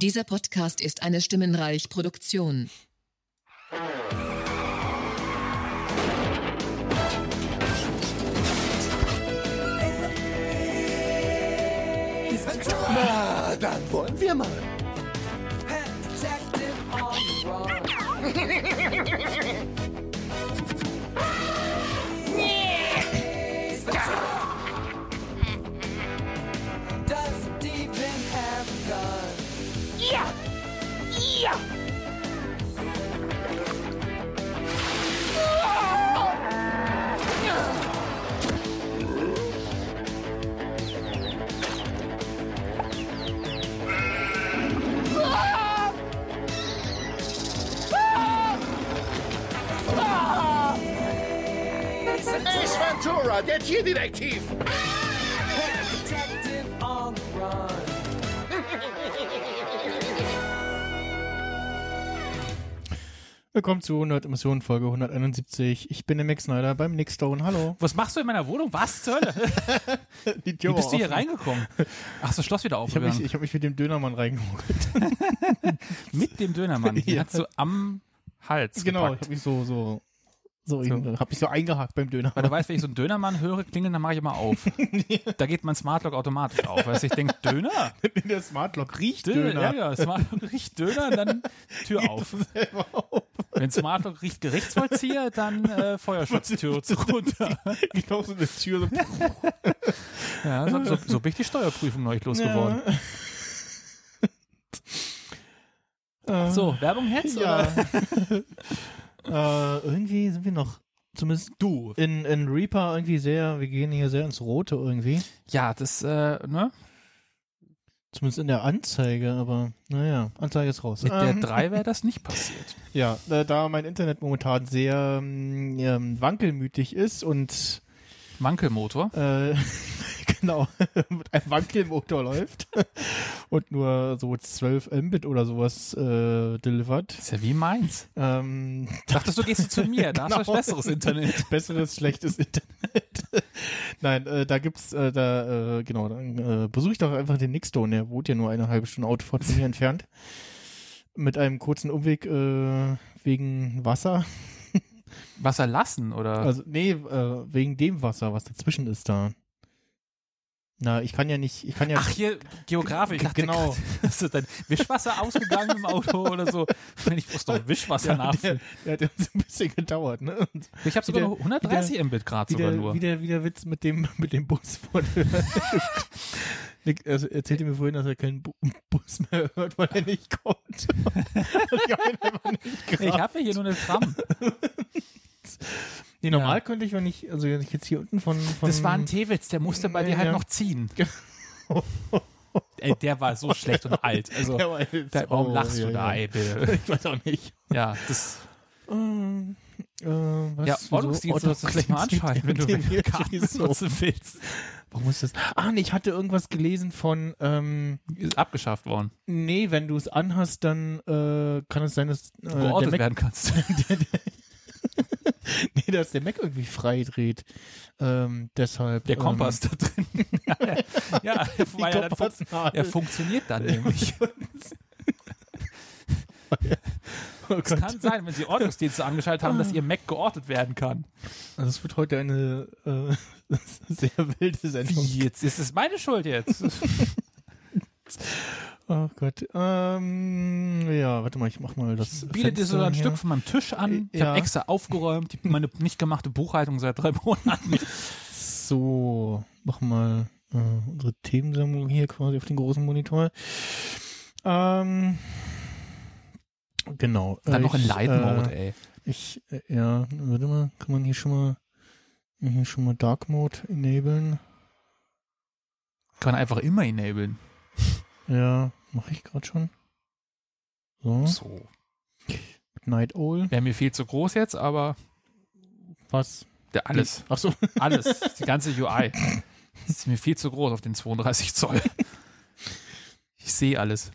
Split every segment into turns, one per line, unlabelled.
Dieser Podcast ist eine Stimmenreich Produktion.
Na, dann wollen wir mal. Ventura, der Tierdetektiv.
Willkommen zu 100 Emissionen Folge 171. Ich bin der Mick Snyder beim Nick Stone. Hallo.
Was machst du in meiner Wohnung? Was zur Hölle?
Die
Wie bist du hier
offen.
reingekommen? Ach, so Schloss wieder
Ich habe mich,
aufgegangen.
ich hab mich mit dem Dönermann reingeholt.
Mit dem Dönermann. Den
Ja.
hast du am Hals
Genau, ich
gepackt.
habe mich so, so, so,
So.
so. Hab mich so eingehakt beim
Weil du weißt, wenn ich so einen Dönermann höre, klingeln, dann mache ich immer auf. Da geht mein Smartlock automatisch auf. Weißt du, ich denke, Döner?
Der Smartlock riecht
Döner,
Döner.
ja, ja, Smartlock riecht Döner, dann Tür auf.
Selber auf.
Wenn Smartlock riecht Gerichtsvollzieher, dann äh, Feuerschutztür runter.
Genau so eine Tür. So
Ja, so, so, so bin ich die Steuerprüfung neulich losgeworden.
Ja.
So, Werbung jetzt?
Ja.
Oder?
Äh, irgendwie sind wir noch, zumindest du, in, in Reaper irgendwie sehr, wir gehen hier sehr ins Rote irgendwie.
Ja, das, äh, ne?
Zumindest in der Anzeige, aber naja, Anzeige ist raus.
Mit der
Ähm,
3 wäre das nicht passiert.
Ja, äh, da mein Internet momentan sehr ähm, ähm, wankelmütig ist und
Wankelmotor.
äh, genau mit einem Wankelmotor läuft und nur so 12 Mbit oder sowas äh, delivert.
ist ja wie meins.
Ähm,
Dachtest du, gehst du zu mir, da hast du
Genau.
besseres Internet.
besseres, schlechtes Internet. Nein, äh, da gibt's äh, da, äh, genau, dann äh, besuche ich doch einfach den Nickstone, der wohnt ja nur eine halbe Stunde Autofahrt von mir entfernt. Mit einem kurzen Umweg äh, wegen Wasser.
Wasser lassen, oder?
Also, nee, äh, wegen dem Wasser, was dazwischen ist da. Na, ich kann ja nicht, ich kann ja.
Ach, hier, Geografisch.
Genau.
Hast du dein Wischwasser ausgegangen im Auto oder so? Wenn ich muss doch Wischwasser
der,
nachfüllen.
der, der hat uns ein bisschen gedauert, ne? Und
Ich habe sogar
wieder-
nur 130 Mbit Grad sogar
der,
nur.
wie, der, der Witz mit dem, mit dem Bus der Nick also erzählte mir vorhin, dass er keinen Bu Bus mehr hört, weil er nicht kommt. Ich
habe ja hier nur eine Tram.
Nee, normal könnte ich, wenn ich, also wenn ich jetzt hier unten von, von
Das war ein T-Witz, der musste bei dir halt
Ja.
noch ziehen. Ey, der war so schlecht und alt. Also,
Der war jetzt-
da, warum
oh,
lachst
ja,
du da,
ja.
ey, bitte?
Ich weiß auch nicht.
Ja, das,
Ähm, äh, was,
ja? Ordnungsdienst sollst du vielleicht mal anschalten, wenn du Karten
Wieso?
nutzen willst.
Warum ist das? Ah, nee, ich hatte irgendwas gelesen von, ähm,
Ist abgeschafft worden.
nee, wenn du es anhast, dann äh, kann es sein, dass äh,
Geortet werden kannst.
der, der, nee, dass der Mac irgendwie frei dreht. Ähm, deshalb.
Der Kompass da drin. ja,
Ähm,
weil er, dann fun er funktioniert dann nämlich.
oh
Es kann sein, wenn Sie Ordnungsdienste angeschaltet haben, dass Ihr Mac geortet werden kann.
Also es wird heute eine äh, sehr wilde Sendung.
Wie jetzt? Ist es meine Schuld jetzt?
Oh Gott. Ähm, ja, warte mal, ich mach mal das.
Biete dir so ein
hier.
Stück von meinem Tisch an. Ich
Ja.
habe extra aufgeräumt. Die, meine nicht gemachte Buchhaltung seit drei Monaten.
So, mach mal äh, unsere Themensammlung hier quasi auf den großen Monitor. Ähm, genau.
Dann
Äh,
noch in
ich,
Light Mode,
äh,
ey.
Ich, äh, ja, warte mal, kann man hier schon mal, hier schon mal Dark Mode enablen?
Kann man einfach immer enablen.
Ja, mache ich gerade schon. So,
So.
Night Owl.
Wäre mir viel zu groß jetzt, aber
Was?
der, alles.
Ach so.
Alles. Die ganze UI. Das ist mir viel zu groß auf den 32 Zoll. Ich sehe alles.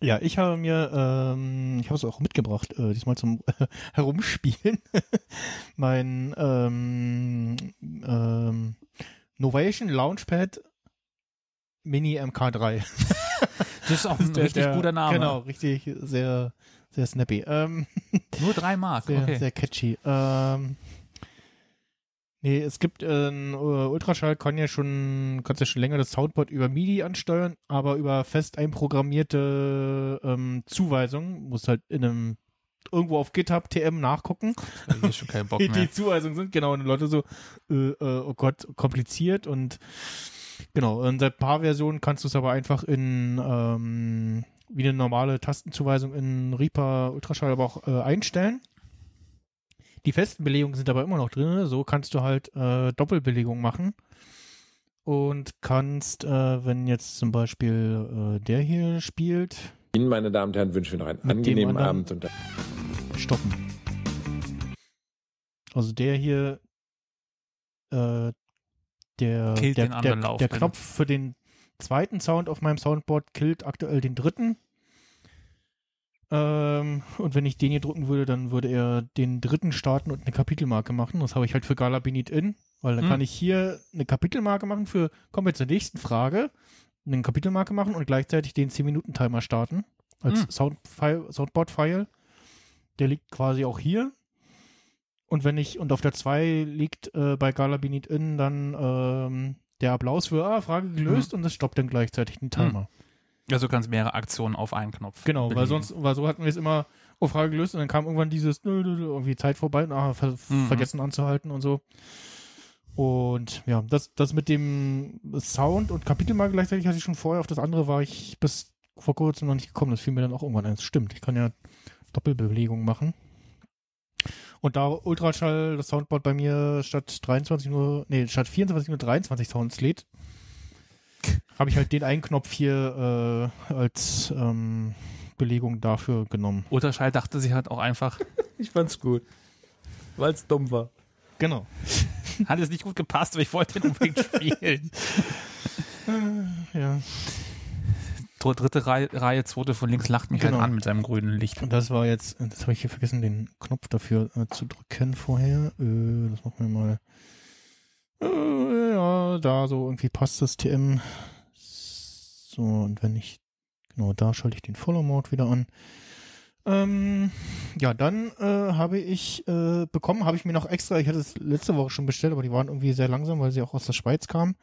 Ja, ich habe mir, ähm, ich habe es auch mitgebracht, äh, diesmal zum äh, Herumspielen. mein ähm, ähm, Novation Launchpad Mini MK3.
Das ist auch ein
Der-
richtig
der-
guter Name.
Genau, richtig, sehr, sehr snappy. Ähm,
Nur drei Mark.
sehr,
okay.
sehr catchy. Ähm, nee, es gibt äh, ein äh, Ultraschall kann ja schon, kannst ja schon länger das Soundboard über MIDI ansteuern, aber über fest einprogrammierte ähm, Zuweisungen, musst halt in einem irgendwo auf GitHub TM nachgucken.
Ich schon keinen Bock
die,
mehr.
die Zuweisungen sind, genau, und Leute so, äh, äh, oh Gott, kompliziert und genau, und seit ein paar Versionen kannst du es aber einfach in ähm, wie eine normale Tastenzuweisung in Reaper Ultraschall aber auch äh, einstellen. Die festen Belegungen sind aber immer noch drin, so kannst du halt äh, Doppelbelegung machen und kannst, äh, wenn jetzt zum Beispiel äh, der hier spielt,
Ihnen, meine Damen und Herren, wünschen wir noch einen angenehmen Abend und
stoppen. Also der hier, äh, der,
Killt
der,
den anderen
der,
Lauf,
der
wenn-
Knopf für den zweiten Sound auf meinem Soundboard killt aktuell den dritten. Ähm, und wenn ich den hier drücken würde, dann würde er den dritten starten und eine Kapitelmarke machen. Das habe ich halt für Gala Benit in, weil dann
Hm.
kann ich hier eine Kapitelmarke machen für, kommen wir zur nächsten Frage, eine Kapitelmarke machen und gleichzeitig den 10-Minuten-Timer starten als
Hm.
Soundboard-File. Der liegt quasi auch hier. Und wenn ich, und auf der 2 liegt äh, bei Gala Benit in dann ähm, der Applaus für, ah, Frage gelöst und das stoppt dann gleichzeitig den Timer.
Also du kannst mehrere Aktionen auf einen Knopf.
Genau, weil
belegen.
sonst, weil so hatten wir es immer auf Frage gelöst und dann kam irgendwann dieses irgendwie Zeit vorbei und ah, ver
Mhm.
vergessen anzuhalten und so. Und ja, das, das mit dem Sound und Kapitelmarke gleichzeitig hatte ich schon vorher. Auf das andere war ich bis vor kurzem noch nicht gekommen. Das fiel mir dann auch irgendwann ein. Das stimmt. Ich kann ja Doppelbewegung machen. Und da Ultraschall das Soundboard bei mir statt 23 nur, nee, statt 24 nur 23 Sounds lädt, habe ich halt den einen Knopf hier äh, als ähm, Belegung dafür genommen.
Ultraschall dachte sich halt auch einfach,
Ich fand's gut. Weil es dumm war.
Genau.
hat es nicht gut gepasst, aber ich wollte den unbedingt spielen.
Ja.
Dr- Dritte Reihe, Reihe, zweite von links lacht mich
Genau.
halt an mit seinem grünen Licht.
Und das war jetzt, das habe ich hier vergessen, den Knopf dafür äh, zu drücken vorher. Äh, das machen wir mal. Äh, ja, da so irgendwie passt das TM. So, und wenn ich, genau, da schalte ich den Follow Mode wieder an. Ähm, ja, dann äh, habe ich äh, bekommen, habe ich mir noch extra, ich hatte es letzte Woche schon bestellt, aber die waren irgendwie sehr langsam, weil sie auch aus der Schweiz kamen.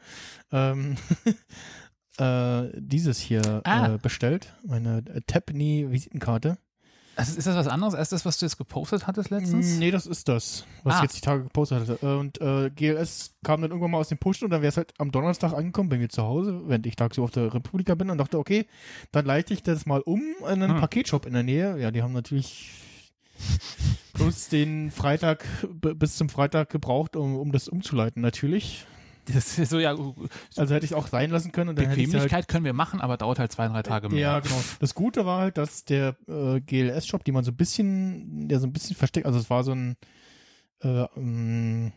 Ähm, äh, dieses hier
Ah.
äh, bestellt, meine äh, Tapney Visitenkarte.
Also ist das was anderes als das, was du jetzt gepostet hattest letztens?
Nee, das ist das, was
Ah.
ich jetzt die Tage gepostet hatte. Äh, Und äh, GLS kam dann irgendwann mal aus dem Push und dann wäre es halt am Donnerstag angekommen bei mir zu Hause, während ich tagsüber auf der Republika bin und dachte, okay, dann leite ich das mal um in einen
Hm.
Paketshop in der Nähe. Ja, die haben natürlich bloß den Freitag bis zum Freitag gebraucht, um, um das umzuleiten, natürlich.
Das ist so, ja,
Also hätte ich auch sein lassen können und dann ich
Bequemlichkeit
halt
können wir machen, aber dauert halt zwei, drei Tage mehr.
Ja, genau. Das Gute war halt, dass der äh, GLS-Shop, die man so ein bisschen, der so ein bisschen versteckt, also es war so ein äh, ähm,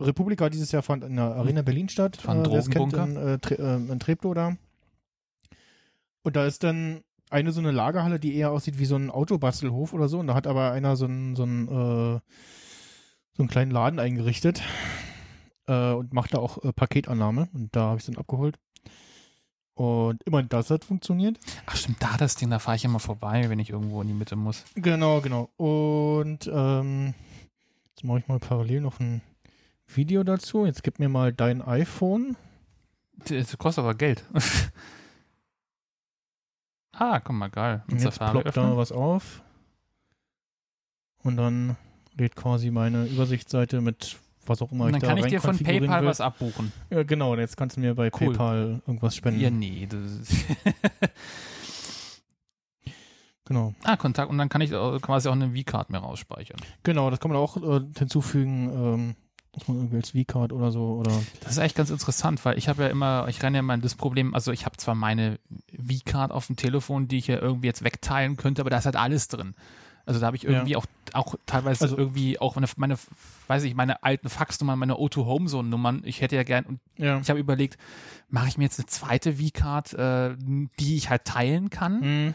Republika dieses Jahr fand in der Arena Berlin statt.
Ein
äh, kennt, in, äh, Tre äh, in Treptow da. Und da ist dann eine so eine Lagerhalle, die eher aussieht wie so ein Autobastelhof oder so. Und da hat aber einer so einen, so einen, äh, so einen kleinen Laden eingerichtet äh, und macht da auch äh, Paketannahme. Und da habe ich es dann abgeholt. Und immerhin das hat funktioniert.
Ach stimmt, da das Ding, da fahre ich immer vorbei, wenn ich irgendwo in die Mitte muss.
Genau, genau. Und ähm, jetzt mache ich mal parallel noch ein Video dazu. Jetzt gib mir mal dein iPhone.
Das kostet aber Geld. ah, guck mal, geil.
Und jetzt
Safari
ploppt da was auf. Und dann lädt quasi meine Übersichtsseite mit was auch immer
Und dann
ich da
kann ich dir von PayPal
will.
was abbuchen.
Ja, genau. Jetzt kannst du mir bei
Cool.
PayPal irgendwas spenden.
Ja, nee. Das ist
Genau.
ah, Kontakt. Und dann kann ich quasi auch eine V-Card mir rausspeichern.
Genau, das kann man auch äh, hinzufügen, ähm, dass man irgendwie als V-Card oder so oder
Das ist echt ganz interessant, weil ich habe ja immer, ich renne ja immer in das Problem, also ich habe zwar meine V-Card auf dem Telefon, die ich ja irgendwie jetzt wegteilen könnte, aber da ist halt alles drin. Also da habe ich irgendwie auch, auch teilweise
Also-
irgendwie auch meine, meine, weiß ich, meine alten Faxnummern, meine O2 Home Zone Nummern. Ich hätte ja gern, und
ja.
ich habe überlegt, mache ich mir jetzt eine zweite V-Card, äh, die ich halt teilen kann.
Mhm.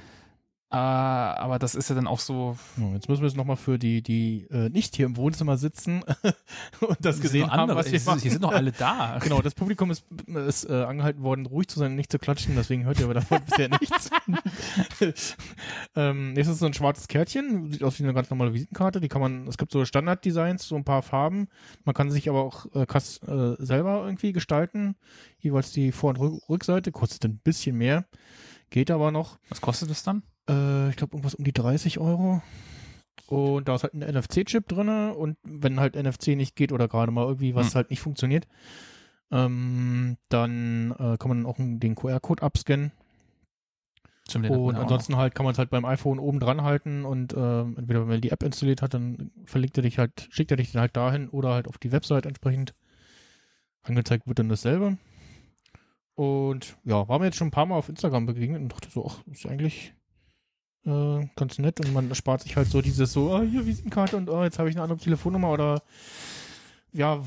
Äh, aber das ist ja dann auch so.
Jetzt müssen wir jetzt nochmal für die, die äh, nicht hier im Wohnzimmer sitzen und das
Es sind
gesehen haben, was wir
es-
machen.
Hier sind noch alle da.
Genau, das Publikum ist, ist äh, angehalten worden, ruhig zu sein und nicht zu klatschen, deswegen hört ihr aber davon bisher nichts. ähm, nächstes ist so ein schwarzes Kärtchen, sieht aus wie eine ganz normale Visitenkarte, die kann man, es gibt so Standarddesigns, so ein paar Farben, man kann sich aber auch äh, Kass, äh, selber irgendwie gestalten, jeweils die Vor- und Rück Rückseite, kostet ein bisschen mehr, geht aber noch,
Was kostet das dann?
Äh, ich glaube irgendwas um die 30 Euro. Und da ist halt ein NFC-Chip drin und wenn halt NFC nicht geht oder gerade mal irgendwie was
Hm.
halt nicht funktioniert, ähm, dann äh, kann man auch den QR-Code abscannen.
Man
Und ansonsten halt kann man es halt beim iPhone oben dran halten und ähm, entweder wenn man die App installiert hat, dann verlinkt er dich halt, schickt er dich dann halt dahin oder halt auf die Website entsprechend. Angezeigt wird dann dasselbe. Und ja, war mir jetzt schon ein paar Mal auf Instagram begegnet und dachte so, ach, ist eigentlich äh, ganz nett und man spart sich halt so dieses so, ah, hier Visitenkarte und oh, jetzt habe ich eine andere Telefonnummer oder ja,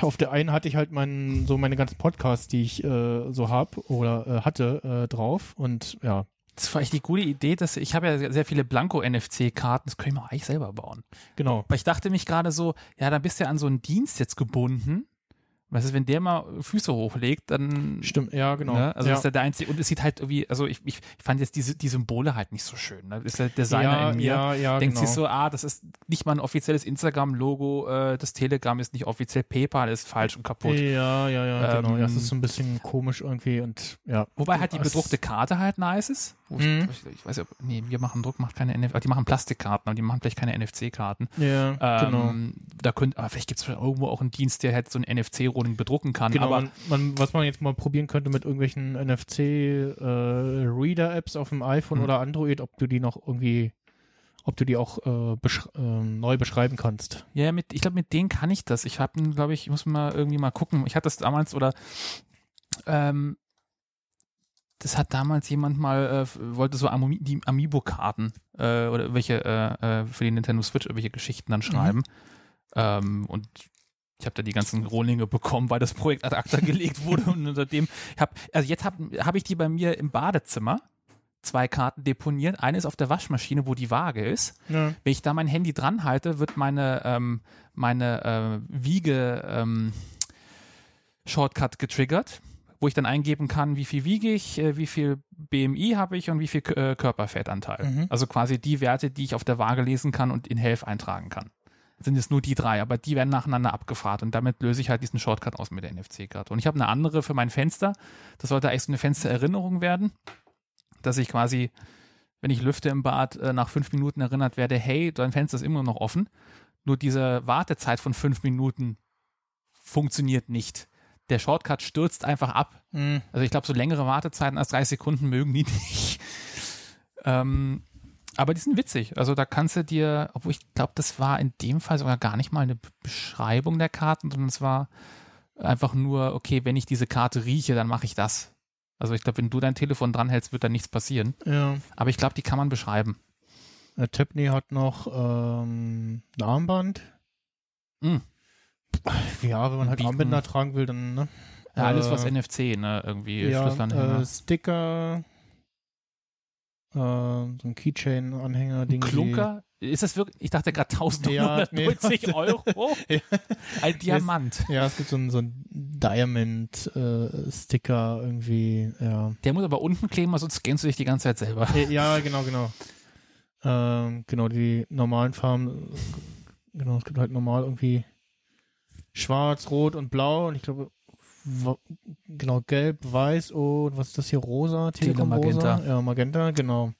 auf der einen hatte ich halt meinen, so meine ganzen Podcasts, die ich äh, so hab oder äh, hatte, äh, drauf und ja,
Das war echt die gute Idee, dass ich habe ja sehr viele Blanko-NFC-Karten, das könnte ich mir eigentlich selber bauen.
genau.
Aber ich dachte mich gerade so, ja, dann bist du ja an so einen Dienst jetzt gebunden. Was ist, wenn der mal Füße hochlegt, dann.
Stimmt, ja, genau.
Ne? Also
ja.
das ist ja der einzige, und es sieht halt irgendwie, also ich, ich, fand jetzt diese, die Symbole halt nicht so schön. Ne? Das ist der Designer
ja,
in mir.
Ja, ja,
denkt
genau.
sich so, ah, das ist nicht mal ein offizielles Instagram-Logo, äh, das Telegram ist nicht offiziell PayPal, ist falsch und kaputt.
Ja, ja, ja, genau.
Ähm,
Ja, es ist so ein bisschen komisch irgendwie und ja.
Wobei halt die bedruckte Karte halt nice ist.
Mhm.
ich, ich weiß ja, nee, wir machen Druck, macht keine NFC, die machen Plastikkarten, aber die machen vielleicht keine NFC-Karten.
Ja, genau.
Ähm, Da könnt, aber vielleicht gibt es irgendwo auch einen Dienst, der halt so ein NFC-Rohling bedrucken kann.
Genau,
aber
man, man, was man jetzt mal probieren könnte mit irgendwelchen NFC-Reader-Apps auf dem iPhone
Mhm.
oder Android, ob du die noch irgendwie, ob du die auch äh, besch ähm, neu beschreiben kannst.
ja, mit, ich glaube, mit denen kann ich das. Ich habe, glaube ich, muss mal irgendwie mal gucken. Ich hatte das damals oder ähm, das hat damals jemand mal, äh, wollte so Ami die Amiibo-Karten äh, oder welche äh, äh, für die Nintendo Switch irgendwelche Geschichten dann schreiben. Ähm, und ich habe da die ganzen Rohlinge bekommen, weil das Projekt ad acta gelegt wurde und unter dem, ich hab, also jetzt habe hab ich die bei mir im Badezimmer, zwei Karten deponiert. Eine ist auf der Waschmaschine, wo die Waage ist.
Ja.
Wenn ich da mein Handy dran halte, wird meine, ähm, meine äh, Wiege ähm, Shortcut getriggert, wo ich dann eingeben kann, wie viel wiege ich, äh, wie viel BMI habe ich und wie viel äh, Körperfettanteil.
Mhm.
Also quasi die Werte, die ich auf der Waage lesen kann und in Health eintragen kann. Sind jetzt nur die drei, aber die werden nacheinander abgefragt und damit löse ich halt diesen Shortcut aus mit der NFC-Karte. Und ich habe eine andere für mein Fenster. Das sollte eigentlich so eine Fenstererinnerung werden, dass ich quasi, wenn ich lüfte im Bad, äh, nach fünf Minuten erinnert werde, hey, dein Fenster ist immer noch offen. Nur diese Wartezeit von fünf Minuten funktioniert nicht. Der Shortcut stürzt einfach ab.
Mhm.
Also ich glaube, so längere Wartezeiten als 30 Sekunden mögen die nicht. Ähm, aber die sind witzig. Also da kannst du dir, obwohl ich glaube, das war in dem Fall sogar gar nicht mal eine Be- Beschreibung der Karten, sondern es war einfach nur, okay, wenn ich diese Karte rieche, dann mache ich das. Also ich glaube, wenn du dein Telefon dranhältst, wird da nichts passieren.
ja.
Aber ich glaube, die kann man beschreiben.
Äh, Tiffany hat noch ähm, ein Armband.
Mhm.
Ja, wenn man halt
Beacon.
Armbänder tragen will, dann, ne?
Ja, alles was
Äh,
NFC, ne, irgendwie
Ja,
Schlüsselanhänger.
äh, Sticker, äh, so ein Keychain-Anhänger, Ding.
Klunker? Ist das wirklich? Ich dachte gerade
Ja,
1990
nee.
Euro.
Ja.
Ein Diamant.
Ja, es gibt so einen so Diamond-Sticker irgendwie, ja.
Der muss aber unten kleben, sonst scannst du dich die ganze Zeit selber.
Äh, Ja, genau, genau. Ähm, genau, die normalen Farben, äh, genau, es gibt halt normal irgendwie schwarz, rot und blau und ich glaube, genau, gelb, weiß und was ist das hier, rosa? Telekom
Magenta.
Rosa? Ja, Magenta, genau.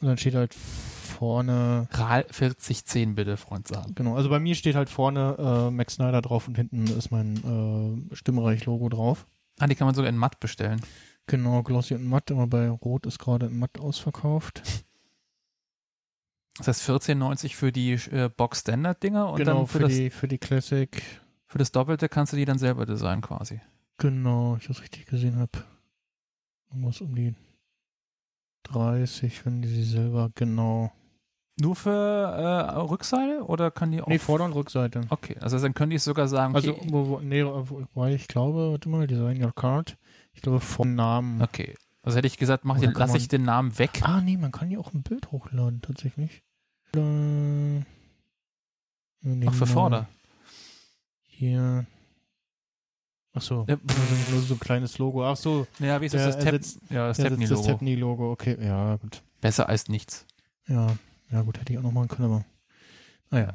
Und dann steht halt vorne,
RAL 4010 bitte, Freund sagen.
genau, also bei mir steht halt vorne äh, Max Snyder drauf und hinten ist mein äh, Stimmreich-Logo drauf.
Ah, die kann man sogar in matt bestellen.
Genau, Glossy und Matt, aber bei Rot ist gerade Matt ausverkauft.
Das heißt 14,90 für die äh, Box-Standard-Dinger und
genau,
dann für,
für, die, für die Classic.
für das Doppelte kannst du die dann selber designen quasi.
Genau, ich das richtig gesehen habe. Irgendwas um die 30, wenn die sie selber, genau.
Nur für äh, Rückseite oder kann die auch?
Nee, Vorder- und Rückseite.
Okay, also dann könnte ich sogar sagen, okay,
Also, wo, wo, nee, wo- wobei ich glaube, warte mal, Design Your Card. Ich glaube, vom Namen.
okay. Also hätte ich gesagt, mach den,
kann
lass
man-
ich den Namen weg.
Ah, nee, man kann hier auch ein Bild hochladen, tatsächlich. Äh,
Ach, für Vorder.
Hier. Ach so.
Ja,
Nur so, nur so ein kleines Logo. Ach so.
Ja, wie ist das? Das
ersetzt-
ja, das
Ja, das, das. Stepney-Logo. Okay, ja, gut.
Besser als nichts.
Ja, ja, gut, hätte ich auch noch machen können, aber. Naja.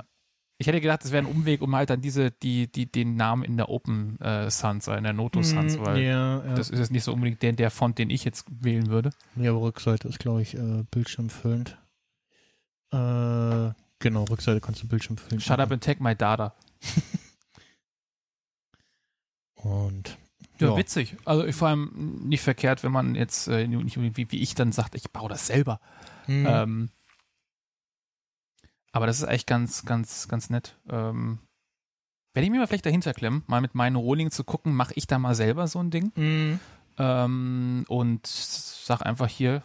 Ich hätte gedacht, es wäre ein Umweg, um halt dann diese, die, die, den Namen in der Open äh, Sans, äh, in der Noto Sans,
Mm,
weil
ja, ja.
das ist jetzt nicht so unbedingt der, der Font, den ich jetzt wählen würde.
ja, aber Rückseite ist, glaube ich, äh, bildschirmfüllend. Äh, genau, Rückseite kannst du bildschirmfüllend
Shut up
machen.
and take my data.
Und.
Ja,
Ja.
witzig. Also vor allem nicht verkehrt, wenn man jetzt äh, nicht irgendwie wie ich dann sagt, ich baue das selber.
Hm.
Ähm, aber das ist eigentlich ganz, ganz, ganz nett. Ähm, werde ich mir mal vielleicht dahinter klemmen, mal mit meinen Rohling zu gucken, mache ich da mal selber so ein Ding
Hm.
ähm, und sag einfach hier,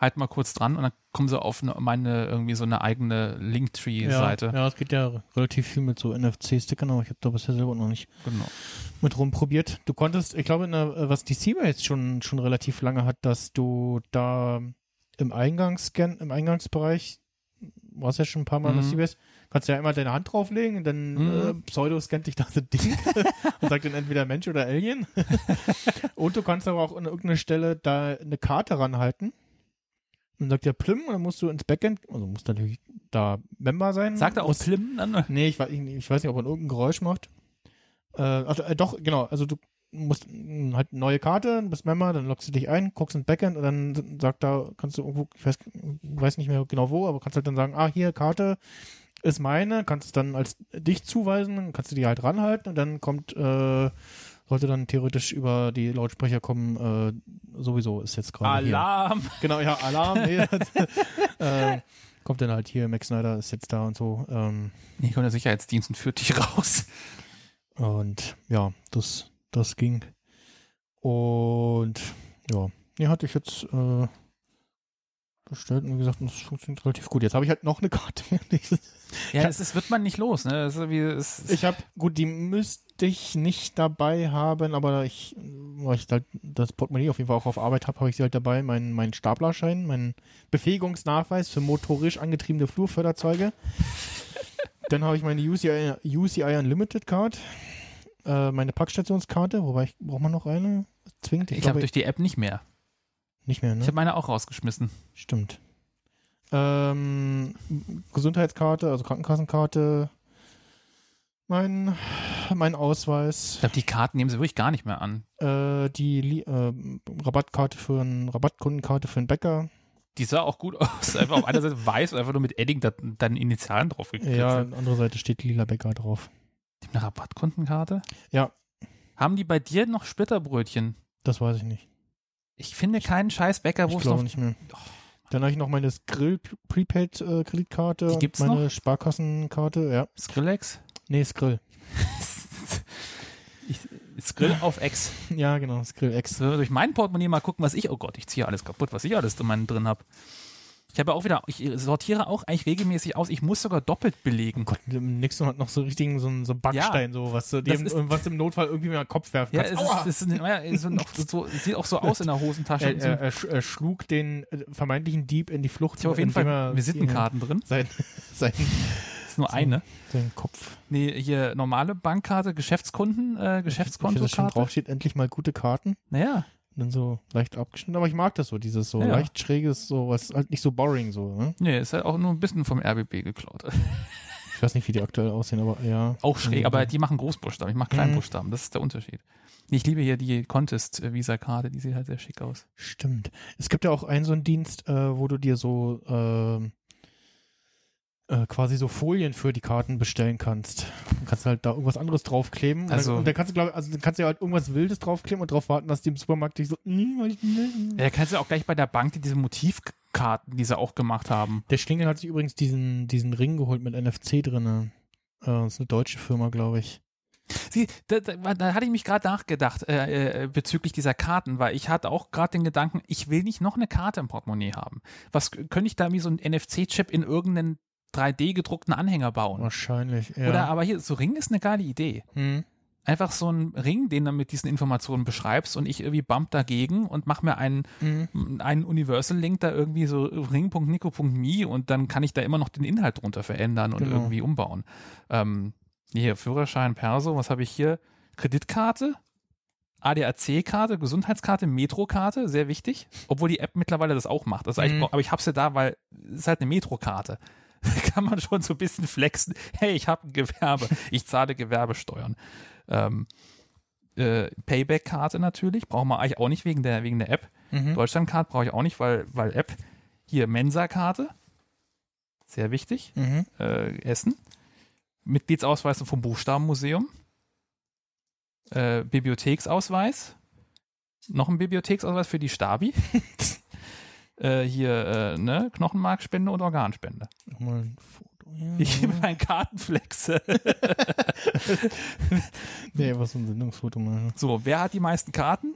halt mal kurz dran und dann kommen sie auf eine, meine irgendwie so eine eigene Linktree-Seite.
Ja, ja, es geht ja relativ viel mit so NFC-Stickern, aber ich habe da bisher selber noch nicht
Genau.
mit rumprobiert. Du konntest, ich glaube, der, äh, was die Seabase jetzt schon, schon relativ lange hat, dass du da im Eingangsscan, im Eingangsbereich, warst ja schon ein paar Mal in der
Mhm.
Seabase, kannst du ja einmal deine Hand drauflegen und dann
Mhm.
äh, pseudo-scannt dich das Ding und sagt dann entweder Mensch oder Alien. und du kannst aber auch an irgendeiner Stelle da eine Karte ranhalten. Und dann sagt der Plim und dann musst du ins Backend, also musst natürlich da Member sein.
Sagt er auch
Musst-
Plim dann?
Nee, ich, ich, ich weiß nicht, ob er irgendein Geräusch macht. Äh, also, äh, doch, genau. Also du musst mh, halt eine neue Karte, bist Member, dann loggst du dich ein, guckst ins Backend und dann sagt da, kannst du irgendwo, ich weiß, weiß nicht mehr genau wo, aber kannst halt dann sagen, ah, hier, Karte ist meine, kannst es dann als dich zuweisen, kannst du die halt ranhalten und dann kommt, äh, sollte dann theoretisch über die Lautsprecher kommen, äh, sowieso ist jetzt gerade hier.
Alarm!
Genau, ja, Alarm, nee, äh, kommt dann halt hier, Max Snyder ist jetzt da und so. Ähm,
Nee, kommt der Sicherheitsdienst und führt dich raus.
und ja, das, das ging. Und ja, nee, hatte ich jetzt äh, bestellt und gesagt, das funktioniert relativ gut. Jetzt habe ich halt noch eine Karte.
Ja, das ist, wird man nicht los, ne? Das ist wie, es,
ich habe, gut, die müsste ich nicht dabei haben, aber ich, weil ich halt das Portemonnaie auf jeden Fall auch auf Arbeit habe, habe ich sie halt dabei, meinen mein Staplerschein, meinen Befähigungsnachweis für motorisch angetriebene Flurförderzeuge. Dann habe ich meine UCI, UCI Unlimited Card, äh, meine Packstationskarte, wobei ich, braucht man noch eine? Zwingend?
ich glaube durch die App nicht mehr.
Nicht mehr, ne?
Ich habe meine auch rausgeschmissen.
Stimmt. Ähm, Gesundheitskarte, also Krankenkassenkarte, mein, mein
Ich
Ausweis,
glaube, die Karten nehmen sie wirklich gar nicht mehr an.
äh, die äh, Rabattkarte für einen Rabattkundenkarte für einen Bäcker.
Die sah auch gut aus. Einfach auf einer Seite weiß und einfach nur mit Edding da- deine Initialen drauf
Ja,
gekritzelt.
an anderer Seite steht lila Bäcker drauf.
Die haben eine Rabattkundenkarte?
Ja.
Haben die bei dir noch Splitterbrötchen?
Das weiß ich nicht.
Ich finde keinen scheiß Bäcker, wo
Ich
es noch.
nicht mehr. Dann habe ich noch meine Skrill Prepaid äh, Kreditkarte,
Die gibt's
meine
noch?
Sparkassenkarte, ja.
Skrillex?
Nee, Skrill.
ich, Skrill auf Ex.
Ja, genau, Skrill X.
So, durch mein Portemonnaie mal gucken, was ich. Oh Gott, ich ziehe alles kaputt, was ich alles drin habe. Ich habe auch wieder, ich sortiere auch eigentlich regelmäßig aus. Ich muss sogar doppelt belegen.
Gott, Nixon hat noch so richtigen, so einen so Backstein, so, was du dem, was im Notfall irgendwie mit dem Kopf werfen
Ja,
kannst.
es,
Aua!
ist, es, ist, ja, so, so, sieht auch so aus in der Hosentasche.
er, er, er, er schlug den äh, vermeintlichen Dieb in die Flucht.
ich habe auf jeden Fall Visitenkarten drin.
Sein, sein,
Das ist nur eine.
sein Kopf.
Nee, hier normale Bankkarte, Geschäftskunden, äh,
Wenn da schon
Geschäftskontokarte.
drauf steht, endlich mal gute Karten.
Naja,
dann so leicht abgeschnitten. Aber ich mag das so, dieses so
Ja.
leicht schräges, so was halt nicht so boring so. Ne?
nee, ist halt auch nur ein bisschen vom RBB geklaut.
Ich weiß nicht, wie die aktuell aussehen, aber ja.
Auch schräg, aber die machen Großbuchstaben, ich mache Kleinbuchstaben, das ist der Unterschied. Ich liebe hier die Contest-Visa-Karte, die sieht halt sehr schick aus.
Stimmt. Es gibt ja auch einen so einen Dienst, äh, wo du dir so ähm, äh, quasi so Folien für die Karten bestellen kannst. Du kannst halt da irgendwas anderes draufkleben. Und
Also-
dann, und dann kannst du, glaub, also dann kannst du ja halt irgendwas Wildes draufkleben und darauf warten, dass die im Supermarkt dich so. "Mm, weiß ich nicht."
Ja, da kannst du auch gleich bei der Bank die, diese Motivkarten, die sie auch gemacht haben.
Der Schlingel hat sich übrigens diesen, diesen Ring geholt mit NFC drin. Äh, das ist eine deutsche Firma, glaube ich.
Sie, da, da, da hatte ich mich gerade nachgedacht äh, äh, bezüglich dieser Karten, weil ich hatte auch gerade den Gedanken, ich will nicht noch eine Karte im Portemonnaie haben. Was könnte ich da wie so ein NFC-Chip in irgendeinen 3D gedruckten Anhänger bauen?
Wahrscheinlich. Ja.
Oder aber hier, so Ring ist eine geile Idee.
hm.
einfach so einen Ring, den du mit diesen Informationen beschreibst und ich irgendwie bump dagegen und mach mir einen,
Mhm.
einen Universal-Link da irgendwie so ring.nico.me und dann kann ich da immer noch den Inhalt drunter verändern und
Genau.
irgendwie umbauen. Ähm, hier, Führerschein, Perso, was habe ich hier? Kreditkarte, ADAC-Karte, Gesundheitskarte, Metro-Karte, sehr wichtig. Obwohl die App mittlerweile das auch macht. Also
Mhm.
ich, aber ich habe sie da, weil es ist halt eine Metro-Karte. Kann man schon so ein bisschen flexen. Hey, ich habe ein Gewerbe. Ich zahle Gewerbesteuern. Ähm, äh, Payback-Karte natürlich. Brauchen wir eigentlich auch nicht wegen der, wegen der App.
Mhm.
Deutschland-Card brauche ich auch nicht, weil, weil App. Hier, Mensa-Karte. Sehr wichtig.
Mhm.
Äh, Essen. Mitgliedsausweis vom Buchstabenmuseum. Äh, Bibliotheksausweis. Noch ein Bibliotheksausweis für die Stabi. äh, hier, äh, ne? Knochenmarkspende und Organspende.
Mal ein Foto hier.
Ich gebe ein Kartenflexe.
nee, was so ein Sendungsfoto mal.
so, wer hat die meisten Karten?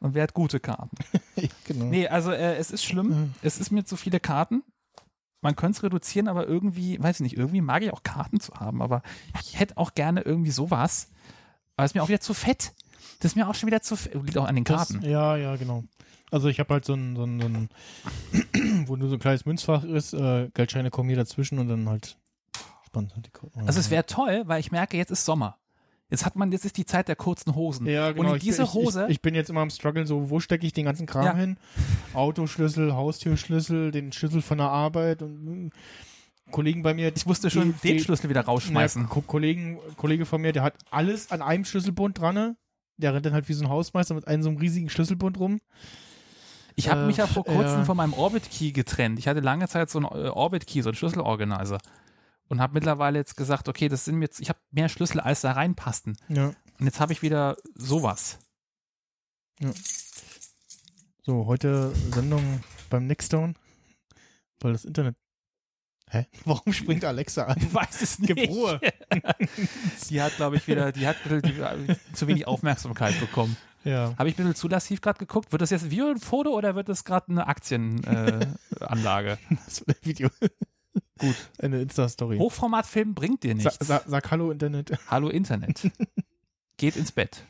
Und wer hat gute Karten?
genau.
Nee, also äh, es ist schlimm. Es ist mir zu viele Karten. Man könnte es reduzieren, aber irgendwie, weiß ich nicht, irgendwie mag ich auch Karten zu haben, aber ich hätte auch gerne irgendwie sowas. Aber es ist mir auch wieder zu fett. Das ist mir auch schon wieder zu fett. Liegt auch an den
Das,
Karten.
ja, ja, genau. Also ich habe halt so ein, so ein, so ein wo nur so ein kleines Münzfach ist, äh, Geldscheine kommen hier dazwischen und dann halt spannend halt die.
Also es wäre toll, weil ich merke, jetzt ist Sommer. Jetzt hat man, jetzt ist die Zeit der kurzen Hosen.
ja, genau.
Und in
ich,
diese
ich,
Hose,
Ich, ich bin jetzt immer am struggeln, so wo stecke ich den ganzen Kram
Ja.
hin? Autoschlüssel, Haustürschlüssel, den Schlüssel von der Arbeit und äh, Kollegen bei mir.
ich musste schon
die-
den
die-
Schlüssel wieder rausschmeißen.
Ja, Ko Kollegen, Kollege von mir, der hat alles an einem Schlüsselbund dran. ne? Der rennt dann halt wie so ein Hausmeister mit einem so einem riesigen Schlüsselbund rum.
Ich habe
Äh,
mich ja vor kurzem
ja.
von meinem Orbit Key getrennt. Ich hatte lange Zeit so einen äh, Orbit Key, so einen Schlüsselorganizer. Und habe mittlerweile jetzt gesagt, okay, das sind mir jetzt, ich habe mehr Schlüssel, als da reinpassten.
Ja.
Und jetzt habe ich wieder sowas.
So, heute Sendung beim Nixstone, weil das Internet. Hä? Warum springt Alexa an?
Ich weiß es nicht.
Gib Ruhe.
die hat, glaube ich, wieder, die hat die, zu wenig Aufmerksamkeit bekommen.
Ja.
Habe ich ein bisschen zu lassiv gerade geguckt? Wird das jetzt ein Video und Foto oder wird das gerade eine Aktienanlage? Äh?
Das ein Video.
Gut.
Eine Insta-Story.
Hochformatfilm bringt dir
Sa
nichts.
sa sag Hallo Internet.
Hallo Internet. Geht ins Bett.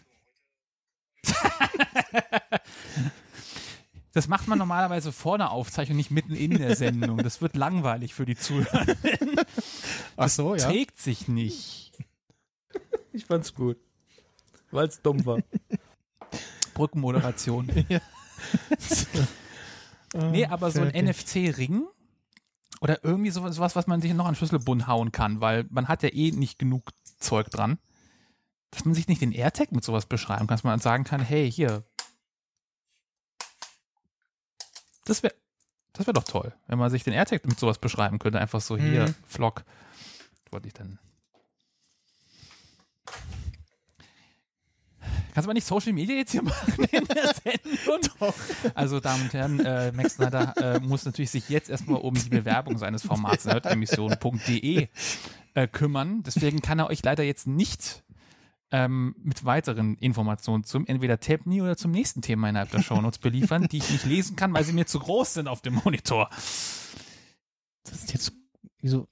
Das macht man normalerweise vor der Aufzeichnung, nicht mitten in der Sendung. Das wird langweilig für die Zuhörer.
Ach so, ja.
Trägt sich nicht.
Ich fand's gut. Weil es dumm war.
Brückenmoderation. Nee, aber so ein. NFC-Ring oder irgendwie sowas, was man sich noch an Schlüsselbund hauen kann, weil man hat ja eh nicht genug Zeug dran. Dass man sich nicht den AirTag mit sowas beschreiben kann, dass man sagen kann, hey, hier. Das wäre das wär doch toll, wenn man sich den AirTag mit sowas beschreiben könnte. Einfach so, hier,
Mhm.
Flock. Wollte ich dann. Kannst du mal nicht Social Media jetzt hier machen in der Sendung? Doch. Also, Damen und Herren, äh, Max Snyder äh, muss natürlich sich jetzt erstmal um die Bewerbung seines Formats nerdemission.de äh, kümmern. Deswegen kann er euch leider jetzt nicht ähm, mit weiteren Informationen zum entweder Tapney oder zum nächsten Thema innerhalb der Shownotes beliefern, die ich nicht lesen kann, weil sie mir zu groß sind auf dem Monitor.
Das ist jetzt wieso.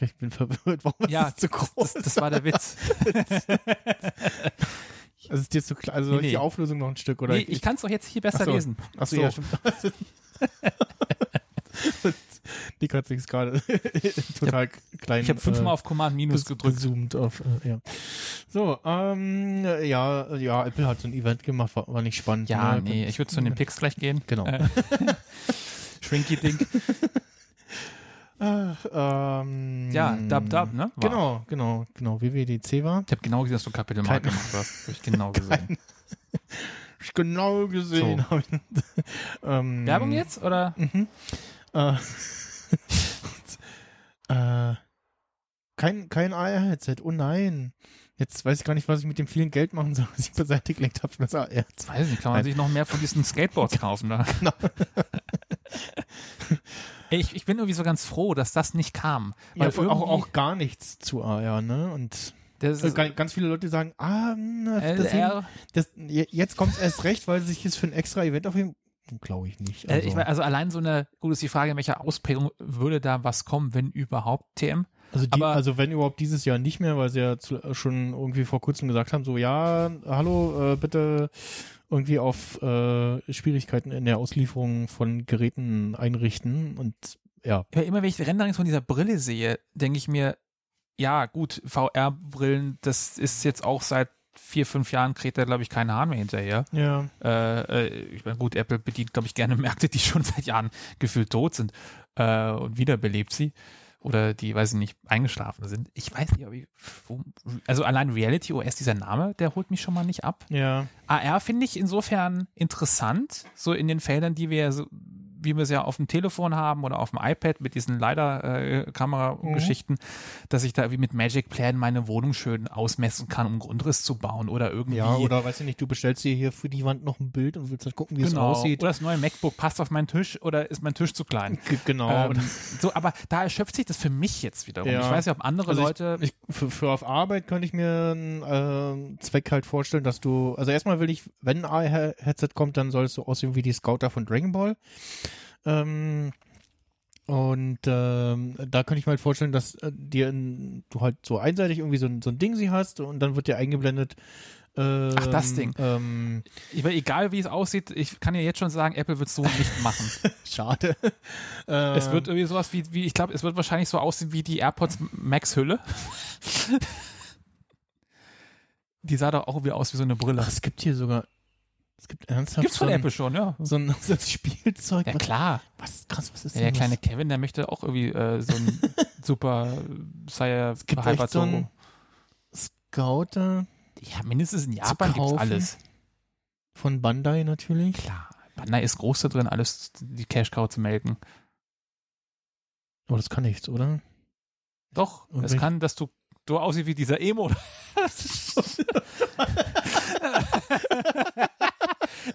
Ich bin verwirrt. Warum
Ja,
ist es so groß?
Das, das war der Witz.
Also ist jetzt so klar, also
Nee, nee.
die Auflösung noch ein Stück oder
nee, ich kann es doch jetzt hier besser
Ach so.
lesen.
Achso,
So.
ja, stimmt. Nick hat sich gerade total klein.
Ich habe fünfmal
äh,
auf Command Minus gedrückt.
gezoomt auf, äh, ja. So, ähm, ja, ja, Apple hat so ein Event gemacht, war, war nicht spannend.
Ja,
ne?
nee, ich würde zu den Picks gleich gehen.
Genau.
Äh, Shrinky Ding.
Ach, ähm,
Ja, Dub Dub, ne? War.
Genau, genau, genau. WWDC war.
Ich habe genau gesehen, dass du Kapitelmark
Kein-
gemacht hast. Hab ich genau gesehen.
Hab ich genau gesehen.
So.
ich- ähm,
Werbung jetzt oder?
Mhm. Äh, äh, kein kein AR-Headset. Oh nein. Jetzt weiß ich gar nicht, was ich mit dem vielen Geld machen soll, was ich beiseite gelegt habe für das AR.
Weiß nicht, kann man
Nein.
sich noch mehr von diesen Skateboards kaufen da.
Genau.
Ich, ich bin irgendwie so ganz froh, dass das nicht kam.
Ja,
Weil
auch,
irgendwie-
auch gar nichts zu AR, ne? Und
das
äh,
ist,
ga- ganz viele Leute sagen, ah, na, das,
LR,
das, je- jetzt kommt es erst recht, weil sie sich jetzt für ein extra Event aufheben. glaube ich nicht.
Äh, ich, mein, also allein so eine, gut ist die Frage, in welcher Ausprägung würde da was kommen, wenn überhaupt TM?
Also, die,
Aber-
also wenn überhaupt dieses Jahr nicht mehr, weil sie ja zu, schon irgendwie vor kurzem gesagt haben, so ja, hallo, äh, bitte irgendwie auf äh, Schwierigkeiten in der Auslieferung von Geräten einrichten und ja,
Ja, immer wenn ich Renderings von dieser Brille sehe, denke ich mir, ja gut, VR-Brillen, das ist jetzt auch seit vier, fünf Jahren kriegt da, glaube ich, keine Hahn mehr hinterher.
ja,
Äh, äh, ich meine, gut, Apple bedient, glaube ich, gerne Märkte, die schon seit Jahren gefühlt tot sind äh, und wiederbelebt sie. Oder die, weiß ich nicht, eingeschlafen sind. Ich weiß nicht, ob ich, also allein Reality OS, dieser Name, der holt mich schon mal nicht ab.
ja,
AR finde ich insofern interessant, so in den Feldern, die wir so, wie wir es ja auf dem Telefon haben oder auf dem iPad mit diesen LiDAR-Kamera-Geschichten, dass ich da wie mit Magic Plan meine Wohnung schön ausmessen kann, um einen Grundriss zu bauen oder irgendwie.
ja, oder weiß ich nicht, du bestellst dir hier für die Wand noch ein Bild und willst halt gucken, wie es
genau.
aussieht.
Oder das neue MacBook passt auf meinen Tisch oder ist mein Tisch zu klein?
Genau.
Ähm, so, aber da erschöpft sich das für mich jetzt wiederum.
Ja.
Ich weiß ja, ob andere
Also
Leute.
Ich, für, für auf Arbeit könnte ich mir einen äh, Zweck halt vorstellen, dass du, also erstmal will ich, wenn ein AR-Headset kommt, dann soll es so aussehen wie die Scouter von Dragon Ball. Ähm, und ähm, da könnte ich mir halt vorstellen, dass äh, dir in, du halt so einseitig irgendwie so ein, so ein Ding sie hast und dann wird dir eingeblendet. Ähm,
Ach, das Ding.
Ähm,
ich, egal wie es aussieht, ich kann ja jetzt schon sagen, Apple wird so nicht machen.
schade. Ähm,
Es wird irgendwie sowas wie, wie ich glaube, es wird wahrscheinlich so aussehen wie die AirPods Max Hülle. die sah doch auch irgendwie aus wie so eine Brille.
Ach, es gibt hier sogar, es gibt ernsthaft
Gibt's von
so ein,
Apple schon, ja.
so ein, so ein Spielzeug.
Ja
was,
klar.
was krass, was ist
Ja, der
denn
kleine
das?
Kevin, der möchte auch irgendwie äh, so ein super Sire
gibt
Hyper
echt so. Scouter
Ja, mindestens in Japan gibt's alles.
von Bandai natürlich.
Klar. Bandai ist groß da drin, alles die Cash Cow zu melken.
Aber das kann nichts, oder?
Doch,
Und
es
welch-
kann, dass du so aussiehst wie dieser Emo.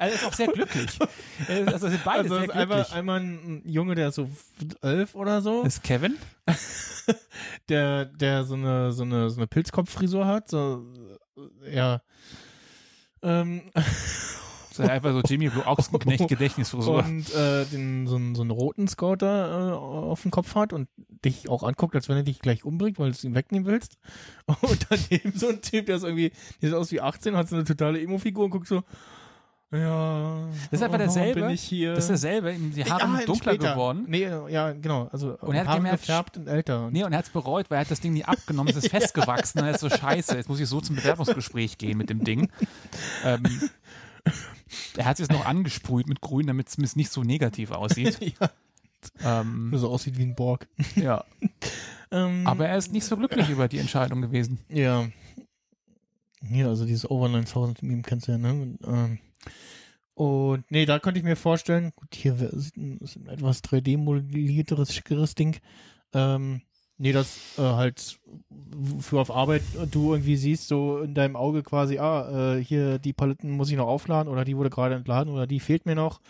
also ist auch sehr glücklich. Also sind beide
Also
sehr
ist einmal,
glücklich.
einmal ein Junge, der ist so elf oder so,
ist Kevin?
der, der so eine, so eine, so eine Pilzkopffrisur hat, so, äh, ja. Ähm,
So einfach so Jimmy Blue Ochsenknecht Gedächtnisfrisur.
und äh, den, so, einen, so einen roten Scouter äh, auf dem Kopf hat und dich auch anguckt, als wenn er dich gleich umbringt, weil du es ihm wegnehmen willst. Und daneben so ein Typ, der ist irgendwie, der sieht aus wie 18, hat so eine totale Emo-Figur und guckt so, ja.
Das ist einfach derselbe.
Bin ich hier?
Das ist dasselbe, ihm die Haare
Ja,
dunkler
später.
geworden.
Nee, ja, genau. Also
Und er hat
gefärbt und älter.
Nee, und er hat es bereut, weil er hat das Ding nie abgenommen, es ist festgewachsen und er ist so scheiße, jetzt muss ich so zum Bewerbungsgespräch gehen mit dem Ding. Ähm, er hat es jetzt noch angesprüht mit grün, damit es nicht so negativ aussieht.
ja,
Ähm,
so aussieht wie ein Borg.
ja.
Ähm,
Aber er ist nicht so glücklich über die Entscheidung gewesen.
Ja. Hier, also dieses Over 9000 Meme kennst du ja, ne? Und, ähm, und nee, da könnte ich mir vorstellen, gut, hier ist ein, ist ein etwas 3D-modellierteres, schickeres Ding. Ähm, nee, das äh, halt für auf Arbeit äh, du irgendwie siehst, so in deinem Auge quasi, ah, äh, hier die Paletten muss ich noch aufladen oder die wurde gerade entladen oder die fehlt mir noch.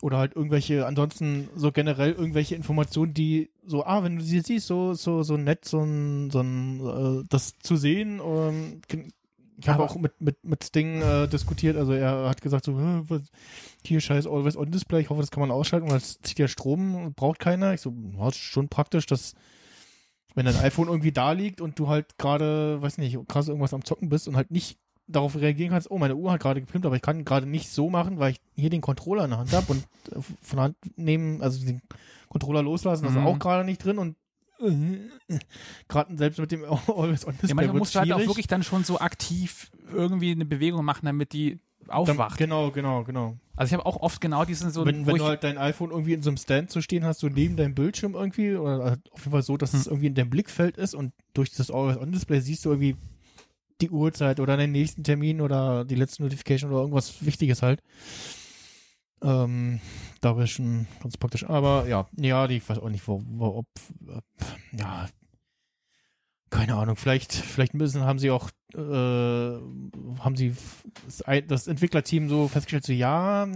Oder halt irgendwelche, ansonsten so generell irgendwelche Informationen, die so, ah, wenn du sie siehst, so, so, so nett, so ein, so ein, äh, das zu sehen. Ähm, ich habe auch mit, mit, mit Sting äh, diskutiert, also er hat gesagt so, "Hä, was, hier scheiß Always On Display, ich hoffe, das kann man ausschalten, weil es zieht ja Strom und braucht keiner. Ich so, ja, ist schon praktisch, dass wenn dein iPhone irgendwie da liegt und du halt gerade, weiß nicht, krass irgendwas am Zocken bist und halt nicht darauf reagieren kannst, oh, meine Uhr hat gerade gefilmt, aber ich kann gerade nicht so machen, weil ich hier den Controller in der Hand habe und äh, von der Hand nehmen, also den Controller loslassen, das
Mhm.
ist auch gerade nicht drin und gerade selbst mit dem Always On
Ja,
Display
manchmal
wird
musst du halt auch wirklich dann schon so aktiv irgendwie eine Bewegung machen, damit die
Dann-
aufwacht.
Genau, genau, genau.
Also ich habe auch oft genau diesen so,
wenn wenn du halt dein iPhone irgendwie in so einem Stand zu stehen hast, so neben deinem Bildschirm irgendwie, oder halt auf jeden Fall so, dass es
Hm.
irgendwie in deinem Blickfeld ist und durch das Always-On-Display siehst du irgendwie die Uhrzeit oder den nächsten Termin oder die letzte Notification oder irgendwas Wichtiges halt. Ähm, da wäre schon ganz praktisch. Aber ja, ja, die, ich weiß auch nicht, wo, wo ob, ob, ja, keine Ahnung, vielleicht, vielleicht müssen, haben sie auch, äh, haben sie das Entwicklerteam so festgestellt, so, ja,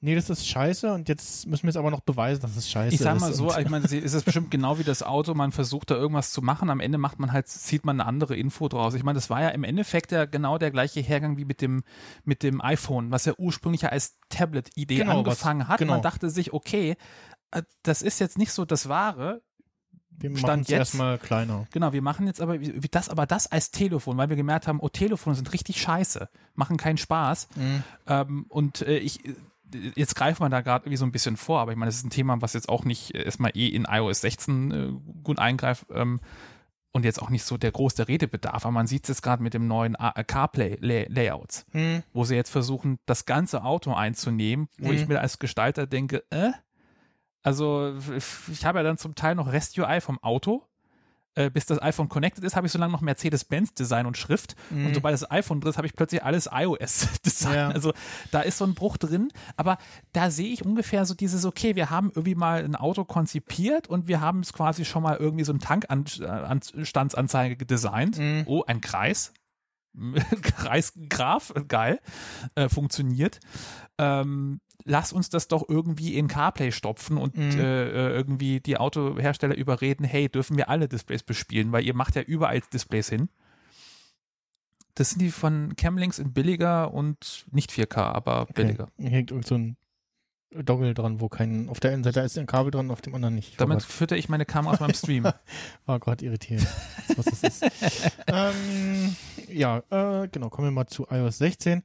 nee, das ist scheiße und jetzt müssen wir es aber noch beweisen, dass es scheiße ist.
Ich sag mal
ist.
so, ich meine, sie- ist es bestimmt genau wie das Auto, man versucht da irgendwas zu machen, am Ende macht man halt, zieht man eine andere Info draus. Ich meine, das war ja im Endeffekt ja genau der gleiche Hergang wie mit dem, mit dem iPhone, was ja ursprünglich ja als Tablet-Idee
Genau, was-
angefangen hat.
genau.
Man dachte sich, okay, äh, das ist jetzt nicht so das Wahre,
wir machen es
jetzt-
erstmal kleiner.
Genau, wir machen jetzt aber wie das, aber das als Telefon, weil wir gemerkt haben, oh, Telefone sind richtig scheiße, machen keinen Spaß.
Mhm.
Ähm, und äh, ich, jetzt greift man da gerade irgendwie so ein bisschen vor, aber ich meine, das ist ein Thema, was jetzt auch nicht äh, erstmal eh in iOS 16 äh, gut eingreift ähm, und jetzt auch nicht so der große Redebedarf, aber man sieht es jetzt gerade mit dem neuen äh, CarPlay-Layouts,
Mhm.
wo sie jetzt versuchen, das ganze Auto einzunehmen, wo
Mhm.
ich mir als Gestalter denke, äh, also ich habe ja dann zum Teil noch Rest-UI vom Auto. Äh, bis das iPhone connected ist, habe ich so lange noch Mercedes-Benz-Design und Schrift. Und sobald das iPhone drin ist, habe ich plötzlich alles iOS-Design.
Mhm. Ja.
Also da ist so ein Bruch drin. Aber da sehe ich ungefähr so dieses, okay, wir haben irgendwie mal ein Auto konzipiert und wir haben es quasi schon mal irgendwie so eine Tankanstandsanzeige gedesignt.
Mhm.
Oh, ein Kreis. Kreisgraf, geil, äh, funktioniert. Ähm, lass uns das doch irgendwie in CarPlay stopfen und
Mhm.
äh, äh, irgendwie die Autohersteller überreden, hey, dürfen wir alle Displays bespielen, weil ihr macht ja überall Displays hin. Das sind die von Camlinks in billiger und nicht 4K, aber billiger.
Hier hängt irgend so ein Doggle dran, wo kein, auf der einen Seite ist ein Kabel dran, auf dem anderen nicht.
Damit
Oh Gott.
fütter ich meine Kamera aus meinem Stream.
War gerade irritierend, was das ist. ähm, ja, äh, genau, kommen wir mal zu iOS 16.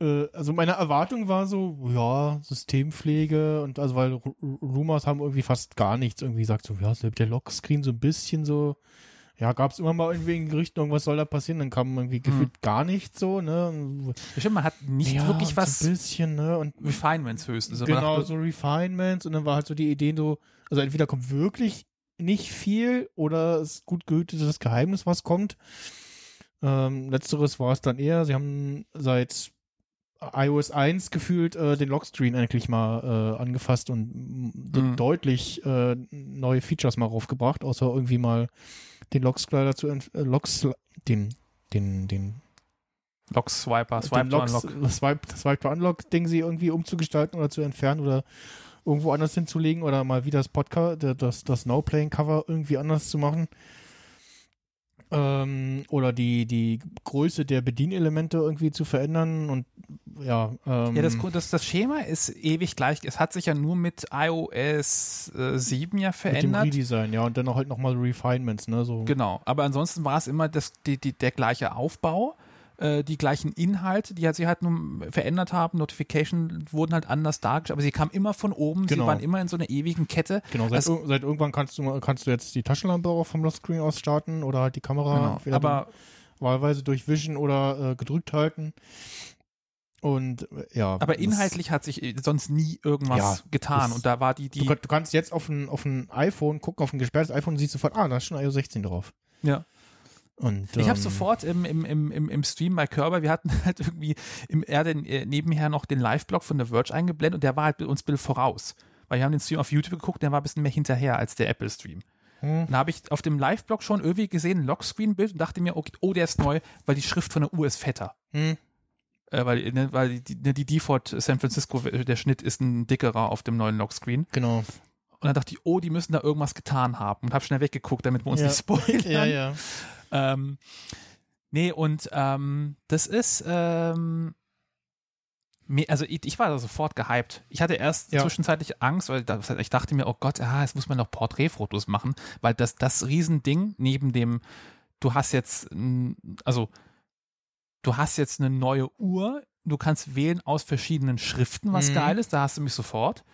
Äh, also meine Erwartung war so, ja, Systempflege und also weil Ru- Ru- Rumors haben irgendwie fast gar nichts irgendwie gesagt, so, ja, so der Lockscreen so ein bisschen so, ja, gab es immer mal irgendwie in Gerüchten, irgendwas soll da passieren, dann kam irgendwie gefühlt gar nichts so, ne? Und,
Bestimmt, man hat nicht
ja,
wirklich was
ein bisschen, ne? Und
Refinements höchstens.
Genau,
nach-
so Refinements und dann war halt so die Idee so, also entweder kommt wirklich nicht viel oder es ist gut gehütetes Geheimnis, was kommt. Ähm, letzteres war es dann eher, sie haben seit iOS 1 gefühlt äh, den Lockscreen eigentlich mal äh, angefasst und
Mhm.
deutlich äh, neue Features mal raufgebracht, außer irgendwie mal den Lockslider zu äh, Locks den den den
Lock Swiper, Swipe
den
to
Locks,
Unlock.
das Swipe, das Swipe to Unlock Ding sie irgendwie umzugestalten oder zu entfernen oder irgendwo anders hinzulegen oder mal wieder das Podcast, das, das No Playing Cover irgendwie anders zu machen. Ähm, oder die, die Größe der Bedienelemente irgendwie zu verändern und ja, ähm,
Ja, das, das, das Schema ist ewig gleich. Es hat sich ja nur mit iOS äh, 7 ja
mit dem
verändert.
Redesign, ja, und dann halt nochmal Refinements, ne, so.
Genau, aber ansonsten war es immer das, die, die, der gleiche Aufbau, äh, die gleichen Inhalte, die halt sie halt nur verändert haben. Notification wurden halt anders dargestellt, aber sie kamen immer von oben,
Genau.
sie waren immer in so einer ewigen Kette.
Genau, seit,
Also-
seit irgendwann kannst du, kannst du jetzt die Taschenlampe auch vom Lockscreen aus starten oder halt die Kamera.
Genau. Aber
wahlweise durch Vision oder äh, gedrückt halten. Und äh, ja.
Aber inhaltlich hat sich äh, sonst nie irgendwas
Ja,
getan. Und da war die,
Du,
die.
kann- du kannst jetzt auf ein, auf ein iPhone gucken, auf ein gesperrtes iPhone und siehst sofort, ah, da ist schon iOS 16 drauf.
Ja.
Und,
Ich habe
ähm,
sofort im, im, im, im, Stream bei Körber, wir hatten halt irgendwie im, er den, äh, nebenher noch den Live-Blog von The Verge eingeblendet und der war halt uns bisschen voraus. Weil wir haben den Stream auf YouTube geguckt, der war ein bisschen mehr hinterher als der Apple-Stream.
Hm.
Dann habe ich auf dem Live-Blog schon irgendwie gesehen, ein Lockscreen-Bild und dachte mir, okay, oh, der ist neu, weil die Schrift von der Uhr ist fetter.
Hm.
Äh, weil ne, weil die, die, die Default San Francisco, der Schnitt ist ein dickerer auf dem neuen Lockscreen.
Genau.
Und dann dachte ich, oh, die müssen da irgendwas getan haben und habe schnell weggeguckt, damit wir uns
Ja.
nicht spoilern.
Ja, ja.
Ähm, nee, und ähm, das ist, ähm, mir, also ich, ich war da sofort gehypt. Ich hatte erst
Ja.
zwischenzeitlich Angst, weil ich dachte mir, oh Gott, ah, jetzt muss man noch Porträtfotos machen, weil das, das Riesending neben dem, du hast jetzt, also du hast jetzt eine neue Uhr, du kannst wählen aus verschiedenen Schriften, was
Mhm.
geil ist, da hast du mich sofort.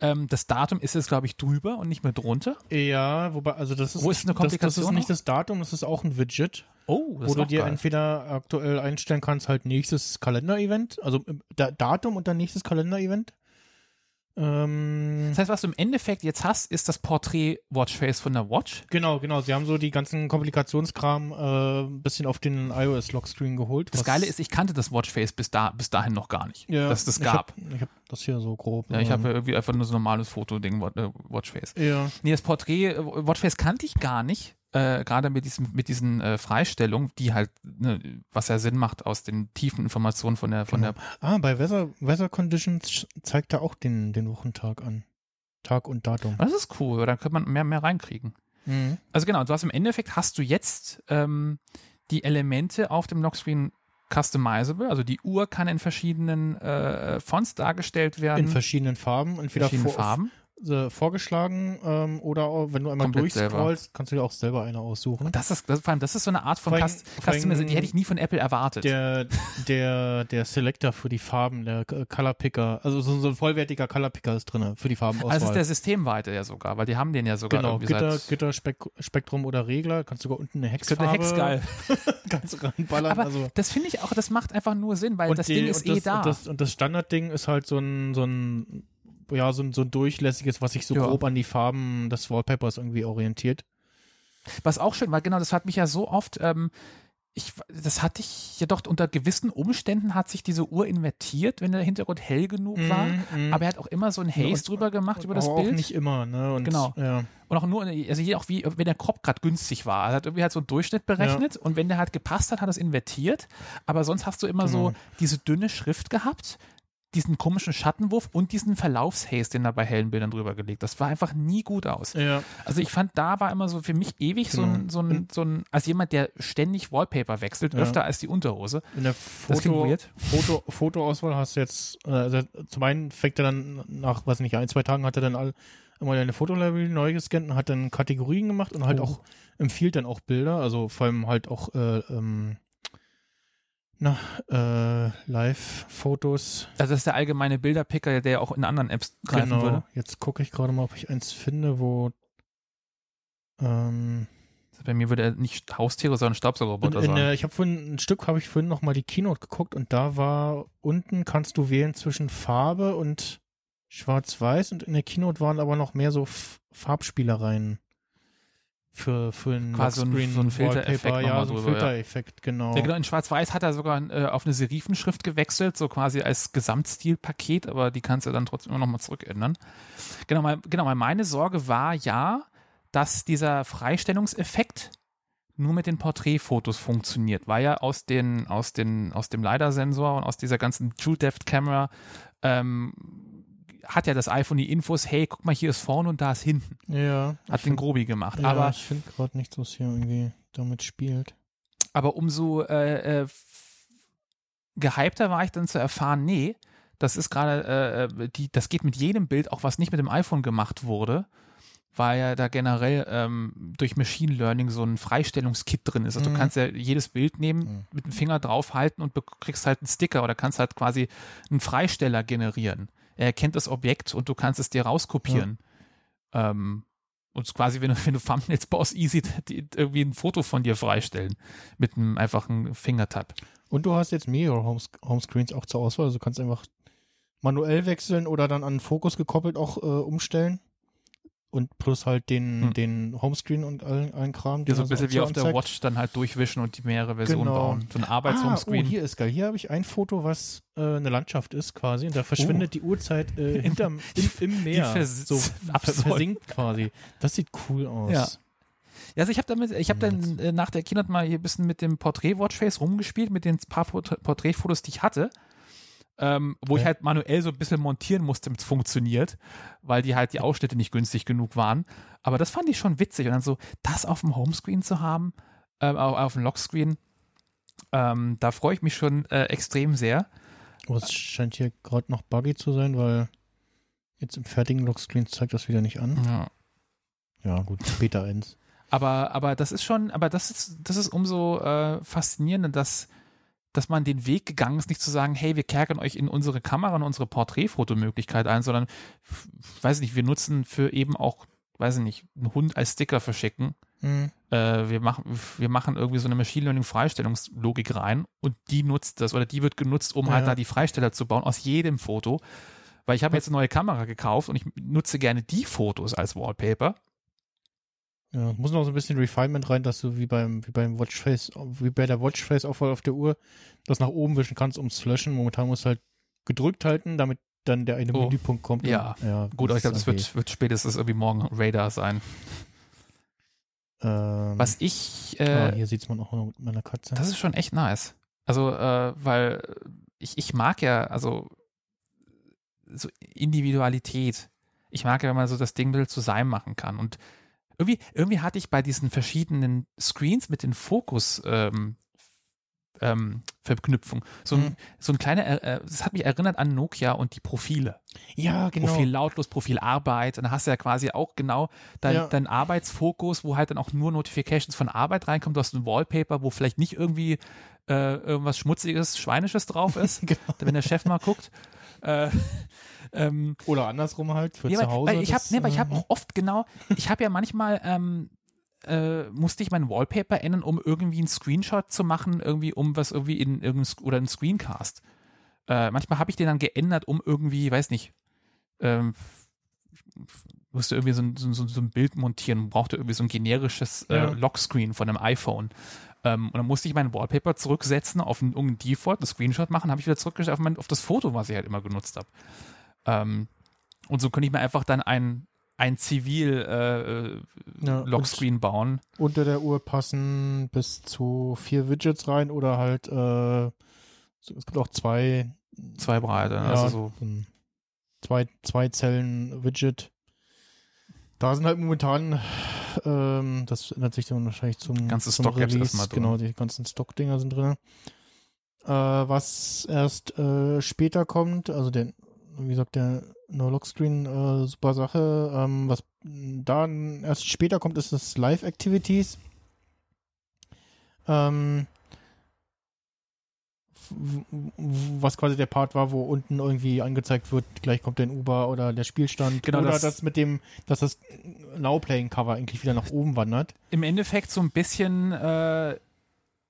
Ähm, das Datum ist jetzt, glaube ich, drüber und nicht mehr drunter.
Ja, wobei, also das ist,
Wo ist eine
das, das ist
Komplikation
nicht
noch?
das Datum, das ist auch ein Widget,
Oh, das
wo
ist
du dir
geil.
entweder aktuell einstellen kannst, halt nächstes Kalender-Event, also äh, da, Datum und dann nächstes Kalender-Event. Ähm,
Das heißt, was du im Endeffekt jetzt hast, ist das Porträt Watchface von der Watch.
Genau, genau. Sie haben so die ganzen Komplikationskram äh, ein bisschen auf den iOS-Lockscreen geholt.
Das Geile ist, ich kannte das Watchface bis, da, bis dahin noch gar nicht,
ja,
dass es das gab.
Hab, ich habe das hier so grob.
ja, ich
ähm,
habe irgendwie einfach nur so ein normales Foto-Ding, äh, Watchface.
ja,
Nee, das Porträt äh, Watchface kannte ich gar nicht. Äh, gerade mit diesem, mit diesen äh, Freistellungen, die halt, ne, was ja Sinn macht aus den tiefen Informationen von der, von
Genau. Ah, bei Weather, Weather Conditions zeigt er auch den, den Wochentag an. Tag und Datum.
der. Das ist cool, da könnte man mehr, mehr reinkriegen.
Mhm.
Also genau, du hast im Endeffekt hast du jetzt ähm, die Elemente auf dem Lockscreen customizable, also die Uhr kann in verschiedenen äh, Fonts dargestellt werden,
In verschiedenen Farben, entweder
verschiedenen
vor,
Farben.
Äh, vorgeschlagen ähm, oder auch, wenn du einmal
Komplett selber.
durchscrollst, kannst du dir auch selber eine aussuchen.
Das ist, das, vor allem, das ist so eine Art von
allem-
die hätte ich nie von Apple erwartet.
Der, der, der Selector für die Farben, der Color Picker, also so, so ein vollwertiger Color Picker ist drin für die Farbenauswahl.
also ist der systemweite ja sogar, weil die haben den ja sogar
genau, Gitter, Gitter Spek- Spektrum oder Regler, kannst sogar unten eine
Ist eine
Hexfarbe
Hex geil.
kannst du reinballern.
Aber
also.
das finde ich auch, das macht einfach nur Sinn, weil das
die-
Ding ist eh
das,
da.
Und das, und das Standardding ist halt so ein, so ein, ja, so ein, so ein durchlässiges, was sich so
Ja.
grob an die Farben des Wallpapers irgendwie orientiert.
Was auch schön war, genau, das hat mich ja so oft, ähm, ich, das hatte ich ja doch unter gewissen Umständen hat sich diese Uhr invertiert, wenn der Hintergrund hell genug war.
Mhm,
Aber er hat auch immer so ein Haze
und-
drüber gemacht über das
aber
Bild.
auch nicht immer, ne? Und,
Genau.
Ja.
Und auch nur, also hier auch wie, wenn der Crop gerade günstig war. Er hat irgendwie halt so einen Durchschnitt berechnet und wenn der halt gepasst hat, hat er es invertiert. Aber sonst hast du immer so
Genau.
diese dünne Schrift gehabt, diesen komischen Schattenwurf und diesen Verlaufshaze, den er bei hellen Bildern drüber gelegt. Das war einfach nie gut aus.
ja.
Also ich fand, da war immer so für mich ewig so, ein,
Genau.
so, ein, so ein, als jemand, der ständig Wallpaper wechselt,
Ja.
öfter als die Unterhose.
In der Foto. Foto, Fotoauswahl hast du jetzt, äh, also zum einen fängt er dann nach, weiß nicht, ein, zwei Tagen hat er dann all, immer eine Fotolibrary neu gescannt und hat dann Kategorien gemacht und halt
Oh.
auch empfiehlt dann auch Bilder, also vor allem halt auch äh, ähm, na, äh, Live-Fotos.
Also das ist der allgemeine Bilderpicker, der auch in anderen Apps greifen
Genau.
würde.
Jetzt gucke ich gerade mal, ob ich eins finde, wo ähm,
Bei mir würde er nicht Haustiere, sondern Staubsaugerroboter
in
sagen.
der, ich habe vorhin ein Stück, habe ich vorhin noch mal die Keynote geguckt und da war unten kannst du wählen zwischen Farbe und Schwarz-Weiß und in der Keynote waren aber noch mehr so Farbspielereien für für einen
Quasi so ein-
Lockscreen
so ein Filtereffekt
Wallpaper, ja, so ein. Filtereffekt, genau.
Ja, genau, in Schwarz-Weiß hat er sogar äh, auf eine Serifenschrift gewechselt, so quasi als Gesamtstilpaket, aber die kannst du dann trotzdem immer nochmal zurückändern. Genau, mal, genau, mal meine Sorge war ja, dass dieser Freistellungseffekt nur mit den Porträtfotos funktioniert, weil ja aus, den, aus, den, aus dem LiDAR-Sensor und aus dieser ganzen True Depth Camera ähm, hat ja das iPhone die Infos, hey, guck mal, hier ist vorne und da ist hinten.
ja,
Hat den
find-
Grobi gemacht.
ja,
aber
ich finde gerade nicht, dass hier irgendwie damit spielt.
Aber umso äh, äh, gehypter war ich dann zu erfahren, nee, das ist gerade, äh, die, das geht mit jedem Bild, auch was nicht mit dem iPhone gemacht wurde, weil ja da generell ähm, durch Machine Learning so ein Freistellungskit drin ist. Also
Mhm.
du kannst ja jedes Bild nehmen,
Mhm.
mit dem Finger draufhalten und kriegst halt einen Sticker oder kannst halt quasi einen Freisteller generieren. Er erkennt das Objekt und du kannst es dir rauskopieren. Ähm, und es ist quasi, wenn du, wenn du Thumbnails baust, easy die, irgendwie ein Foto von dir freistellen mit einem einfachen Fingertap.
Und du hast jetzt mehrere Homes Homescreens auch zur Auswahl, also du kannst einfach manuell wechseln oder dann an Fokus gekoppelt auch äh, umstellen. Und plus halt den,
Hm.
den Homescreen und allen, allen Kram.
Die so ein bisschen wie auf der
anzeigt.
Watch dann halt durchwischen und die mehrere Versionen
Genau.
bauen. So ein
Ah, oh,
Arbeitshomescreen.
hier ist geil. Hier habe ich ein Foto, was äh, eine Landschaft ist quasi. Und da verschwindet die Uhrzeit äh, hinterm, im, im Meer.
vers-
so
absolut.
versinkt quasi. Das sieht cool aus.
Ja. Ja, also ich habe damit, ich habe dann äh, nach der Keynote mal hier ein bisschen mit dem Porträt-Watchface rumgespielt, mit den paar Porträt- Porträtfotos, die ich hatte. Ähm, wo ich
Okay.
halt manuell so ein bisschen montieren musste, damit es funktioniert, weil die halt die Ausschnitte nicht günstig genug waren. Aber das fand ich schon witzig. Und dann so, das auf dem Homescreen zu haben, ähm, auf, auf dem Lockscreen, ähm, da freue ich mich schon äh, extrem sehr.
Aber es scheint hier gerade noch buggy zu sein, weil jetzt im fertigen Lockscreen zeigt das wieder nicht an.
Ja.
Ja, gut, Beta 1.
Aber, aber das ist schon, aber das ist, das ist umso äh, faszinierender, dass, dass man den Weg gegangen ist, nicht zu sagen, hey, wir kerkern euch in unsere Kamera und unsere Porträtfotomöglichkeit ein, sondern, weiß nicht, wir nutzen für eben auch, weiß ich nicht, einen Hund als Sticker verschicken.
Hm.
Äh, wir, machen, wir machen irgendwie so eine Machine Learning Freistellungslogik rein und die nutzt das oder die wird genutzt, um halt
Ja.
da die Freisteller zu bauen aus jedem Foto. Weil ich habe jetzt eine neue Kamera gekauft und ich nutze gerne die Fotos als Wallpaper.
Ja, muss noch so ein bisschen Refinement rein, dass du wie beim, wie beim Watchface, wie bei der Watchface-Auswahl auf der Uhr, das nach oben wischen kannst, um zu löschen. Momentan musst du halt gedrückt halten, damit dann der eine
Oh.
Menüpunkt kommt.
Ja.
Und, ja
Gut, aber ich glaube, das wird, wird spätestens irgendwie morgen Radar sein.
Ähm,
Was ich,
ah,
äh,
hier sieht man auch noch mit meiner Katze.
das ist schon echt nice. Also, äh, weil ich, ich mag ja, also so Individualität. Ich mag ja, wenn man so das Ding ein bisschen zu sein machen kann. Und irgendwie, irgendwie hatte ich bei diesen verschiedenen Screens mit den Fokus ähm, ähm, Verknüpfung. So ein,
Mhm.
so ein kleiner, äh, äh, das hat mich erinnert an Nokia und die Profile.
ja, genau.
Profil lautlos, Profil Arbeit. Und da hast du ja quasi auch genau dein,
Ja.
dein Arbeitsfokus, wo halt dann auch nur Notifications von Arbeit reinkommt. Du hast ein Wallpaper, wo vielleicht nicht irgendwie äh, irgendwas Schmutziges, Schweinisches drauf ist,
genau.
wenn der Chef mal guckt. Äh, ähm,
Oder andersrum halt, für
ja,
zu
weil,
Hause.
weil ich habe nee, weil ich
äh,
hab auch oft genau, ich habe ja manchmal ähm, äh, musste ich mein Wallpaper ändern, um irgendwie einen Screenshot zu machen, irgendwie um was irgendwie in irgendein oder einen Screencast. Äh, manchmal habe ich den dann geändert, um irgendwie, weiß nicht, ähm, musste irgendwie so ein, so, so ein Bild montieren, brauchte irgendwie so ein generisches äh,
Ja.
Lockscreen von einem iPhone. Ähm, und dann musste ich mein Wallpaper zurücksetzen auf einen, irgendeinen Default, einen Screenshot machen, habe ich wieder zurückgestellt auf, mein, auf das Foto, was ich halt immer genutzt habe. Ähm, und so könnte ich mir einfach dann ein, ein zivil äh,
Ja,
Lockscreen bauen.
unter der Uhr passen bis zu vier Widgets rein oder halt, äh, es gibt auch zwei,
Zwei Breite.
ja,
Also so.
ein zwei, zwei Zellen Widget. Da sind halt momentan, ähm, das ändert sich dann wahrscheinlich zum,
Ganze
zum
Stock-Apps
Release.
erstmal drin.
Genau, die ganzen Stock-Dinger sind drin. Äh, was erst äh, später kommt, also der, wie gesagt, der No-Lock-Screen, äh, super Sache. Ähm, was dann erst später kommt, ist das Live-Activities. Ähm, was quasi der Part war, wo unten irgendwie angezeigt wird, gleich kommt ein Uber oder der Spielstand.
Genau,
oder
das-
das, mit dem, dass das Now-Playing-Cover eigentlich wieder nach oben wandert.
Im Endeffekt so ein bisschen äh,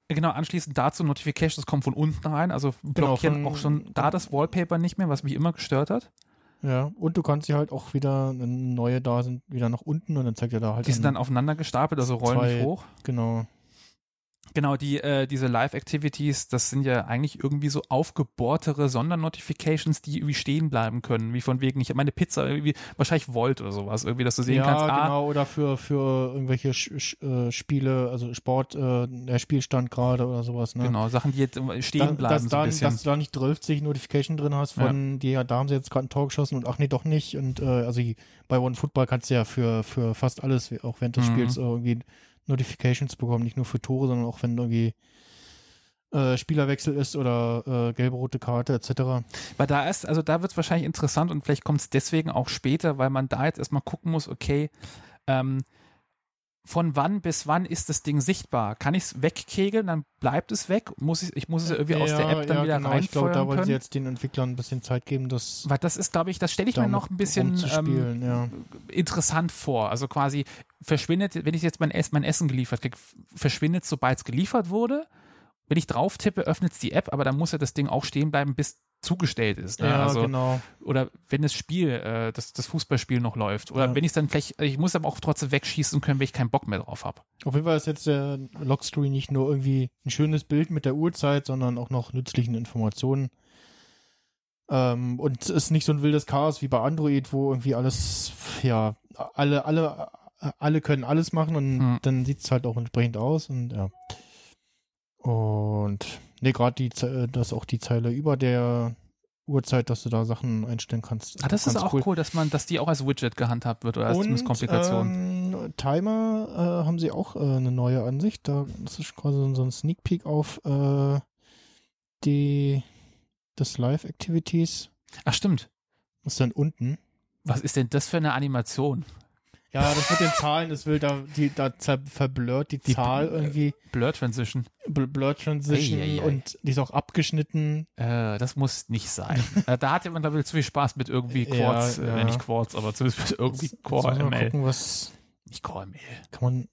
genau anschließend dazu Notifications kommen von unten rein, also blockieren
von-
auch schon da das Wallpaper nicht mehr, was mich immer gestört hat.
Ja, und du kannst sie halt auch wieder, wenn neue da sind, wieder nach unten und dann zeigt er da halt
Die sind
an-
dann aufeinander gestapelt, also rollen
Zwei-
nicht hoch.
genau.
Genau, die, äh, diese Live-Activities, das sind ja eigentlich irgendwie so aufgebohrtere Sondernotifications, die irgendwie stehen bleiben können, wie von wegen, ich habe meine Pizza irgendwie, wahrscheinlich Volt oder sowas, irgendwie, dass du sehen
ja,
kannst, ah,
genau, oder für, für irgendwelche Sch Sch äh, Spiele, also Sport, äh, der Spielstand gerade oder sowas, ne?
genau, Sachen, die jetzt stehen
Da,
bleiben
dass,
so
da, dass du da nicht 12 Notification drin hast von, die, ja, da haben sie jetzt gerade ein Tor geschossen und ach nee, doch nicht. Und äh, also bei One Football kannst du ja für, für fast alles, auch während des
Mhm.
Spiels, irgendwie Notifications bekommen, nicht nur für Tore, sondern auch wenn irgendwie äh, Spielerwechsel ist oder äh, gelbe rote Karte etc.
Weil da ist, also da wird es wahrscheinlich interessant und vielleicht kommt es deswegen auch später, weil man da jetzt erstmal gucken muss, okay, ähm, von wann bis wann ist das Ding sichtbar? Kann ich es wegkegeln, dann bleibt es weg? Muss ich, ich muss es irgendwie aus der App dann
ja,
wieder
genau. Ich glaube, da wollen
können?
sie jetzt den Entwicklern ein bisschen Zeit geben, das
weil das ist, glaube ich, das stelle ich mir noch ein bisschen ähm,
ja.
interessant vor. Also quasi verschwindet, wenn ich jetzt mein, Ess, mein Essen geliefert kriege, verschwindet, sobald es geliefert wurde. Wenn ich drauf tippe, öffnet es die App, aber dann muss ja das Ding auch stehen bleiben, bis zugestellt ist. Ne?
Ja,
also,
genau.
Oder wenn das Spiel, äh, das, das Fußballspiel noch läuft. Oder
Ja.
wenn ich es dann vielleicht, ich muss aber auch trotzdem wegschießen können, wenn ich keinen Bock mehr drauf habe.
Auf jeden Fall ist jetzt der Lockscreen nicht nur irgendwie ein schönes Bild mit der Uhrzeit, sondern auch noch nützlichen Informationen. Ähm, und es ist nicht so ein wildes Chaos wie bei Android, wo irgendwie alles, ja, alle, alle, alle können alles machen und
Hm.
dann sieht es halt auch entsprechend aus und ja. Und nee, gerade die, Ze- dass auch die Zeile über der Uhrzeit, dass du da Sachen einstellen kannst.
Ah, das ist auch cool. dass man, dass die auch als Widget gehandhabt wird oder als zumindest Komplikation.
Ähm, Timer äh, haben sie auch äh, eine neue Ansicht. Da, das ist quasi so- ein Sneak Peek auf äh, die des Live Activities.
Ach stimmt.
Das ist dann unten.
Was ist denn das für eine Animation?
Ja, das mit den Zahlen, das will da, die, da verblurrt die,
Die-
Zahl irgendwie.
Blur Transition.
Bl- Blur Transition
Ei, ei, ei.
und die ist auch abgeschnitten.
Äh, das muss nicht sein. äh, da hatte man, glaube ich, zu viel Spaß mit irgendwie
Ja,
Quartz,
ja.
äh, nicht Quartz, aber zumindest mit irgendwie
Jetzt
Core ML.
gucken, was
Nicht Core ML.
kann man.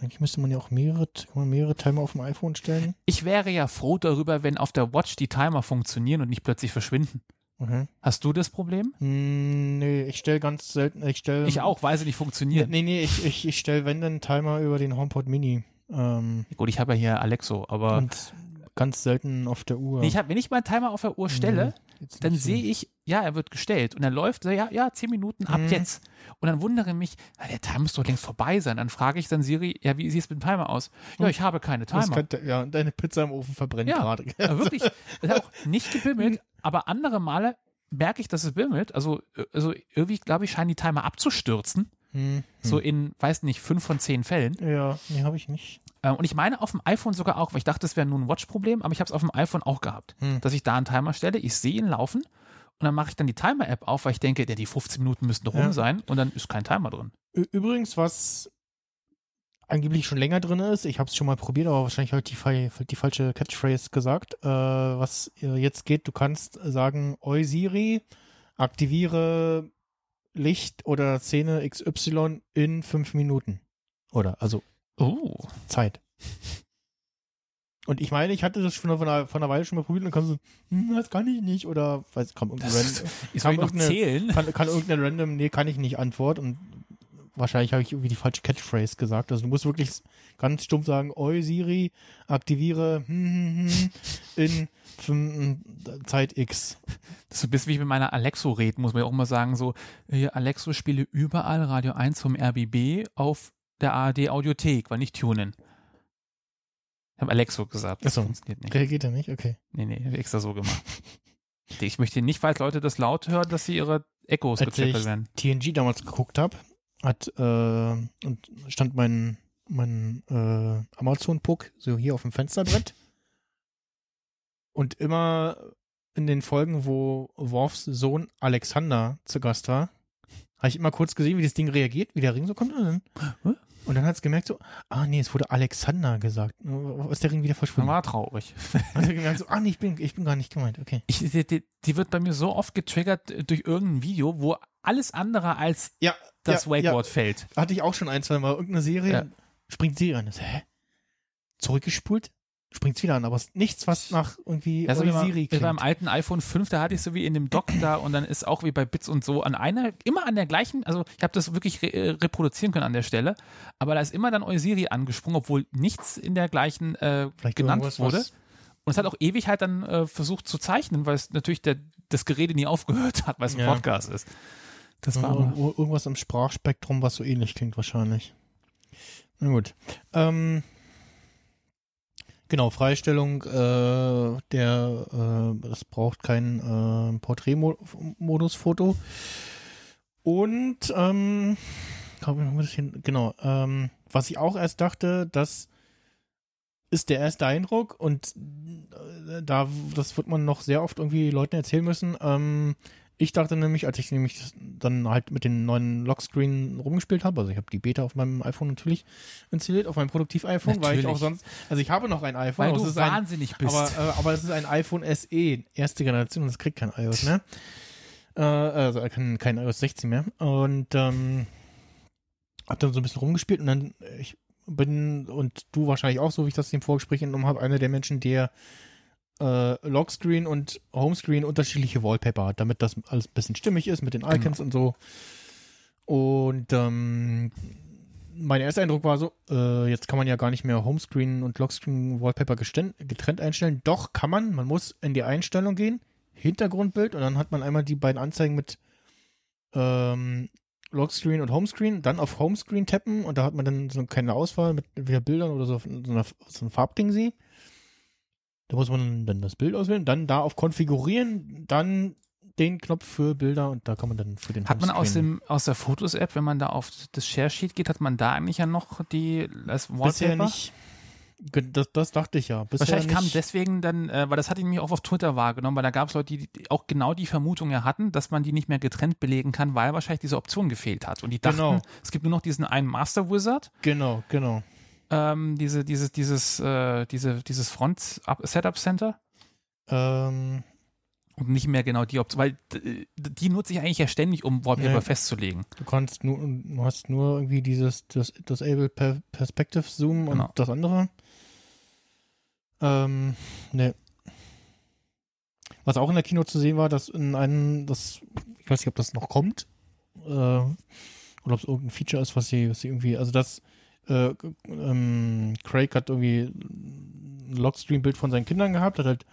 Eigentlich müsste man ja auch mehrere, kann man mehrere Timer auf dem iPhone stellen.
Ich wäre ja froh darüber, wenn auf der Watch die Timer funktionieren und nicht plötzlich verschwinden.
Okay.
Hast du das Problem?
Hm, nee, ich stelle ganz selten, ich stelle.
Ich auch, weil sie nicht
Nee,
funktionieren.
nee, nee, ich, ich, ich stelle wenn dann Timer über den HomePod Mini. Ähm,
Gut, ich habe ja hier Alexo, aber
und ganz selten auf der Uhr.
nee, ich hab, wenn ich meinen Timer auf der Uhr stelle,
Jetzt
dann sehe ich, ja, er wird gestellt und er läuft, ja, ja, zehn Minuten ab
Mhm.
jetzt. Und dann wundere mich, ja, der Timer muss doch längst vorbei sein. Dann frage ich dann Siri, ja, wie sieht es mit dem Timer aus? Ja,
Hm.
ich habe keine
Das
Timer.
könnte, ja, und deine Pizza im Ofen verbrennt
Ja,
gerade.
Aber wirklich, es hat auch nicht gebimmelt, aber andere Male merke ich, dass es bimmelt. Also, äh, also irgendwie, glaube ich, scheinen die Timer abzustürzen.
Hm,
So in, weiß nicht, fünf von zehn Fällen.
Ja, nee, habe ich nicht.
Ähm, Und ich meine auf dem iPhone sogar auch, weil ich dachte, das wäre nur ein Watch-Problem, aber ich habe es auf dem iPhone auch gehabt,
Hm.
dass ich da einen Timer stelle, ich sehe ihn laufen und dann mache ich dann die Timer-App auf, weil ich denke, ja, die 15 Minuten müssten rum
Ja.
sein und dann ist kein Timer drin.
Übrigens, was angeblich schon länger drin ist, ich habe es schon mal probiert, aber wahrscheinlich habe ich die, die falsche Catchphrase gesagt, äh, was äh, jetzt geht, du kannst sagen, Oi Siri, aktiviere Licht oder Szene XY in fünf Minuten. Oder, also
Oh.
Zeit. Und ich meine, ich hatte das schon von einer, von einer Weile schon mal probiert und dann kam so, hm, das kann ich nicht. Oder, weiß, komm, irgendein
Das,
random,
ich
Kann kann, kann irgendeine random, nee, kann ich nicht Antwort und wahrscheinlich habe ich irgendwie die falsche Catchphrase gesagt. Also du musst wirklich ganz stumpf sagen, Oi Siri, aktiviere hm, hm, hm, in Zeit X.
Das ist ein bisschen wie mit meiner Alexo reden, muss man ja auch immer sagen, so, Alexo spiele überall Radio 1 vom RBB auf der ARD Audiothek, weil nicht tunen. Ich habe Alexo gesagt, das
Ach so.
funktioniert nicht.
Reagiert er nicht? Okay.
Nee, nee, hab ich extra so gemacht. Ich möchte nicht, falls Leute das laut hören, dass sie ihre Echos
Als
gezirkelt
ich
werden.
TNG damals geguckt habe, hat äh, und stand mein mein äh, Amazon-Puck so hier auf dem Fensterbrett und immer in den Folgen, wo Worfs Sohn Alexander zu Gast war, habe ich immer kurz gesehen, wie das Ding reagiert, wie der Ring so kommt und dann, und dann hat es gemerkt so, ah nee, es wurde Alexander gesagt. Ist der Ring wieder verschwunden?
war traurig.
Hat er gemerkt so, ah nee, ich bin, ich bin gar nicht gemeint, okay.
Ich, die, die, die wird bei mir so oft getriggert äh, durch irgendein Video, wo alles andere als
Ja,
das
ja,
Wakeboard fällt.
Ja, hatte ich auch schon ein, zwei Mal. Irgendeine Serie,
Ja.
springt Serie an. Das, hä? Zurückgespult? Springt's wieder an, aber es ist nichts, was nach irgendwie
Also wie,
Siri
wie
klingt.
beim alten iPhone 5, da hatte ich so wie in dem Dock da und dann ist auch wie bei Bits und so an einer, immer an der gleichen, also ich habe das wirklich re äh, reproduzieren können an der Stelle, aber da ist immer dann Eusiri angesprungen, obwohl nichts in der gleichen äh,
Vielleicht
genannt wurde. Und es hat auch ewig halt dann äh, versucht zu zeichnen, weil es natürlich der, das Gerede nie aufgehört hat, weil es ein
Ja.
Podcast ist. Das war
Ja, irgendwas im Sprachspektrum, was so ähnlich klingt wahrscheinlich. Na gut. Ähm, genau, Freistellung äh, der, äh, das braucht kein äh, Porträtmodus-Foto. Und, ähm, ich noch ein bisschen, genau, ähm, was ich auch erst dachte, das ist der erste Eindruck und äh, da, das wird man noch sehr oft irgendwie Leuten erzählen müssen. Ähm, ich dachte nämlich, als ich nämlich dann halt mit den neuen Lockscreen rumgespielt habe, also ich habe die Beta auf meinem iPhone natürlich installiert, auf meinem Produktiv-iPhone, weil ich auch sonst, also ich habe noch ein iPhone,
weil du
es ist ein,
wahnsinnig bist.
aber, äh, aber es ist ein iPhone SE, erste Generation, das kriegt kein iOS mehr. Äh, also kann kein iOS 16 mehr. Und ähm, hab dann so ein bisschen rumgespielt und dann, äh, ich bin, und du wahrscheinlich auch, so wie ich das im Vorgespräch entnommen habe, einer der Menschen, der äh, Lockscreen und Homescreen unterschiedliche Wallpaper hat, damit das alles ein bisschen stimmig ist mit den Icons und so. Und ähm, mein erster Eindruck war so, äh, jetzt kann man ja gar nicht mehr Homescreen und Lockscreen Wallpaper getrennt einstellen. Doch kann man, man muss in die Einstellung gehen, Hintergrundbild und dann hat man einmal die beiden Anzeigen mit ähm, Lockscreen und Homescreen, dann auf Homescreen tappen und da hat man dann so keine Auswahl mit wieder Bildern oder so, so, einer, so ein Farbding sie. Da muss man dann das Bild auswählen, dann da auf Konfigurieren, dann den Knopf für Bilder und da kann man dann für den
Hat man aus, dem, aus der Fotos-App, wenn man da auf das Share-Sheet geht, hat man da eigentlich ja noch die als Wallpaper?
Bisher nicht. Das, das dachte ich ja. Bisher
Wahrscheinlich kam
nicht.
deswegen dann, äh, weil das hatte ich nämlich auch auf Twitter wahrgenommen, weil da gab es Leute, die die auch genau die Vermutung ja hatten, dass man die nicht mehr getrennt belegen kann, weil wahrscheinlich diese Option gefehlt hat. Und die dachten,
Genau.
es gibt nur noch diesen einen Master Wizard,
Genau, genau.
Ähm, diese, dieses, dieses, äh, diese, dieses Front Setup Center
Ähm,
und nicht mehr genau die Option, weil die nutze ich eigentlich ja ständig, um Wallpaper
Nee.
festzulegen.
du kannst nur, du hast nur irgendwie dieses, das, das Able per Perspective Zoom
Genau.
und das andere. Ähm, ne. Was auch in der Kino zu sehen war, dass in einem, das, ich weiß nicht, ob das noch kommt, äh, oder ob es irgendein Feature ist, was sie, was sie irgendwie, also das, äh, ähm, Craig hat irgendwie ein Lockstream-Bild von seinen Kindern gehabt, hat halt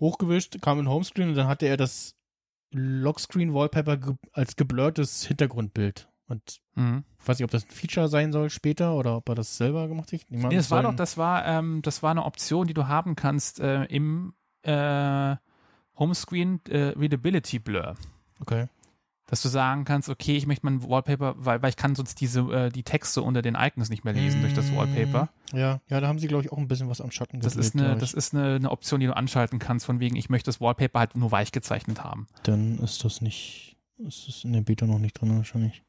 hochgewischt, kam in Homescreen und dann hatte er das Lockscreen-Wallpaper ge als geblurrtes Hintergrundbild. Und
Mhm.
ich weiß nicht, ob das ein Feature sein soll später oder ob er das selber gemacht hat.
Nee, das war doch, das war, ähm, das war eine Option, die du haben kannst äh, im äh, Homescreen äh, Readability Blur.
Okay.
Dass du sagen kannst, okay, ich möchte mein Wallpaper, weil, weil ich kann sonst diese, äh, die Texte unter den Icons nicht mehr lesen durch das Wallpaper.
Ja, ja, da haben sie, glaube ich, auch ein bisschen was am Schatten
Das ist, eine, das ist eine, eine Option, die du anschalten kannst, von wegen, ich möchte das Wallpaper halt nur weich gezeichnet haben.
Dann ist das nicht, ist das in der Beta noch nicht drin wahrscheinlich.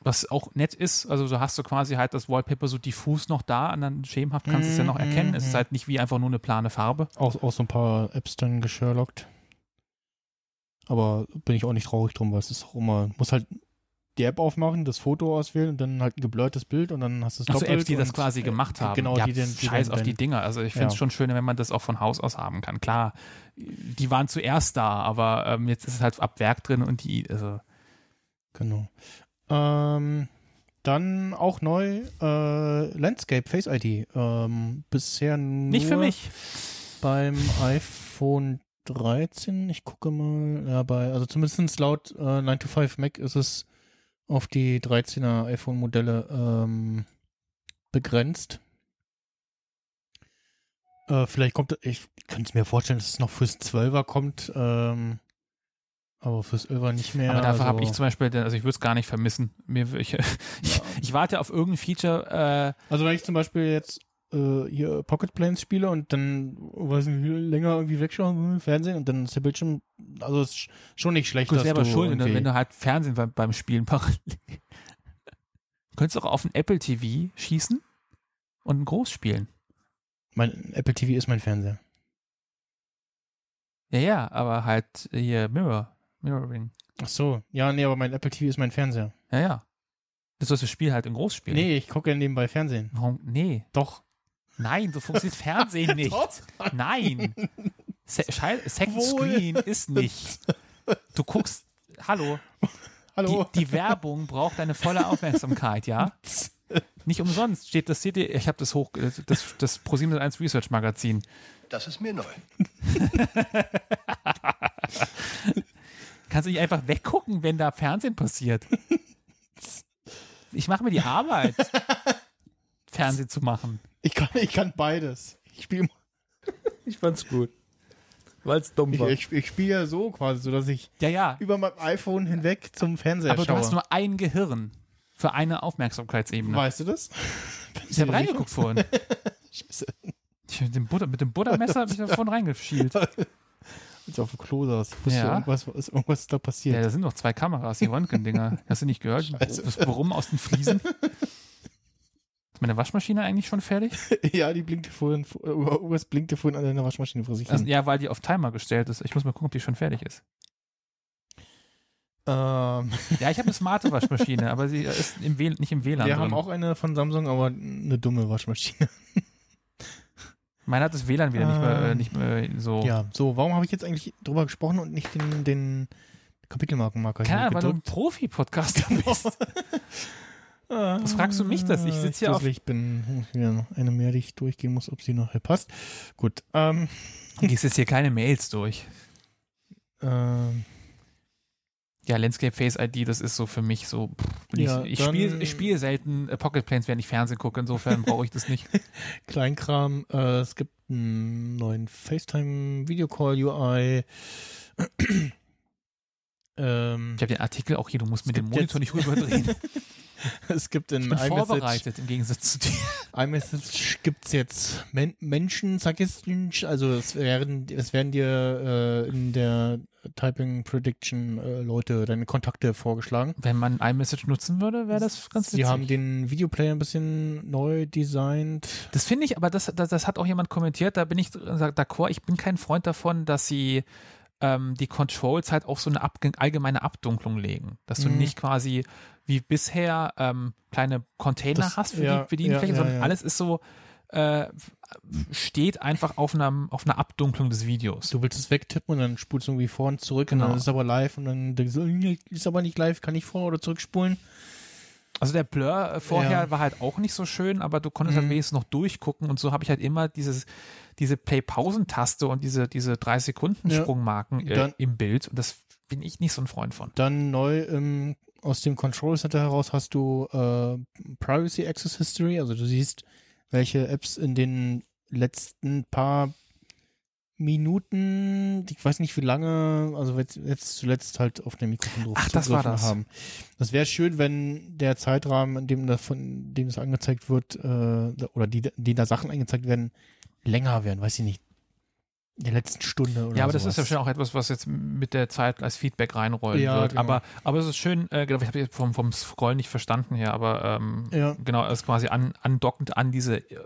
Was auch nett ist, also so hast du quasi halt das Wallpaper so diffus noch da, und dann schemenhaft kannst du es ja noch
Mhm,
erkennen. Es ist
mhm.
halt nicht wie einfach nur eine plane Farbe.
Auch, auch so ein paar Apps dann gesherlockt. Aber bin ich auch nicht traurig drum, weil es ist auch immer, muss halt die App aufmachen, das Foto auswählen und dann halt ein geblurrtes Bild und dann hast du es doppelt.
Apps, die das quasi
äh,
gemacht haben.
Genau,
ja,
die den, die
Scheiß
den-
auf die Dinger. Also ich finde es
Ja.
schon schön, wenn man das auch von Haus aus haben kann. Klar, die waren zuerst da, aber ähm, jetzt ist es halt ab Werk drin und die, also
Genau. Ähm, dann auch neu äh, Landscape Face ID. Ähm, bisher nur
nicht für mich.
beim iPhone 13. Ich gucke mal. Ja, bei, also zumindest laut äh, 9to5 Mac ist es auf die 13er iPhone-Modelle ähm, begrenzt. Äh, vielleicht kommt, ich könnte es mir vorstellen, dass es noch fürs 12er kommt, ähm, aber fürs 11er nicht mehr.
aber dafür habe
also-
ich zum Beispiel, also ich würde es gar nicht vermissen. Mir, ich, ich, ich warte auf irgendein Feature, äh,
Also wenn ich zum Beispiel jetzt äh, hier Pocket Planes spiele und dann, weiß nicht, länger irgendwie wegschaue im Fernsehen und dann ist der Bildschirm, also ist schon nicht schlecht,
Gut,
dass
selber
du
schuld, wenn du, wenn du halt Fernsehen beim, beim Spielen parallel. Du könntest auch auf ein Apple TV schießen und ein Groß spielen.
mein Apple TV ist mein Fernseher.
Ja, ja, aber halt hier Mirror, Mirroring.
Ach so, ja, nee, aber mein Apple TV ist mein Fernseher.
Ja, ja. Du sollst das Spiel halt in Groß spielen.
Nee, ich gucke ja nebenbei Fernsehen.
Warum? Nee.
Doch.
Nein, so funktioniert Fernsehen nicht. Nein. Se Schei- Second
Wohl.
Screen ist nicht. Du guckst, hallo,
Hallo.
die, die Werbung braucht deine volle Aufmerksamkeit, ja? Nicht umsonst steht das, seht ihr, ich habe das hoch, das, das ProSieben 1 Research Magazin.
Das ist mir neu.
Kannst du nicht einfach weggucken, wenn da Fernsehen passiert? Ich mache mir die Arbeit, Fernsehen zu machen.
Ich kann, ich kann beides. Ich spiele
Ich fand's gut. Weil's dumm
ich,
war.
ich, ich spiel ja so quasi, so dass ich
Ja, ja.
über mein iPhone hinweg zum Fernseher
Aber du
schaue.
hast nur ein Gehirn für eine Aufmerksamkeitsebene.
weißt du das?
Ich habe reingeguckt vorhin. Ich, mit, dem Butter, mit dem Buttermesser habe ich da vorhin reingeschielt.
Als du auf dem Klo saß.
Ja.
irgendwas, ist irgendwas da passiert.
Ja, da sind noch zwei Kameras, die Röntgendinger. Hast du nicht gehört?
Scheiße.
Das Brummen aus den Fliesen. Meine Waschmaschine eigentlich schon fertig?
Ja, die blinkte vorhin, irgendwas blinkte vorhin an deiner Waschmaschine vor sich
Also,
hin.
ja, weil die auf Timer gestellt ist. Ich muss mal gucken, ob die schon fertig ist.
Ähm,
Ja, ich habe eine smarte Waschmaschine, aber sie ist im nicht im WLAN
wir
drin.
haben auch eine von Samsung, aber eine dumme Waschmaschine.
Meine hat das WLAN wieder nicht mehr, äh,
Ähm,
nicht mehr so.
Ja, so, warum habe ich jetzt eigentlich drüber gesprochen und nicht den, den Kapitelmarkenmarker
Keine Ahnung, weil du ein? Profi-Podcaster bist. Was fragst du mich das? Ich sitz hier auf-
Ich bin noch eine mehr, die ich durchgehen muss, ob sie nachher passt. Gut, ähm,
Du gehst jetzt hier keine Mails durch.
ähm,
Ja, Landscape Face ID, das ist so für mich so.
Ja,
ich ich spiele ich spiele selten äh, Pocket Planes, während ich Fernsehen gucke. Insofern brauche ich das nicht.
Kleinkram. Äh, es gibt einen neuen FaceTime Video Call UI. ähm,
Ich habe den Artikel auch hier, du musst mit dem Monitor nicht rüberdrehen.
es gibt in
Ich bin
iMessage,
vorbereitet im Gegensatz zu dir.
iMessage gibt es jetzt Men Menschen Suggestions, also es werden, es werden dir äh, in der Typing Prediction äh, Leute, deine Kontakte vorgeschlagen.
Wenn man iMessage nutzen würde, wäre das ganz
Sie
witzig.
haben den Videoplayer ein bisschen neu designt.
Das finde ich, aber das, das, das hat auch jemand kommentiert, da bin ich d'accord, ich bin kein Freund davon, dass sie ähm, die Controls halt auf so eine allgemeine Abdunklung legen. Dass du
Mhm.
nicht quasi wie bisher ähm, kleine Container
Das-
hast für
ja,
die Bedienfläche,
ja, ja,
sondern
ja.
alles ist so, äh, steht einfach auf einer, auf einer Abdunklung des Videos.
Du willst es wegtippen und dann spulst du irgendwie vor und zurück und
Genau.
dann ist es aber live und dann denkst du, "Hm, ist aber nicht live, kann ich vor- oder zurückspulen.
Also der Blur äh, vorher
Ja.
war halt auch nicht so schön, aber du konntest
Mhm.
halt wenigstens noch durchgucken und so habe ich halt immer dieses, diese Play-Pausen-Taste und diese, diese drei Sekunden
Ja.
Sprungmarken äh, im Bild und das bin ich nicht so ein Freund von.
Dann neu im, aus dem Control Center heraus hast du äh, Privacy Access History, also du siehst, welche Apps in den letzten paar Minuten, ich weiß nicht wie lange, also jetzt, jetzt zuletzt halt auf dem Mikrofon drauf
Ach, das war das.
haben. Das wäre schön, wenn der Zeitrahmen, in dem das von dem es angezeigt wird, äh, oder die, die da Sachen angezeigt werden, länger werden, weiß ich nicht. In der letzten Stunde oder
Ja, aber das
sowas.
ist ja schon auch etwas, was jetzt mit der Zeit als Feedback reinrollen
Ja,
wird.
genau.
Aber, aber es ist schön, äh, genau, ich habe jetzt vom, vom Scrollen nicht verstanden hier, aber ähm,
Ja.
genau, es ist quasi an, andockend an diese, äh,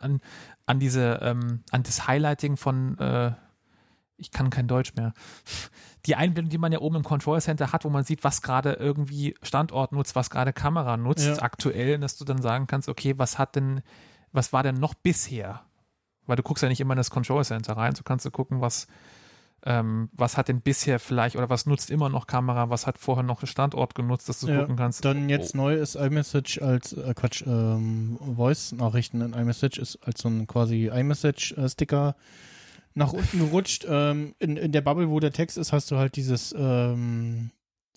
an, an diese, ähm, an das Highlighting von, äh, ich kann kein Deutsch mehr. Die Einblendung, die man ja oben im Control Center hat, wo man sieht, was gerade irgendwie Standort nutzt, was gerade Kamera nutzt,
Ja.
aktuell, dass du dann sagen kannst, okay, was hat denn, was war denn noch bisher? Weil du guckst ja nicht immer in das Control Center rein, so kannst du gucken, was, ähm, was hat denn bisher vielleicht oder was nutzt immer noch Kamera, was hat vorher noch Standort genutzt, dass du
Ja,
gucken kannst.
Dann jetzt neu ist iMessage als, äh, Quatsch, ähm, Voice-Nachrichten in iMessage ist als so ein quasi iMessage-Sticker nach unten gerutscht. Ähm, in, in der Bubble, wo der Text ist, hast du halt dieses ähm,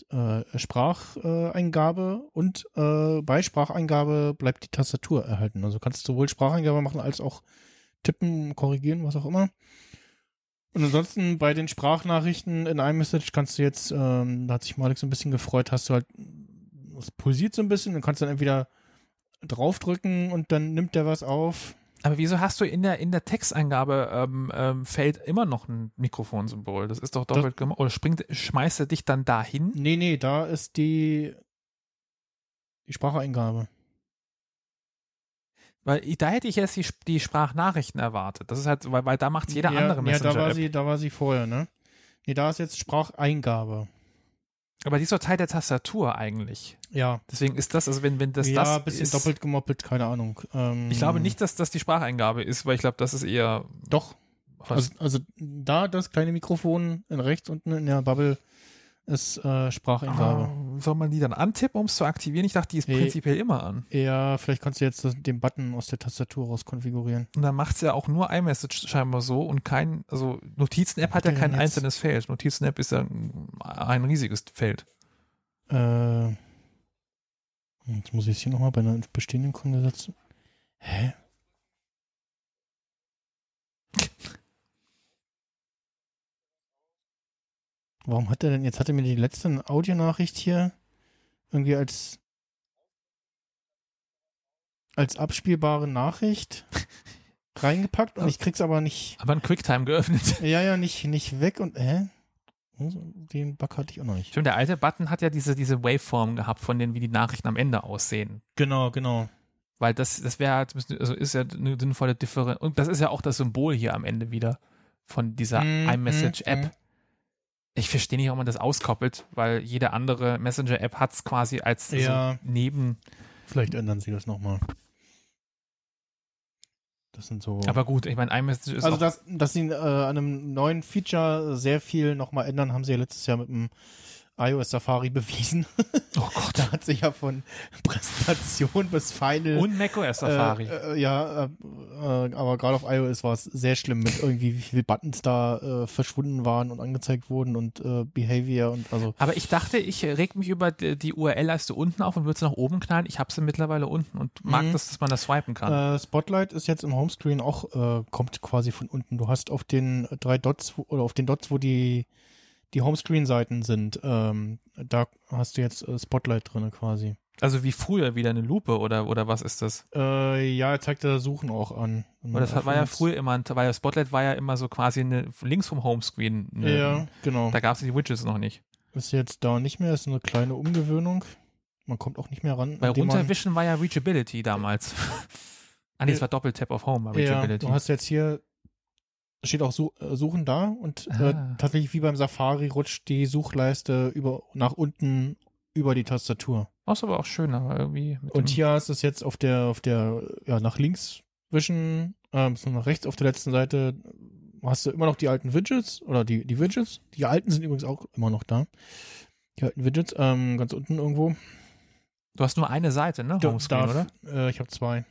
äh, Spracheingabe äh, Eingabe und äh, bei Spracheingabe bleibt die Tastatur erhalten. Also kannst du sowohl Spracheingabe machen als auch tippen, korrigieren, was auch immer. Und ansonsten bei den Sprachnachrichten in iMessage kannst du jetzt, ähm, da hat sich Malik so ein bisschen gefreut, hast du halt, es pulsiert so ein bisschen, dann kannst du dann entweder draufdrücken und dann nimmt der was auf.
Aber wieso hast du in der, in der Texteingabe ähm, ähm, Feld immer noch ein Mikrofonsymbol? Das ist doch doppelt gemacht. Oder springt, schmeißt er dich dann dahin?
Nee, nee, da ist die, die Spracheingabe.
Weil da hätte ich jetzt die, die Sprachnachrichten erwartet. Das ist halt, weil, weil da macht jeder
ja,
andere
Ja,
Messenger.
da war sie, da war sie vorher, ne? Nee, da ist jetzt Spracheingabe.
aber die ist doch Teil der Tastatur eigentlich.
Ja.
Deswegen ist das, also wenn, wenn das
ja,
das
ein bisschen
ist,
doppelt gemoppelt, keine Ahnung. Ähm,
Ich glaube nicht, dass das die Spracheingabe ist, weil ich glaube, das ist eher
Doch. Also, also da das kleine Mikrofon in rechts unten in der Bubble ist äh, Spracheingabe.
Ah, soll man die dann antippen, um es zu aktivieren? Ich dachte, die ist
Nee.
prinzipiell immer an.
Ja, vielleicht kannst du jetzt das, den Button aus der Tastatur raus konfigurieren.
Und dann macht es ja auch nur iMessage scheinbar so und kein, also Notizen-App hat ja kein
jetzt?
einzelnes Feld. Notizen-App ist ja ein, ein riesiges Feld.
Äh, jetzt muss ich es hier nochmal bei einer bestehenden Konversation. Hä? Warum hat er denn, jetzt hat er mir die letzte Audionachricht hier irgendwie als als abspielbare Nachricht reingepackt und ich krieg's aber nicht,
Aber ein QuickTime geöffnet.
ja, ja, nicht, nicht weg und, hä? Den Bug hatte ich auch noch nicht.
Stimmt, der alte Button hat ja diese, diese Waveform gehabt, von denen, wie die Nachrichten am Ende aussehen.
Genau, genau.
Weil das, das wäre halt, also ist ja eine sinnvolle Differenz. Und das ist ja auch das Symbol hier am Ende wieder von dieser
Mm,
iMessage-App.
mm, mm.
Ich verstehe nicht, ob man das auskoppelt, weil jede andere Messenger-App hat es quasi als
Ja.
so neben.
Vielleicht ändern sie das nochmal. Das sind so.
Aber gut, ich meine, iMessage ist
also,
auch,
dass, dass sie äh, an einem neuen Feature sehr viel nochmal ändern, haben sie ja letztes Jahr mit dem iOS Safari bewiesen.
oh Gott.
da hat sich ja von Präsentation bis Final.
Und macOS Safari.
Äh, äh, ja, äh, äh, aber gerade auf iOS war es sehr schlimm mit irgendwie, wie viele Buttons da äh, verschwunden waren und angezeigt wurden und äh, Behavior und also.
Aber ich dachte, ich reg mich über die, die URL-Leiste unten auf und würde sie nach oben knallen. Ich habe sie mittlerweile unten und mag
Mhm.
das, dass man das swipen kann.
Spotlight ist jetzt im Homescreen auch, kommt quasi von unten. Du hast auf den drei Dots oder auf den Dots, wo die, die Homescreen-Seiten sind, ähm, da hast du jetzt äh, Spotlight drin quasi.
also wie früher wieder eine Lupe oder, oder was ist das?
Äh, ja, er zeigt da Suchen auch an.
Weil das hat, war ja früher immer, weil Spotlight war ja immer so quasi eine, links vom Homescreen. Eine,
Ja, genau.
Da gab es die Widgets noch nicht.
Ist jetzt da nicht mehr, ist eine kleine Umgewöhnung. Man kommt auch nicht mehr ran. Man-
runterwischen war ja Reachability damals. ah, nee, es war Doppel-Tap of Home, war
Ja,
Reachability.
du hast jetzt hier, steht auch äh, Suchen da und äh,
Ah.
tatsächlich wie beim Safari rutscht die Suchleiste über, nach unten über die Tastatur.
Das ist aber auch schön, aber irgendwie. mit
Und hier hast du es jetzt auf der, auf der, ja, nach links wischen, ähm, so nach rechts auf der letzten Seite hast du immer noch die alten Widgets oder die, die Widgets. Die alten sind übrigens auch immer noch da. Die alten Widgets, ähm, ganz unten irgendwo.
Du hast nur eine Seite, ne? Homescreen,
darf-
oder?
Äh, ich habe zwei,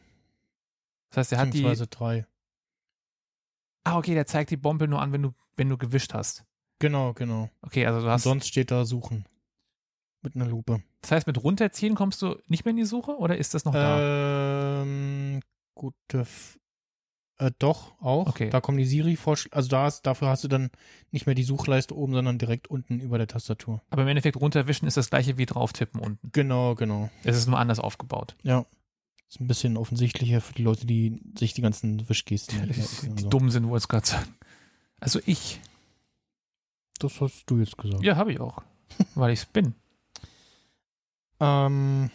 Das heißt, der hat die.
drei.
Ah, okay, der zeigt die Bombe nur an, wenn du, wenn du gewischt hast.
Genau, genau.
Okay, also du
Und
hast.
sonst steht da Suchen. Mit einer Lupe.
Das heißt, mit runterziehen kommst du nicht mehr in die Suche oder ist das noch da?
Ähm, gute. F äh, doch, auch.
Okay.
Da kommen die Siri-Vorschläge. Also da hast, dafür hast du dann nicht mehr die Suchleiste oben, sondern direkt unten über der Tastatur.
Aber im Endeffekt runterwischen ist das gleiche wie drauf tippen unten.
Genau, genau.
Es ist nur anders aufgebaut.
Ja. Ist ein bisschen offensichtlicher für die Leute, die sich die ganzen Wischgesten
Die,
so.
dumm sind, wollte ich gerade sagen. Also ich.
Das hast du jetzt gesagt.
Ja, habe ich auch. Weil ich es bin.
Ähm,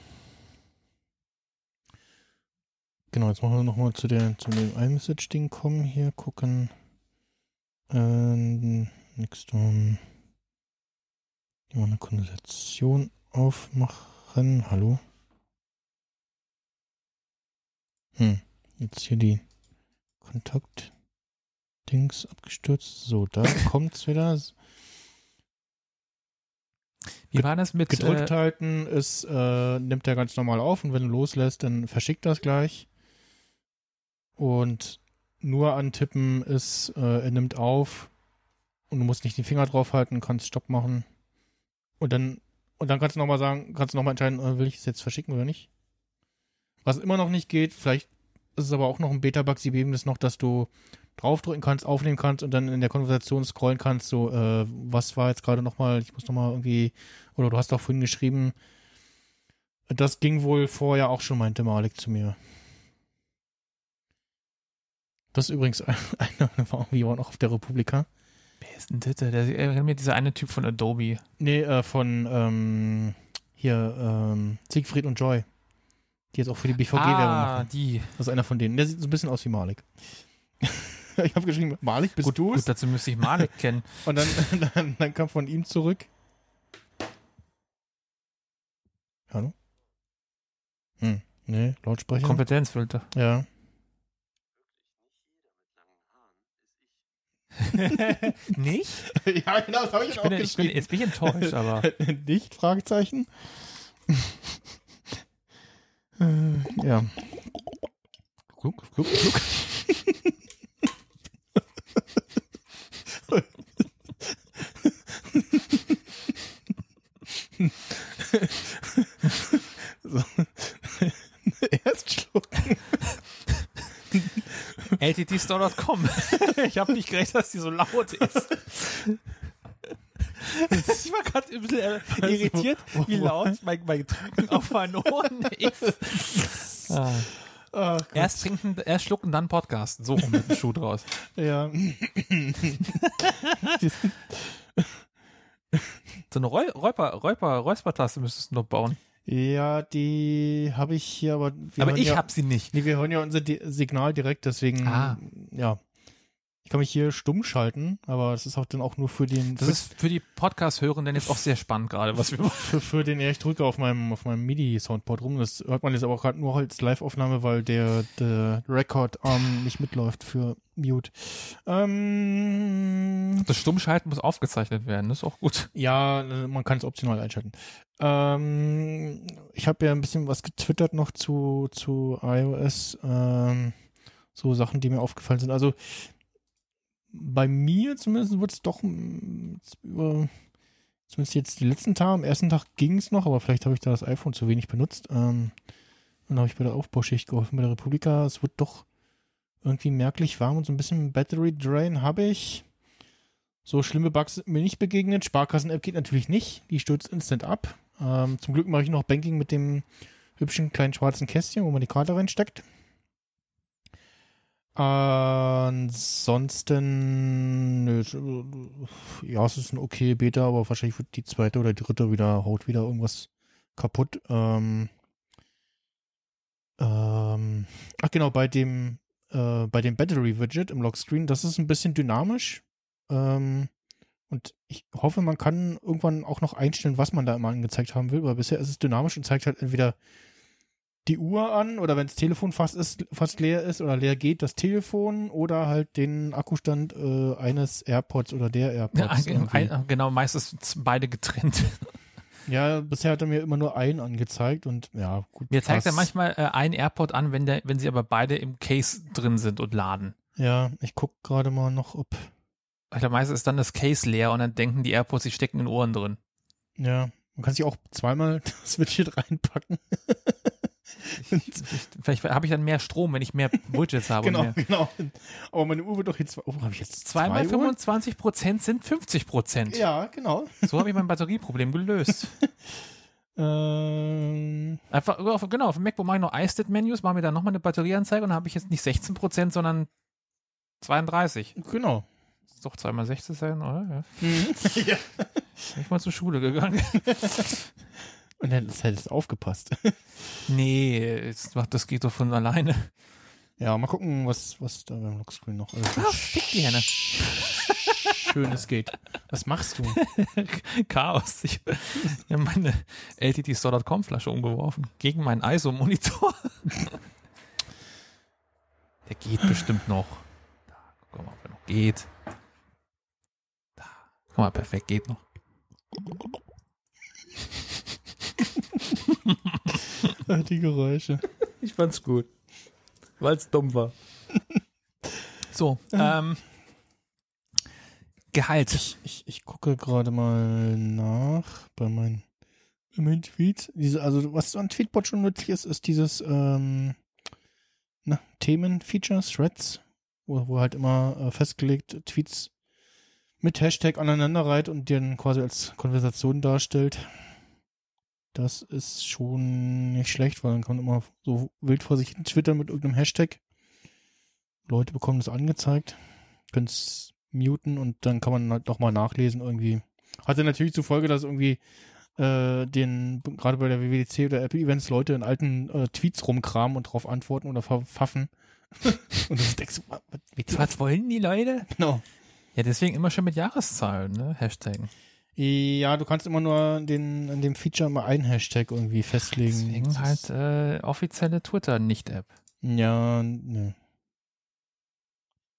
genau, jetzt machen wir nochmal zu, der, zu dem iMessage-Ding kommen. Hier gucken. Ähm, next one. Hier mal eine Konversation aufmachen. Hallo. Hm, jetzt hier die Kontakt-Dings abgestürzt. So, da kommt's wieder.
Wie war das mit.
Gedrückt
Äh,
halten ist, äh, nimmt er ganz normal auf und wenn du loslässt, dann verschickt das gleich. Und nur antippen ist, äh, er nimmt auf und du musst nicht den Finger drauf halten, kannst Stopp machen. Und dann, und dann kannst du nochmal sagen, kannst du nochmal entscheiden, äh, will ich es jetzt verschicken oder nicht. Was immer noch nicht geht, vielleicht ist es aber auch noch ein Beta-Bug, sie geben das noch, dass du draufdrücken kannst, aufnehmen kannst und dann in der Konversation scrollen kannst, so, äh, was war jetzt gerade nochmal, ich muss nochmal irgendwie, oder du hast auch vorhin geschrieben, das ging wohl vorher auch schon, meinte Malik zu mir. Das ist übrigens einer, war irgendwie auch noch auf der Republika.
wer ist denn das? Der erinnert mir dieser eine Typ von Adobe.
Nee, äh, von ähm, hier ähm, Siegfried und Joy. Die jetzt auch für die BVG-Werbung
ah,
machen.
die.
Das ist einer von denen. Der sieht so ein bisschen aus wie Malik. ich habe geschrieben, Malik, bist
Gut,
du
gut, dazu müsste ich Malik kennen.
Und dann, dann, dann kam von ihm zurück. Hallo? Hm, nee, Lautsprecher.
Kompetenzfilter.
ja.
nicht?
ja, genau, das habe ich,
Ich bin, ich bin, jetzt bin ich enttäuscht, aber.
Nicht? Fragezeichen. Äh, ja. Gluck, gluck, gluck. so. Erst schlucken.
LTTstore.com. ich habe nicht gerechnet, dass die so laut ist. Ich war gerade ein bisschen äh, irritiert, wie laut mein, mein Trinken auf meinen Ohren ist. Ah.
Ah,
Erst trinken, erst schlucken, dann podcasten. So rum mit dem Schuh draus.
ja.
So eine Räu Räuper, Räuper, Räuspertaste müsstest du noch bauen.
ja, die habe ich hier, aber wir
Aber ich
ja,
hab sie nicht.
Nee, wir hören ja unser Di Signal direkt, deswegen,
Ah.
ja. Ich kann mich hier stumm schalten, aber das ist auch dann auch nur für den,
Das ist für die Podcast-Hörenden jetzt auch sehr spannend gerade, was wir machen.
für, für den, ja, ich drücke auf meinem, auf meinem MIDI-Soundboard rum. Das hört man jetzt aber auch gerade nur als Live-Aufnahme, weil der, der Record-Arm nicht mitläuft für Mute. Ähm,
Das Stummschalten muss aufgezeichnet werden, das ist auch gut.
Ja, man kann es optional einschalten. Ähm, ich habe ja ein bisschen was getwittert noch zu, zu iOS. Ähm, so Sachen, die mir aufgefallen sind. Also bei mir zumindest wird es doch über, zumindest jetzt die letzten Tage, am ersten Tag ging es noch, aber vielleicht habe ich da das iPhone zu wenig benutzt. Ähm, und habe ich bei der Aufbauschicht geholfen bei der Republika. Es wird doch irgendwie merklich warm und so ein bisschen Battery Drain habe ich. So schlimme Bugs sind mir nicht begegnet. Sparkassen-App geht natürlich nicht. Die stürzt instant ab. Ähm, zum Glück mache ich noch Banking mit dem hübschen kleinen schwarzen Kästchen, wo man die Karte reinsteckt. Ansonsten, nö, ja, es ist ein okay Beta, aber wahrscheinlich wird die zweite oder dritte wieder, haut wieder irgendwas kaputt. Ähm, ähm, ach genau, bei dem, äh, bei dem Battery Widget im Lockscreen, das ist ein bisschen dynamisch. Ähm, und ich hoffe, man kann irgendwann auch noch einstellen, was man da immer angezeigt haben will, weil bisher ist es dynamisch und zeigt halt entweder die Uhr an oder wenn das Telefon fast, ist, fast leer ist oder leer geht, das Telefon oder halt den Akkustand äh, eines AirPods oder der AirPods.
Ja, ein, genau, meistens beide getrennt.
Ja, bisher hat er mir immer nur einen angezeigt und ja, gut.
Mir zeigt er manchmal äh, einen AirPod an, wenn, der, wenn sie aber beide im Case drin sind und laden.
Ja, ich guck gerade mal noch, ob.
Glaube, meistens ist dann das Case leer und dann denken die AirPods, sie stecken in den Ohren drin.
Ja, man kann sich auch zweimal das Widget reinpacken.
Vielleicht habe ich dann mehr Strom, wenn ich mehr Widgets habe.
genau, genau. Aber meine Uhr wird doch jetzt. Oh, habe ich jetzt
Zweimal
zwei Uhr?
25 Prozent sind 50 Prozent.
Ja, genau.
So habe ich mein Batterieproblem gelöst.
Ähm,
Einfach, genau, auf dem MacBook mache ich noch iStat-Menus, mache mir dann nochmal eine Batterieanzeige und dann habe ich jetzt nicht 16 Prozent, sondern 32.
genau.
Ist doch zweimal 60 sein, oder? Ja.
Mhm. ja.
Bin ich mal zur Schule gegangen.
Und dann ist halt aufgepasst.
nee, jetzt macht, das geht doch von alleine.
Ja, mal gucken, was, was da beim Lockscreen noch alles
Ah, fick die Henne.
Schönes geht. Was machst du?
Chaos. Ich habe meine LTT-Store.com Flasche umgeworfen. Gegen meinen ISO-Monitor. Der geht bestimmt noch. Da, guck mal, ob er noch geht. Da. Guck mal, perfekt, geht noch.
Die Geräusche.
Ich fand's gut. Weil es dumm war.
So, ähm, Gehalt.
Ich, ich, ich gucke gerade mal nach bei meinen, bei meinen Tweets. Diese, also was an Tweetbot schon nützlich ist, ist dieses ähm, na, Themen-Features, Threads, wo, wo halt immer äh, festgelegt Tweets mit Hashtag aneinander reiht und den quasi als Konversation darstellt. Das ist schon nicht schlecht, weil dann kann man immer so wild vor sich hin twittern mit irgendeinem Hashtag. Leute bekommen das angezeigt, können es muten und dann kann man halt nochmal nachlesen irgendwie. Hatte natürlich zur Folge, dass irgendwie äh, den, gerade bei der WWDC oder Apple Events Leute in alten äh, Tweets rumkramen und drauf antworten oder verpfaffen. und das denkst du, was, was,
Was wollen die Leute?
genau.
Ja, deswegen immer schon mit Jahreszahlen, ne? Hashtaggen.
Ja, du kannst immer nur in, den, in dem Feature immer einen Hashtag irgendwie festlegen.
Deswegen
Das
halt
ist-
äh, offizielle Twitter-Nicht-App.
Ja, ne.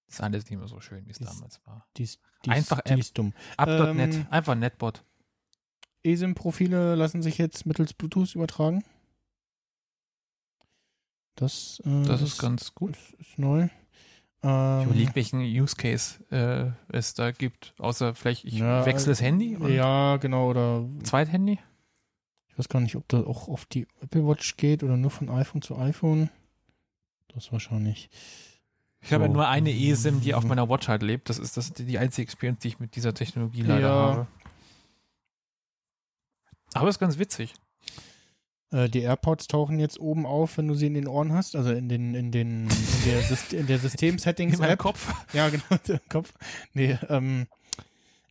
Ist alles nicht mehr so schön, wie es damals war.
Die ist, die
Einfach
ist, die
App.
dumm.
Up.net,
Ähm,
einfach Netbot.
eSIM-Profile lassen sich jetzt mittels Bluetooth übertragen. Das, äh,
Das ist ganz gut.
ist, ist neu.
Ich
Ähm,
überlege, welchen Use Case äh, es da gibt. Außer vielleicht, ich
Ja,
wechsle das Handy
ja, genau, oder
Zweithandy.
ich weiß gar nicht, ob das auch auf die Apple Watch geht oder nur von iPhone zu iPhone. Das wahrscheinlich.
Ich habe ja
So.
nur eine eSIM, die auf meiner Watch halt lebt. Das ist das, die einzige Experience, die ich mit dieser Technologie leider
Ja.
habe. Aber ist ganz witzig.
Äh, die AirPods tauchen jetzt oben auf, wenn du sie in den Ohren hast, also in den, in den, in der, Syst in der
In
System-Settings-App.
meinem Kopf.
Ja, genau, der Kopf. Nee, ähm,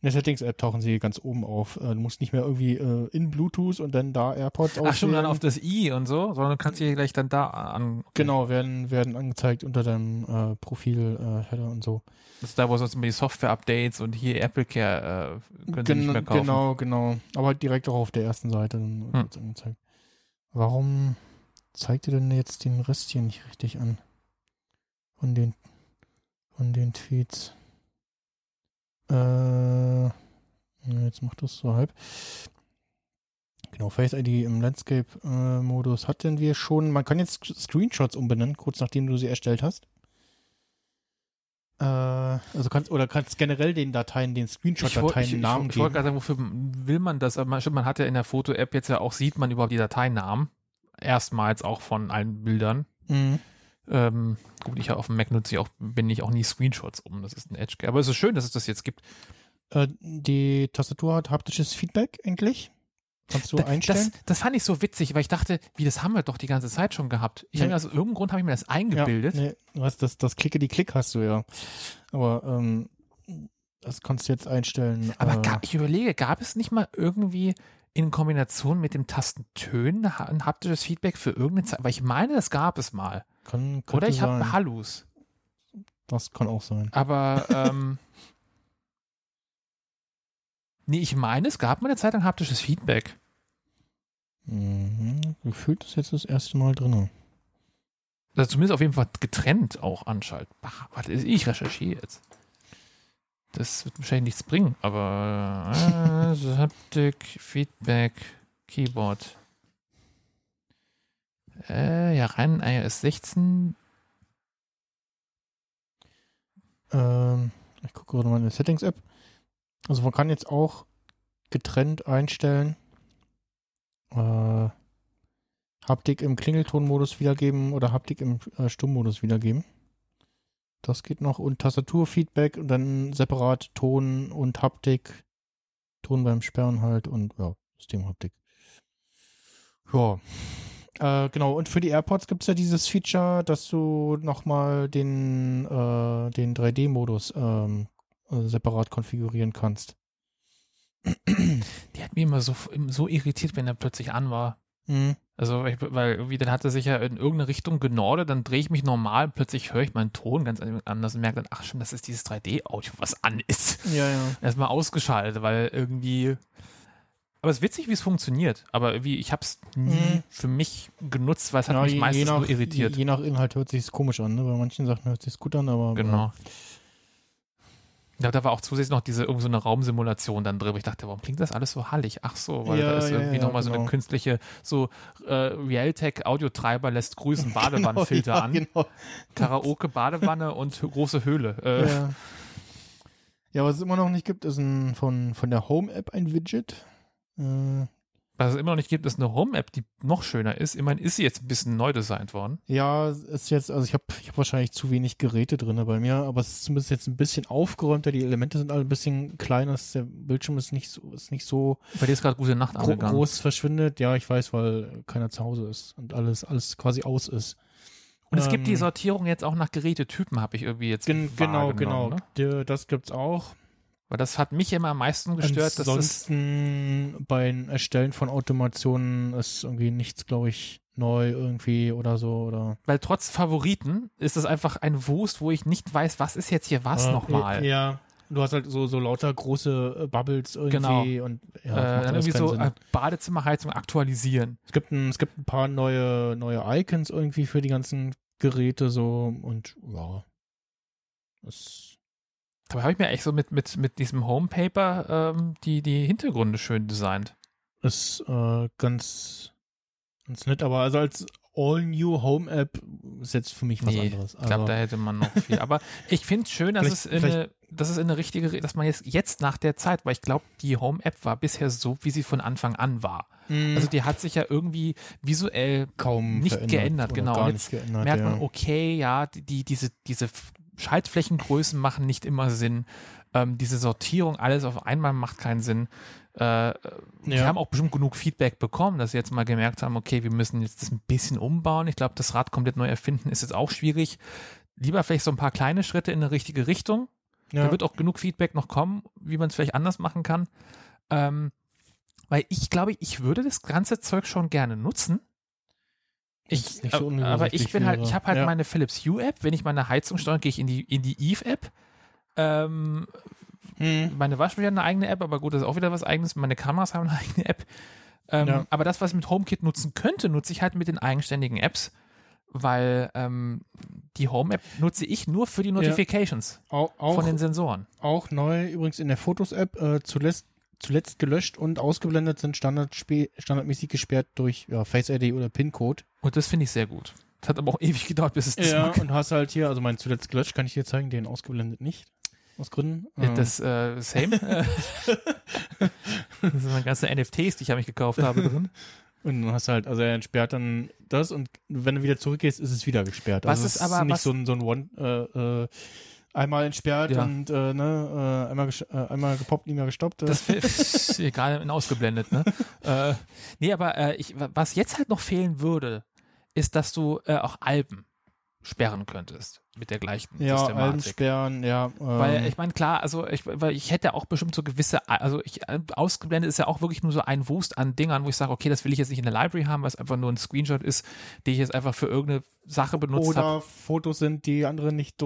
in der Settings-App tauchen sie ganz oben auf. Äh, du musst nicht mehr irgendwie äh, in Bluetooth und dann da AirPods
Ach schon, dann
auswählen.
auf das I und so, sondern du kannst hier gleich dann da an. okay.
Genau, werden, werden angezeigt unter deinem äh, Profil, äh, Header und so.
Das ist da, wo sonst immer die Software-Updates und hier Apple Care äh, können sie nicht
Gen-
mehr kaufen.
Genau, genau. Aber direkt auch auf der ersten Seite dann
Hm.
angezeigt. Warum zeigt ihr denn jetzt den Rest hier nicht richtig an? Von den, von den Tweets. Äh, jetzt macht das so halb. Genau, Face ID im Landscape-Modus hatten wir schon. Man kann jetzt Screenshots umbenennen, kurz nachdem du sie erstellt hast. Äh, also kannst oder kannst generell den Dateien, den
Ich, woll-
Screenshot-Dateien
ich, ich,
Namen
ich wollte
geben.
gerade sagen, wofür will man das? Aber man, stimmt, man hat ja in der Foto-App jetzt ja auch, sieht man überhaupt die Dateinamen. Erstmals auch von allen Bildern.
Mhm.
Ähm, gut, ich auf dem Mac nutze ich auch, bin ich auch nie Screenshots um. Das ist ein Edge. Aber es ist schön, dass es das jetzt gibt.
Äh, die Tastatur hat haptisches Feedback endlich. Kannst du
Da-
einstellen.
Das, das fand ich so witzig, weil ich dachte, wie das haben wir doch die ganze Zeit schon gehabt. Ich
Nee.
habe mir aus irgendeinem Grund habe ich mir das eingebildet.
Ja, nee, du hast das, das Klicke die Klick hast du ja. Aber ähm, das kannst du jetzt einstellen.
Aber
äh,
ga, ich überlege, gab es nicht mal irgendwie in Kombination mit dem Tastentönen ein haptisches Feedback für irgendeine Zeit? Weil ich meine, das gab es mal.
kann,
Oder ich habe. Hallus.
Das kann auch sein.
Aber ähm, nee, ich meine, es gab mal eine Zeit lang haptisches Feedback.
Mhm. Gefühlt ist jetzt das erste Mal drin.
Also zumindest auf jeden Fall getrennt auch anschaltbar. Warte, ich recherchiere jetzt. Das wird wahrscheinlich nichts bringen, aber äh, Haptik, Feedback. Keyboard. Äh, ja, rein iOS 16.
Ähm, ich gucke gerade mal in der Settings-App. Also man kann jetzt auch getrennt einstellen. Äh, Haptik im Klingeltonmodus wiedergeben oder Haptik im äh, Stummmodus wiedergeben. Das geht noch. Und Tastaturfeedback und dann separat Ton und Haptik. Ton beim Sperren halt und ja, Systemhaptik. Ja. Äh, genau, und für die AirPods gibt es ja dieses Feature, dass du nochmal den, äh, den 3D-Modus ähm, äh, separat konfigurieren kannst.
Die hat mich immer so, so irritiert, wenn er plötzlich an war.
Mhm.
Also, ich, weil irgendwie, dann hat er sich ja in irgendeine Richtung genordet, dann drehe ich mich normal, plötzlich höre ich meinen Ton ganz anders und merke dann, ach schon, das ist dieses 3D-Audio, was an ist.
Ja, ja.
Erstmal ausgeschaltet, weil irgendwie. Aber es ist witzig, wie es funktioniert. Aber irgendwie, ich habe es nie
Mhm.
für mich genutzt, weil es hat
ja
mich meistens
je nach,
nur irritiert.
Je, je nach Inhalt hört sich komisch an, ne? Bei manchen Sachen hört sich gut an, aber.
Genau. Ja, da war auch zusätzlich noch diese irgend so eine Raumsimulation dann drin. Ich dachte, warum klingt das alles so hallig? Ach so, weil
Ja,
da ist
ja,
irgendwie
ja,
nochmal so eine
genau.
künstliche, so äh, Realtek Audiotreiber lässt grüßen Badewannenfilter
genau,
an.
Genau.
Karaoke, Badewanne und große Höhle. Äh,
Ja. ja, was es immer noch nicht gibt, ist ein, von, von der Home-App ein Widget. Äh,
Was es immer noch nicht gibt, ist eine Home-App, die noch schöner ist. Immerhin ist sie jetzt ein bisschen neu designt worden.
Ja, es ist jetzt, also ich habe ich hab wahrscheinlich zu wenig Geräte drin bei mir, aber es ist zumindest jetzt ein bisschen aufgeräumter, die Elemente sind alle ein bisschen kleiner, es- der Bildschirm ist nicht so, ist nicht so
Bei dir ist gerade gute Nacht
gro
angegangen.
groß verschwindet. Ja, ich weiß, weil keiner zu Hause ist und alles, alles quasi aus ist.
Und es gibt die
Ähm,
Sortierung jetzt auch nach Gerätetypen, habe ich irgendwie jetzt
Gen genau, genau.
Ne?
Das gibt's auch.
Weil das hat mich immer am meisten gestört, dass
Ansonsten beim Erstellen von Automationen ist irgendwie nichts, glaube ich, neu irgendwie oder so. Oder
weil trotz Favoriten ist das einfach ein Wust, wo ich nicht weiß, was ist jetzt hier was
Äh,
nochmal.
Ja. Du hast halt so, so lauter große äh, Bubbles irgendwie und ja,
äh, dann irgendwie so
Sinn.
äh, Badezimmerheizung aktualisieren.
Es gibt, ein, es gibt ein paar neue, neue Icons irgendwie für die ganzen Geräte so und ja. Das,
Dabei habe ich mir echt so mit, mit, mit diesem Homepaper ähm, die, die Hintergründe schön designt.
ist äh, ganz, ganz nett, aber also als All-New Home-App ist jetzt für mich was
Nee,
anderes.
Ich glaube,
Also-
da hätte man noch viel. Aber ich finde es schön, dass es, in eine, dass es in eine richtige, dass man jetzt, jetzt nach der Zeit, weil ich glaube, die Home-App war bisher so, wie sie von Anfang an war.
Mhm.
Also die hat sich ja irgendwie visuell
kaum
nicht geändert, genau. Und
nicht geändert,
merkt
ja.
man, okay, ja, die, die, diese, diese Schaltflächengrößen machen nicht immer Sinn. Ähm, diese Sortierung, alles auf einmal macht keinen Sinn. Äh, Wir
Ja.
haben auch bestimmt genug Feedback bekommen, dass sie jetzt mal gemerkt haben, okay, wir müssen jetzt das ein bisschen umbauen. Ich glaube, das Rad komplett neu erfinden ist jetzt auch schwierig. Lieber vielleicht so ein paar kleine Schritte in eine richtige Richtung.
ja.
Da wird auch genug Feedback noch kommen, wie man es vielleicht anders machen kann. Ähm, weil ich glaube, ich würde das ganze Zeug schon gerne nutzen. Ich,
so
äh, aber ich bin halt, ich habe halt
Ja.
meine Philips Hue App. Wenn ich meine Heizung steuere, gehe ich in die in die Eve App. Ähm,
Hm.
meine Waschmaschine hat eine eigene App, aber gut, das ist auch wieder was eigenes. Meine Kameras haben eine eigene App. Ähm,
Ja.
Aber das, was ich mit HomeKit nutzen könnte, nutze ich halt mit den eigenständigen Apps, weil ähm, die Home-App nutze ich nur für die Notifications
Auch, auch,
von den Sensoren.
auch neu übrigens in der Fotos-App äh, zuletzt, zuletzt gelöscht und ausgeblendet sind Standard standardmäßig gesperrt durch ja, Face ID oder PIN-Code.
Und das finde ich sehr gut. Das hat aber auch ewig gedauert, bis es das
Ja,
mag.
und hast halt hier, also mein zuletzt gelöscht, kann ich dir zeigen, den ausgeblendet nicht. Aus Gründen.
Ja,
Ähm,
Das äh, Same. das sind meine ganzen NFTs, die ich mich gekauft habe drin.
Und dann hast du halt, also er entsperrt dann das und wenn du wieder zurückgehst, ist es wieder gesperrt.
Was
also
ist aber-
nicht
was-
so ein, so ein One, äh, äh, einmal entsperrt
Ja.
und äh, ne, äh, einmal, äh, einmal gepoppt, nie mehr gestoppt. äh.
Das ist egal, ausgeblendet, ne? äh, nee, aber äh, ich, was jetzt halt noch fehlen würde, ist, dass du äh, auch Alben sperren könntest mit der gleichen
ja, Alben
Systematik.
sperren, ja. Ähm,
Weil ich meine, klar, also ich, weil ich hätte auch bestimmt so gewisse, also ich, äh, ausgeblendet ist ja auch wirklich nur so ein Wust an Dingern, wo ich sage, okay, das will ich jetzt nicht in der Library haben, weil es einfach nur ein Screenshot ist, den ich jetzt einfach für irgendeine Sache benutzt habe.
oder Fotos sind, die andere nicht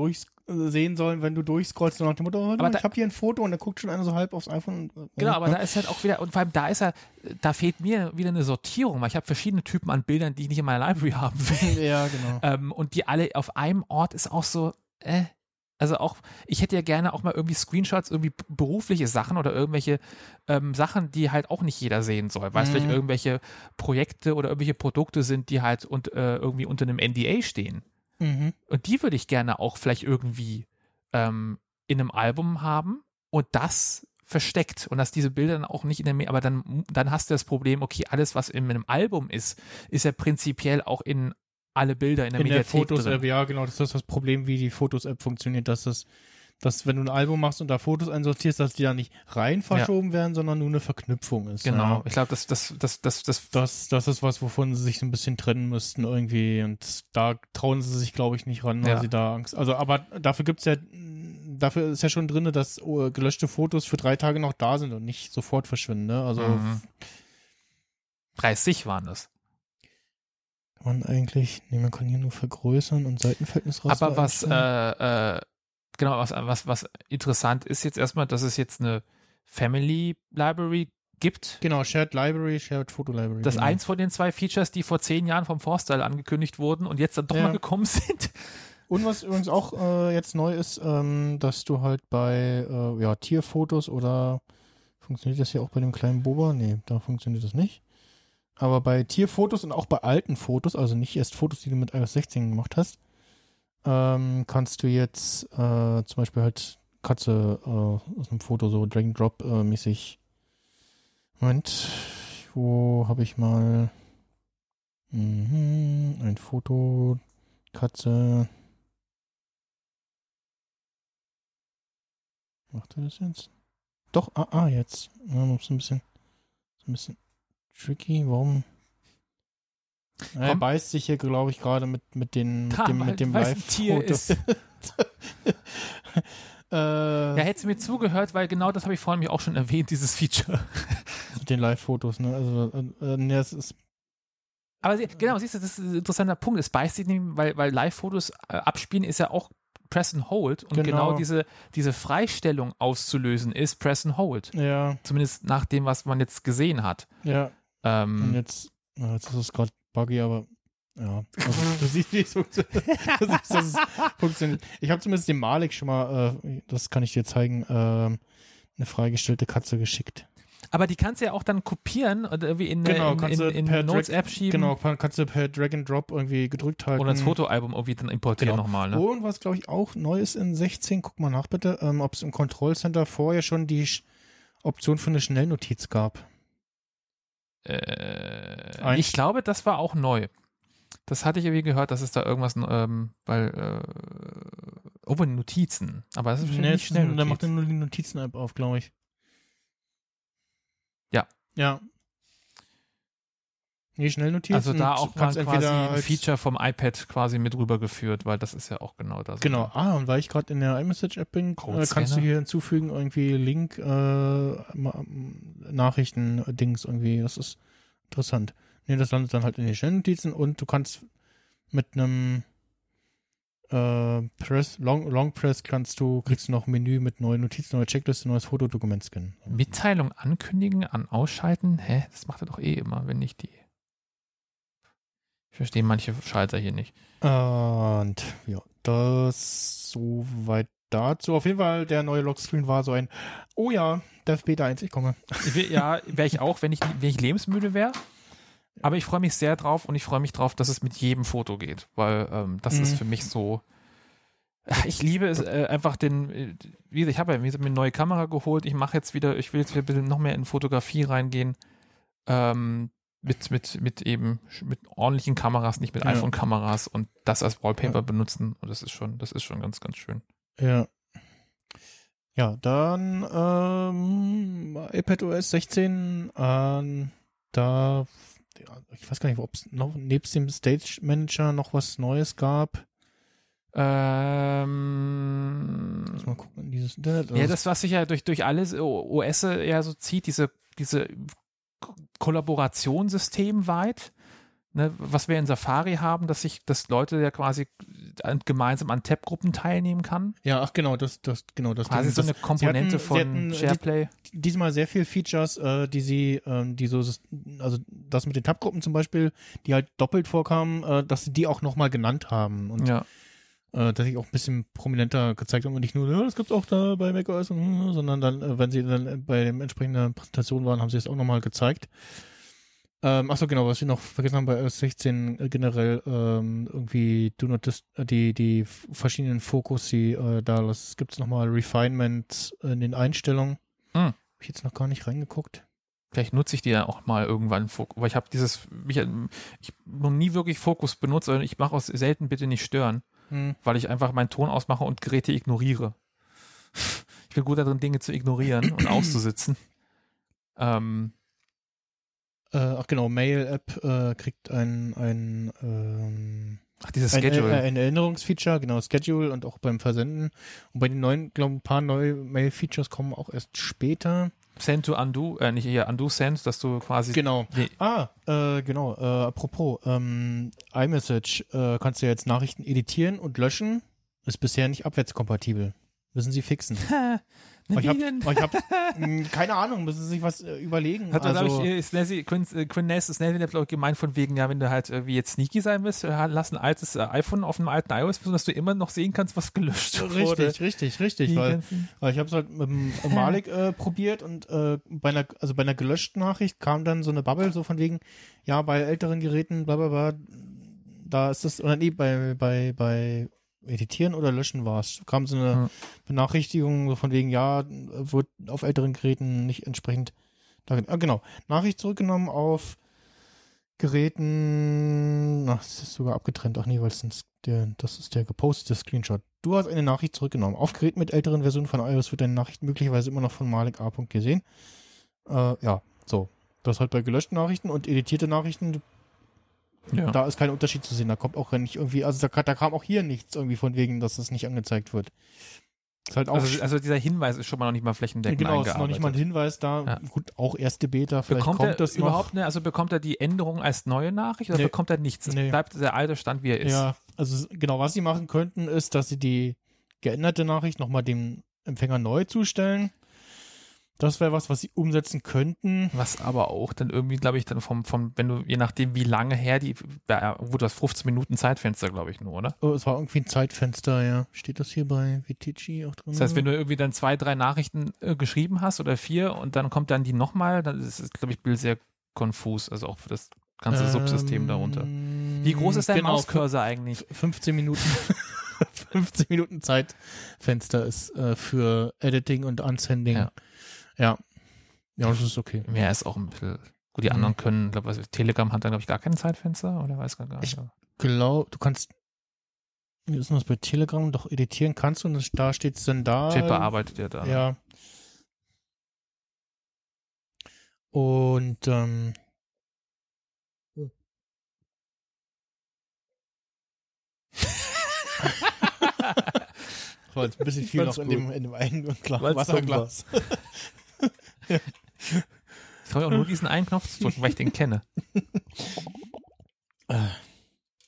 durchsehen sollen, wenn du durchscrollst und nach dem Motto, oh,
Aber
ich habe hier ein Foto und da guckt schon einer so halb aufs iPhone. und-
Genau,
ja,
aber da ist halt auch wieder, und vor allem da ist er, da fehlt mir wieder eine Sortierung, weil ich habe verschiedene Typen an Bildern, die ich nicht in meiner Library haben will.
Ja, genau.
ähm, und die alle auf einem Ort ist auch so, äh, Also auch, ich hätte ja gerne auch mal irgendwie Screenshots, irgendwie berufliche Sachen oder irgendwelche ähm, Sachen, die halt auch nicht jeder sehen soll, weil es
Mhm.
vielleicht irgendwelche Projekte oder irgendwelche Produkte sind, die halt und, äh, irgendwie unter einem NDA stehen.
Mhm.
Und die würde ich gerne auch vielleicht irgendwie ähm, in einem Album haben und das versteckt und dass diese Bilder dann auch nicht in der, Me aber dann, dann hast du das Problem, okay, alles, was in einem Album ist, ist ja prinzipiell auch in alle Bilder in der
In der
Mediathek
Fotos-App,
drin.
ja, genau, das ist das Problem, wie die Fotos-App funktioniert, dass das, dass wenn du ein Album machst und da Fotos einsortierst, dass die da nicht rein verschoben werden, sondern nur eine Verknüpfung ist.
Genau,
Ja.
ich glaube, das, das, das, das, das,
Das, das ist was, wovon sie sich so ein bisschen trennen müssten irgendwie. Und da trauen sie sich, glaube ich, nicht ran, weil
Ja.
sie da Angst. Also, aber dafür gibt's ja, dafür ist ja schon drin, dass oh, gelöschte Fotos für drei Tage noch da sind und nicht sofort verschwinden. Ne? Also
Mhm. 30 waren das.
kann man eigentlich, nee, man kann hier nur vergrößern und Seitenverhältnis raus.
Aber was, äh, äh, genau, was, was, was interessant ist jetzt erstmal, dass es jetzt eine Family Library gibt.
Genau, Shared Library, Shared Photo Library.
Das
genau.
eins von den zwei Features, die vor zehn Jahren vom Forstyle angekündigt wurden und jetzt dann doch
Ja.
mal gekommen sind.
Und was übrigens auch äh, jetzt neu ist, ähm, dass du halt bei äh, ja, Tierfotos oder funktioniert das hier auch bei dem kleinen Boba? Nee, da funktioniert das nicht. Aber bei Tierfotos und auch bei alten Fotos, also nicht erst Fotos, die du mit iOS 16 gemacht hast, ähm, kannst du jetzt äh, zum Beispiel halt Katze äh, aus einem Foto so Drag-and-Drop-mäßig. Moment, wo habe ich mal mhm, ein Foto, Katze. Macht er das jetzt? Doch, ah, ah jetzt. Ja, ist ein bisschen, ein bisschen tricky. Warum? Ja, er beißt sich hier, glaube ich, gerade mit, mit, den, mit dem, mit dem Live-Foto. äh,
Ja, hättest du mir zugehört, weil genau das habe ich vorhin auch schon erwähnt, dieses Feature.
mit den Live-Fotos, ne? Also, äh, nee, es ist,
Aber sie, genau, siehst du, das ist ein interessanter Punkt. Es beißt sich nämlich, weil, weil Live-Fotos äh, abspielen ist ja auch Press and Hold und genau,
Genau.
diese, diese Freistellung auszulösen ist Press and Hold.
ja,
Zumindest nach dem, was man jetzt gesehen hat.
ja. Und
Ähm,
jetzt, na, jetzt ist es gerade buggy, aber ja. Also, du siehst, wie es funktioniert. Du siehst, dass es funktioniert. Ich habe zumindest dem Malik schon mal, äh, das kann ich dir zeigen, ähm, eine freigestellte Katze geschickt.
aber die kannst du ja auch dann kopieren und irgendwie in,
Genau,
in,
kannst
in, in
per
Notes-App schieben
Genau, kann- kannst du per Drag and Drop irgendwie gedrückt halten.
oder ins Fotoalbum irgendwie dann importieren
Genau.
nochmal. Ne?
Und was, glaube ich, auch neu ist in 16, guck mal nach bitte, ähm, ob es im Control Center vorher schon die Option für eine Schnellnotiz gab.
Äh, ich glaube, das war auch neu. Das hatte ich irgendwie gehört, dass es da irgendwas, ähm, weil, äh, oh, bei Notizen. Aber das ist
Nee,
wahrscheinlich nicht schnell.
dann macht er nur die Notizen-App auf, glaube ich.
Ja.
Ja. Nee, Schnellnotizen.
Also da auch mal quasi ein Feature vom iPad quasi mit rübergeführt, weil das ist ja auch genau das.
Genau. Ah, und weil ich gerade in der iMessage-App bin, äh, kannst du hier hinzufügen, irgendwie Link, äh, ma- Nachrichten-Dings irgendwie. Das ist interessant. Nee, das landet dann halt in den Schnellnotizen und du kannst mit einem äh, Press, Long, Long Press kannst du, kriegst du noch ein Menü mit neuen Notizen, neue Checkliste, neues Fotodokument scannen.
Mitteilung ankündigen, an ausschalten? Hä? Das macht er doch eh immer, wenn nicht die. Ich verstehe manche Schalter hier nicht.
Und ja, das soweit dazu. Auf jeden Fall, der neue Lockscreen war so ein, oh ja, Dev Beta 1, ich komme.
Ja, wäre ich auch, wenn ich, wenn ich lebensmüde wäre. Aber ich freue mich sehr drauf und ich freue mich drauf, dass es mit jedem Foto geht, weil ähm, das
Mhm.
ist für mich so. Ich liebe es äh, einfach den, äh, wie gesagt, ich habe ja mir eine neue Kamera geholt. Ich mache jetzt wieder, ich will jetzt wieder ein bisschen noch mehr in Fotografie reingehen. Ähm, mit, mit, mit eben, mit ordentlichen Kameras, nicht mit
Ja.
iPhone-Kameras und das als Wallpaper
Ja.
benutzen. Und das ist schon, das ist schon ganz, ganz schön.
Ja. Ja, dann ähm, iPadOS 16, ähm, da, ich weiß gar nicht, ob es noch nebst dem Stage Manager noch was Neues gab.
Ähm,
Lass mal gucken dieses Internet.
Ja, das, was sich ja durch, durch alle OS ja so zieht, diese, diese Kollaboration systemweit, ne, was wir in Safari haben, dass sich, dass Leute ja quasi an- gemeinsam an Tab-Gruppen teilnehmen kann.
ja, ach genau, das, das, genau, das.
Quasi so
das,
eine Komponente von
hatten, sie
SharePlay.
diesmal sehr viel Features, äh, die sie, ähm, die so, also das mit den Tab-Gruppen zum Beispiel, die halt doppelt vorkamen, äh, dass sie die auch nochmal genannt haben. Und
Ja.
Äh, dass ich auch ein bisschen prominenter gezeigt haben und nicht nur, ja, das gibt's auch da bei macOS, sondern dann, äh, wenn sie dann bei dem entsprechenden Präsentation waren, haben sie es auch nochmal gezeigt. Ähm, achso, genau, was wir noch vergessen haben bei iOS 16 äh, generell ähm, irgendwie Do Not Dis äh, die, die verschiedenen Fokus, die äh, da das gibt's nochmal Refinement in den Einstellungen.
Hm.
Hab ich jetzt noch gar nicht reingeguckt.
Vielleicht nutze ich die ja auch mal irgendwann, weil ich habe dieses, mich, ich noch nie wirklich Fokus benutzt, sondern ich mache auch selten bitte nicht stören,
Hm.
weil ich einfach meinen Ton ausmache und Geräte ignoriere. Ich bin gut darin, Dinge zu ignorieren und auszusitzen. Ähm,
Äh, ach genau, Mail-App äh, kriegt ein, ein, ähm,
ach, dieses
ein,
Schedule.
Äh, ein Erinnerungsfeature, genau, Schedule und auch beim Versenden. Und bei den neuen, glaube ein paar neue Mail-Features kommen auch erst später.
Send to undo, äh, nicht hier undo send, dass du quasi.
Genau.
Nee,
Ah, äh, genau. Äh, apropos, ähm, iMessage äh, kannst du jetzt Nachrichten editieren und löschen. Ist bisher nicht abwärtskompatibel. Müssen sie fixen.
Na,
ich hab,
denn?
ich hab mh, keine Ahnung, müssen sie sich was äh, überlegen.
Hat er,
also,
glaube ich, äh, Snazzy, Quinn, äh, Quinn Ness, Snazzy hat, glaube ich, gemeint von wegen, ja, wenn du halt äh, wie jetzt sneaky sein willst, äh, lass ein altes äh, iPhone auf einem alten iOS, dass du immer noch sehen kannst, was gelöscht wurde.
Richtig, richtig, richtig, weil, weil ich habe es halt mit dem Malik äh, probiert und äh, bei einer, also bei einer gelöschten Nachricht kam dann so eine Bubble so von wegen, ja, bei älteren Geräten, bla bla bla, da ist das, oder nee, bei, bei, bei Editieren oder Löschen war es. Kam so eine
Hm.
Benachrichtigung von wegen, ja, wird auf älteren Geräten nicht entsprechend, da, ah, genau, Nachricht zurückgenommen auf Geräten, ach, das ist sogar abgetrennt, ach nee, weil es ist der, das ist der gepostete Screenshot. Du hast eine Nachricht zurückgenommen. Auf Geräten mit älteren Versionen von iOS wird deine Nachricht möglicherweise immer noch von Malik A. gesehen. Äh, ja, so. Das halt bei gelöschten Nachrichten und editierte Nachrichten,
Ja.
da ist kein Unterschied zu sehen. Da kommt auch nicht irgendwie, also da, da kam auch hier nichts irgendwie von wegen, dass das nicht angezeigt wird. Halt
Also, also dieser Hinweis ist schon mal noch nicht mal flächendeckend
genau, ist noch nicht mal ein. Hinweis da.
Ja.
Gut, auch erste Beta, vielleicht
Bekommt
kommt
er
das
überhaupt
noch.
eine, also bekommt er die Änderung als neue Nachricht oder
Nee.
bekommt er nichts? Es
Nee.
bleibt der alte Stand, wie er ist.
Ja, also genau, was sie machen könnten, ist, dass sie die geänderte Nachricht nochmal dem Empfänger neu zustellen. Das wäre was, was sie umsetzen könnten.
Was aber auch dann irgendwie, glaube ich, dann vom, vom, wenn du, je nachdem, wie lange her die, ja, wo du hast 15 Minuten Zeitfenster, glaube ich, nur, oder?
Oh, es war irgendwie ein Zeitfenster, ja. Steht das hier bei VTG auch drin?
Das heißt, wenn du irgendwie dann zwei, drei Nachrichten äh, geschrieben hast oder vier und dann kommt dann die nochmal, dann ist es, glaube ich, Bild sehr konfus, also auch für das ganze Subsystem darunter. Wie groß ist dein
genau,
Mauscursor eigentlich?
f- 15 Minuten. 15 Minuten Zeitfenster ist äh, für Editing und Unsending.
Ja.
Ja. Ja, das ist okay.
Mehr ist auch ein bisschen, gut, die
Mhm.
anderen können, glaube ich, Telegram hat dann, glaube ich, gar kein Zeitfenster oder weiß gar nicht.
Ich- Glaub, du kannst. Wie ist das bei Telegram? Doch editieren kannst du und das, da steht es dann da.
Chat bearbeitet ja da.
Ja. Und ähm, das war jetzt ein bisschen viel noch in dem, in dem einen
Weil's
Wasserglas.
Ich kann auch nur diesen einen Knopf zu drücken, weil ich den kenne.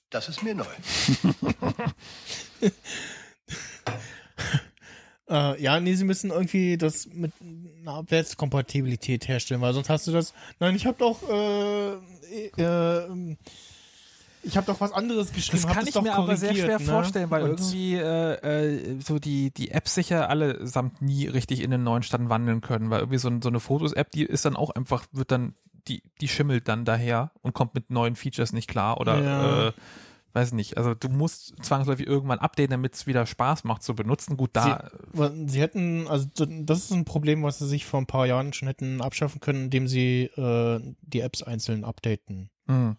Das ist mir neu.
Äh, ja, nee, sie müssen irgendwie das mit einer Abwärtskompatibilität herstellen, weil sonst hast du das. Nein, ich habe doch, äh, äh, ich habe doch was anderes geschrieben.
Das kann ich mir aber sehr schwer
ne?
vorstellen, weil
Und-
irgendwie äh, äh, so die, die Apps sicher allesamt nie richtig in den neuen Stand wandeln können, weil irgendwie so, so eine Fotos-App, die ist dann auch einfach, wird dann, die, die schimmelt dann daher und kommt mit neuen Features nicht klar oder
Ja.
äh, weiß nicht. Also du musst zwangsläufig irgendwann updaten, damit es wieder Spaß macht zu benutzen. Gut, da
Sie, sie hätten, also das ist ein Problem, was sie sich vor ein paar Jahren schon hätten abschaffen können, indem sie äh, die Apps einzeln updaten.
hm.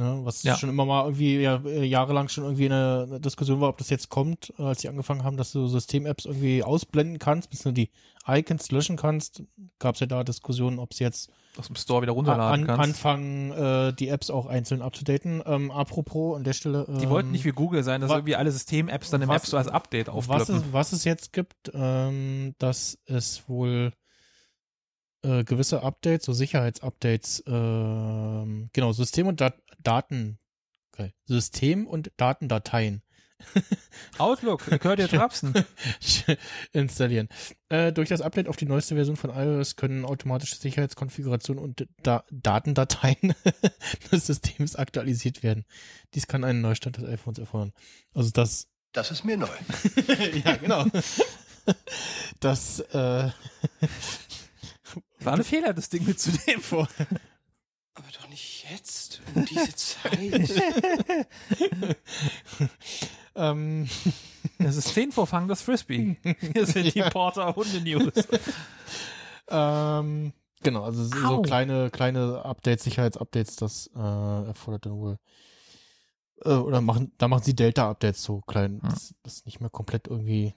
Ne, was
Ja.
schon immer mal irgendwie ja, äh, jahrelang schon irgendwie eine, Diskussion war, ob das jetzt kommt, als sie angefangen haben, dass du System-Apps irgendwie ausblenden kannst, bis du die Icons löschen kannst, gab es ja da Diskussionen, ob sie jetzt
aus dem Store wieder runterladen
an,
kannst.
anfangen, äh, die Apps auch einzeln abzudaten. Ähm, apropos an der Stelle. Ähm,
Die wollten nicht wie Google sein, dass irgendwie alle System-Apps dann im
was-
App Store als Update
was
aufploppen.
es, was es jetzt gibt, ähm, dass es wohl äh, gewisse Updates, so Sicherheitsupdates, ähm, genau, System und Dat Daten, okay. System und Datendateien
Outlook, ihr gehört ihr Trapsen.
installieren. Äh, durch das Update auf die neueste Version von iOS können automatische Sicherheitskonfigurationen und da Datendateien des Systems aktualisiert werden. Dies kann einen Neustand des iPhones erfordern. Also das
Das ist mir neu.
ja, genau. Das, äh,
War ein Fehler, das Ding mitzunehmen.
vor.
Aber doch nicht jetzt, um diese Zeit.
ähm,
Das ist 10 vor Fang das Frisbee. Hier sind die Porter Hunde News.
ähm, genau, also so,
Au.
kleine, kleine Updates, Sicherheitsupdates, das äh, erfordert dann wohl. Äh, oder machen, da machen sie Delta-Updates so klein,
Hm.
dass das nicht mehr komplett irgendwie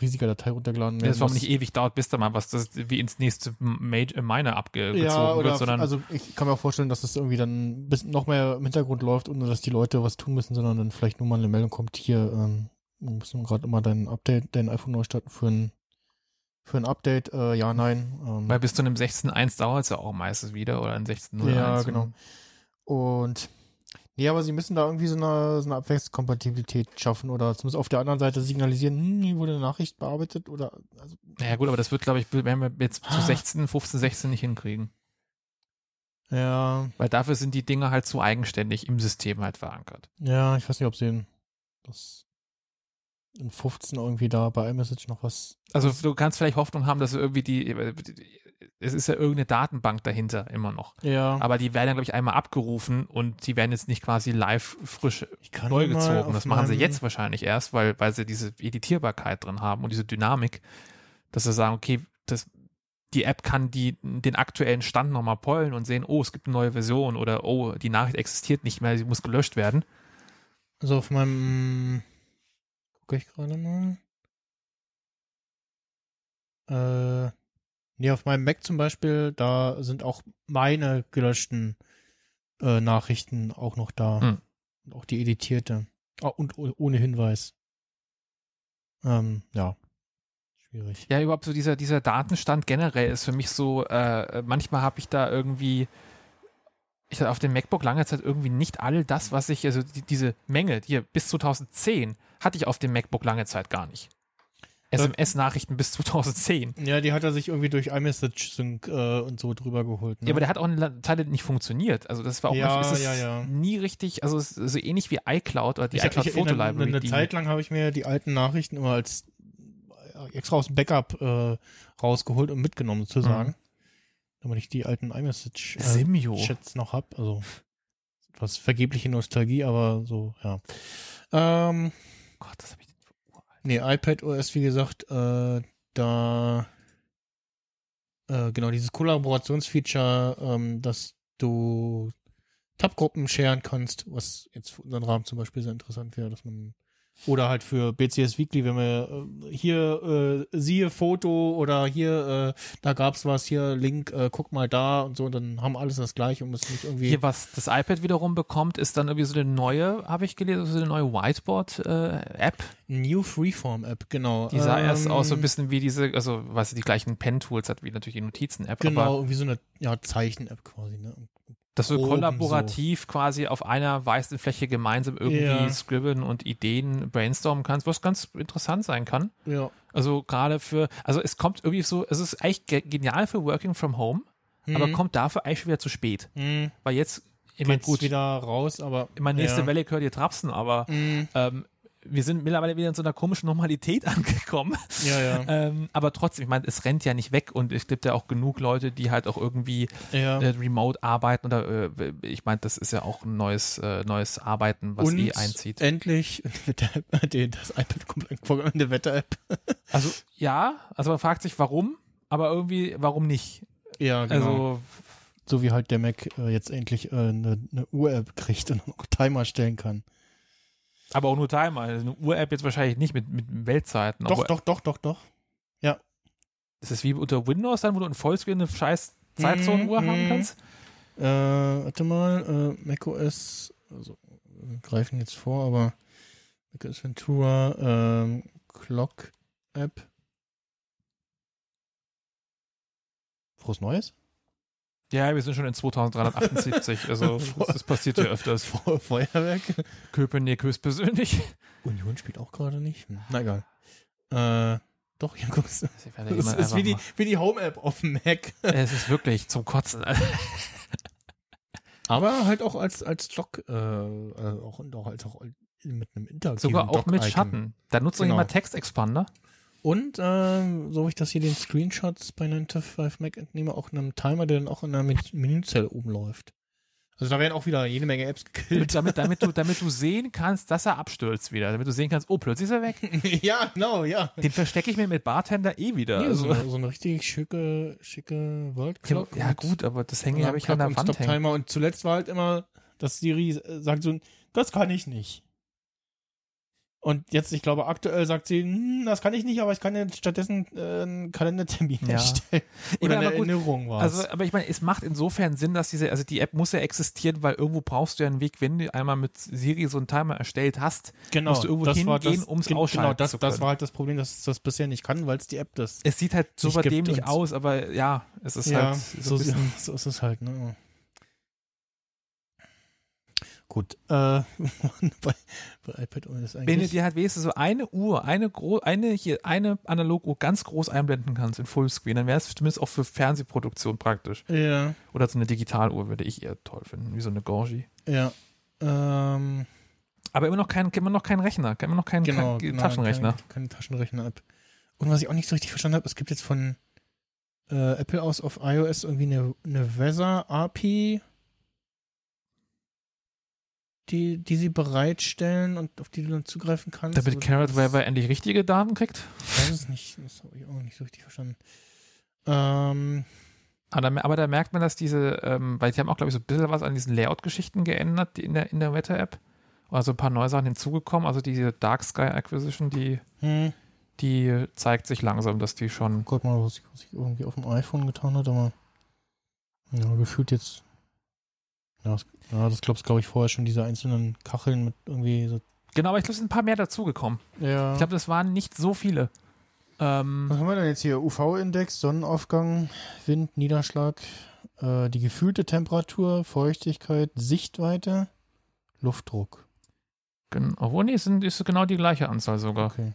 riesiger Datei runtergeladen
Das
werden
war
muss.
nicht ewig dauert, bis da mal was das wie ins nächste Major, äh, Miner abgezogen
ja, oder
wird, sondern
also ich kann mir auch vorstellen, dass das irgendwie dann bis noch mehr im Hintergrund läuft, ohne dass die Leute was tun müssen, sondern dann vielleicht nur mal eine Meldung kommt, hier, ähm, du musst gerade immer dein Update, dein iPhone neu starten für ein für ein Update, äh, ja, nein. Ähm,
weil bis zu einem 16.1 dauert es ja auch meistens wieder oder ein 16.01.
Ja, genau. Und nee, aber sie müssen da irgendwie so eine, so eine Abwärtskompatibilität schaffen oder zumindest auf der anderen Seite signalisieren, hm, hier wurde eine Nachricht bearbeitet oder also,
Naja gut, aber das wird, glaube ich, werden wir jetzt zu
Ah.
16, 15, 16 nicht hinkriegen.
ja,
Weil dafür sind die Dinge halt zu eigenständig im System halt verankert.
ja, ich weiß nicht, ob sie das in 15 irgendwie da bei iMessage noch was.
Also du kannst vielleicht Hoffnung haben, dass irgendwie die, es ist ja irgendeine Datenbank dahinter immer noch.
Ja,
Aber die werden, glaube ich, einmal abgerufen und die werden jetzt nicht quasi live frisch neu gezogen. Das machen sie jetzt wahrscheinlich erst, weil, weil sie diese Editierbarkeit drin haben und diese Dynamik, dass sie sagen, okay, das, die App kann die, den aktuellen Stand nochmal pollen und sehen, oh, es gibt eine neue Version oder oh, die Nachricht existiert nicht mehr, sie muss gelöscht werden.
Also auf meinem gucke ich gerade mal. Äh, nee, auf meinem Mac zum Beispiel, da sind auch meine gelöschten äh, Nachrichten auch noch da.
Hm.
Auch die editierte. Ah, und oh- ohne Hinweis. Ähm, ja. Schwierig.
Ja, überhaupt so dieser, dieser Datenstand generell ist für mich so, äh, manchmal habe ich da irgendwie, ich hatte auf dem MacBook lange Zeit irgendwie nicht all das, was ich, also die, diese Menge, die bis 2010 hatte ich auf dem MacBook lange Zeit gar nicht. SMS-Nachrichten bis 2010.
Ja, die hat er sich irgendwie durch iMessage Sync äh, und so drüber geholt. Ne?
Ja, aber der hat auch Zeit lang nicht funktioniert. Also das war auch
Ja,
ist
ja, ja.
nie richtig, also so ähnlich wie iCloud oder die
ich,
iCloud
ich,
Photo
eine,
Library.
eine Zeit lang habe ich mir die alten Nachrichten immer als äh, extra aus dem Backup äh, rausgeholt und mitgenommen sozusagen. Damit ich die alten iMessage äh, noch hab. Also etwas vergebliche Nostalgie, aber so, ja. Ähm,
Gott, das habe ich.
Nee, iPad OS, wie gesagt, äh, da äh, genau dieses Kollaborationsfeature, ähm, dass du Tab-Gruppen sharen kannst, was jetzt für unseren Rahmen zum Beispiel sehr interessant wäre, dass man oder halt für BCS Weekly, wenn wir äh, hier äh, siehe Foto oder hier, äh, da gab's was, hier Link, äh, guck mal da und so, und dann haben alles das gleiche und müssen nicht irgendwie.
Hier, was das iPad wiederum bekommt, ist dann irgendwie so eine neue, habe ich gelesen, so eine neue Whiteboard-App.
New Freeform App, genau.
die sah erst aus so ein
Ähm,
bisschen wie diese, also was die gleichen Pen-Tools hat, wie natürlich die Notizen-App,
Genau,
aber
irgendwie so eine ja, Zeichen-App quasi, ne?
Dass du
groben
kollaborativ quasi auf einer weißen Fläche gemeinsam irgendwie
Ja.
scribbeln und Ideen brainstormen kannst, was ganz interessant sein kann.
Ja.
Also gerade für, also es kommt irgendwie so, es ist echt ge- genial für Working from Home, aber
Hm.
kommt dafür eigentlich schon wieder zu spät.
Hm.
Weil jetzt, ich meine, gut,
wieder raus, aber.
in meine nächste
ja.
Welle gehört ihr Trapsen, aber
Hm.
ähm, wir sind mittlerweile wieder in so einer komischen Normalität angekommen.
Ja, ja.
Ähm, aber trotzdem, ich meine, es rennt ja nicht weg und es gibt ja auch genug Leute, die halt auch irgendwie
ja.
äh, remote arbeiten oder äh, ich meine, das ist ja auch ein neues, äh, neues Arbeiten, was
Und
eh einzieht.
endlich das iPad kommt in eine Wetter-App.
Also ja, also man fragt sich, warum, aber irgendwie, warum nicht?
Ja, genau.
Also
so wie halt der Mac äh, jetzt endlich äh, eine, eine Uhr-App kriegt und auch Timer stellen kann.
Aber auch nur Timer. Also eine Uhr-App jetzt wahrscheinlich nicht mit, mit Weltzeiten.
Doch, doch, doch, doch, doch.
Ist es wie unter Windows dann, wo du in Vollscreen eine scheiß Zeitzone-Uhr
Mhm,
haben
mhm.
kannst?
Äh, warte mal, äh, macOS, also wir greifen jetzt vor, aber macOS Ventura, ähm, Clock App. Frohes Neues?
Ja, wir sind schon in 2378, also das, passiert ja öfters.
Fe- Feuerwerk?
Köpenick höchstpersönlich.
Union spielt auch gerade nicht. Hm, Na egal. Äh, doch, hier guckst du.
Das
Das ist wie die, wie die Home-App auf dem Mac.
es ist wirklich zum Kotzen.
Aber halt auch als, als Log, äh, äh, auch, und auch als auch mit einem interaktiven
Sogar auch mit. Schatten. Da nutzt
Genau.
jemand Text-Expander.
Und ähm, so wie ich das hier den Screenshots bei 9 to 5 Mac entnehme, auch einem Timer, der dann auch in Men- Menüzelle oben läuft. Also da werden auch wieder jede Menge Apps gekillt.
damit, damit, du, damit du sehen kannst, dass er abstürzt wieder. Damit du sehen kannst, oh, plötzlich ist er weg.
ja, genau, ja.
Den verstecke ich mir mit Bartender eh wieder.
Ja, so,
also,
eine, so eine richtig schicke, schicke World Clock.
ja,
und-
gut, aber das hänge habe ich an der
und
Wand hängen.
Stop-Timer. Und zuletzt war halt immer, dass Siri sagt so, das kann ich nicht. Und jetzt, ich glaube, aktuell sagt sie, hm, das kann ich nicht, aber ich kann jetzt stattdessen äh, einen Kalendertermin
Ja.
erstellen.
Ich
Oder
meine,
eine
gut,
Erinnerung war
Also, aber ich meine, es macht insofern Sinn, dass diese, also die App muss ja existieren, weil irgendwo brauchst du ja einen Weg, wenn du einmal mit Siri so einen Timer erstellt hast.
genau,
musst du irgendwo
das
hingehen,
das,
um's
gen-
ausschalten
Genau, das, das war halt das Problem, dass es das bisher nicht kann, weil es die App das
Es sieht halt super dämlich aus, aber ja, es ist
ja,
halt
so,
so bisschen.
so ist es halt, ne? Gut, äh, bei, bei iPad OS
Wenn du
eigentlich.
dir halt wenigstens so eine Uhr, eine gro eine hier, eine Analoguhr ganz groß einblenden kannst in Fullscreen, dann wäre es zumindest auch für Fernsehproduktion praktisch.
Ja,
Oder so eine Digitaluhr würde ich eher toll finden, wie so eine Gorgi.
ja. Ähm,
Aber immer noch kein, immer noch kein Rechner, immer noch kein,
genau,
kein
genau,
Taschenrechner.
Keine, keine Taschenrechner-App. Und was ich auch nicht so richtig verstanden habe, es gibt jetzt von äh, Apple aus auf iOS irgendwie eine, eine Weather-API, die, die sie bereitstellen und auf die du dann zugreifen kannst.
Damit
Aber
Carrot Weaver endlich richtige Daten kriegt.
Ich weiß es nicht, das habe ich auch nicht so richtig verstanden. Ähm,
Aber da, aber da merkt man, dass diese, ähm, weil die haben auch, glaube ich, so ein bisschen was an diesen Layout-Geschichten geändert in der, in der Wetter-App. Also ein paar neue Sachen hinzugekommen. Also diese Dark Sky Acquisition, die,
hm.
die zeigt sich langsam, dass die schon.
Guck mal, was ich, was ich irgendwie auf dem iPhone getan hat, aber ja, gefühlt jetzt. Ja, das, ja, das glaubst glaube ich vorher schon, diese einzelnen Kacheln mit irgendwie so.
Genau, aber ich glaube, es sind ein paar mehr dazugekommen.
Ja.
Ich glaube, das waren nicht so viele. Ähm,
was haben wir denn jetzt hier? UV-Index, Sonnenaufgang, Wind, Niederschlag, äh, die gefühlte Temperatur, Feuchtigkeit, Sichtweite, Luftdruck.
gen- obwohl, nee, es sind, ist genau die gleiche Anzahl sogar.
Okay.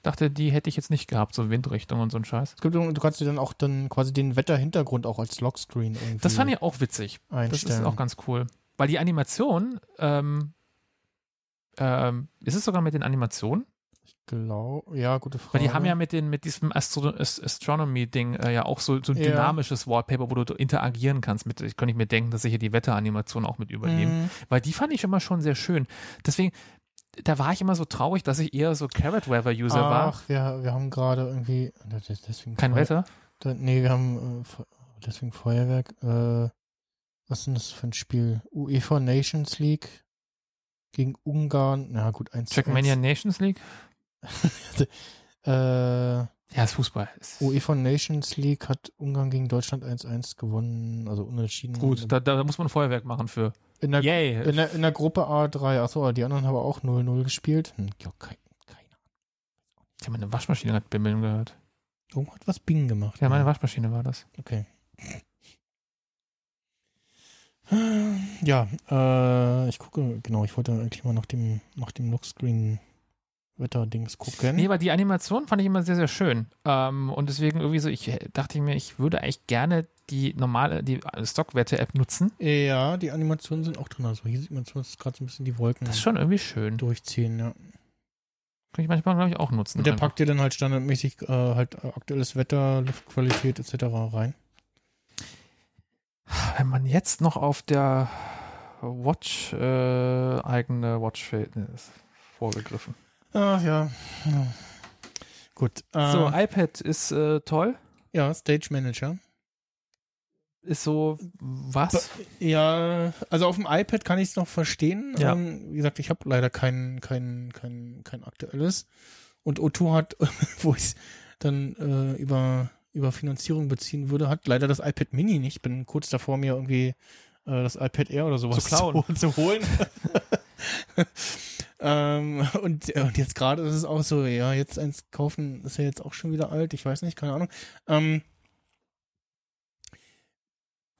Ich dachte, die hätte ich jetzt nicht gehabt, so Windrichtung und so ein Scheiß.
Es gibt, du kannst dir dann auch dann quasi den Wetterhintergrund auch als Lockscreen irgendwie
Das fand ich auch witzig. Das
einstellen.
ist auch ganz cool. Weil die Animation, ähm, ähm, ist es sogar mit den Animationen?
Genau, ja, gute Frage.
Weil die haben ja mit, den, mit diesem Astro Ast- Astronomy-Ding äh, ja auch so, so ein
Ja.
dynamisches Wallpaper, wo du interagieren kannst. Mit, ich könnte mir denken, dass sie hier die Wetteranimation auch mit übernehmen.
Mhm.
Weil die fand ich immer schon sehr schön. Deswegen, da war ich immer so traurig, dass ich eher so Carrot Weather-User war.
Ach, wir, wir haben gerade irgendwie. Deswegen
Kein
Feuer-
Wetter.
Da, nee, wir haben äh, deswegen Feuerwerk. Äh, was ist denn das für ein Spiel? UEFA Nations League gegen Ungarn. Na gut, 1 zu
Trackmania Nations League?
1. Äh,
Ja, ist Fußball.
UEFA Nations League hat Ungarn gegen Deutschland 1-1 gewonnen, also unentschieden.
gut, da, da muss man Feuerwerk machen für.
In, der,
Yay!
in, der, in der Gruppe A3. Achso, die anderen haben auch 0-0 gespielt. Hm, ja, kein, keine Ahnung.
Ich habe meine Waschmaschine gerade bimmeln gehört.
Irgendwo hat was Bing gemacht.
Ja, meine Waschmaschine war das.
Okay. Ja, äh, ich gucke, genau, ich wollte eigentlich mal nach dem, nach dem Lockscreen Wetter-Dings gucken.
Nee, aber die Animation fand ich immer sehr, sehr schön. Ähm, und deswegen irgendwie so, ich äh, dachte mir, ich würde eigentlich gerne die normale, die Stockwette-App nutzen.
ja, die Animationen sind auch drin. Also hier sieht man zumindest gerade so ein bisschen die Wolken
Das ist schon irgendwie schön.
durchziehen, ja.
Kann ich manchmal, glaube ich, auch nutzen.
Und der
einfach.
packt dir dann halt standardmäßig äh, halt äh, aktuelles Wetter, Luftqualität etc. rein.
Wenn man jetzt noch auf der Watch, äh, eigene Watch ne, ist vorgegriffen.
Ach ja. Gut. Äh,
So, iPad ist äh, toll.
ja, Stage Manager.
Ist so, was?
Ja, also auf dem iPad kann ich es noch verstehen.
Ja.
Ähm, wie gesagt, ich habe leider kein, kein, kein, kein aktuelles. Und O2 hat, wo ich es dann äh, über, über Finanzierung beziehen würde, hat leider das iPad Mini nicht. Bin kurz davor, mir irgendwie äh, das iPad Air oder sowas
Zu klauen.
zu, zu holen. ähm, und, und jetzt gerade ist es auch so, ja, jetzt eins kaufen ist ja jetzt auch schon wieder alt. Ich weiß nicht, keine Ahnung. Ähm,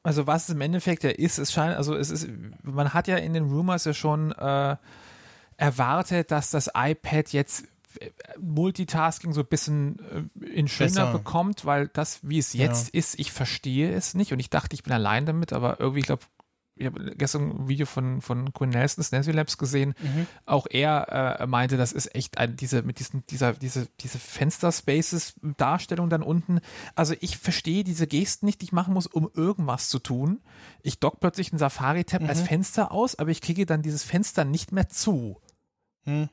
Also was es im Endeffekt ja ist, es scheint, also es ist, man hat ja in den Rumors ja schon äh, erwartet, dass das iPad jetzt äh, Multitasking so ein bisschen äh, in schöner
Besser.
bekommt, weil das, wie es
Ja.
jetzt ist, ich verstehe es nicht und ich dachte, ich bin allein damit, aber irgendwie, ich glaube, ich habe gestern ein Video von, von Quinn Nelson's Nancy Labs gesehen. Auch er äh, meinte, das ist echt ein, diese, mit diesen, dieser, diese, diese Fenster-Spaces-Darstellung dann unten. Also ich verstehe diese Gesten nicht, die ich machen muss, um irgendwas zu tun. Ich dock plötzlich einen Safari-Tab als Fenster aus, aber ich kriege dann dieses Fenster nicht mehr zu.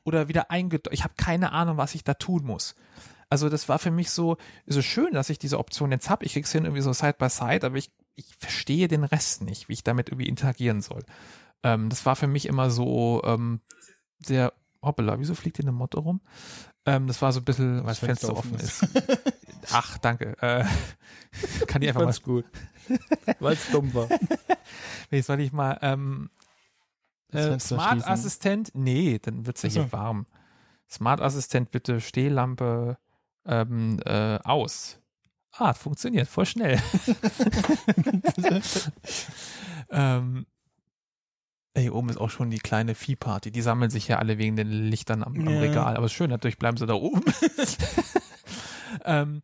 Oder wieder eingedockt. Ich habe keine Ahnung, was ich da tun muss. Also das war für mich so, so schön, dass ich diese Option jetzt habe. Ich krieg's hin irgendwie so Side by Side, aber ich, ich verstehe den Rest nicht, wie ich damit irgendwie interagieren soll. Ähm, das war für mich immer so ähm, sehr, hoppala, wieso fliegt hier eine Motte rum? Ähm, das war so ein bisschen, weil das Fenster, offen ist. Ach, danke. Äh, kann ich einfach mal,
gut. Weil es dumm war.
wie soll ich mal, ähm, äh, Smart
schließen.
Assistent, nee, dann wird's ja
Ach so.
hier warm. Smart Assistent bitte Stehlampe ähm, äh, aus. Ah, funktioniert, voll schnell. ähm, hier oben ist auch schon die kleine Viehparty. Die sammeln sich ja alle wegen den Lichtern am, am
Ja.
Regal. Aber ist schön, natürlich bleiben sie da oben. ähm,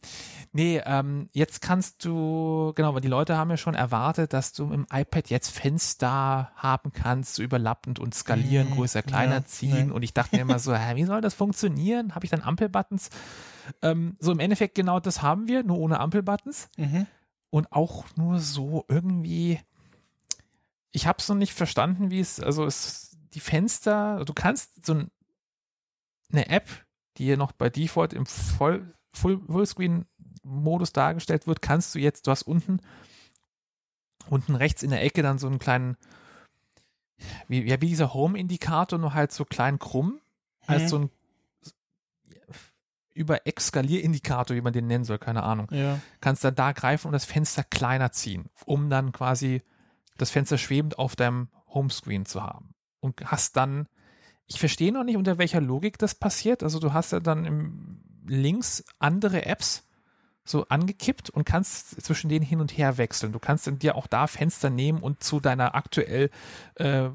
nee, ähm, jetzt kannst du, genau, weil die Leute haben ja schon erwartet, dass du im iPad jetzt Fenster haben kannst, so überlappend und skalieren, größer, kleiner
ja,
ziehen.
ja.
Und ich dachte mir immer so, hä, wie soll das funktionieren? Habe ich dann Ampelbuttons? Ähm, so im Endeffekt genau das haben wir, nur ohne Ampelbuttons
Mhm.
und auch nur so irgendwie. Ich habe es noch nicht verstanden, wie es, also es, die Fenster, du kannst so ein, eine App, die hier noch bei Default im Voll, Full, Fullscreen-Modus dargestellt wird, kannst du jetzt, du hast unten, unten rechts in der Ecke dann so einen kleinen, wie, ja, wie dieser Home-Indikator, nur halt so klein krumm, als
Mhm.
so ein über Exkalierindikator, wie man den nennen soll, keine Ahnung
Ja.
kannst dann da greifen und das Fenster kleiner ziehen, um dann quasi das Fenster schwebend auf deinem Homescreen zu haben. Und hast dann, ich verstehe noch nicht, unter welcher Logik das passiert. Also du hast ja dann im links andere Apps so angekippt und kannst zwischen denen hin und her wechseln. Du kannst dann dir auch da Fenster nehmen und zu deiner aktuell äh,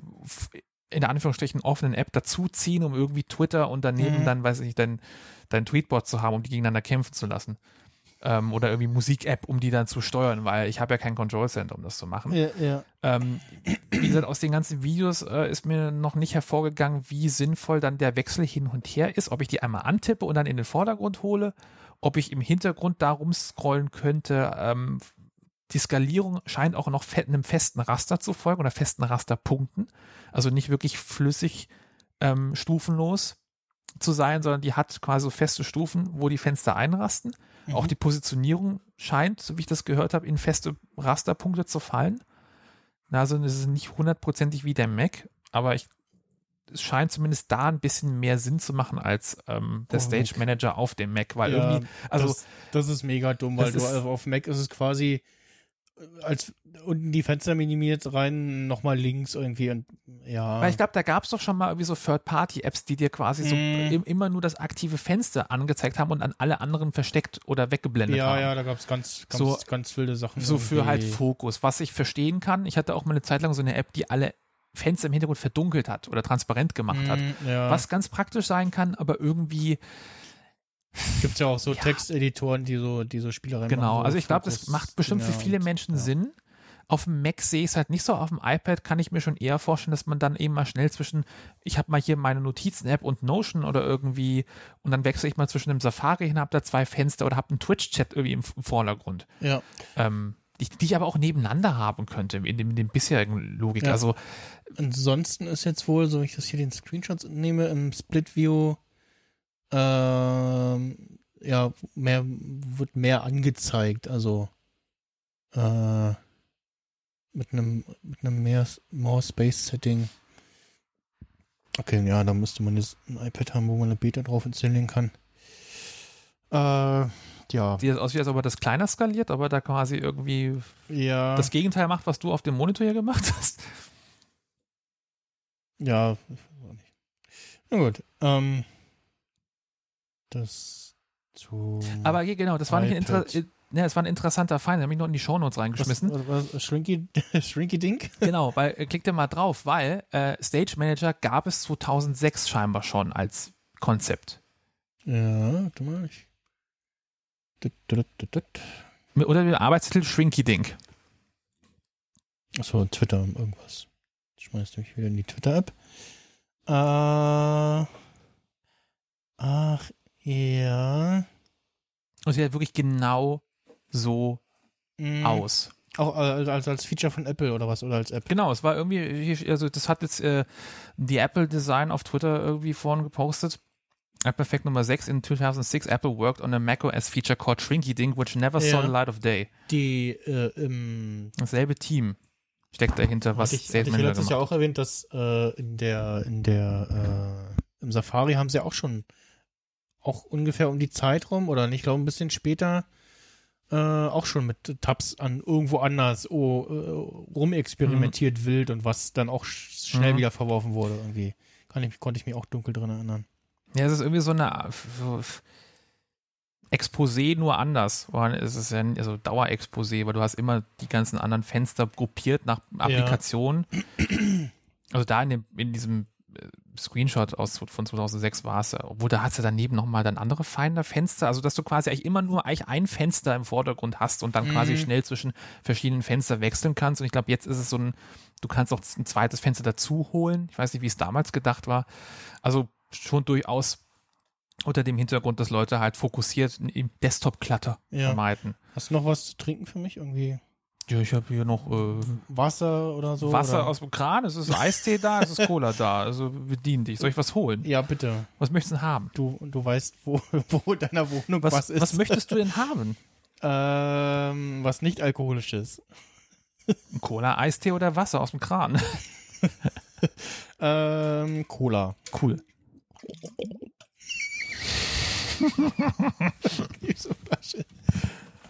in Anführungsstrichen offenen App dazuziehen, um irgendwie Twitter und daneben
Mhm.
dann, weiß ich nicht, dein, dein Tweetbot zu haben, um die gegeneinander kämpfen zu lassen. Ähm, oder irgendwie Musik-App, um die dann zu steuern, weil ich habe ja kein Control Center, um das zu machen.
Ja, ja.
Ähm, wie gesagt, aus den ganzen Videos äh, ist mir noch nicht hervorgegangen, wie sinnvoll dann der Wechsel hin und her ist, ob ich die einmal antippe und dann in den Vordergrund hole, ob ich im Hintergrund darum scrollen könnte. Ähm, die Skalierung scheint auch noch einem festen Raster zu folgen oder festen Rasterpunkten, also nicht wirklich flüssig ähm, stufenlos zu sein, sondern die hat quasi so feste Stufen, wo die Fenster einrasten. Auch die Positionierung scheint, so wie ich das gehört habe, in feste Rasterpunkte zu fallen. Also es ist nicht hundertprozentig wie der Mac, aber ich, es scheint zumindest da ein bisschen mehr Sinn zu machen als ähm, der
Oh,
Stage
Mac.
Manager auf dem Mac, weil
Ja,
irgendwie, also
das, das ist mega dumm, weil du
ist-
auf Mac ist es quasi als unten die Fenster minimiert rein, nochmal links irgendwie und ja.
Weil ich glaube, da gab es doch schon mal irgendwie so Third-Party-Apps, die dir quasi so
Mm.
im, immer nur das aktive Fenster angezeigt haben und an alle anderen versteckt oder weggeblendet
ja,
haben.
ja, da gab es ganz, ganz,
So-
ganz wilde Sachen.
So für halt
irgendwie.
Fokus, was ich verstehen kann. Ich hatte auch mal eine Zeit lang so eine App, die alle Fenster im Hintergrund verdunkelt hat oder transparent gemacht hat.
Mm, ja.
Was ganz praktisch sein kann, aber irgendwie,
Gibt's ja auch so
Ja.
Texteditoren, die so, die so Spielereien
genau.
machen, so
Also ich glaube, das macht bestimmt für viele
und-
Menschen
ja.
Sinn. Auf dem Mac sehe ich es halt nicht so. Auf dem iPad kann ich mir schon eher vorstellen, dass man dann eben mal schnell zwischen, ich habe mal hier meine Notizen-App und Notion oder irgendwie, und dann wechsle ich mal zwischen dem Safari hin, habe da zwei Fenster oder habe einen Twitch-Chat irgendwie im, im Vordergrund.
Ja.
Ähm, die, die ich aber auch nebeneinander haben könnte in dem, in dem bisherigen Logik.
Ja.
Also
Ansonsten ist jetzt wohl, so wie ich das hier den Screenshots nehme, im Split View ähm, ja, mehr, wird mehr angezeigt, also äh, mit einem mit einem mehr More Space Setting. Okay, ja, da müsste man jetzt ein iPad haben, wo man eine Beta drauf installieren kann. Äh, ja.
sieht aus, wie als ob er das kleiner skaliert, aber da quasi irgendwie
Ja.
das Gegenteil macht, was du auf dem Monitor hier gemacht hast.
Ja, ich weiß auch nicht. Na gut. Ähm, das zu.
Aber hier, genau, das war, nicht ein Inter äh, ne, das war ein interessanter Feind, den habe ich noch in die Shownotes reingeschmissen.
Was, was, was, Shrinky, Shrinky Dink?
Genau, weil äh, klickt ihr mal drauf, weil äh, Stage Manager gab es 2006 scheinbar schon als Konzept.
Ja, warte mal. Ich,
Oder der Arbeitstitel Shrinky Dink.
Achso, Twitter, irgendwas. Schmeißt mich wieder in die Twitter-App. Äh, ach, ja.
Und sieht halt wirklich genau so
Mm,
aus.
Auch äh, als, als Feature von Apple oder was? Oder als App?
Genau, es war irgendwie, also das hat jetzt äh, die Apple Design auf Twitter irgendwie vorhin gepostet. Apple Fact Nummer 6 in 2006 Apple worked on a macOS feature called Shrinky Dink, which never saw
Ja.
the light of day.
Die, äh, im,
Dasselbe Team steckt dahinter, was
ich,
Sales
ich
Manager
letztes Jahr
gemacht
auch erwähnt, dass äh, in der, in der, äh, im Safari haben sie auch schon auch ungefähr um die Zeit rum oder nicht, glaube ein bisschen später äh, auch schon mit Tabs an irgendwo anders oh, äh, rumexperimentiert wild und was dann auch sch schnell
Mhm.
wieder verworfen wurde irgendwie. Kann ich, konnte ich mich auch dunkel dran erinnern.
Ja, es ist irgendwie so eine so Exposé nur anders. Es ist ja ein- also Dauerexposé, weil du hast immer die ganzen anderen Fenster gruppiert nach Applikation. Also da in, dem, in diesem Screenshot aus, von 2006 war es obwohl da hast du daneben nochmal dann andere Finder-Fenster, also dass du quasi eigentlich immer nur eigentlich ein Fenster im Vordergrund hast und dann quasi
Mhm.
schnell zwischen verschiedenen Fenster wechseln kannst. Und ich glaube, jetzt ist es so ein, du kannst auch ein zweites Fenster dazu holen. Ich weiß nicht, wie es damals gedacht war. Also schon durchaus unter dem Hintergrund, dass Leute halt fokussiert im Desktop-Clutter
Ja.
vermeiden.
Hast du noch was zu trinken für mich? Irgendwie
Ja, ich habe hier noch äh,
Wasser oder so?
Wasser
oder?
aus dem Kran, es ist Eistee da, es ist Cola da, also bedien dich. Soll ich was holen?
Ja, bitte.
Was möchtest du denn haben?
Du, du weißt, wo, wo in deiner Wohnung was,
Was,
ist.
was möchtest du denn haben?
Ähm, was nicht alkoholisches.
Ein Cola, Eistee oder Wasser aus dem Kran?
Ähm, Cola.
Cool.
Diese Flasche.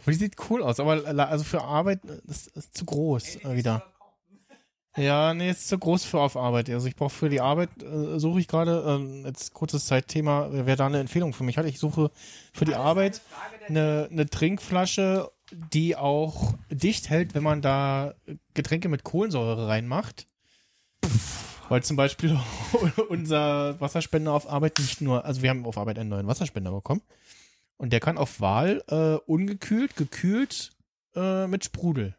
Aber die sieht cool aus, aber also für Arbeit äh, das ist zu groß äh, wieder. Ja, nee, ist zu groß für auf Arbeit. Also ich brauche für die Arbeit, äh, suche ich gerade, ähm, jetzt kurzes Zeitthema, wer wer da eine Empfehlung für mich hat. Ich suche für die Arbeit eine, eine Trinkflasche, die auch dicht hält, wenn man da Getränke mit Kohlensäure reinmacht. Weil zum Beispiel unser Wasserspender auf Arbeit nicht nur, also wir haben auf Arbeit einen neuen Wasserspender bekommen. Und der kann auf Wahl äh, ungekühlt, gekühlt äh, mit Sprudel.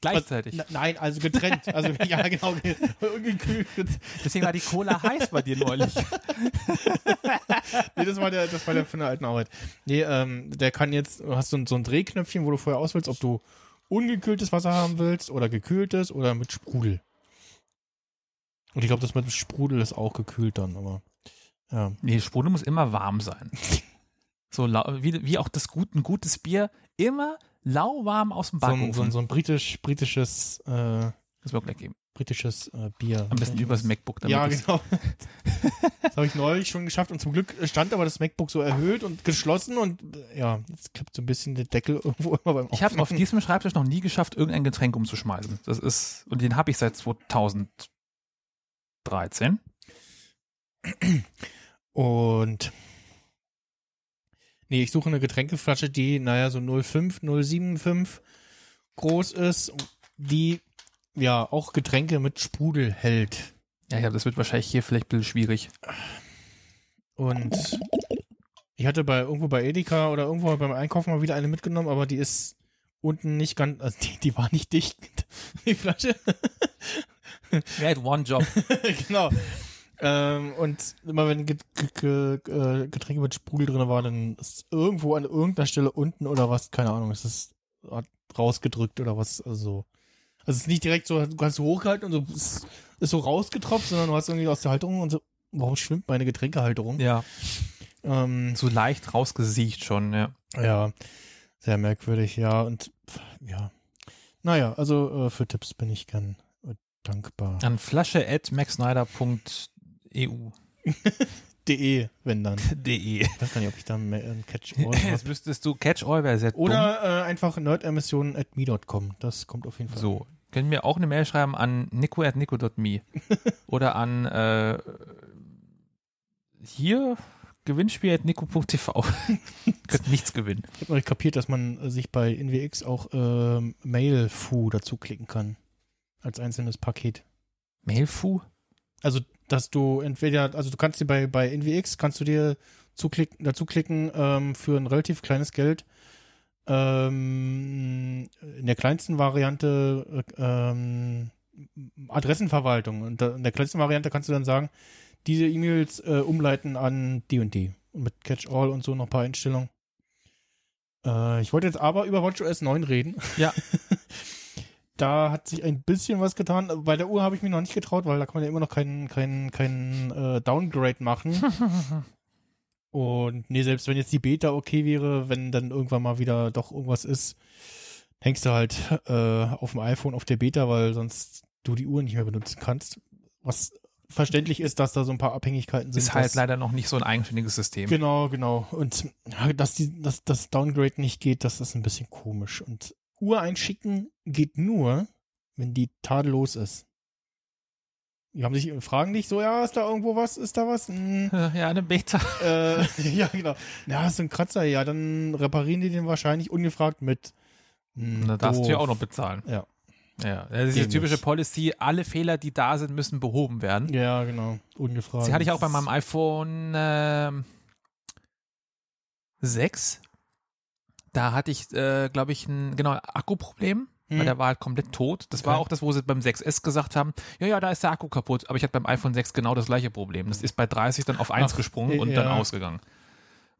Gleichzeitig.
Also, nein, also getrennt. Also ja, genau. ge- Ungekühlt.
Deswegen war die Cola heiß bei dir neulich.
Nee, das war der, das war der von der alten Arbeit. Nee, ähm, der kann jetzt, du hast so ein, so ein Drehknöpfchen, wo du vorher auswählst, ob du ungekühltes Wasser haben willst oder gekühltes oder mit Sprudel. Und ich glaube, das mit dem Sprudel ist auch gekühlt dann, aber ja.
Nee, Sprudel muss immer warm sein. So wie, wie auch das gut, ein gutes Bier immer lauwarm aus dem Backofen.
so ein, so ein britisch, britisches, äh,
das wird gleich geben.
britisches äh, Bier.
Am besten übers MacBook. damit
Ja, genau. das habe ich neulich schon geschafft und zum Glück stand aber das MacBook so erhöht und geschlossen und äh, ja, jetzt klappt so ein bisschen der Deckel irgendwo immer beim
Ich habe auf
Aufmachen.
diesem Schreibtisch noch nie geschafft, irgendein Getränk umzuschmeißen. Das ist, und den habe ich seit 2013.
Und nee, ich suche eine Getränkeflasche, die, naja, so 05, 075 groß ist, die ja auch Getränke mit Sprudel hält.
Ja, ja, das wird wahrscheinlich hier vielleicht ein bisschen schwierig.
Und ich hatte bei irgendwo bei Edeka oder irgendwo beim Einkaufen mal wieder eine mitgenommen, aber die ist unten nicht ganz, also die, die war nicht dicht, die Flasche.
Hat one job?
genau. Ähm, und immer wenn äh, Getränke mit Sprudel drin war, dann ist irgendwo an irgendeiner Stelle unten oder was, keine Ahnung, es ist hat rausgedrückt oder was, also so. Also es ist nicht direkt so, du hast so hochgehalten und so ist, ist so rausgetropft, sondern du hast irgendwie aus der Halterung und so, warum schwimmt meine Getränkehalterung?
Ja,
Ähm,
so leicht rausgesiecht schon, ja.
ja, sehr merkwürdig, ja, und ja. Naja, also äh, für Tipps bin ich gern äh, dankbar.
An flasche at maxsnyder.eu.
De, wenn dann.
De.
Ich weiß gar nicht, ob ich da mehr einen Catch all
Jetzt müsstest du Catch All wer sehr.
Oder äh, einfach nerdemissionen.me.com. Das kommt auf jeden Fall.
So. Können mir auch eine Mail schreiben an nico at nico.me. Oder an äh, hier Gewinnspiel at nico.tv. Könnt nichts gewinnen.
Ich habe noch nicht kapiert, dass man äh, sich bei NWX auch ähm, Mail-Fu dazu klicken kann. Als einzelnes Paket.
Mailfu?
Also, dass du entweder, also du kannst dir bei, bei NWX, kannst du dir zuklicken, dazu klicken ähm, für ein relativ kleines Geld ähm, in der kleinsten Variante äh, ähm, Adressenverwaltung. Und da, in der kleinsten Variante kannst du dann sagen, diese E-Mails äh, umleiten an die und die. Und mit Catch-all und so noch ein paar Einstellungen. Äh, ich wollte jetzt aber über WatchOS 9 reden.
Ja.
da hat sich ein bisschen was getan. Bei der Uhr habe ich mich noch nicht getraut, weil da kann man ja immer noch keinen keinen keinen äh, Downgrade machen. Und nee, selbst wenn jetzt die Beta okay wäre, wenn dann irgendwann mal wieder doch irgendwas ist, hängst du halt äh, auf dem iPhone auf der Beta, weil sonst du die Uhr nicht mehr benutzen kannst. Was verständlich ist, dass da so ein paar Abhängigkeiten sind.
Ist halt
dass-
leider noch nicht so ein eigenständiges System.
Genau, genau. Und ja, dass, die, dass das Downgrade nicht geht, das ist ein bisschen komisch. Und Uhr einschicken geht nur, wenn die tadellos ist. Die haben sich, fragen dich so, ja, ist da irgendwo was? Ist da was? Hm,
Ja, eine Beta.
äh, ja, genau. Ja, ist ein Kratzer. Ja, dann reparieren die den wahrscheinlich ungefragt mit. Hm,
Da darfst du ja auch noch bezahlen.
Ja.
Ja, das ist die typische Policy, alle Fehler, die da sind, müssen behoben werden.
Ja, genau. Ungefragt.
Sie hatte ich auch bei meinem iPhone ähm, 6. Da hatte ich, äh, glaube ich, ein genau Akkuproblem, weil
Hm.
der war halt komplett tot. Das war
Okay.
auch das, wo sie beim 6S gesagt haben, ja, ja, da ist der Akku kaputt. Aber ich hatte beim iPhone 6 genau das gleiche Problem. Das ist bei 30 dann auf 1
Ach,
gesprungen und
ja.
dann ausgegangen.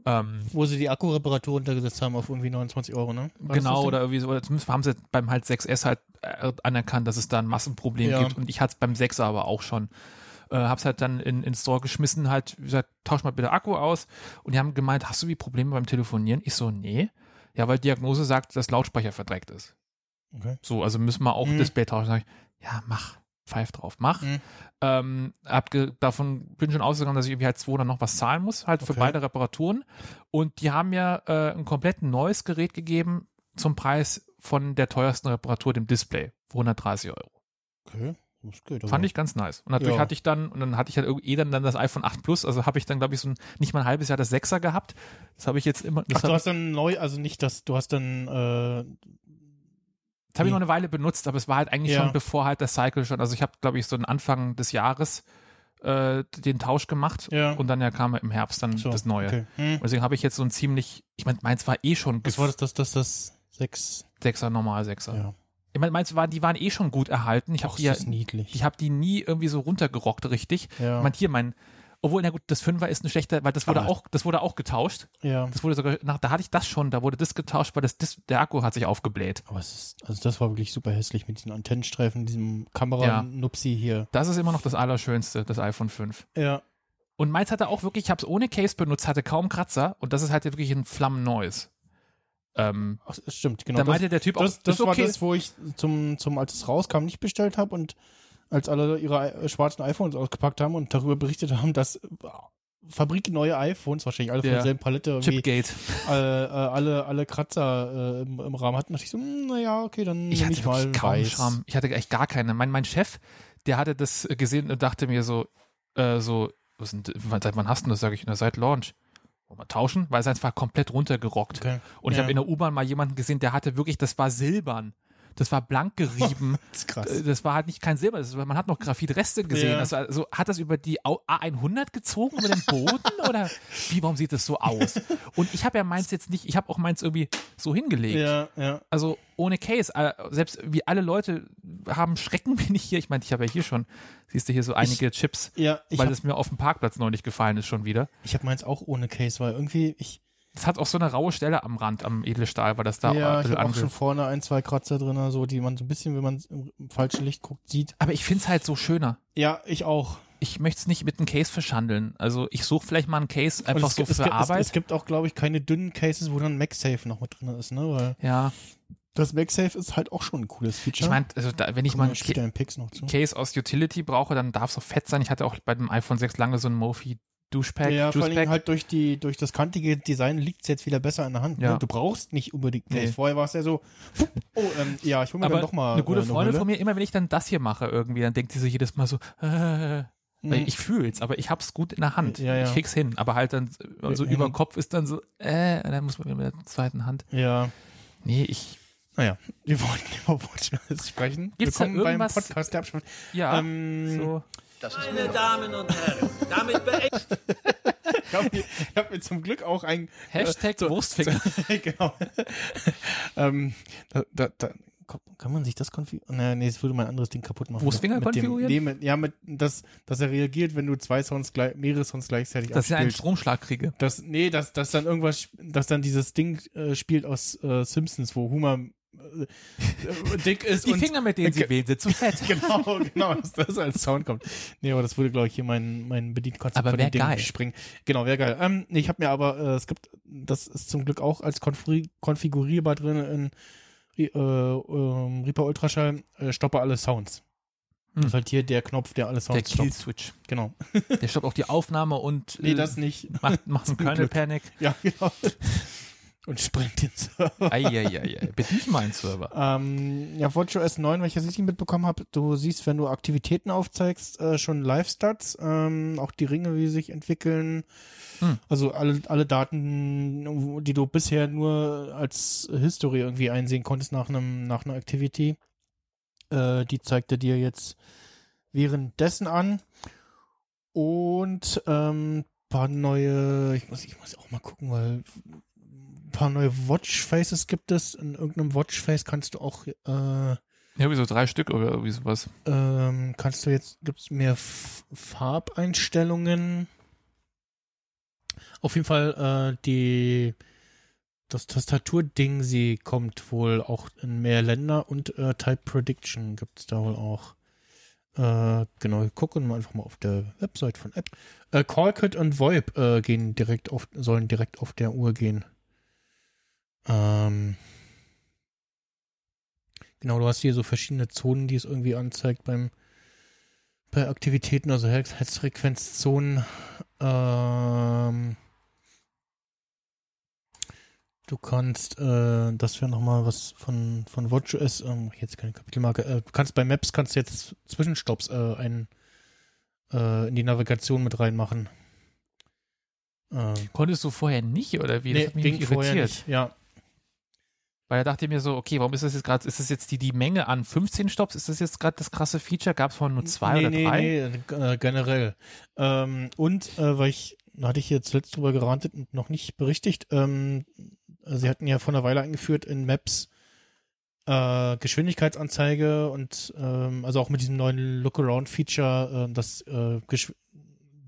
Ähm,
Wo sie die Akkureparatur runtergesetzt haben auf irgendwie 29 Euro, ne? War
genau, oder irgendwie so, oder zumindest haben sie beim halt 6S halt äh, anerkannt, dass es da ein Massenproblem
Ja.
gibt. Und ich hatte es beim 6er aber auch schon. Äh, hab's halt dann in, in Store geschmissen, halt, wie gesagt, tausch mal bitte Akku aus. Und die haben gemeint, hast du wie Probleme beim Telefonieren? Ich so, nee. Ja, weil Diagnose sagt, dass Lautsprecher verdreckt ist.
Okay.
So, also müssen wir auch
Mhm.
Display tauschen. Sag ich, ja, mach. Pfeif drauf, mach.
Mhm.
Ähm, hab davon bin schon ausgegangen, dass ich irgendwie halt 200 noch was zahlen muss, halt für
Okay.
beide Reparaturen. Und die haben mir äh, ein komplett neues Gerät gegeben zum Preis von der teuersten Reparatur, dem Display, für 130 Euro.
Okay. Das geht
Fand ich ganz nice. Und natürlich
Ja.
hatte ich dann, und dann hatte ich halt irgendwie eh dann, dann das iPhone 8 Plus, also habe ich dann, glaube ich, so ein, nicht mal ein halbes Jahr das 6er gehabt. Das habe ich jetzt immer,
Ach, du
habe
hast dann neu, also nicht, dass du hast dann äh,
das hab ich noch eine Weile benutzt, aber es war halt eigentlich
Ja.
schon bevor halt der Cycle schon, also ich habe, glaube ich, so den Anfang des Jahres äh, den Tausch gemacht
Ja.
und dann ja kam im Herbst dann
so,
das Neue.
Okay. Hm.
Deswegen habe ich jetzt so ein ziemlich, ich meine, meins war eh schon
Was war das, das, das, das sechs?
Sechser, normal Sechser.
Ja.
Ich meine, meins waren, die waren eh schon gut erhalten. Ich habe die, ja,
ist das niedlich.
ich hab die nie irgendwie so runtergerockt, richtig.
ja.
Ich meine, hier mein, obwohl, na gut, das Fünfer ist ein schlechter, weil das wurde
Aber-
auch, das wurde auch getauscht.
ja.
Das wurde sogar, nach, da hatte ich das schon, da wurde das getauscht, weil das, das der Akku hat sich aufgebläht.
Aber es ist, also das war wirklich super hässlich mit diesen Antennenstreifen, diesem
Ja.
Kamera-Nupsi hier.
Das ist immer noch das Allerschönste, das iPhone 5.
Ja.
Und meins hatte auch wirklich, ich habe es ohne Case benutzt, hatte kaum Kratzer und das ist halt wirklich ein Flammenneues. Ähm,
Ach, stimmt, genau.
da meinte der Typ auch,
das, das war
okay.
das, wo ich zum, zum, als es rauskam, nicht bestellt habe und als alle ihre äh, schwarzen iPhones ausgepackt haben und darüber berichtet haben, dass äh, fabrikneue iPhones, wahrscheinlich alle von
Ja.
derselben Palette,
Chipgate.
äh, äh, alle, alle Kratzer äh, im, im Rahmen hatten, dachte ich so, hm, naja, okay, dann
Ich hatte
ich mal
kaum
weiß.
Schramm. Ich hatte echt gar keine. Mein, mein Chef, der hatte das gesehen und dachte mir so, äh, so, was sind, seit wann hast du das? Sag ich, na, seit Launch. Wollen wir tauschen? Weil es war komplett runtergerockt.
Okay.
Und ich
Ja.
habe in der U-Bahn mal jemanden gesehen, der hatte wirklich, das war silbern. Das war blank gerieben.
Das ist krass.
Äh, Das war halt nicht kein Silber, war, man hat noch Graphitreste gesehen.
Ja.
Also, also hat das über die Au- A100 gezogen, über den Boden oder wie, warum sieht das so aus? Und ich habe ja meins jetzt nicht, ich habe auch meins irgendwie so hingelegt.
Ja, ja.
Also ohne Case, äh, selbst wie alle Leute haben Schrecken, bin ich hier. Ich meine, ich habe ja hier schon, siehst du hier so einige Chips,
Ja, ich
weil
habe
es mir auf dem Parkplatz neulich gefallen ist schon wieder.
hab meins auch ohne Case, weil irgendwie, ich,
Es hat auch so eine raue Stelle am Rand, am Edelstahl, weil das da
ja,
ein
ich
bisschen
habe auch schon vorne ein, zwei Kratzer drin, so, die man so ein bisschen, wenn man im, falschen Licht guckt, sieht.
Aber ich finde es halt so schöner.
Ja, ich auch.
Ich möchte es nicht mit einem Case verschandeln. Also ich suche vielleicht mal einen Case einfach
es,
so
gibt- es,
für
gibt- es,
Arbeit.
es gibt auch, glaube ich, keine dünnen Cases, wo dann MagSafe noch mit drin ist, ne? Weil
ja,
das MagSafe ist halt auch schon ein cooles Feature.
ich meine, also da, wenn ich mal einen Case aus Utility brauche, dann darf es auch fett sein. Ich hatte auch bei dem iPhone 6 lange so ein Mophie Duschpack,
ja, vor allen
Juicepack.
Dingen halt durch die durch das kantige Design liegt es jetzt wieder besser in der Hand.
Ja.
Ne? Du brauchst nicht unbedingt.
Nee.
Vorher war es ja so, oh, ähm, ja, ich hole mir
aber
dann doch mal
eine gute
äh,
Freundin
Hülle.
von mir, immer wenn ich dann das hier mache irgendwie, dann denkt sie so jedes Mal so, äh, weil
Mhm.
ich fühl's, aber ich hab's gut in der Hand.
Ja, ja.
Ich krieg's hin, aber halt dann so über den Kopf ist dann so, äh, und dann muss man mit der zweiten Hand.
Ja,
Nee, ich,
naja, wir wollten über WatchOS sprechen.
Gibt's da
Willkommen beim
irgendwas-
Podcast der Abspann.
ja,
Ähm,
so.
Das ist
Meine Damen und Herren, damit beenden
ich habe mir, hab mir zum Glück auch ein
Hashtag
so-
Wurstfinger.
genau. ähm, da, da, da, kann man sich das konfigurieren? Nee, nee, das würde mein anderes Ding kaputt machen.
Wurstfinger
Mit dem-
konfigurieren?
Nee, mit, ja, mit, das, dass er reagiert, wenn du zwei Sounds gleich, mehrere Sounds gleichzeitig
Dass ich einen
abspielst.
Stromschlag kriege.
Das, nee, dass, dass dann irgendwas, dass dann dieses Ding äh, spielt aus äh, Simpsons, wo Homer äh, äh, dick ist
Die Finger, mit denen sie wählen, sind zu fett.
genau, genau, dass das als Sound kommt. Nee, aber das würde, glaube ich, hier mein, mein Bedienkonzept
Aber
von dem Ding
geil.
springen. Genau, wäre geil. Ähm, nee, ich habe mir aber, äh, es gibt, das ist zum Glück auch als konfigurierbar drin in äh, ähm, Reaper Ultraschall, äh, stoppe alle Sounds. Das ist halt hier der Knopf, der alle
Der
Sounds stoppt.
Kill-Switch.
Genau.
Der stoppt auch die Aufnahme und
Nee,
äh,
das nicht.
macht, macht einen
Zum
Kernel
Glück.
Panic.
Ja, genau. Und sprengt den Server.
Eieiei. Bedient meinen Server.
Ähm, ja, WatchOS 9, wenn ich das richtig mitbekommen habe, du siehst, wenn du Aktivitäten aufzeigst, äh, schon Live-Stats, ähm, auch die Ringe, wie sie sich entwickeln.
Hm.
Also alle, alle Daten, die du bisher nur als History irgendwie einsehen konntest nach einem nach einer Activity, äh, die zeigt er dir jetzt währenddessen an. Und ähm, paar neue, ich muss, ich muss auch mal gucken, weil paar neue Watchfaces gibt es. In irgendeinem Watchface kannst du auch, äh,
Ja, wie so drei Stück oder irgendwie sowas.
ähm, kannst du jetzt, gibt es mehr F Farbeinstellungen. Auf jeden Fall, äh, die, das Tastaturding, sie kommt wohl auch in mehr Länder und äh, Type Prediction gibt es da wohl auch. Äh, genau, gucken wir einfach mal auf der Website von App. Äh, Callkit und VoIP äh, gehen direkt auf, sollen direkt auf der Uhr gehen. Ähm, genau, du hast hier so verschiedene Zonen, die es irgendwie anzeigt beim bei Aktivitäten, also Herz- Herzfrequenzzonen. Ähm, du kannst, äh, das wäre nochmal was von, von WatchOS, ähm, jetzt keine Kapitelmarke, äh, du kannst bei Maps kannst jetzt Zwischenstopps äh, ein, äh, in die Navigation mit reinmachen. Ähm,
Konntest du vorher nicht, oder wie? Das
nee,
hat mich
ging vorher nicht, ja.
Weil da dachte ich mir so, okay, warum ist das jetzt gerade, ist das jetzt die, die Menge an 15 Stops? Ist das jetzt gerade das krasse Feature? Gab es vorhin nur zwei
nee,
oder
nee,
drei?
Nee, äh, generell. Ähm, und, äh, weil ich, da hatte ich hier zuletzt drüber gerantet und noch nicht berichtigt, ähm, sie hatten ja vor einer Weile eingeführt in Maps äh, Geschwindigkeitsanzeige und ähm, also auch mit diesem neuen Look-Around-Feature, äh, dass äh,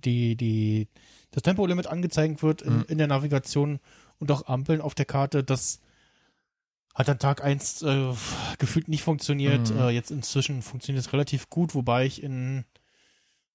die, die, das Tempolimit angezeigt wird in,
Mhm.
in der Navigation und auch Ampeln auf der Karte, das hat an Tag 1 äh, gefühlt nicht funktioniert.
Mhm.
Äh, jetzt inzwischen funktioniert es relativ gut, wobei ich in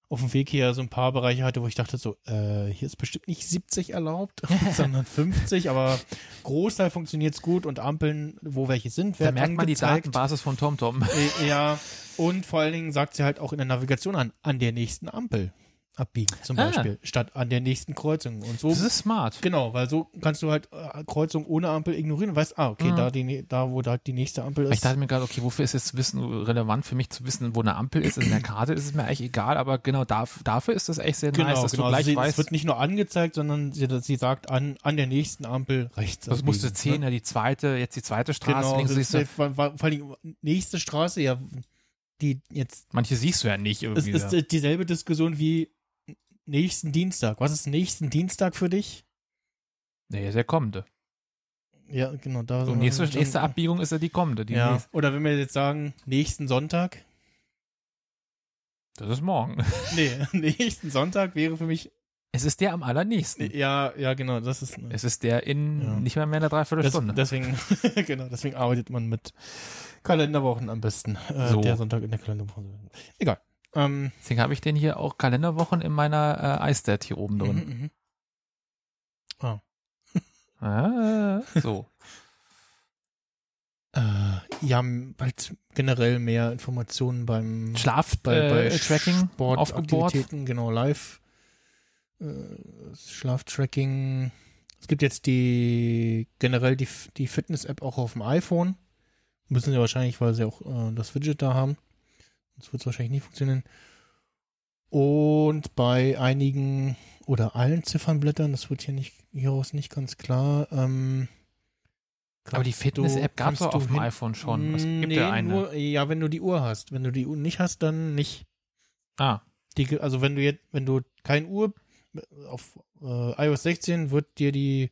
auf dem Weg hier so ein paar Bereiche hatte, wo ich dachte so, äh, hier ist bestimmt nicht 70 erlaubt, sondern 50, aber Großteil funktioniert es gut und Ampeln, wo welche sind,
Da
werden
merkt man die. Datenbasis von TomTom.
Äh, ja, und vor allen Dingen sagt sie halt auch in der Navigation an, an der nächsten Ampel abbiegen, zum
Ah.
Beispiel, statt an der nächsten Kreuzung. Und so
Das ist smart.
Genau, weil so kannst du halt äh, Kreuzung ohne Ampel ignorieren und weißt, ah, okay,
Mhm.
da, die, da, wo da die nächste Ampel
Ich
ist.
dachte mir gerade, okay, wofür ist jetzt Wissen relevant für mich zu wissen, wo eine Ampel ist? In der Karte ist es mir eigentlich egal, aber genau dafür ist das echt sehr
genau,
nice, dass
genau.
du gleich
sie,
weißt,
es wird nicht nur angezeigt, sondern sie, sie sagt an, an der nächsten Ampel rechts.
das musst du zählen,
ne?
ja, die zweite, jetzt die zweite Straße,
Genau,
links siehst du,
ist, vor, vor Dingen nächste Straße, ja, die jetzt
manche siehst du ja nicht
es
irgendwie.
ist
da.
äh, dieselbe Diskussion wie nächsten Dienstag. Was ist nächsten Dienstag für dich?
Nee, ist der kommende.
Ja, genau, da
So, nächste, nächste Abbiegung ist ja die kommende. Die
Ja,
nächste.
oder wenn wir jetzt sagen, nächsten Sonntag.
Das ist morgen.
Nee, nächsten Sonntag wäre für mich
Es ist der am allernächsten.
Ja, ja, genau, das ist.
Es ist der in
Ja.
nicht mal mehr einer
Das,
Dreiviertelstunde.
deswegen, genau, deswegen arbeitet man mit Kalenderwochen am besten. Äh,
So.
Der Sonntag in der Kalenderwoche. Egal. Ähm,
Deswegen habe ich den hier auch Kalenderwochen in meiner äh, iStat hier oben drin.
mhm, mhm.
Ah, so.
Äh, ja, halt generell mehr Informationen beim
Schlaf
bei, bei
äh, Tracking aufgebohrt.
Sportaktivitäten, genau, live äh, Schlaftracking. Es gibt jetzt die generell die, die Fitness-App auch auf dem iPhone. Müssen sie wahrscheinlich, weil sie auch äh, das Widget da haben. Sonst wird es wahrscheinlich nicht funktionieren. Und bei einigen oder allen Ziffernblättern, das wird hier nicht hieraus nicht ganz klar. Ähm,
Aber die Fitness-App gab es auf dem iPhone schon. Es gibt
nee,
ja eine.
Nur, ja, wenn du die Uhr hast. Wenn du die Uhr nicht hast, dann nicht.
ah,
Die, also wenn du jetzt, wenn du kein Uhr, auf äh, iOS 16 wird dir die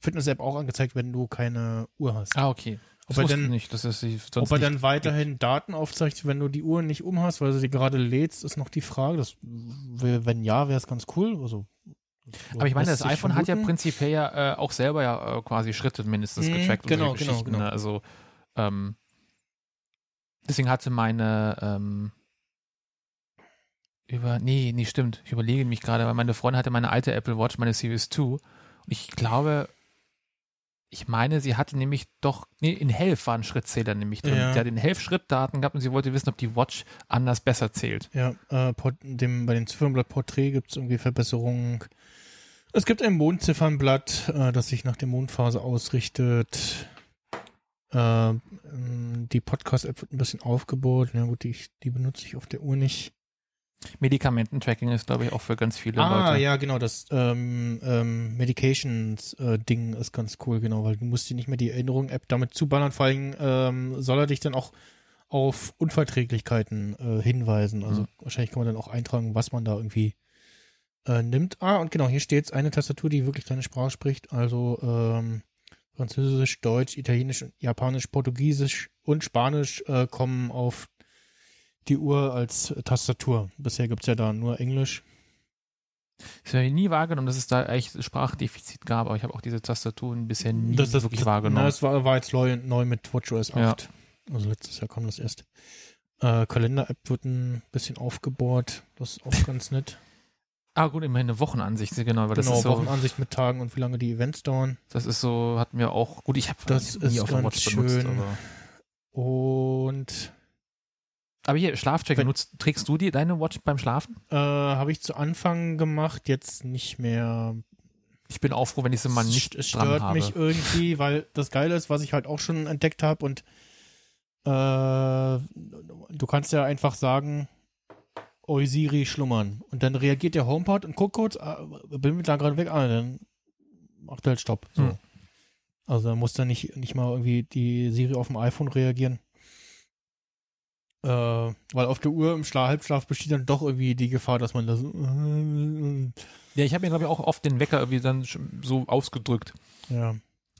Fitness-App auch angezeigt, wenn du keine Uhr hast.
Ah, okay.
Ob
Das
er
wusste ich
denn-
nicht, dass es sie sonst
Ob er dann weiterhin Daten aufzeigt, wenn du die Uhr nicht um hast, weil du sie gerade lädst, ist noch die Frage. Das, wenn ja, wäre es ganz cool. Also,
Aber ich meine, das iPhone hat ja prinzipiell ja äh, auch selber ja äh, quasi Schritte mindestens
Mhm,
getrackt und
genau,
solche
genau,
Geschichten.
genau.
Ne? Also ähm, deswegen hatte meine ähm, über nee, nee, stimmt. Ich überlege mich gerade, weil meine Freundin hatte meine alte Apple Watch, meine Series 2 und ich glaube ich meine, sie hatte nämlich doch, nee, in Health war ein Schrittzähler nämlich drin.
Ja.
Sie hat in Health Schrittdaten gehabt und sie wollte wissen, ob die Watch anders besser zählt.
Ja, äh, dem, bei dem Ziffernblatt Porträt gibt es irgendwie Verbesserungen. Es gibt ein Mondziffernblatt, äh, das sich nach der Mondphase ausrichtet. Äh, die Podcast-App wird ein bisschen aufgebaut. Na gut, die, die benutze ich auf der Uhr nicht.
Medikamententracking ist, glaube ich, auch für ganz viele
Ah,
Leute.
ja, genau, das ähm, ähm, Medications-Ding ist ganz cool, genau, weil du musst dir nicht mehr die Erinnerung-App damit zuballern. Vor allem ähm, soll er dich dann auch auf Unverträglichkeiten äh, hinweisen. Also
Mhm.
wahrscheinlich kann man dann auch eintragen, was man da irgendwie äh, nimmt. Ah, und genau, hier steht eine Tastatur, die wirklich deine Sprache spricht. Also ähm, Französisch, Deutsch, Italienisch, Japanisch, Portugiesisch und Spanisch äh, kommen auf die Uhr als Tastatur. Bisher gibt's ja da nur Englisch.
Ich habe nie wahrgenommen, dass es da eigentlich Sprachdefizit gab, aber ich habe auch diese Tastaturen bisher nie
Das, das,
wirklich
das,
wahrgenommen.
Na, das war, war jetzt neu, neu mit WatchOS 8. Also letztes Jahr kam das erst. Äh, Kalender-App wird ein bisschen aufgebohrt. Das ist auch ganz nett.
ah, gut, immerhin eine Wochenansicht, genau, das
genau,
ist so,
Wochenansicht mit Tagen und wie lange die Events dauern.
das ist so, hat mir auch, gut, ich habe
Das
nie
ist
auf
ganz
Watch benutzt,
schön.
aber,
Und
aber hier, Schlafcheck,
Wenn-
nutzt, trägst du die, deine Watch beim Schlafen?
äh, habe ich zu Anfang gemacht, jetzt nicht mehr.
Ich bin auch froh, wenn ich sie mal nicht
es
dran
stört
habe.
mich irgendwie, weil das Geile ist, was ich halt auch schon entdeckt habe und äh, du kannst ja einfach sagen, Oi Siri schlummern und dann reagiert der HomePod und guckt kurz, ah, bin da gerade weg, ah, dann macht er halt Stopp. So.
Hm.
Also da muss dann nicht, nicht mal irgendwie die Siri auf dem iPhone reagieren. Äh, weil auf der Uhr im Schla Halbschlaf besteht dann doch irgendwie die Gefahr, dass man da so,
Ja, ich habe mir, glaube ich, auch oft den Wecker irgendwie dann so ausgedrückt.
ja.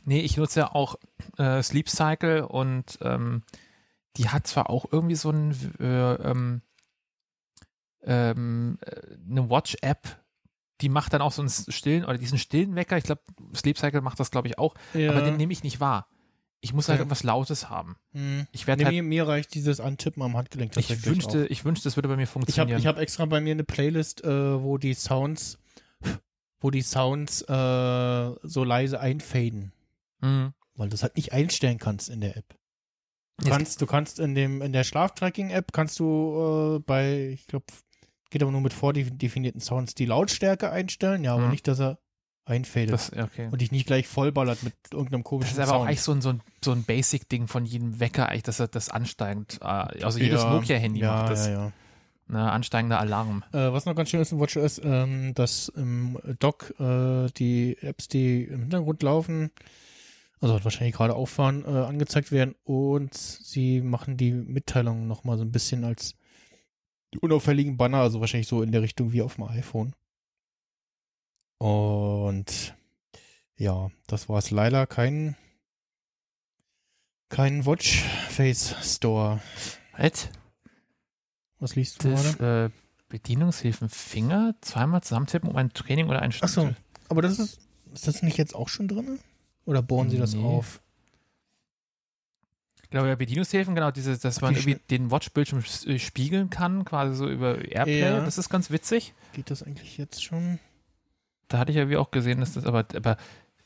Nee, ich nutze ja auch äh, Sleep Cycle und ähm, die hat zwar auch irgendwie so ein, äh, ähm, ähm, äh, eine Watch-App, die macht dann auch so einen stillen oder diesen stillen Wecker. Ich glaube, Sleep Cycle macht das, glaube ich, auch,
ja.
aber den nehme ich nicht wahr. Ich muss halt
Ja.
irgendwas Lautes haben.
Hm.
Ich werde
Nee,
halt,
mir, mir reicht dieses Antippen am Handgelenk
ich wünschte,
auch.
ich wünschte, das würde bei mir
Ich habe
funktionieren.
ich hab extra bei mir eine Playlist, äh, wo die Sounds, wo die Sounds äh, so leise einfaden,
Mhm.
weil du das halt nicht einstellen kannst in der App. Du kannst, du kannst in dem in der Schlaftracking-App kannst du äh, bei, ich glaube, geht aber nur mit vordefinierten Sounds die Lautstärke einstellen, ja, aber
Mhm.
nicht, dass er einfadet
Das, okay.
und dich nicht gleich vollballert mit irgendeinem
Das
komischen
ist aber auch
Sound.
eigentlich so ein, so ein, so ein Basic-Ding von jedem Wecker, eigentlich, dass er das ansteigend, äh, also jedes
Ja,
Nokia-Handy
ja,
macht das.
Ja, ja.
Ne, ansteigender Alarm.
Äh, was noch ganz schön ist in WatchOS, ähm, dass im Dock äh, die Apps, die im Hintergrund laufen, also wahrscheinlich gerade auffahren, äh, angezeigt werden und sie machen die Mitteilungen nochmal so ein bisschen als die unauffälligen Banner, also wahrscheinlich so in der Richtung wie auf dem iPhone. Und ja, das war es leider kein kein Watchface Store.
Was?
Was liest du
Das
gerade?
äh, Bedienungshilfen Finger zweimal zusammentippen, um ein Training oder ein
Ach so, aber das ist, ist das nicht jetzt auch schon drin? Oder bohren sie das
Nee.
auf?
Genau, ja, Bedienungshilfen, genau, diese, dass man
Die
irgendwie den Watchbildschirm äh, spiegeln kann, quasi so über Airplay.
Ja.
Das ist ganz witzig.
Geht das eigentlich jetzt schon?
Da hatte ich ja wie auch gesehen, dass das aber, aber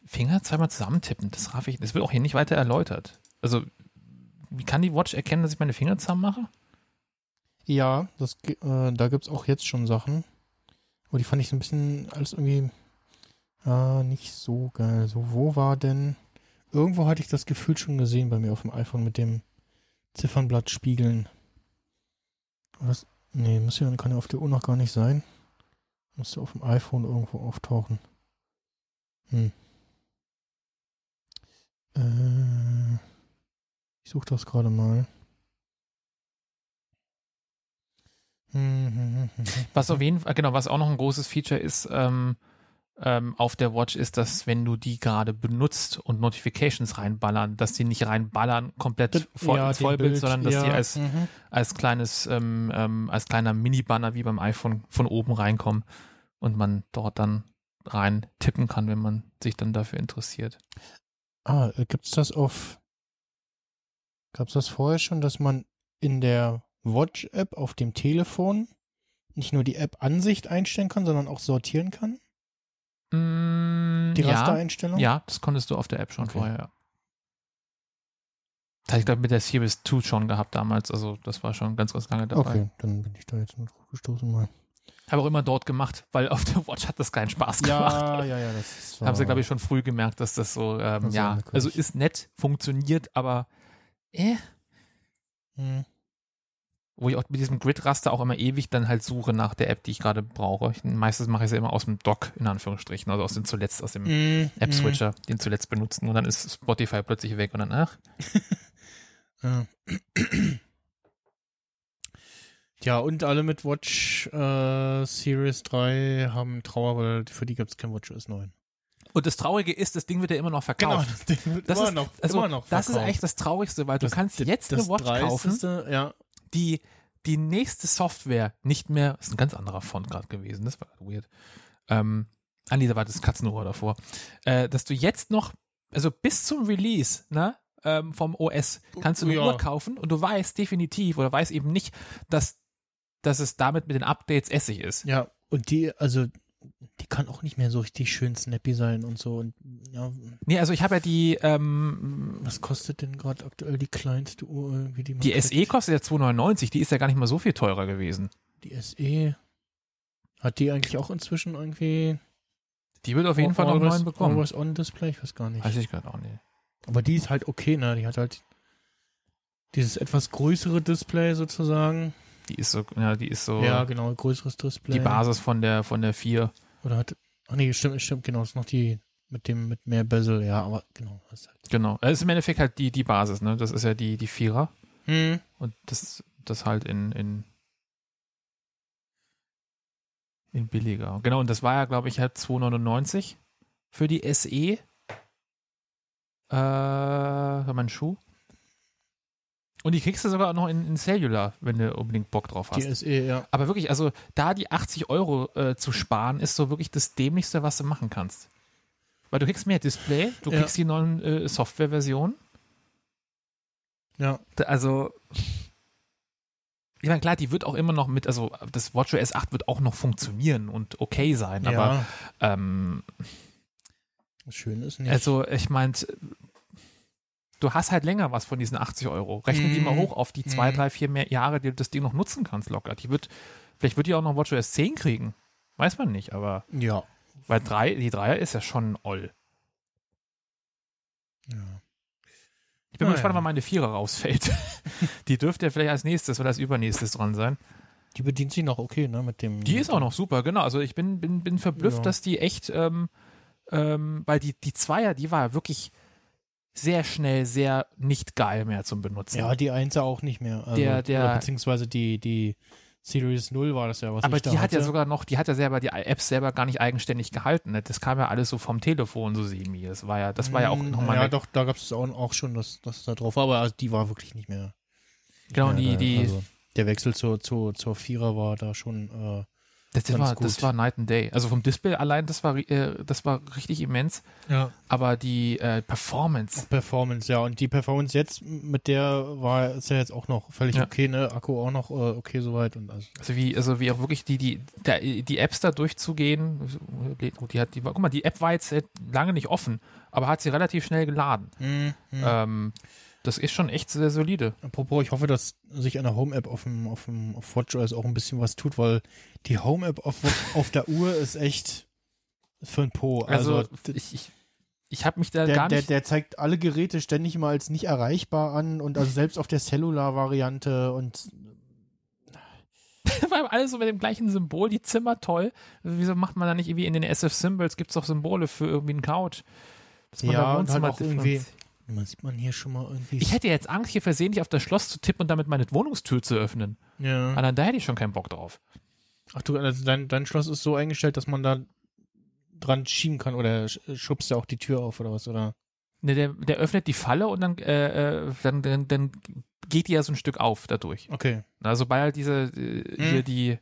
Finger zweimal zusammentippen, das raff ich, das wird auch hier nicht weiter erläutert. Also, wie kann die Watch erkennen, dass ich meine Finger zusammen mache?
Ja, das, äh, da gibt es auch jetzt schon Sachen. Aber die fand ich so ein bisschen alles irgendwie äh, nicht so geil. So, wo war denn. Irgendwo hatte ich das Gefühl schon gesehen bei mir auf dem iPhone mit dem Ziffernblatt spiegeln. Das, nee, muss ja, kann ja auf der Uhr noch gar nicht sein. Müsste auf dem iPhone irgendwo auftauchen. Hm. Äh, ich suche das gerade mal. Mhm.
Was auf jeden Fall, genau, was auch noch ein großes Feature ist, ähm, ähm, auf der Watch ist, dass wenn du die gerade benutzt und Notifications reinballern, dass die nicht reinballern komplett voll,
Ja,
Vollbild,
Bild,
sondern dass die
ja,
als,
mhm.
als kleines, ähm, ähm, als kleiner Mini-Banner wie beim iPhone von oben reinkommen und man dort dann rein tippen kann, wenn man sich dann dafür interessiert.
Ah, äh, gibt's das auf. Gab's das vorher schon, dass man in der Watch-App auf dem Telefon nicht nur die App-Ansicht einstellen kann, sondern auch sortieren kann?
Mm,
Die
ja,
Rastereinstellung?
ja, das konntest du auf der App schon
Okay.
vorher, ja. Das hatte ich glaube mit der Series 2 schon gehabt damals, also das war schon ganz, ganz lange dabei.
Okay, dann bin ich da jetzt noch drauf gestoßen mal.
Habe auch immer dort gemacht, weil auf der Watch hat das keinen Spaß gemacht.
Ja, ja, ja, das ist.
Haben sie, glaube ich, schon früh gemerkt, dass das so, ähm,
Das
ja, also ist nett, funktioniert, aber äh,
Hm.
Wo ich auch mit diesem Grid-Raster auch immer ewig dann halt suche nach der App, die ich gerade brauche. Ich, meistens mache ich es ja immer aus dem Dock, in Anführungsstrichen, also aus dem zuletzt, aus dem
Mm,
App-Switcher, den zuletzt benutzen und dann ist Spotify plötzlich weg und dann, ach,
Ja. Und alle mit Watch äh, Series 3 haben Trauer, weil für die gibt's kein WatchOS 9.
Und das Traurige ist, das Ding wird ja immer noch verkauft.
das Ding wird
Das
immer
ist,
noch,
also,
immer noch
das ist
verkauft.
eigentlich das Traurigste, weil du
Das-
kannst
das-
jetzt
das
eine Watch kaufen,
Dreisteste, Ja,
die die nächste Software nicht mehr, ist ein ganz anderer Font gerade gewesen, das war weird. Ähm, ah nee, da war das Katzenohr davor. Äh, dass du jetzt noch, also bis zum Release, ne, ähm, vom OS, kannst du eine
Ja.
Uhr kaufen und du weißt definitiv oder weißt eben nicht, dass, dass es damit mit den Updates Essig ist.
ja, und die, also, die kann auch nicht mehr so richtig schön snappy sein und so. Und ja,
Nee, also ich habe ja die, ähm,
was kostet denn gerade aktuell die kleinste Uhr, irgendwie die man
die
kriegt?
SE kostet ja 2,99, die ist ja gar nicht mal so viel teurer gewesen.
Die SE. Hat die eigentlich auch inzwischen irgendwie
Die wird auf jeden Fall noch einen bekommen.
Always on Display? Ich weiß gar nicht.
Weiß ich gerade auch nicht.
Aber die ist halt okay, ne? Die hat halt dieses etwas größere Display sozusagen.
Die ist so, ja, die ist so
Ja, genau, größeres Display.
die Basis von der, von der 4.
Oder hat. Ach nee, stimmt, stimmt, genau. Das ist noch die mit dem, mit mehr Bezel, ja, aber genau. Ist halt.
Genau. Das ist im Endeffekt halt die, die Basis, ne? Das ist ja die, die Vierer.
Hm.
Und das, das halt in, in, in billiger. Genau, und das war ja, glaube ich, halt 2,99 für die SE. Äh, meinen Schuh. Und die kriegst du sogar noch in, in Cellular, wenn du unbedingt Bock drauf hast.
Die SE, ja.
Aber wirklich, also da die 80 Euro äh, zu sparen, ist so wirklich das Dämlichste, was du machen kannst. Weil du kriegst mehr Display, du
Ja.
kriegst die neuen äh, Softwareversionen.
Ja.
Also, ich meine, klar, die wird auch immer noch mit, also das WatchOS 8 wird auch noch funktionieren und okay sein, aber
ja.
ähm,
Das Schöne ist nicht.
also ich meine, du hast halt länger was von diesen 80 Euro. Rechne die mal
Mhm.
hoch auf die zwei,
Mhm.
drei, vier mehr Jahre, die du das Ding noch nutzen kannst locker. Die wird, vielleicht wird die auch noch WatchOS 10 kriegen. Weiß man nicht, aber
ja.
weil drei, die Dreier ist ja schon all.
ja.
Ich bin mal
Naja.
gespannt, wann meine Vierer rausfällt. die dürfte ja vielleicht als nächstes oder als übernächstes dran sein.
Die bedient sich noch okay, ne? Mit dem.
Die ist auch noch super, genau. Also ich bin, bin, bin verblüfft,
Ja.
dass die echt, ähm, ähm, weil die, die Zweier, die war wirklich sehr schnell, sehr nicht geil mehr zum Benutzen.
Ja, die Einser auch nicht mehr. Also,
Der- der-
beziehungsweise die, die Series 0 war das ja, was
Aber die hat ja sogar noch, die hat ja selber die Apps selber gar nicht eigenständig gehalten. Ne? Das kam ja alles so vom Telefon so semi. Das war ja, das war ja auch
Mm,
nochmal
Ja, doch, da gab es auch, auch schon, dass das da drauf war, aber also die war wirklich nicht mehr. nicht
Genau,
mehr
die-
da.
die-
Also, der Wechsel zur, zur, zur Vierer war da schon. Äh,
das, das, war, das war Night and Day. Also vom Display allein, das war, äh, das war richtig immens.
ja.
Aber die äh, Performance,
Performance, ja. Und die Performance jetzt mit der war ist ja jetzt auch noch völlig
Ja.
okay, ne? Akku auch noch äh, okay soweit und also.
also wie, also wie auch wirklich die, die, der, die Apps da durchzugehen, die hat, die guck mal, die App war jetzt äh, lange nicht offen, aber hat sie relativ schnell geladen.
Mhm.
Ähm, das ist schon echt sehr solide.
Apropos, ich hoffe, dass sich an der Home-App auf dem, auf dem auf WatchOS auch ein bisschen was tut, weil die Home-App auf, auf der Uhr ist echt für ein Po.
Also,
Also,
ich, ich, ich habe mich da
der,
gar
der,
nicht.
der zeigt alle Geräte ständig mal als nicht erreichbar an und also selbst auf der Cellular-Variante und
Vor allem alles so mit dem gleichen Symbol, die Zimmer toll. Wieso macht man da nicht irgendwie in den SF Symbols gibt es doch Symbole für irgendwie einen Couch? Dass man
Ja,
da
und halt
Wohnzimmer
auch irgendwie- Man sieht man hier schon mal irgendwie.
Ich hätte jetzt Angst, hier versehentlich auf das Schloss zu tippen und damit meine Wohnungstür zu öffnen.
ja.
Allein da hätte ich schon keinen Bock drauf.
Ach du, also dein, dein Schloss ist so eingestellt, dass man da dran schieben kann oder sch- schubst du auch die Tür auf oder was, oder?
Ne, der, der öffnet die Falle und dann, äh, äh, dann, dann, dann geht die ja so ein Stück auf dadurch.
Okay.
Na, sobald halt diese, äh, hier
Hm.
die,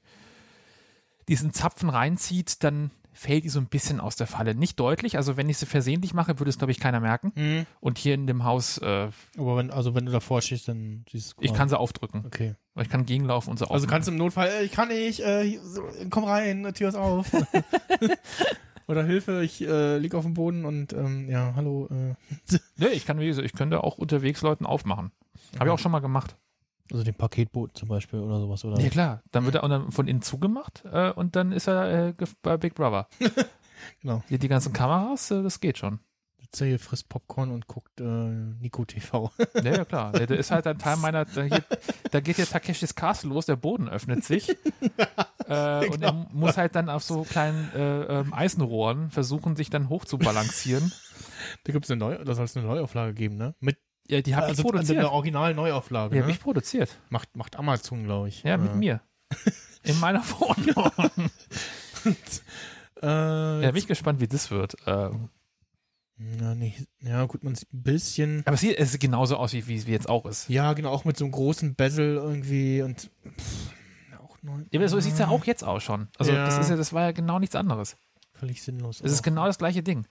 diesen Zapfen reinzieht, dann fällt die so ein bisschen aus der Falle. Nicht deutlich, also wenn ich sie versehentlich mache, würde es, glaube ich, keiner merken.
Mhm.
Und hier in dem Haus, äh,
Aber wenn, also wenn du davor stehst, dann siehst du
ich kann sie aufdrücken.
Okay.
Ich kann gegenlaufen und sie
Also kannst du im Notfall, äh, ich kann nicht, äh, hier, so, komm rein, Tür ist auf. Oder Hilfe, ich äh, lieg auf dem Boden und ähm, ja, hallo. Äh,
Nee, ich kann, wie gesagt, ich könnte auch unterwegs Leuten aufmachen. Habe ich auch schon mal gemacht.
Also den Paketboot zum Beispiel oder sowas, oder?
Ja, klar. Dann wird er auch dann von innen zugemacht äh, und dann ist er äh, bei Big Brother.
Genau.
Hier die ganzen Kameras, äh, das geht schon.
Hier, frisst Popcorn und guckt äh, Nico TV.
Ja, ja, klar. Der, der ist halt ein Teil meiner. Da, hier, da geht ja Takeshis Castle los, der Boden öffnet sich. äh, und er muss halt dann auf so kleinen äh, ähm, Eisenrohren versuchen, sich dann hoch zu balancieren.
da gibt es eine neue, das soll es eine Neuauflage geben, ne? Mit
Ja, die habe
also
ich produziert.
eine Original-Neuauflage,
Die habe
ne?
ich produziert.
Macht, macht Amazon, glaube ich.
Ja, mit
Äh,
mir. In meiner Wohnung.
Äh,
Ja, bin ich gespannt, wie das wird. Ähm,
ja, nee, ja, gut, man sieht ein bisschen.
aber es sieht, es genauso aus, wie wie es jetzt auch ist.
Ja, genau, auch mit so einem großen Bezel irgendwie und pff, auch neu.
Ja, aber so sieht es ja auch jetzt aus schon. Also
Ja.
das ist ja, das war ja genau nichts anderes.
Völlig sinnlos.
Es ist genau das gleiche Ding.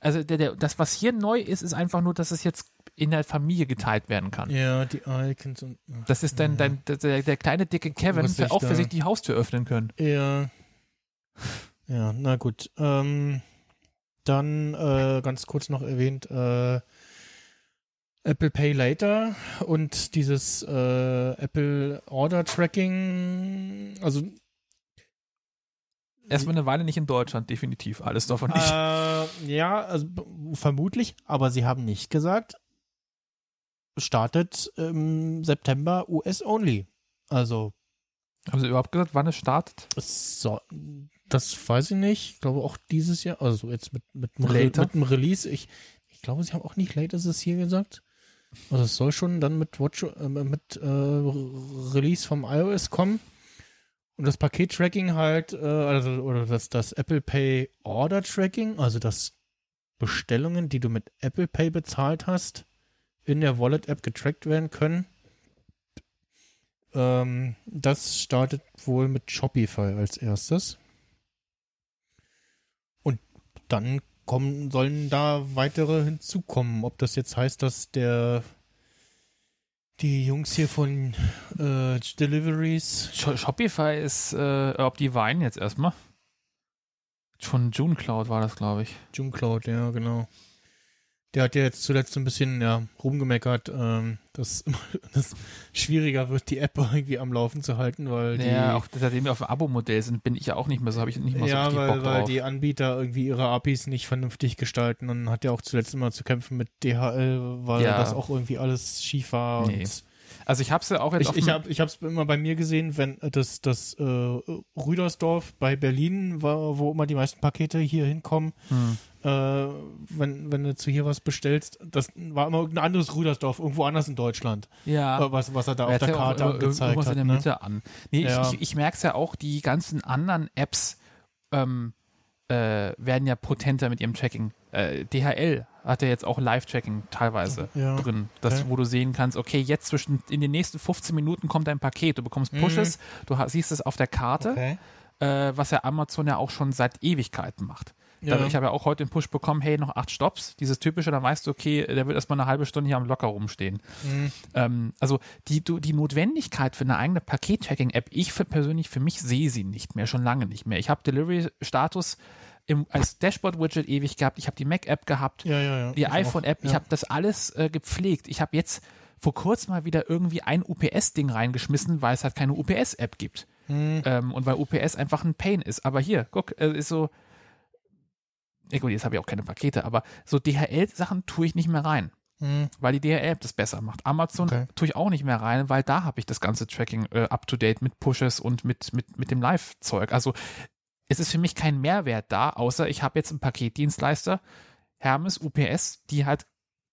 Also der, der, das, was hier neu ist, ist einfach nur, dass es jetzt in der Familie geteilt werden kann.
Ja, die Icons und.
Das ist dein, dein, der, der kleine dicke Kevin,
Was
der auch für sich die Haustür öffnen können.
Ja. Ja, na gut. Ähm, dann äh, ganz kurz noch erwähnt, äh, Apple Pay Later und dieses äh, Apple Order Tracking, also
Erstmal eine Weile nicht in Deutschland, definitiv. Alles davon nicht.
Äh, ja, also vermutlich, aber sie haben nicht gesagt, startet im September US only. Also,
Haben sie überhaupt gesagt, wann es startet?
so, das weiß ich nicht. Ich glaube auch dieses Jahr, also jetzt mit, mit,
Later?
mit dem Release. Ich, ich glaube, sie haben auch nicht Late ist es hier gesagt. Also es soll schon dann mit Watch, äh, mit äh, Release vom iOS kommen. Und das Paket-Tracking halt, äh, also, oder das, das Apple Pay Order Tracking, also das Bestellungen, die du mit Apple Pay bezahlt hast, in der Wallet-App getrackt werden können. Ähm, das startet wohl mit Shopify als erstes. Und dann kommen, sollen da weitere hinzukommen. Ob das jetzt heißt, dass der die Jungs hier von äh, Deliveries
Sh- Shopify ist, äh, ob die weinen jetzt erstmal. Von June Cloud war das, glaube ich.
JuneCloud, ja, genau. Der hat ja jetzt zuletzt so ein bisschen ja, rumgemeckert, ähm, dass immer das schwieriger wird, die App irgendwie am Laufen zu halten, weil die,
Ja, auch seitdem wir auf dem Abo-Modell sind, bin ich ja auch nicht mehr so, habe ich nicht mehr so
ja,
richtig
weil,
Bock
weil
drauf.
die Anbieter irgendwie ihre APIs nicht vernünftig gestalten und hat ja auch zuletzt immer zu kämpfen mit DHL, weil
Ja.
das auch irgendwie alles schief war.
Nee.
Und
also ich habe sie auch jetzt
ich ich habe hab's immer bei mir gesehen, wenn äh, das, das äh, Rüdersdorf bei Berlin war, wo immer die meisten Pakete hier hinkommen,
Hm.
äh, wenn, wenn du zu hier was bestellst, das war immer irgendein anderes Rüdersdorf, irgendwo anders in Deutschland,
Ja.
äh, was, was er da
Er
auf der
ja auch
Karte
ir-
angezeigt hat.
in der
Ne?
Mitte an. Nee,
Ja.
ich, ich, ich merke es ja auch, die ganzen anderen Apps ähm, äh, werden ja potenter mit ihrem Tracking. Äh, DHL hat ja jetzt auch Live-Tracking teilweise
Ja.
drin, das,
Okay.
wo du sehen kannst, okay, jetzt zwischen in den nächsten 15 Minuten kommt dein Paket, du bekommst Pushes, du ha- siehst es auf der Karte,
Mhm. Okay.
äh, was ja Amazon ja auch schon seit Ewigkeiten macht.
Ja.
Ich habe ja auch heute den Push bekommen, hey, noch acht Stops. Dieses typische, dann weißt du, okay, der wird erstmal eine halbe Stunde hier am Locker rumstehen.
Mhm.
Ähm, also die, du, die Notwendigkeit für eine eigene Paket-Tracking-App, ich für persönlich für mich sehe sie nicht mehr, schon lange nicht mehr. Ich habe Delivery-Status im, als Dashboard-Widget ewig gehabt, ich habe die Mac-App gehabt,
Ja, ja, ja.
die iPhone-App, ich habe das alles äh, gepflegt. Ich habe jetzt vor kurzem mal wieder irgendwie ein UPS-Ding reingeschmissen, weil es halt keine UPS-App gibt.
Hm.
Ähm, und weil UPS einfach ein Pain ist. Aber hier, guck, äh, ist so. Ja gut, jetzt habe ich auch keine Pakete, aber so DHL-Sachen tue ich nicht mehr rein,
Hm.
weil die DHL-App das besser macht. Amazon
Okay.
tue ich auch nicht mehr rein, weil da habe ich das ganze Tracking äh, up-to-date mit Pushes und mit, mit, mit dem Live-Zeug. Also es ist für mich kein Mehrwert da, außer ich habe jetzt einen Paketdienstleister, Hermes, UPS, die halt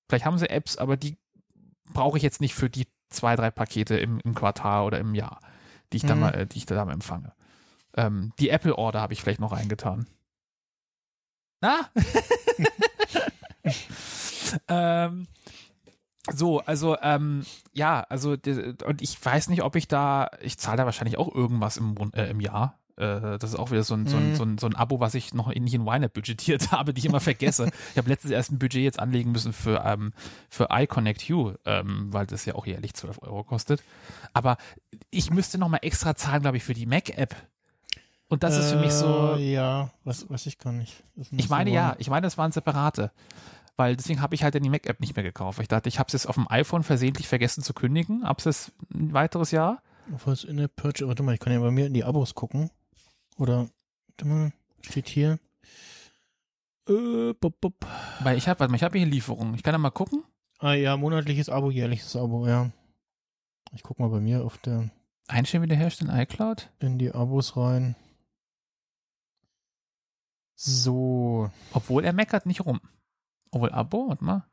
Vielleicht haben sie Apps, aber die brauche ich jetzt nicht für die zwei, drei Pakete im, im Quartal oder im Jahr, die ich da
Mhm.
mal, äh, die ich da mal empfange. Ähm, die Apple Order habe ich vielleicht noch reingetan. Na? ähm, so, also ähm, ja, also und ich weiß nicht, ob ich da, ich zahle da wahrscheinlich auch irgendwas im, äh, im Jahr. Äh, das ist auch wieder so ein, so, ein,
Mhm.
so, ein, so ein Abo, was ich noch nicht in YNAB budgetiert habe, die ich immer vergesse. ich habe letztens erst ein Budget jetzt anlegen müssen für, ähm, für iConnect You, ähm, weil das ja auch jährlich 12 Euro kostet. Aber ich müsste noch mal extra zahlen, glaube ich, für die Mac-App. Und das ist für mich so,
Äh, Ja, was weiß ich gar nicht.
Ich meine
so
ja, ich meine, das waren separate. Weil deswegen habe ich halt dann die Mac-App nicht mehr gekauft. Ich dachte, ich habe es jetzt auf dem iPhone versehentlich vergessen zu kündigen. Hab's jetzt ein weiteres Jahr.
Was in der Purchase, warte mal, ich kann ja bei mir in die Abos gucken. Oder, warte mal, steht hier. Äh, bup, bup.
Weil ich habe, warte mal, ich habe hier Lieferungen. Ich kann da mal gucken.
Ah ja, monatliches Abo, jährliches Abo, ja. Ich guck mal bei mir auf der,
Einstellen wiederherstellen, iCloud.
in die Abos rein. So,
Obwohl er meckert nicht rum. Obwohl Abo, warte mal.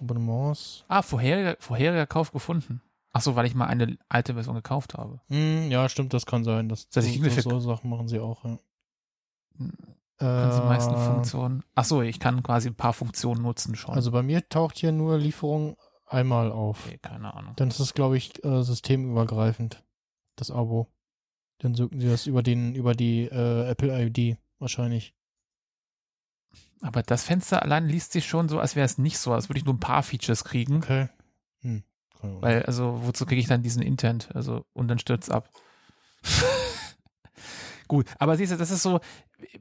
Abonnements.
Ah, vorheriger, vorheriger Kauf gefunden. Ach so, weil ich mal eine alte Version gekauft habe.
Hm, ja, stimmt, das kann sein. Das,
Das heißt,
so, so Sachen machen sie auch, ja.
Sie die meisten
Äh,
Funktionen. Ach so, ich kann quasi ein paar Funktionen nutzen schon.
Also bei mir taucht hier nur Lieferung einmal auf.
okay, keine Ahnung.
Dann ist es, glaube ich, äh, systemübergreifend, das Abo. Dann suchen sie das über den, über die äh, Apple ID wahrscheinlich.
Aber das Fenster allein liest sich schon so, als wäre es nicht so, als würde ich nur ein paar Features kriegen.
Okay.
Weil, also, wozu kriege ich dann diesen Intent? Also, und dann stürzt ab. Gut, aber siehst du, das ist so,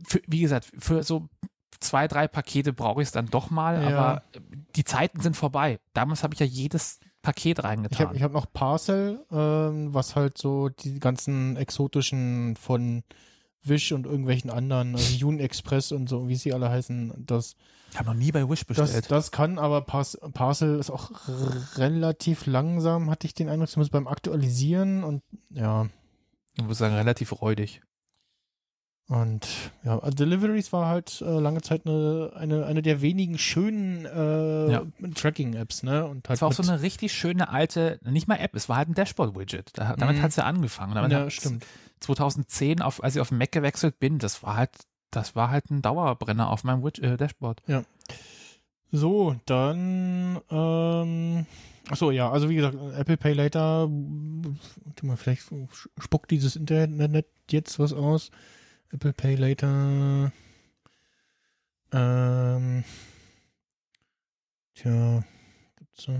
für, wie gesagt, für so zwei, drei Pakete brauche ich es dann doch mal,
Ja.
aber die Zeiten sind vorbei. Damals habe ich ja jedes Paket
Ich
reingetan.
habe ich hab noch Parcel, ähm, was halt so die ganzen exotischen von Wish und irgendwelchen anderen, also Jun Express und so, wie sie alle heißen, das,
Ich habe noch nie bei Wish
das,
bestellt.
das kann, aber Pas Parcel ist auch relativ langsam, hatte ich den Eindruck, zumindest beim Aktualisieren und ja,
ich würde sagen, relativ räudig.
Und ja, also Deliveries war halt äh, lange Zeit eine, eine, eine der wenigen schönen äh,
Ja.
Tracking-Apps, ne? Und halt
Es war auch so eine richtig schöne alte, nicht mal App, es war halt ein Dashboard-Widget. Da, damit
Mhm.
hat es ja angefangen. Damit
ja, stimmt.
2010, auf, als ich auf den Mac gewechselt bin, das war halt, das war halt ein Dauerbrenner auf meinem Widget, äh, Dashboard.
So, dann, ähm, achso, ja, also wie gesagt, Apple Pay Later, mal, vielleicht spuckt dieses Internet jetzt was aus. Apple Pay Later, ähm, tja, gibt's ob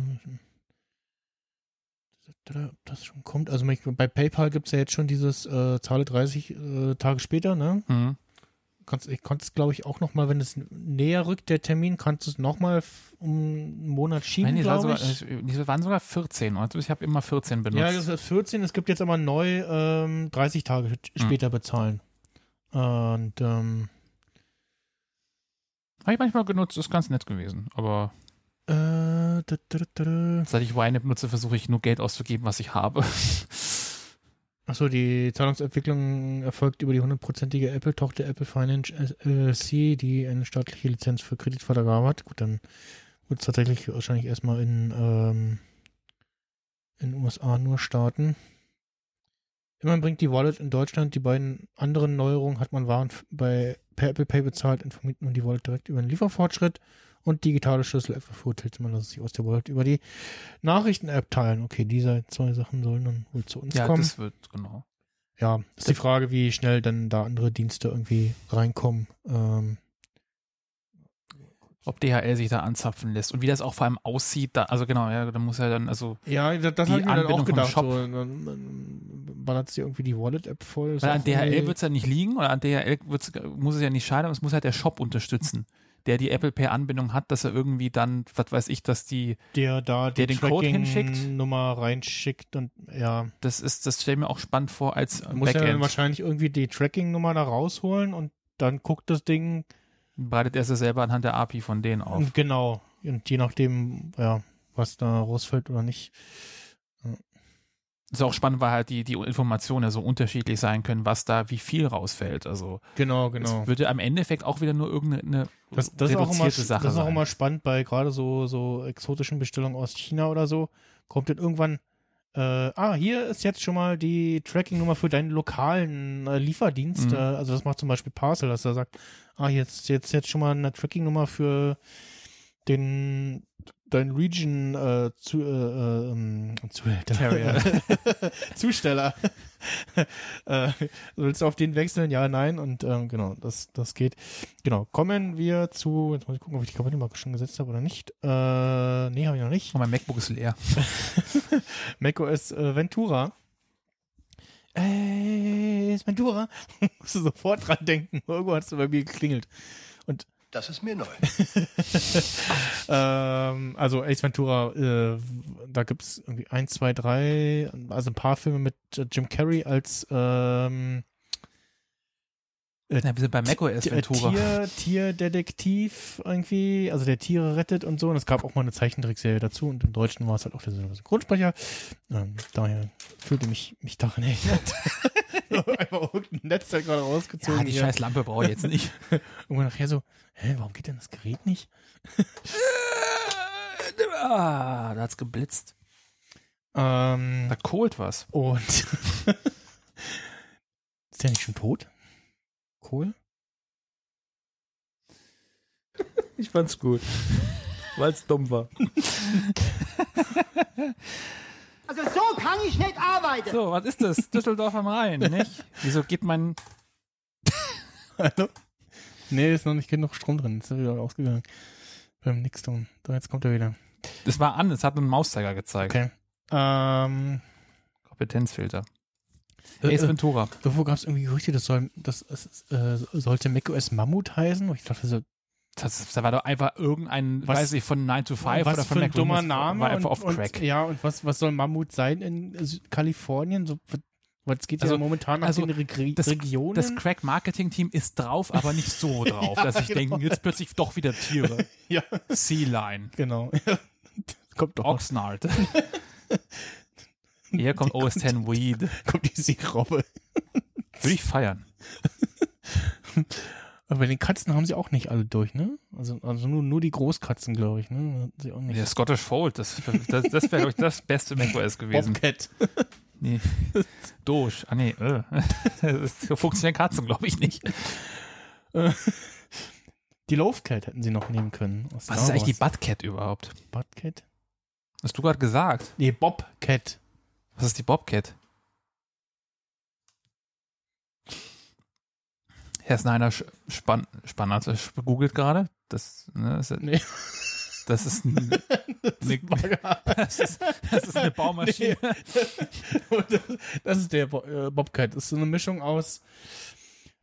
das schon kommt? Also bei PayPal gibt es ja jetzt schon dieses äh, Zahle 30 äh, Tage später, ne?
Mhm.
kannst, ich konnte es, glaube ich, auch nochmal, wenn es näher rückt, der Termin, kannst du es nochmal um einen Monat schieben,
Nein, die, sogar, äh, die waren sogar 14. Also ich habe immer 14 benutzt.
Ja, das ist 14. Es gibt jetzt aber neu ähm, 30 Tage
Hm.
später bezahlen. Und ähm,
habe ich manchmal genutzt, ist ganz nett gewesen. Aber
äh, da, da, da, da.
seit ich YNAB nutze, versuche ich nur Geld auszugeben, was ich habe.
Achso, die Zahlungsentwicklung erfolgt über die hundertprozentige Apple-Tochter Apple Finance LLC, die eine staatliche Lizenz für Kreditvergabe hat. Gut, dann wird es tatsächlich wahrscheinlich erstmal in, ähm, in den USA nur starten. Immerhin bringt die Wallet in Deutschland die beiden anderen Neuerungen, hat man Waren bei per Apple Pay bezahlt, informiert nun die Wallet direkt über den Lieferfortschritt und digitale Schlüssel etwa vorteilt man das sich aus der Wallet über die Nachrichten-App teilen. Okay, diese zwei Sachen sollen dann wohl zu uns
ja,
kommen.
das wird, genau.
Ja, ist die Frage, wie schnell dann da andere Dienste irgendwie reinkommen. Ähm,
Ob DHL sich da anzapfen lässt und wie das auch vor allem aussieht. Da, also genau, ja, da muss er dann, also
ja, das, das
Die
habe ich mir dann auch
Anbindung
gedacht.
Shop.
So, dann, dann ballert sie irgendwie die Wallet-App voll.
Weil an DHL wird es ja nicht liegen oder an DHL wird's, muss es ja nicht scheitern, es muss halt der Shop unterstützen, der die Apple Pay-Anbindung hat, dass er irgendwie dann, was weiß ich, dass die,
der da
der
die
den Code hinschickt.
Tracking-Nummer reinschickt und ja,
das ist, das stelle ich mir auch spannend vor als
muss ja dann
Backend.
wahrscheinlich irgendwie die Tracking-Nummer da rausholen und dann guckt das Ding
Breitet er sie selber anhand der API von denen auf.
genau und je nachdem, ja, was da rausfällt oder nicht.
ist auch spannend, weil halt die, die Informationen ja so unterschiedlich sein können, was da wie viel rausfällt. Also
Genau, genau.
es würde am Endeffekt auch wieder nur irgendeine
Das, das, ist auch immer,
reduzierte Sache
das ist auch
sein.
immer spannend bei gerade so, so exotischen Bestellungen aus China oder so. Kommt dann irgendwann, äh, ah, hier ist jetzt schon mal die Tracking-Nummer für deinen lokalen äh, Lieferdienst.
Mhm.
Äh, also das macht zum Beispiel Parcel, dass er sagt, ah, jetzt, jetzt, jetzt schon mal eine Tracking-Nummer für den dein Region äh, zu, äh, äh, ähm, Zuhälter.
Carrier.
Zusteller. äh, willst du auf den wechseln? Ja, nein. Und ähm, genau, das, das geht. Genau. Kommen wir zu. Jetzt muss ich gucken, ob ich die Kapitelmarke schon gesetzt habe oder nicht. Äh, nee, habe ich noch nicht.
Und mein MacBook ist leer.
macOS äh, Ventura. Äh, ist Ventura. Musst du sofort dran denken. Irgendwo hast du bei mir geklingelt.
Das ist mir neu.
ähm, also Ace Ventura, äh, da gibt es irgendwie eins, zwei, drei, also ein paar Filme mit äh, Jim Carrey als ähm,
Ja, wir sind bei macOS
T- äh,
Ventura.
Tier, Tierdetektiv irgendwie, also der Tiere rettet und so. Und es gab auch mal eine Zeichentrickserie dazu und im Deutschen war es halt auch der Synchronsprecher. Ähm, daher fühlte mich, mich daran erinnert. Einfach irgendein Netzteil gerade rausgezogen.
ja, die
hier.
scheiß Lampe brauche ich jetzt nicht.
Irgendwann nachher so, hä, warum geht denn das Gerät nicht?
ah, da hat's geblitzt.
Ähm,
Da kohlt was.
Und ist der nicht schon tot? Kohl?
Ich fand's gut. Weil es dumm war.
Also so kann ich nicht arbeiten.
So, was ist das? Düsseldorf am Rhein, nicht? Wieso geht mein.
Hallo? Nee, ist noch nicht genug Strom drin. Ist er wieder ausgegangen. Beim Nixton. Da, jetzt kommt er wieder.
Das war an, es hat einen Mauszeiger gezeigt.
Okay. Ähm,
Kompetenzfilter.
Äh,
Ace
äh.
Ventura.
davor gab es irgendwie Gerüchte, das, soll, das, das äh, sollte macOS Mammut heißen. Und ich dachte so,
Das, da war doch einfach irgendein,
Was-
weiß ich, von 9 to 5
was
oder von
ein dummer Name.
War einfach
und,
auf Crack.
Und, ja, und was, was soll Mammut sein in Sü- Kalifornien? So, weil es geht
Also-
ja momentan nach
also
den Reg
das-
Regionen.
Das Crack-Marketing-Team ist drauf, aber nicht so drauf, dass ich
genau.
denke, jetzt plötzlich doch wieder Tiere.
ja,
Sea Lion,
genau. kommt doch.
Oxnard. Hier kommt OS X Weed.
kommt die Seerobbe.
Würde ich feiern.
Aber bei den Katzen haben sie auch nicht alle durch, ne? Also, also nur, nur die Großkatzen, glaube ich, ne? Sie auch nicht.
Der Scottish Fold, das, das, das wäre, glaube ich, das beste macOS gewesen.
Bobcat.
Nee. Doge. Ah, nee. Äh. Das funktionieren Katzen, glaube ich, nicht.
Die Lovecat hätten sie noch nehmen können.
Was ist eigentlich die. Buttcat überhaupt?
Bobcat?
Hast du gerade gesagt?
Nee, Bobcat.
Was ist die Bobcat? Herr Snyder spann, spannend, äh, googelt gerade. Das, ne, das,
Nee.
Das ist ein, eine, das, ist, das ist eine Baumaschine.
Und das, das ist der Bo äh, Bobcat. Das ist so eine Mischung aus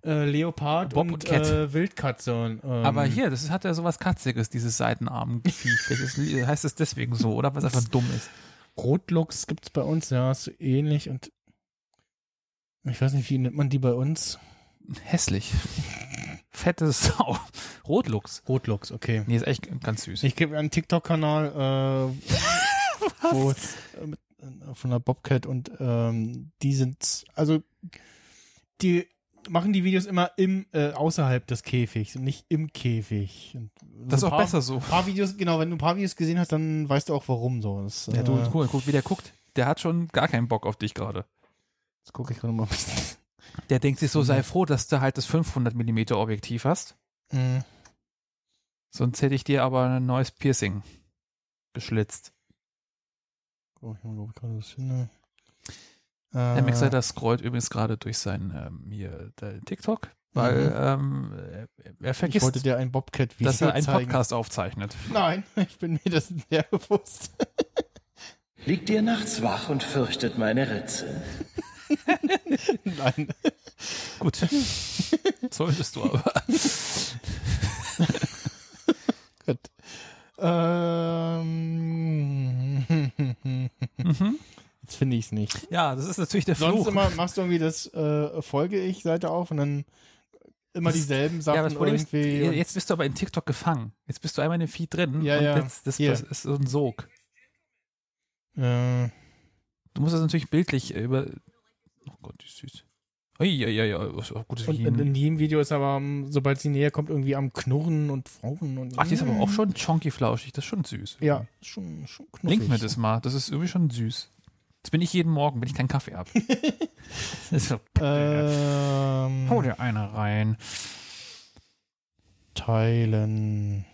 äh, Leopard
Bob
und
und
äh, Wildkatze. Und, ähm,
Aber hier, das hat ja sowas Katziges, dieses Seitenarmviech. Vielleicht ist- heißt es deswegen so, oder? Was einfach dumm ist.
Rotlux gibt's bei uns, ja, ist so ähnlich. Und ich weiß nicht, wie nennt man die bei uns?
Hässlich. Fette Sau. Rotlux.
Rotlux, okay.
Nee, ist echt ganz süß.
Ich gebe einen TikTok-Kanal, äh, wo äh, mit, äh, von der Bobcat und ähm, die sind, also die machen die Videos immer im äh, außerhalb des Käfigs und nicht im Käfig. Und
das ist auch
paar,
besser so.
Paar Videos, genau, wenn du ein paar Videos gesehen hast, dann weißt du auch warum so. Das,
Ja, du,
äh,
guck, guck, wie der guckt. Der hat schon gar keinen Bock auf dich gerade.
Jetzt gucke ich gerade mal ein bisschen.
Der denkt sich so,
Mhm.
sei froh, dass du halt das 500 mm Objektiv hast.
Mhm.
Sonst hätte ich dir aber ein neues Piercing geschlitzt.
Oh, ich mal, ob ich gerade das finde.
Der
Äh,
Mixer, der scrollt übrigens gerade durch sein ähm, hier, der TikTok, weil
Mhm.
ähm, er, er
ich
vergisst,
wollte dir ein Bobcat-Video
dass er einen
zeigen.
Podcast aufzeichnet.
Nein, ich bin mir das sehr bewusst.
Liegt ihr nachts wach und fürchtet meine Ritze?
Nein.
Gut. Solltest du aber.
Gut. Ähm,
Mhm.
jetzt finde ich es nicht.
Ja, das ist natürlich der
Sonst
Fluch.
immer machst du irgendwie das äh, Folge ich Seite auf und dann immer
Das-
dieselben Sachen
ja, das Problem ist,
irgendwie. und-
jetzt bist du aber in TikTok gefangen. Jetzt bist du einmal in dem Feed drin
Ja,
und
ja.
jetzt, das, das ist so ein Sog.
äh,
Du musst das natürlich bildlich äh, über. Oh Gott, die ist süß. Uiuiui, gutes
Und in, in jedem Video ist aber, ähm, sobald sie näher kommt, irgendwie am Knurren und Fauchen. Und
Ach, die ist aber auch schon chonky flauschig. Das ist schon süß.
Ja, schon, schon knuffig.
Link mir das mal. Das ist irgendwie schon süß. Das bin ich jeden Morgen, wenn ich keinen Kaffee habe. so,
Ähm,
Hau dir eine rein.
teilen.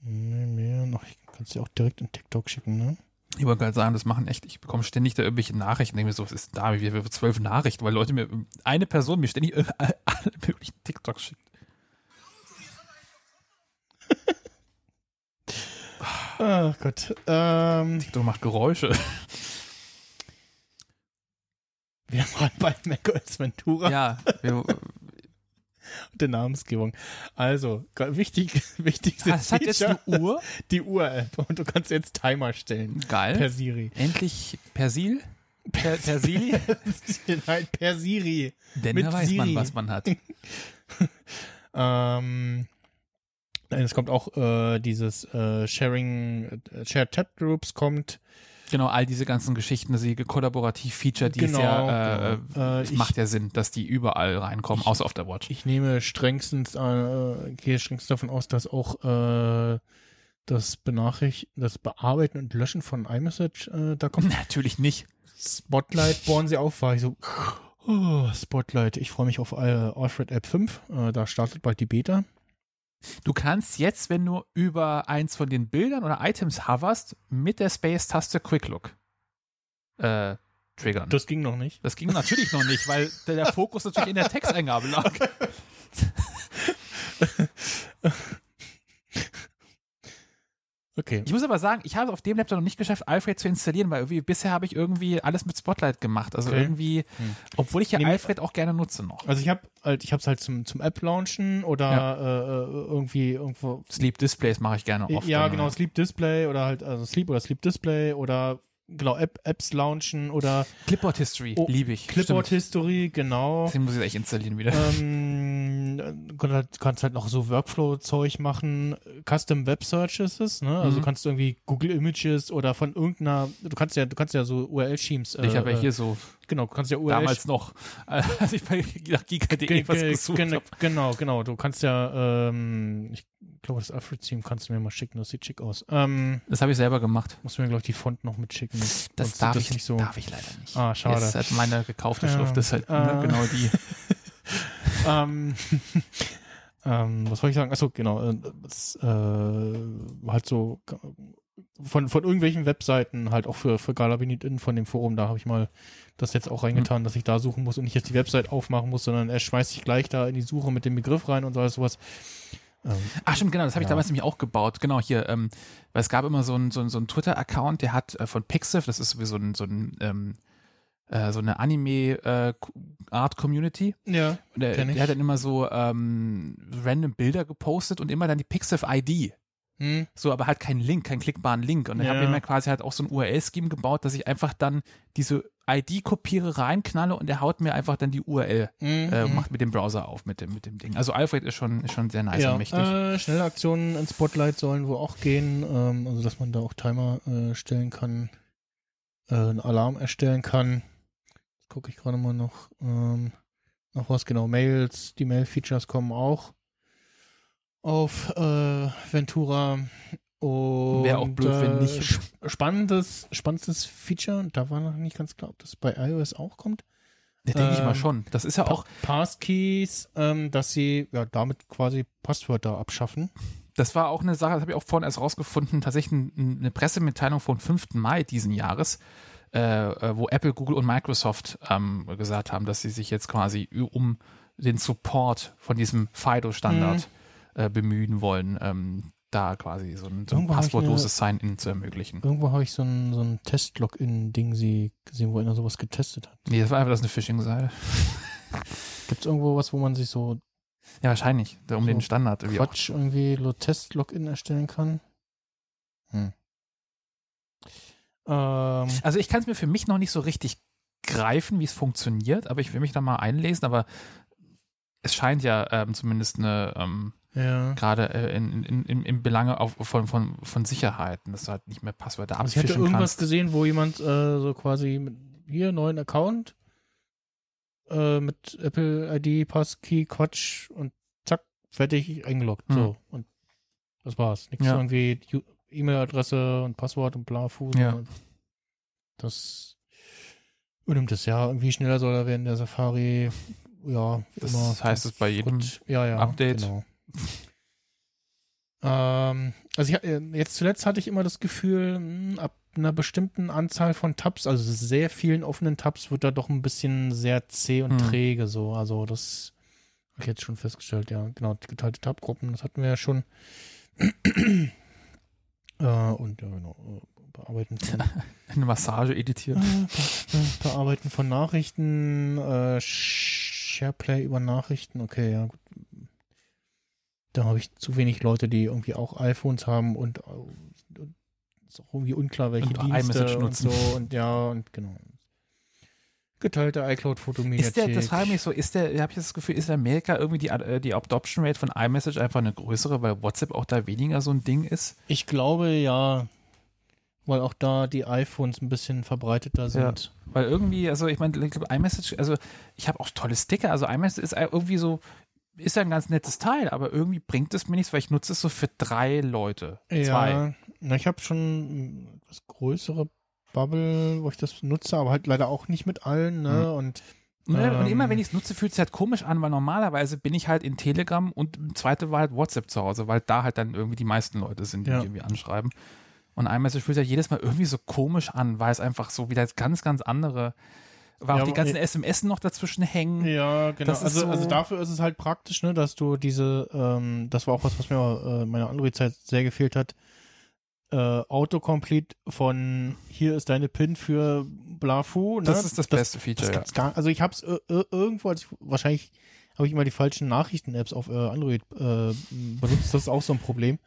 Nee, mehr noch. Ich kann es dir auch direkt in TikTok schicken, ne?
Ich wollte gerade sagen, das machen echt, ich bekomme ständig da irgendwelche Nachrichten, denke mir so, was ist da, wie zwölf Nachrichten, weil Leute mir, eine Person mir ständig alle möglichen TikToks schickt.
Ach Gott. Ähm,
TikTok macht Geräusche.
wir waren bei macOS Ventura
Ja, wir,
der Namensgebung. Also, ga- wichtig, wichtigste
das hat jetzt eine Uhr.
die Uhr-App und du kannst jetzt Timer stellen.
Geil.
Per Siri.
Endlich Persil. Per, Persili.
Nein, per Siri.
Denn
Mit
da weiß man,
Siri.
was man hat.
Ähm, es kommt auch äh, dieses äh, Sharing, äh, Shared Chat Groups kommt.
Genau, all diese ganzen Geschichten, diese Kollaborativ-Feature, die
Genau,
ja, äh,
genau. Äh,
es
ich-
macht ja Sinn, dass die überall reinkommen, außer auf der Watch.
Ich nehme strengstens, äh, gehe strengstens davon aus, dass auch äh, das Benachricht, das Bearbeiten und Löschen von iMessage äh, da kommt.
Natürlich nicht.
Spotlight bohren sie auf, war ich so, oh, Spotlight. Ich freue mich auf äh, Alfred App 5. Äh, da startet bald die Beta.
Du kannst jetzt, wenn du über eins von den Bildern oder Items hoverst, mit der Space-Taste Quick Look äh, triggern.
Das ging noch nicht.
Das ging natürlich noch nicht, weil der, der Fokus natürlich in der Texteingabe lag.
Okay.
Ich muss aber sagen, ich habe es auf dem Laptop noch nicht geschafft, Alfred zu installieren, weil irgendwie, bisher habe ich irgendwie alles mit Spotlight gemacht. Also
Okay.
irgendwie,
Hm.
obwohl ich ja
Nehm-
Alfred auch gerne nutze noch.
Also ich habe halt, ich habe es halt zum zum App launchen oder
Ja.
äh, äh, irgendwie irgendwo.
Sleep Displays mache ich gerne oft.
ja, genau, Sleep Display oder halt also Sleep oder Sleep Display oder genau App, Apps launchen oder
Clipboard History,
Oh,
liebe ich.
Clipboard
Stimmt.
History, genau.
Den muss ich echt installieren wieder.
ähm, du kannst halt, noch so Workflow-Zeug machen. Custom Web Searches, ne? Also
Mhm.
kannst du irgendwie Google Images oder von irgendeiner, du kannst ja, du kannst ja so URL-Schemes. Äh,
ich habe ja hier so
genau, du kannst ja URL
damals noch, als ich bei nach Giga.de was
ge-
gesucht habe.
Genau, genau. Du kannst ja, ähm, ich glaube, das Alfred-Team kannst du mir mal schicken, das sieht schick aus. Ähm,
Das habe ich selber gemacht.
musst du mir, glaube ich, die Font noch mitschicken.
Das
Sonst
darf
sieht
ich,
nicht so.
darf ich leider nicht.
Ah, schade.
Das ist halt meine gekaufte Schrift, das ist halt
äh.
genau die.
ähm, ähm, was soll ich sagen? Achso, genau. äh, Das, äh, halt so äh, von, von irgendwelchen Webseiten, halt auch für, für GalaBinit.in von dem Forum, da habe ich mal das jetzt auch reingetan, dass ich da suchen muss und nicht jetzt die Website aufmachen muss, sondern er schmeißt sich gleich da in die Suche mit dem Begriff rein und so alles sowas. Ähm,
Ach stimmt, genau, das habe ich
Ja.
damals nämlich auch gebaut. Genau, hier, ähm, weil es gab immer so einen so ein, so ein Twitter-Account, der hat äh, von Pixiv, das ist wie so ein, so ein ähm, äh, so eine Anime-Art-Community.
ja.
Und der,
ich.
der hat dann immer so ähm, random Bilder gepostet und immer dann die Pixiv-ID.
Hm.
So, aber halt keinen Link, keinen klickbaren Link. Und dann
Ja.
habe ich mir quasi halt auch so ein URL-Scheme gebaut, dass ich einfach dann diese ID kopiere, reinknalle und der haut mir einfach dann die URL,
Mhm.
äh, macht mit dem Browser auf, mit dem, mit dem Ding. Also Alfred ist schon, ist schon sehr nice
ja,
und mächtig.
Äh, schnelle Aktionen in Spotlight sollen wohl auch gehen, ähm, also dass man da auch Timer äh, stellen kann, äh, einen Alarm erstellen kann. Jetzt gucke ich gerade mal noch, ähm, noch was genau. Mails, die Mail-Features kommen auch auf äh, Ventura. Und,
Wäre auch blöd, wenn
äh,
nicht.
sp- Spannendes, spannendes Feature, da war noch nicht ganz klar, ob das bei iOS auch kommt.
Ja, denke ich mal
ähm,
schon. Das ist ja
Pa-
auch,
Passkeys, ähm, dass sie ja damit quasi Passwörter abschaffen.
das war auch eine Sache, das habe ich auch vorhin erst rausgefunden, tatsächlich ein- eine Pressemitteilung vom 5. Mai diesen Jahres, äh, äh, wo Apple, Google und Microsoft ähm, gesagt haben, dass sie sich jetzt quasi um den Support von diesem FIDO-Standard äh, bemühen wollen, ähm, da quasi so ein, so ein passwortloses Sign-In zu ermöglichen.
Irgendwo habe ich so ein, so ein Test-Login-Ding sie gesehen, wo einer sowas getestet hat.
Nee, das war einfach das eine Phishing-Seite.
Gibt es irgendwo was, wo man sich so
Ja, wahrscheinlich, um
So
den Standard irgendwie auch.
Quatsch irgendwie so Test-Login erstellen kann? Hm. Ähm,
Also ich kann es mir für mich noch nicht so richtig greifen, wie es funktioniert, aber ich will mich da mal einlesen, aber es scheint ja ähm, zumindest eine, ähm,
Ja.
Gerade äh, in, in, in, im Belange auf, von, von, von Sicherheiten, dass du halt nicht mehr Passwörter
Also ich hatte
abfischen
irgendwas
kannst.
gesehen, wo jemand äh, so quasi mit hier neuen Account äh, mit Apple ID, Passkey, Quatsch und zack, fertig eingeloggt.
Hm.
So. Und das war's. Nichts
Ja.
irgendwie E-Mail-Adresse und Passwort und bla Fuß.
Ja.
Das übernimmt es ja. Irgendwie schneller soll er werden, der Safari. Ja,
Das
immer
heißt es bei jedem
Gut, ja, ja,
Update.
Genau. Ähm, also ich, äh, jetzt zuletzt hatte ich immer das Gefühl, mh, ab einer bestimmten Anzahl von Tabs, also sehr vielen offenen Tabs, wird da doch ein bisschen sehr zäh und
Hm.
träge so. Also das habe ich jetzt schon festgestellt, ja. Genau, geteilte Tabgruppen, das hatten wir ja schon. äh, und ja, genau. äh, Bearbeiten von,
Eine Massage editiert.
äh, Bearbeiten von Nachrichten, äh, Shareplay über Nachrichten, okay, ja gut. Da habe ich zu wenig Leute, die irgendwie auch iPhones haben und, und ist auch irgendwie unklar, welche
Und
Dienste
iMessage
und
nutzen.
so und ja und genau. Geteilte iCloud-Fotomediathek.
Ist der, das frage ich mich so, ist der, habe ich das Gefühl, ist in Amerika irgendwie die, äh, die Adoption Rate von iMessage einfach eine größere, weil WhatsApp auch da weniger so ein Ding ist?
Ich glaube ja, weil auch da die iPhones ein bisschen verbreiteter sind.
Weil irgendwie, also ich meine, ich glaube, iMessage, also ich habe auch tolle Sticker, also iMessage ist irgendwie so, ist ja ein ganz nettes Teil, aber irgendwie bringt es mir nichts, weil ich nutze es so für drei Leute. Zwei.
Ja, na, ich habe schon das größere Bubble, wo ich das nutze, aber halt leider auch nicht mit allen, ne?
Hm.
Und
Und, und immer
ähm,
wenn ich es nutze, fühlt es halt komisch an, weil normalerweise bin ich halt in Telegram und im zweite war halt WhatsApp zu Hause, weil da halt dann irgendwie die meisten Leute sind, die
Ja.
mich irgendwie anschreiben. Und iMessage fühlt sich halt jedes Mal irgendwie so komisch an, weil es einfach so wieder ganz, ganz andere, weil
Ja,
auch die ganzen SMS noch dazwischen hängen.
Ja, genau.
Das ist
Also,
so-
also dafür ist es halt praktisch, ne, dass du diese, ähm, das war auch was, was mir äh, in meiner Android-Zeit sehr gefehlt hat. Äh, Autocomplete von hier ist deine PIN für Blafu. Ne?
Das ist das beste Feature,
Das
ja.
gar, also ich habe es äh, äh, irgendwo, als ich, wahrscheinlich habe ich immer die falschen Nachrichten-Apps auf äh, Android äh, benutzt. Das ist auch so ein Problem.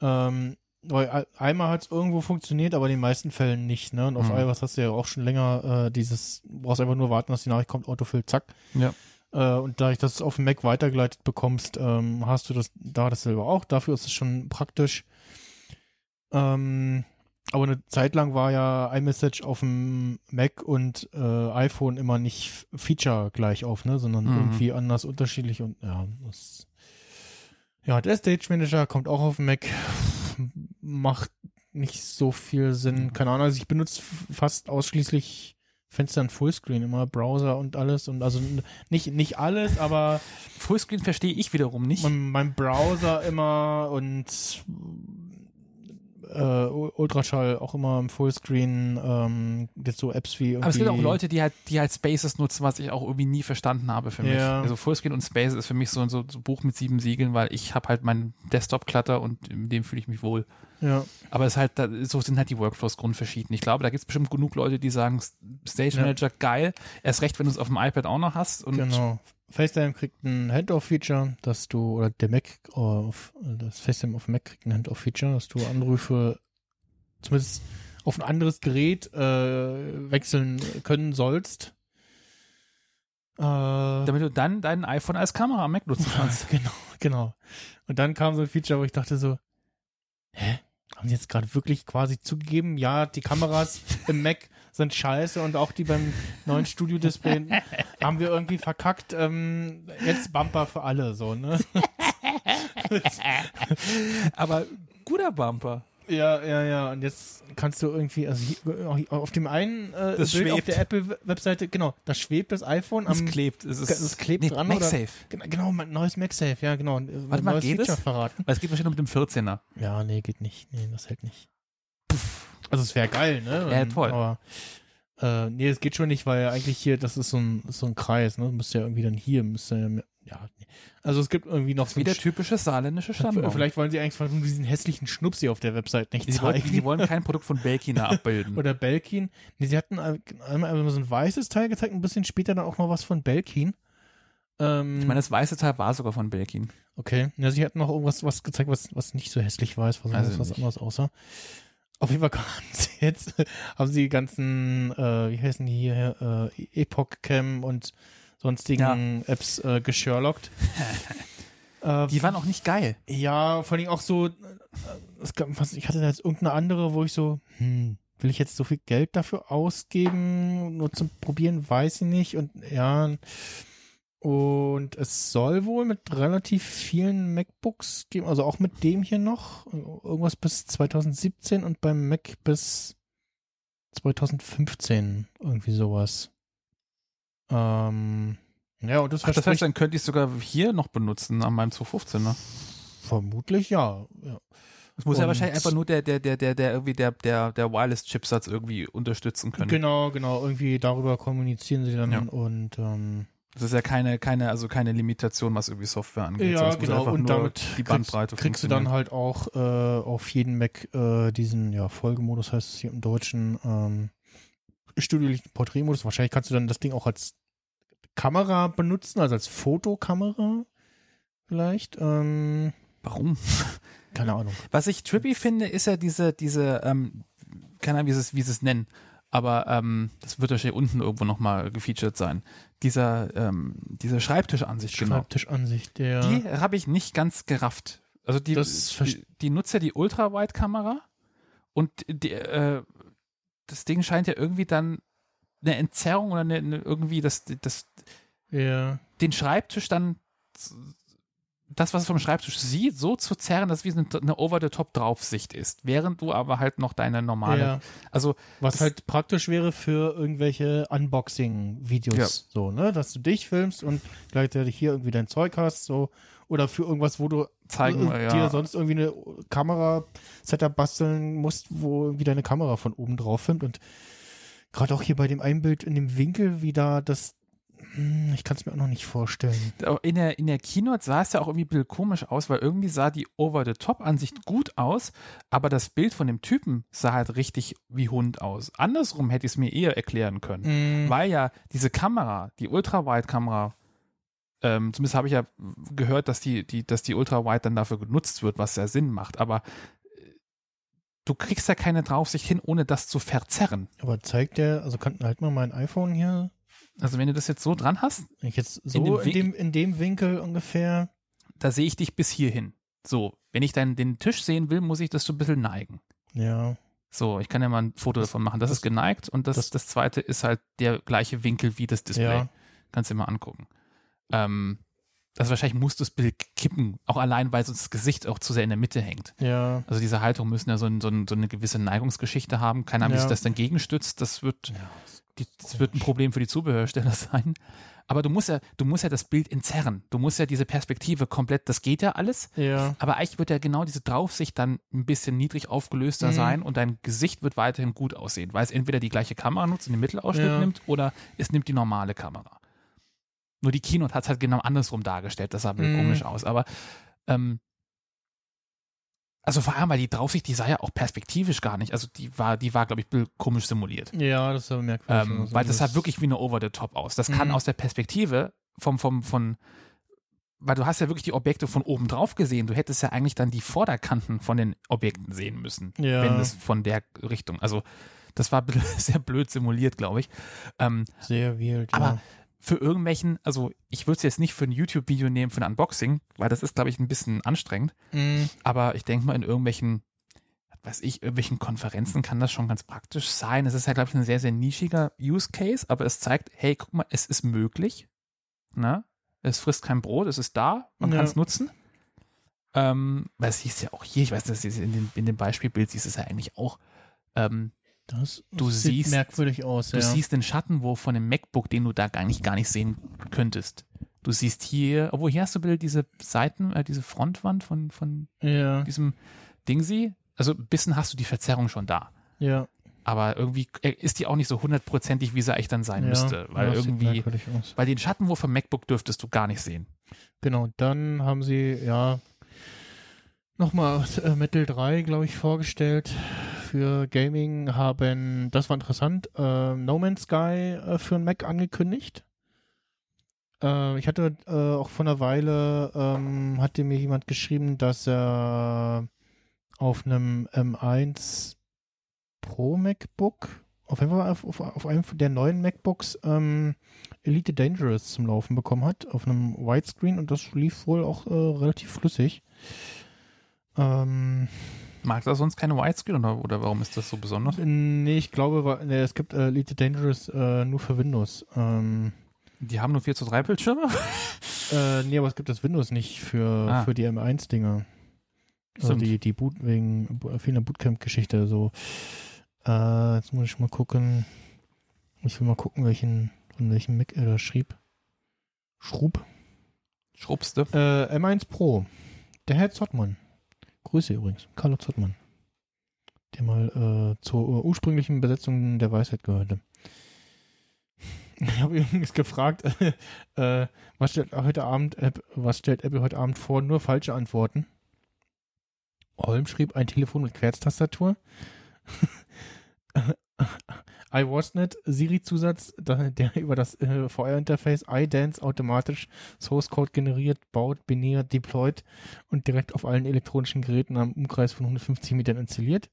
Ähm, weil ein- einmal hat es irgendwo funktioniert, aber in den meisten Fällen nicht. Ne? Und auf
Mhm.
iOS hast du ja auch schon länger äh, dieses, brauchst einfach nur warten, dass die Nachricht kommt, Autofill, zack.
Ja.
Äh, und da ich das auf dem Mac weitergeleitet bekommst, ähm, hast du das da dasselbe auch. Dafür ist es schon praktisch. Ähm, aber eine Zeit lang war ja iMessage auf dem Mac und äh, iPhone immer nicht Feature gleich auf, ne, sondern
Mhm.
irgendwie anders unterschiedlich und ja, das ja, der Stage Manager kommt auch auf dem Mac, macht nicht so viel Sinn. Keine Ahnung, also ich benutze fast ausschließlich Fenster in Fullscreen, immer Browser und alles und also nicht, nicht alles, aber
Fullscreen verstehe ich wiederum nicht.
mein, mein Browser immer und äh, Ultraschall auch immer im Fullscreen, ähm, jetzt so Apps wie
Aber es gibt auch Leute, die halt, die halt Spaces nutzen, was ich auch irgendwie nie verstanden habe für mich.
Ja.
Also Fullscreen und Spaces ist für mich so ein so, so Buch mit sieben Siegeln, weil ich habe halt meinen Desktop-Clutter und in dem fühle ich mich wohl.
Ja.
Aber es ist halt, so sind halt die Workflows grundverschieden. Ich glaube, da gibt es bestimmt genug Leute, die sagen, Stage
Ja.
Manager geil. Erst recht, wenn du es auf dem iPad auch noch hast. Und
Genau. FaceTime kriegt ein Handoff-Feature, dass du, oder der Mac, auf, das FaceTime auf Mac kriegt ein Handoff-Feature, dass du Anrufe zumindest auf ein anderes Gerät äh, wechseln können sollst. Äh,
damit du dann dein iPhone als Kamera am Mac nutzen kannst.
genau, genau. Und dann kam so ein Feature, wo ich dachte so, hä? Haben sie jetzt gerade wirklich quasi zugegeben, ja, die Kameras im Mac sind scheiße und auch die beim neuen Studio-Display haben wir irgendwie verkackt. Ähm, jetzt Bumper für alle, so, ne?
Aber guter Bumper.
Ja, ja, ja. Und jetzt kannst du irgendwie, also hier, auf dem einen äh,
Das
Bild auf
schwebt.
der Apple-Webseite, genau, da schwebt das iPhone am.
Es klebt. Es, ist,
es klebt
nee,
dran. Oder,
MagSafe.
Genau, genau, mein neues MagSafe, ja, genau.
Warte mal,
neues
geht
Feature
es?
verraten.
Weil es geht wahrscheinlich nur mit dem 14er.
Ja, nee, geht nicht. Nee, das hält nicht. Also es wäre geil, ne?
Ja, toll.
Aber äh, nee, es geht schon nicht, weil eigentlich hier, das ist so ein, so ein Kreis, ne? Müsste ja irgendwie dann hier, müsste ja, ja. Also es gibt irgendwie noch so
Wie der
ein
typische saarländische Stammbaum.
Vielleicht wollen sie einfach nur diesen hässlichen Schnupsi auf der Website nicht
Sie
zeigen.
sie wollen kein Produkt von Belkina abbilden.
Oder Belkin. Nee, sie hatten ein- einmal so ein weißes Teil gezeigt, ein bisschen später dann auch noch was von Belkin. Ähm,
Ich meine, das weiße Teil war sogar von Belkin.
okay. Ja, sie hatten noch irgendwas was gezeigt, was, was nicht so hässlich war, was,
Also
was anderes aussah. Auf jeden Fall kamen sie jetzt, haben sie die ganzen, äh, wie heißen die hier, äh, Epoch Cam und sonstigen Apps äh, gesherlockt.
Die waren auch nicht geil.
Ja, vor allem auch so, äh, es gab, was, ich hatte da jetzt irgendeine andere, wo ich so, hm, will ich jetzt so viel Geld dafür ausgeben, nur zum Probieren, weiß ich nicht. Und ja, und es soll wohl mit relativ vielen MacBooks geben, also auch mit dem hier noch, irgendwas bis 2017 und beim Mac bis 2015, irgendwie sowas. Ähm, ja, und das
Ach, das heißt, dann könnte ich es sogar hier noch benutzen an meinem 215, ne?
vermutlich ja. ja.
Das muss ja
Und-
wahrscheinlich einfach nur der, der, der, der, der irgendwie der, der, der Wireless-Chipsatz irgendwie unterstützen können.
Genau, genau. Irgendwie darüber kommunizieren sie dann
Ja.
und ähm,
Das ist ja keine, keine, also keine Limitation, was irgendwie Software angeht.
ja, genau. Und damit
die Bandbreite
kriegst, kriegst du dann halt auch äh, auf jeden Mac äh, diesen ja, Folgemodus, heißt es hier im Deutschen, ähm, Studio Porträtmodus. Wahrscheinlich kannst du dann das Ding auch als Kamera benutzen, also als Fotokamera vielleicht. Ähm,
Warum?
keine Ahnung.
Was ich trippy finde, ist ja diese, diese, ähm, keine Ahnung, wie sie es, wie sie es nennen, aber ähm, das wird wahrscheinlich unten irgendwo nochmal gefeatured sein. Dieser, ähm, diese Schreibtischansicht, genau.
Schreibtischansicht, der.
Die habe ich nicht ganz gerafft. Also die, die, die nutzt ja die Ultra-Wide-Kamera und die, äh, das Ding scheint ja irgendwie dann eine Entzerrung oder eine, eine irgendwie das, das,
ja.
den Schreibtisch dann das, was es vom Schreibtisch sieht, so zu zerren, dass es wie eine, eine Over-the-Top-Draufsicht ist, während du aber halt noch deine normale,
ja.
also
Was halt praktisch wäre für irgendwelche Unboxing-Videos,
Ja.
so, ne? Dass du dich filmst und gleichzeitig hier irgendwie dein Zeug hast, so. Oder für irgendwas, wo du
zeigen,
äh,
ja,
dir sonst irgendwie eine Kamera-Setup basteln musst, wo irgendwie deine Kamera von oben drauf filmt. Und gerade auch hier bei dem einen Bild in dem Winkel, wie da das. Hm, Ich kann es mir auch noch nicht vorstellen.
in der, in der Keynote sah es ja auch irgendwie ein bisschen komisch aus, weil irgendwie sah die Over-the-Top-Ansicht gut aus, aber das Bild von dem Typen sah halt richtig wie Hund aus. Andersrum hätte ich es mir eher erklären können,
Mhm.
weil ja diese Kamera, die Ultra-Wide-Kamera, ähm, zumindest habe ich ja gehört, dass die, die, dass die Ultra-Wide dann dafür genutzt wird, was ja Sinn macht, aber äh, du kriegst ja keine Draufsicht hin, ohne das zu verzerren.
Aber zeigt der, also kann halt mal mein iPhone hier,
Also wenn du das jetzt so dran hast,
wenn ich jetzt so
In
in
dem
dem,
Win-
in dem, Winkel ungefähr.
da sehe ich dich bis hierhin. So, wenn ich dann den Tisch sehen will, muss ich das so ein bisschen neigen.
Ja.
So, ich kann ja mal ein Foto davon machen. Das,
das-
ist geneigt und das, das,
das-
zweite ist halt der gleiche Winkel wie das Display.
Ja.
Kannst du dir mal angucken. Ähm, also wahrscheinlich musst du das Bild kippen, auch allein, weil sonst das Gesicht auch zu sehr in der Mitte hängt.
Ja.
Also diese Haltung müssen ja so, ein, so, ein, so eine gewisse Neigungsgeschichte haben. Keine Ahnung, wie
Ja.
sich das dann gegenstützt. Das wird,
ja
die, das wird ein Problem für die Zubehörsteller sein. Aber du musst ja, du musst ja das Bild entzerren. Du musst ja diese Perspektive komplett, das geht ja alles.
Ja.
Aber eigentlich wird ja genau diese Draufsicht dann ein bisschen niedrig aufgelöster
Mhm.
sein und dein Gesicht wird weiterhin gut aussehen, weil es entweder die gleiche Kamera nutzt und den Mittelausschnitt
Ja.
nimmt oder es nimmt die normale Kamera. Nur die Keynote hat es halt genau andersrum dargestellt, das sah ein bisschen
Mhm.
komisch aus. Aber ähm, also vor allem, weil die Draufsicht, die sah ja auch perspektivisch gar nicht. Also die war, die war, glaube ich, ein bisschen komisch simuliert.
Ja, das ist aber merkwürdig.
Ähm,
Also
weil das sah wirklich wie eine Over-the-Top aus. Das kann
Mhm.
aus der Perspektive vom, vom, von, weil du hast ja wirklich die Objekte von oben drauf gesehen. Du hättest ja eigentlich dann die Vorderkanten von den Objekten sehen müssen,
Ja.
wenn es von der Richtung, also das war sehr blöd simuliert, glaube ich. Ähm,
Sehr wild.
aber
ja.
Für irgendwelchen, also ich würde es jetzt nicht für ein YouTube-Video nehmen, für ein Unboxing, weil das ist, glaube ich, ein bisschen anstrengend.
Mhm.
Aber ich denke mal, in irgendwelchen, weiß ich, irgendwelchen Konferenzen kann das schon ganz praktisch sein. Es ist ja, glaube ich, ein sehr, sehr nischiger Use Case, aber es zeigt, hey, guck mal, es ist möglich. Ne? Es frisst kein Brot, es ist da, man
Ja.
kann es nutzen. Ähm, weil es hieß ja auch hier, ich weiß, das ist in dem, in dem Beispielbild siehst es ja eigentlich auch. Ähm,
Das
Du
sieht
siehst-
merkwürdig aus.
du
ja.
siehst den Schattenwurf von dem MacBook, den du da gar nicht, gar nicht sehen könntest. Du siehst hier, obwohl hier hast du bitte diese Seiten, äh, diese Frontwand von, von
ja,
diesem Dingsy. Also ein bisschen hast du die Verzerrung schon da.
ja,
Aber irgendwie äh, ist die auch nicht so hundertprozentig, wie sie eigentlich dann sein
ja.
müsste. Weil
ja,
irgendwie, weil den Schattenwurf vom MacBook dürftest du gar nicht sehen.
Genau, dann haben sie, ja, nochmal äh, Metal 3, glaube ich, vorgestellt. Für Gaming haben, das war interessant, äh, No Man's Sky äh, für einen Mac angekündigt. Äh, ich hatte äh, auch vor einer Weile, ähm, hatte mir jemand geschrieben, dass er auf einem M1 Pro MacBook, auf auf, auf einem der neuen MacBooks, ähm, Elite Dangerous zum Laufen bekommen hat, auf einem Widescreen und das lief wohl auch äh, relativ flüssig. Ähm,
Mag da sonst keine Widescreen oder, oder warum ist das so besonders?
nee, ich glaube, es gibt äh, Elite Dangerous äh, nur für Windows. Ähm,
Die haben nur 4 zu 3 Bildschirme?
äh, nee, aber es gibt das Windows nicht für,
Ah.
für die M1-Dinger. Also die, die Boot, wegen Bu- fehlender Bootcamp-Geschichte. So. Äh, jetzt muss ich mal gucken. Ich will mal gucken, welchen, von welchem Mac er da schrieb. Schrub.
Schrubste.
Äh, M1 Pro. Der Herr Zottmann. Grüße übrigens. Carlo Zottmann. Der mal äh, zur äh, ursprünglichen Besetzung der Weisheit gehörte. Ich habe übrigens gefragt, äh, was stellt heute Abend, App, was stellt Apple heute Abend vor? Nur falsche Antworten. Holm schrieb ein Telefon mit Querztastatur. iWatchNet, Siri-Zusatz, der über das äh, VR-Interface iDance automatisch Source Code generiert, baut, binär, deployed und direkt auf allen elektronischen Geräten am Umkreis von 150 Metern installiert.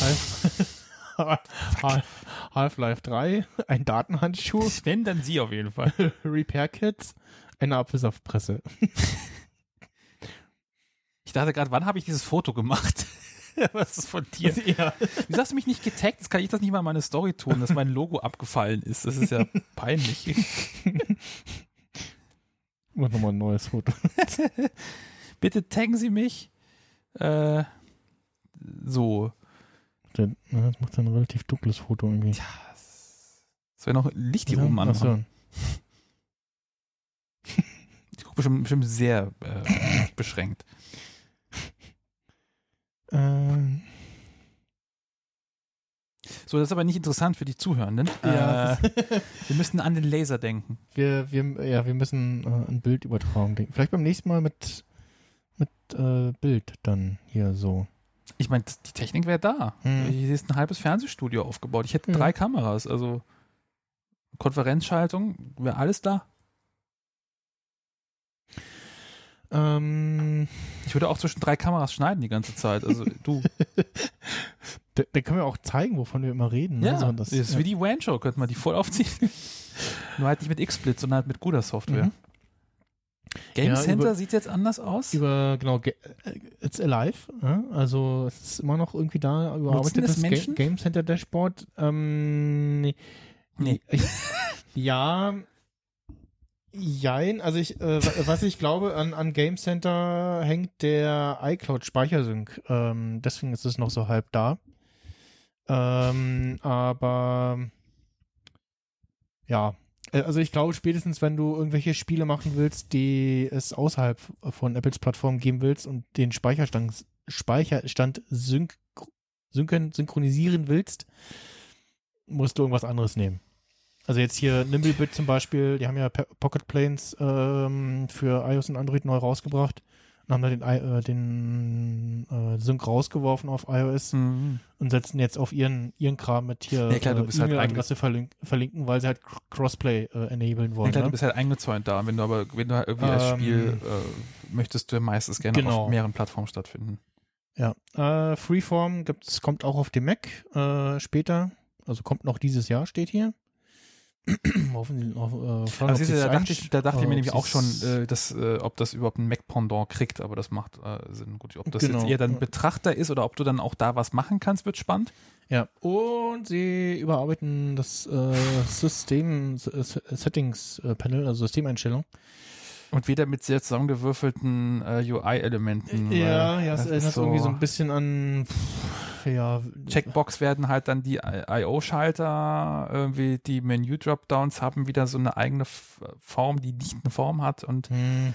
Half- Half- Half-Life 3, ein Datenhandschuh,
Wenn, dann sie auf jeden Fall.
Repair-Kits, eine Apfelsaftpresse.
Ich dachte gerade, wann habe ich dieses Foto gemacht? Was ist von dir?
ja.
Wieso hast du mich nicht getaggt? Jetzt kann ich das nicht mal in meine Story tun, dass mein Logo abgefallen ist. Das ist ja peinlich.
Mach nochmal ein neues Foto.
Bitte taggen Sie mich. Äh, so.
Das macht ein relativ dunkles Foto irgendwie.
Es wäre noch Licht hier
Ja,
oben
ach
an.
so.
Ich gucke bestimmt, bestimmt sehr äh, beschränkt.
Ähm,
So, das ist aber nicht interessant für die Zuhörenden.
Ja,
Äh, wir müssten an den Laser denken.
wir, wir, ja, wir müssen äh, an Bildübertragung denken. Vielleicht beim nächsten Mal mit, mit äh, Bild dann hier so.
Ich meine, die Technik wäre da.
Hm.
Hier ist ein halbes Fernsehstudio aufgebaut. Ich hätte
Ja.
drei Kameras, also Konferenzschaltung, wäre alles da.
Ähm,
Ich würde auch zwischen drei Kameras schneiden die ganze Zeit. Also du.
da, da können wir auch zeigen, wovon wir immer reden. ne?
ja,
So,
das,
das,
ist wie die WAN-Show, könnte man die voll aufziehen. Nur halt nicht mit XSplit, sondern halt mit guter Software.
Mhm.
Game
Ja,
Center
über-
sieht jetzt anders aus.
über, genau, Ge- äh, It's Alive. Ja? Also es ist immer noch irgendwie da überarbeitetes
das
Ga
Menschen?
Game Center Dashboard. Ähm, nee.
Nee.
Ich, ja, jein. Also ich, äh, wa- was ich glaube, an, an Game Center hängt der iCloud Speichersync. Ähm, deswegen ist es noch so halb da. Ähm, aber ja, Äh, also ich glaube spätestens, wenn du irgendwelche Spiele machen willst, die es außerhalb von Apples Plattform geben willst und den Speicherstand, Speicherstand synch synchron synchronisieren willst, musst du irgendwas anderes nehmen. Also jetzt hier Nimblebit zum Beispiel, die haben ja Pocket Planes ähm, für iOS und Android neu rausgebracht und haben da den, äh, den äh, Sync rausgeworfen auf iOS
Mhm.
und setzen jetzt auf ihren, ihren Kram mit hier
Ja, klar, du
äh,
bist halt
E-Mail-Adresse verlink verlinken, weil sie halt Cr- Crossplay äh, enablen
Ja,
wollen.
klar, du
ne?
bist halt eingezäunt da. Wenn du aber, wenn du halt irgendwie als
Ähm,
Spiel äh, möchtest du meistens gerne
genau.
auf mehreren Plattformen stattfinden.
Ja, äh, Freeform gibt's, kommt auch auf dem Mac äh, später. Also kommt noch dieses Jahr, steht hier. Hoffen Sie, auf, äh,
Also da dachte ich, da dachte ich mir nämlich auch schon, äh, dass, äh, ob das überhaupt ein Mac-Pendant kriegt, aber das macht äh, Sinn. Gut, ob das
Genau.
jetzt eher dann Betrachter ist oder ob du dann auch da was machen kannst, wird spannend.
Ja, und sie überarbeiten das äh, System Settings äh, Panel, also Systemeinstellung.
Und wieder mit sehr zusammengewürfelten äh, UI-Elementen.
Ja, ja, es
das
erinnert
ist
irgendwie so ein bisschen an pff, ja,
Checkbox werden halt dann die I.O.-Schalter, irgendwie die Menü-Dropdowns haben wieder so eine eigene Form, die nicht eine Form hat und
Hm,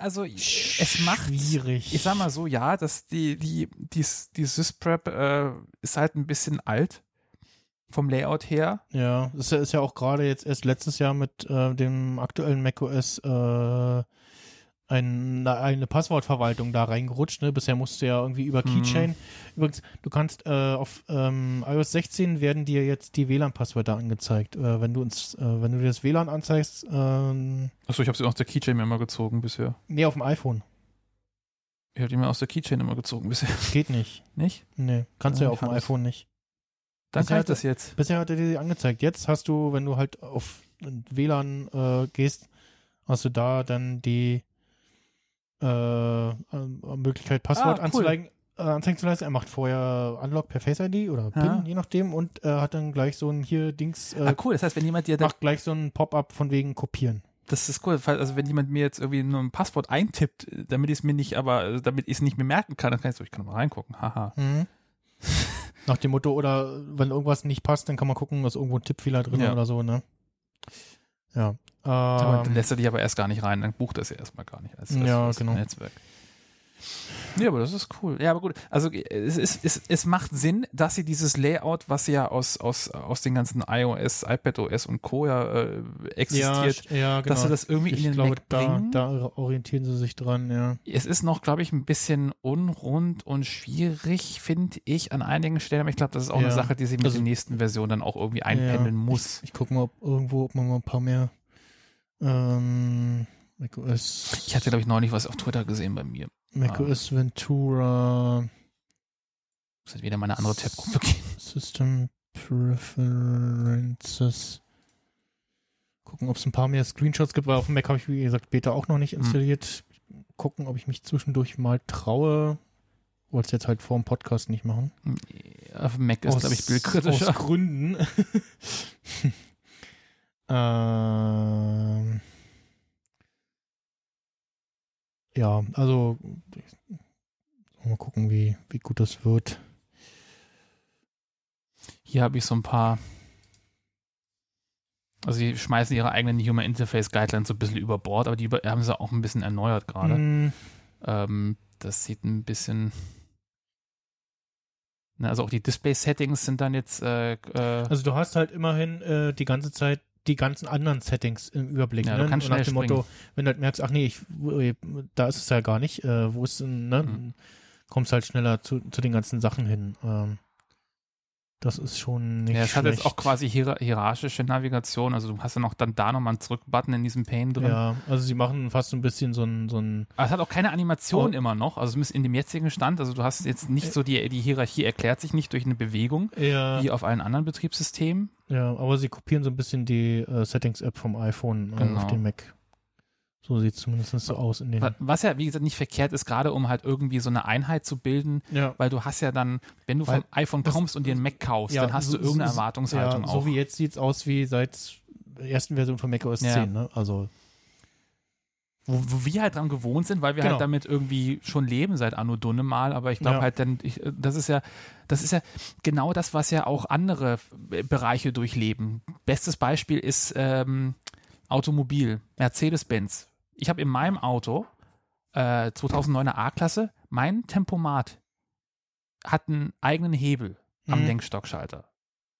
also es macht
schwierig.
ich sag mal so, ja, dass die, die, die, die SysPrep äh, ist halt ein bisschen alt vom Layout her.
Ja, das ist ja- ist ja auch gerade jetzt erst letztes Jahr mit äh, dem aktuellen macOS äh, eine eigene Passwortverwaltung da reingerutscht. Ne? Bisher musst du ja irgendwie über
Mhm.
Keychain. Übrigens, du kannst äh, auf ähm, iOS 16 werden dir jetzt die WLAN-Passwörter angezeigt. Äh, wenn du uns, äh, wenn du dir das WLAN anzeigst, ähm,
Achso, ich habe sie aus der Keychain immer gezogen bisher.
nee, auf dem iPhone.
Ich habe die mir aus der Keychain immer gezogen bisher.
Geht nicht.
Nicht?
Nee, kannst
Ja,
du ja
ich
auf dem iPhone nicht.
Dann
Bisher
kann ich das jetzt.
Bisher hat er dir die angezeigt. Jetzt hast du, wenn du halt auf WLAN äh, gehst, hast du da dann die äh, Möglichkeit, Passwort
Ah, cool.
anzulegen, äh, anzeigen zu lassen. Er macht vorher Unlock per Face ID oder PIN,
Ja.
je nachdem, und äh, hat dann gleich so ein hier Dings, äh,
Ah, cool. Das heißt, wenn jemand dir
macht gleich so ein Pop-up von wegen Kopieren.
das ist cool. Also wenn jemand mir jetzt irgendwie nur ein Passwort eintippt, damit ich es mir nicht, aber äh, damit ich es nicht mehr merken kann, dann kann ich so, ich kann mal reingucken. Haha.
Mhm. Nach dem Motto, oder wenn irgendwas nicht passt, dann kann man gucken, ist irgendwo ein Tippfehler drin
Ja.
oder so, ne? Ja.
Aber dann
Ähm,
lässt er dich aber erst gar nicht rein, dann bucht er es ja erstmal gar nicht als, als,
Ja,
als
genau.
Netzwerk. Ja, aber das ist cool. Ja, aber gut. Also es, ist, es, es macht Sinn, dass sie dieses Layout, was ja aus, aus, aus den ganzen iOS, iPadOS und Co. ja äh, existiert,
ja, ja, genau.
dass sie das irgendwie
ich
in den
glaube,
Mac
da,
bringen.
da orientieren sie sich dran, ja.
Es ist noch, glaube ich, ein bisschen unrund und schwierig, finde ich, an einigen Stellen. Aber ich glaube, das ist auch eine
Ja.
Sache, die sie mit
Also-
den nächsten Versionen dann auch irgendwie einpendeln muss.
Ich, ich gucke mal, ob irgendwo, ob man mal ein paar mehr ähm, macOS,
Ich hatte, glaube ich, neulich was auf Twitter gesehen bei mir.
macOS Ventura
Das hat wieder meine andere Tab-Gruppe gehen.
System Preferences. Gucken, ob es ein paar mehr Screenshots gibt, weil auf dem Mac habe ich, wie gesagt, Beta auch noch nicht
Hm.
installiert. Gucken, ob ich mich zwischendurch mal traue. Wollte es jetzt halt vor dem Podcast nicht machen.
Auf dem Mac ist, glaube ich, bildkritischer.
Aus Gründen. ähm, ja, also mal gucken, wie, wie gut das wird.
Hier habe ich so ein paar. Also, sie schmeißen ihre eigenen Human Interface Guidelines so ein bisschen über Bord, aber die über- haben sie auch ein bisschen erneuert gerade.
Mm,
Ähm, das sieht ein bisschen. Na, also, auch die Display-Settings sind dann jetzt. Äh, äh,
Also du hast halt immerhin äh, die ganze Zeit die ganzen anderen Settings im Überblick.
Ja,
ne? nach dem Motto, wenn du halt merkst, ach nee, ich, da ist es ja gar nicht, äh, wo ist denn, ne?
Mhm.
Kommst halt schneller zu, zu den ganzen Sachen hin. Ähm, das ist schon nicht
ja, es hat
schlecht.
jetzt auch quasi hier, hierarchische Navigation. Also, du hast ja noch dann da nochmal einen Zurück-Button in diesem Pane drin.
Ja, also sie machen fast so ein bisschen so ein, so ein
Aber es hat auch keine Animation
Oh.
immer noch. Also zumindest in dem jetzigen Stand. Also du hast jetzt nicht so die, die Hierarchie erklärt sich nicht durch eine Bewegung
ja,
wie auf allen anderen Betriebssystemen.
Ja, aber sie kopieren so ein bisschen die äh, Settings-App vom iPhone äh,
Genau.
auf den Mac. So sieht es zumindest so aus in den.
Wa- Was ja, wie gesagt, nicht verkehrt ist, gerade um halt irgendwie so eine Einheit zu bilden,
Ja.
weil du hast ja dann, wenn du
Weil
vom iPhone kommst und dir einen Mac kaufst,
Ja,
dann hast
so-
du irgendeine Erwartungshaltung
ja,
auch.
So wie jetzt sieht es aus wie seit der ersten Version von macOS
Ja.
10, ne? Also
wo, wo wir halt dran gewohnt sind, weil wir
Genau.
halt damit irgendwie schon leben seit Anno Dunne mal, aber ich glaube
Ja.
halt dann, ich, das ist ja, das ist ja genau das, was ja auch andere äh, Bereiche durchleben. Bestes Beispiel ist ähm, Automobil, Mercedes-Benz. Ich habe in meinem Auto äh, 2009er A-Klasse, mein Tempomat hat einen eigenen Hebel am
Mhm.
Lenkstockschalter.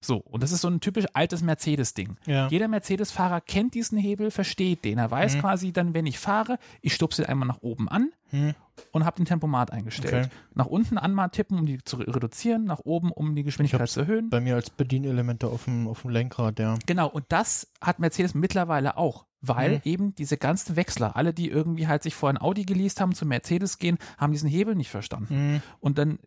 So, und das ist so ein typisch altes Mercedes-Ding.
ja.
Jeder Mercedes-Fahrer kennt diesen Hebel, versteht den. Er weiß
Mhm.
quasi dann, wenn ich fahre, ich stupse einmal nach oben an
Hm.
und habe den Tempomat eingestellt.
Okay.
Nach unten anmal tippen, um die zu re- reduzieren, nach oben, um die Geschwindigkeit zu erhöhen.
Bei mir als Bedienelemente auf dem, auf dem Lenkrad, ja.
Genau, und das hat Mercedes mittlerweile auch, weil
Mhm.
eben diese ganzen Wechsler, alle, die irgendwie halt sich vor ein Audi geleast haben, zu Mercedes gehen, haben diesen Hebel nicht verstanden.
Hm.
Und dann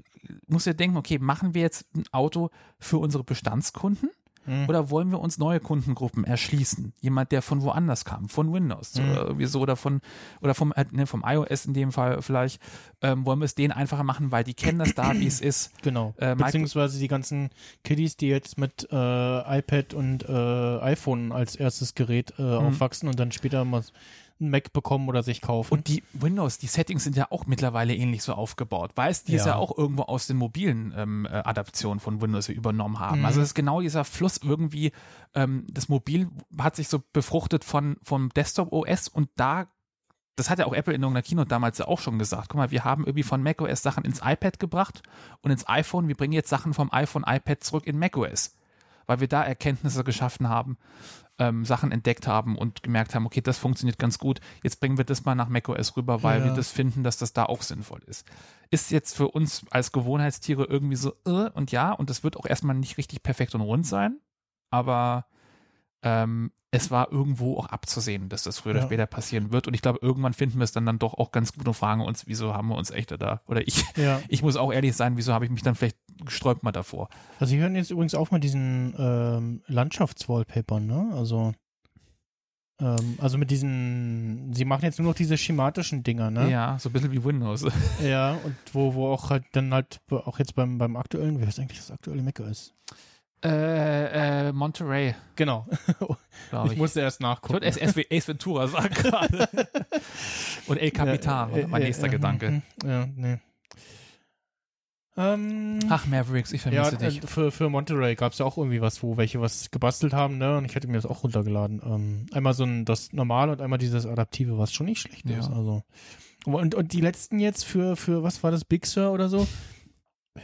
muss ihr denken, okay, machen wir jetzt ein Auto für unsere Bestandskunden?
Hm.
Oder wollen wir uns neue Kundengruppen erschließen? Jemand, der von woanders kam, von Windows
Mhm.
oder irgendwie so oder von oder vom, äh, ne, vom iOS in dem Fall vielleicht, ähm, wollen wir es denen einfacher machen, weil die kennen das da, wie es ist.
Genau.
Äh,
Beziehungsweise die ganzen Kiddies, die jetzt mit äh, iPad und äh, iPhone als erstes Gerät äh, aufwachsen und dann später mal ein Mac bekommen oder sich kaufen.
Und die Windows, die Settings sind ja auch mittlerweile ähnlich so aufgebaut. Weißt, die es
Ja.
ja auch irgendwo aus den mobilen ähm, äh, Adaptionen von Windows übernommen haben.
Mhm.
Also es ist genau dieser Fluss irgendwie, ähm, das Mobil hat sich so befruchtet von vom Desktop OS und da das hat ja auch Apple in irgendeiner Keynote damals ja auch schon gesagt. Guck mal, wir haben irgendwie von macOS Sachen ins iPad gebracht und ins iPhone. Wir bringen jetzt Sachen vom iPhone, iPad zurück in macOS, weil wir da Erkenntnisse geschaffen haben, ähm, Sachen entdeckt haben und gemerkt haben, okay, das funktioniert ganz gut. Jetzt bringen wir das mal nach macOS rüber, weil
Ja.
wir das finden, dass das da auch sinnvoll ist. Ist jetzt für uns als Gewohnheitstiere irgendwie so, äh, und ja, und das wird auch erstmal nicht richtig perfekt und rund sein, aber ähm, es war irgendwo auch abzusehen, dass das früher oder
Ja.
später passieren wird. Und ich glaube, irgendwann finden wir es dann, dann doch auch ganz gut und fragen uns, wieso haben wir uns echt da? Oder ich,
Ja.
ich muss auch ehrlich sein, wieso habe ich mich dann vielleicht gesträubt mal davor?
Also, sie hören jetzt übrigens auf mit diesen ähm, Landschaftswallpapern, ne? Also, ähm, also mit diesen, sie machen jetzt nur noch diese schematischen Dinger, ne?
Ja, so ein bisschen wie Windows.
Ja, und wo, wo auch halt dann halt, auch jetzt beim, beim aktuellen, wie heißt eigentlich das aktuelle macOS?
Äh, äh, Monterey,
Genau.
ich.
Ich musste erst
Ich
nachgucken.
wollte erst Ace Ace Ventura sagen gerade. Und El Capitan, war mein nächster Gedanke.
Ja, nee. Ähm,
Ach, Mavericks, ich
ja,
vermisse dich.
äh, für, für Monterey gab es ja auch irgendwie was, wo welche was gebastelt haben, ne? Und ich hatte mir das auch runtergeladen. Ähm, einmal so ein das normale und einmal dieses adaptive, was schon nicht schlecht
Ja.
ist. Also. Und, und die letzten jetzt für, für, was war das, Big Sur oder so?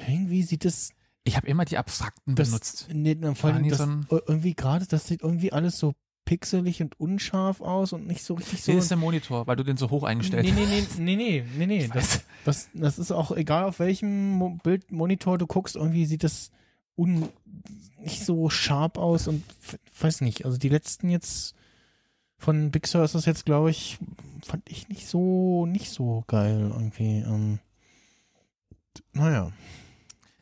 Irgendwie sieht das
Ich habe immer die abstrakten
Das,
benutzt.
Nee, vor allem das, irgendwie gerade, das sieht irgendwie alles so pixelig und unscharf aus und nicht so richtig so.
Hier ist der Monitor, weil du den so hoch eingestellt
nee,
hast.
nee, nee, nee, nee, nee, nee. Das, das, das ist auch egal, auf welchem Mo Bildmonitor du guckst, irgendwie sieht das un, nicht so scharf aus und weiß nicht. Also die letzten jetzt von Big Sur ist das jetzt, glaube ich, fand ich nicht so, nicht so geil irgendwie. Ähm, naja.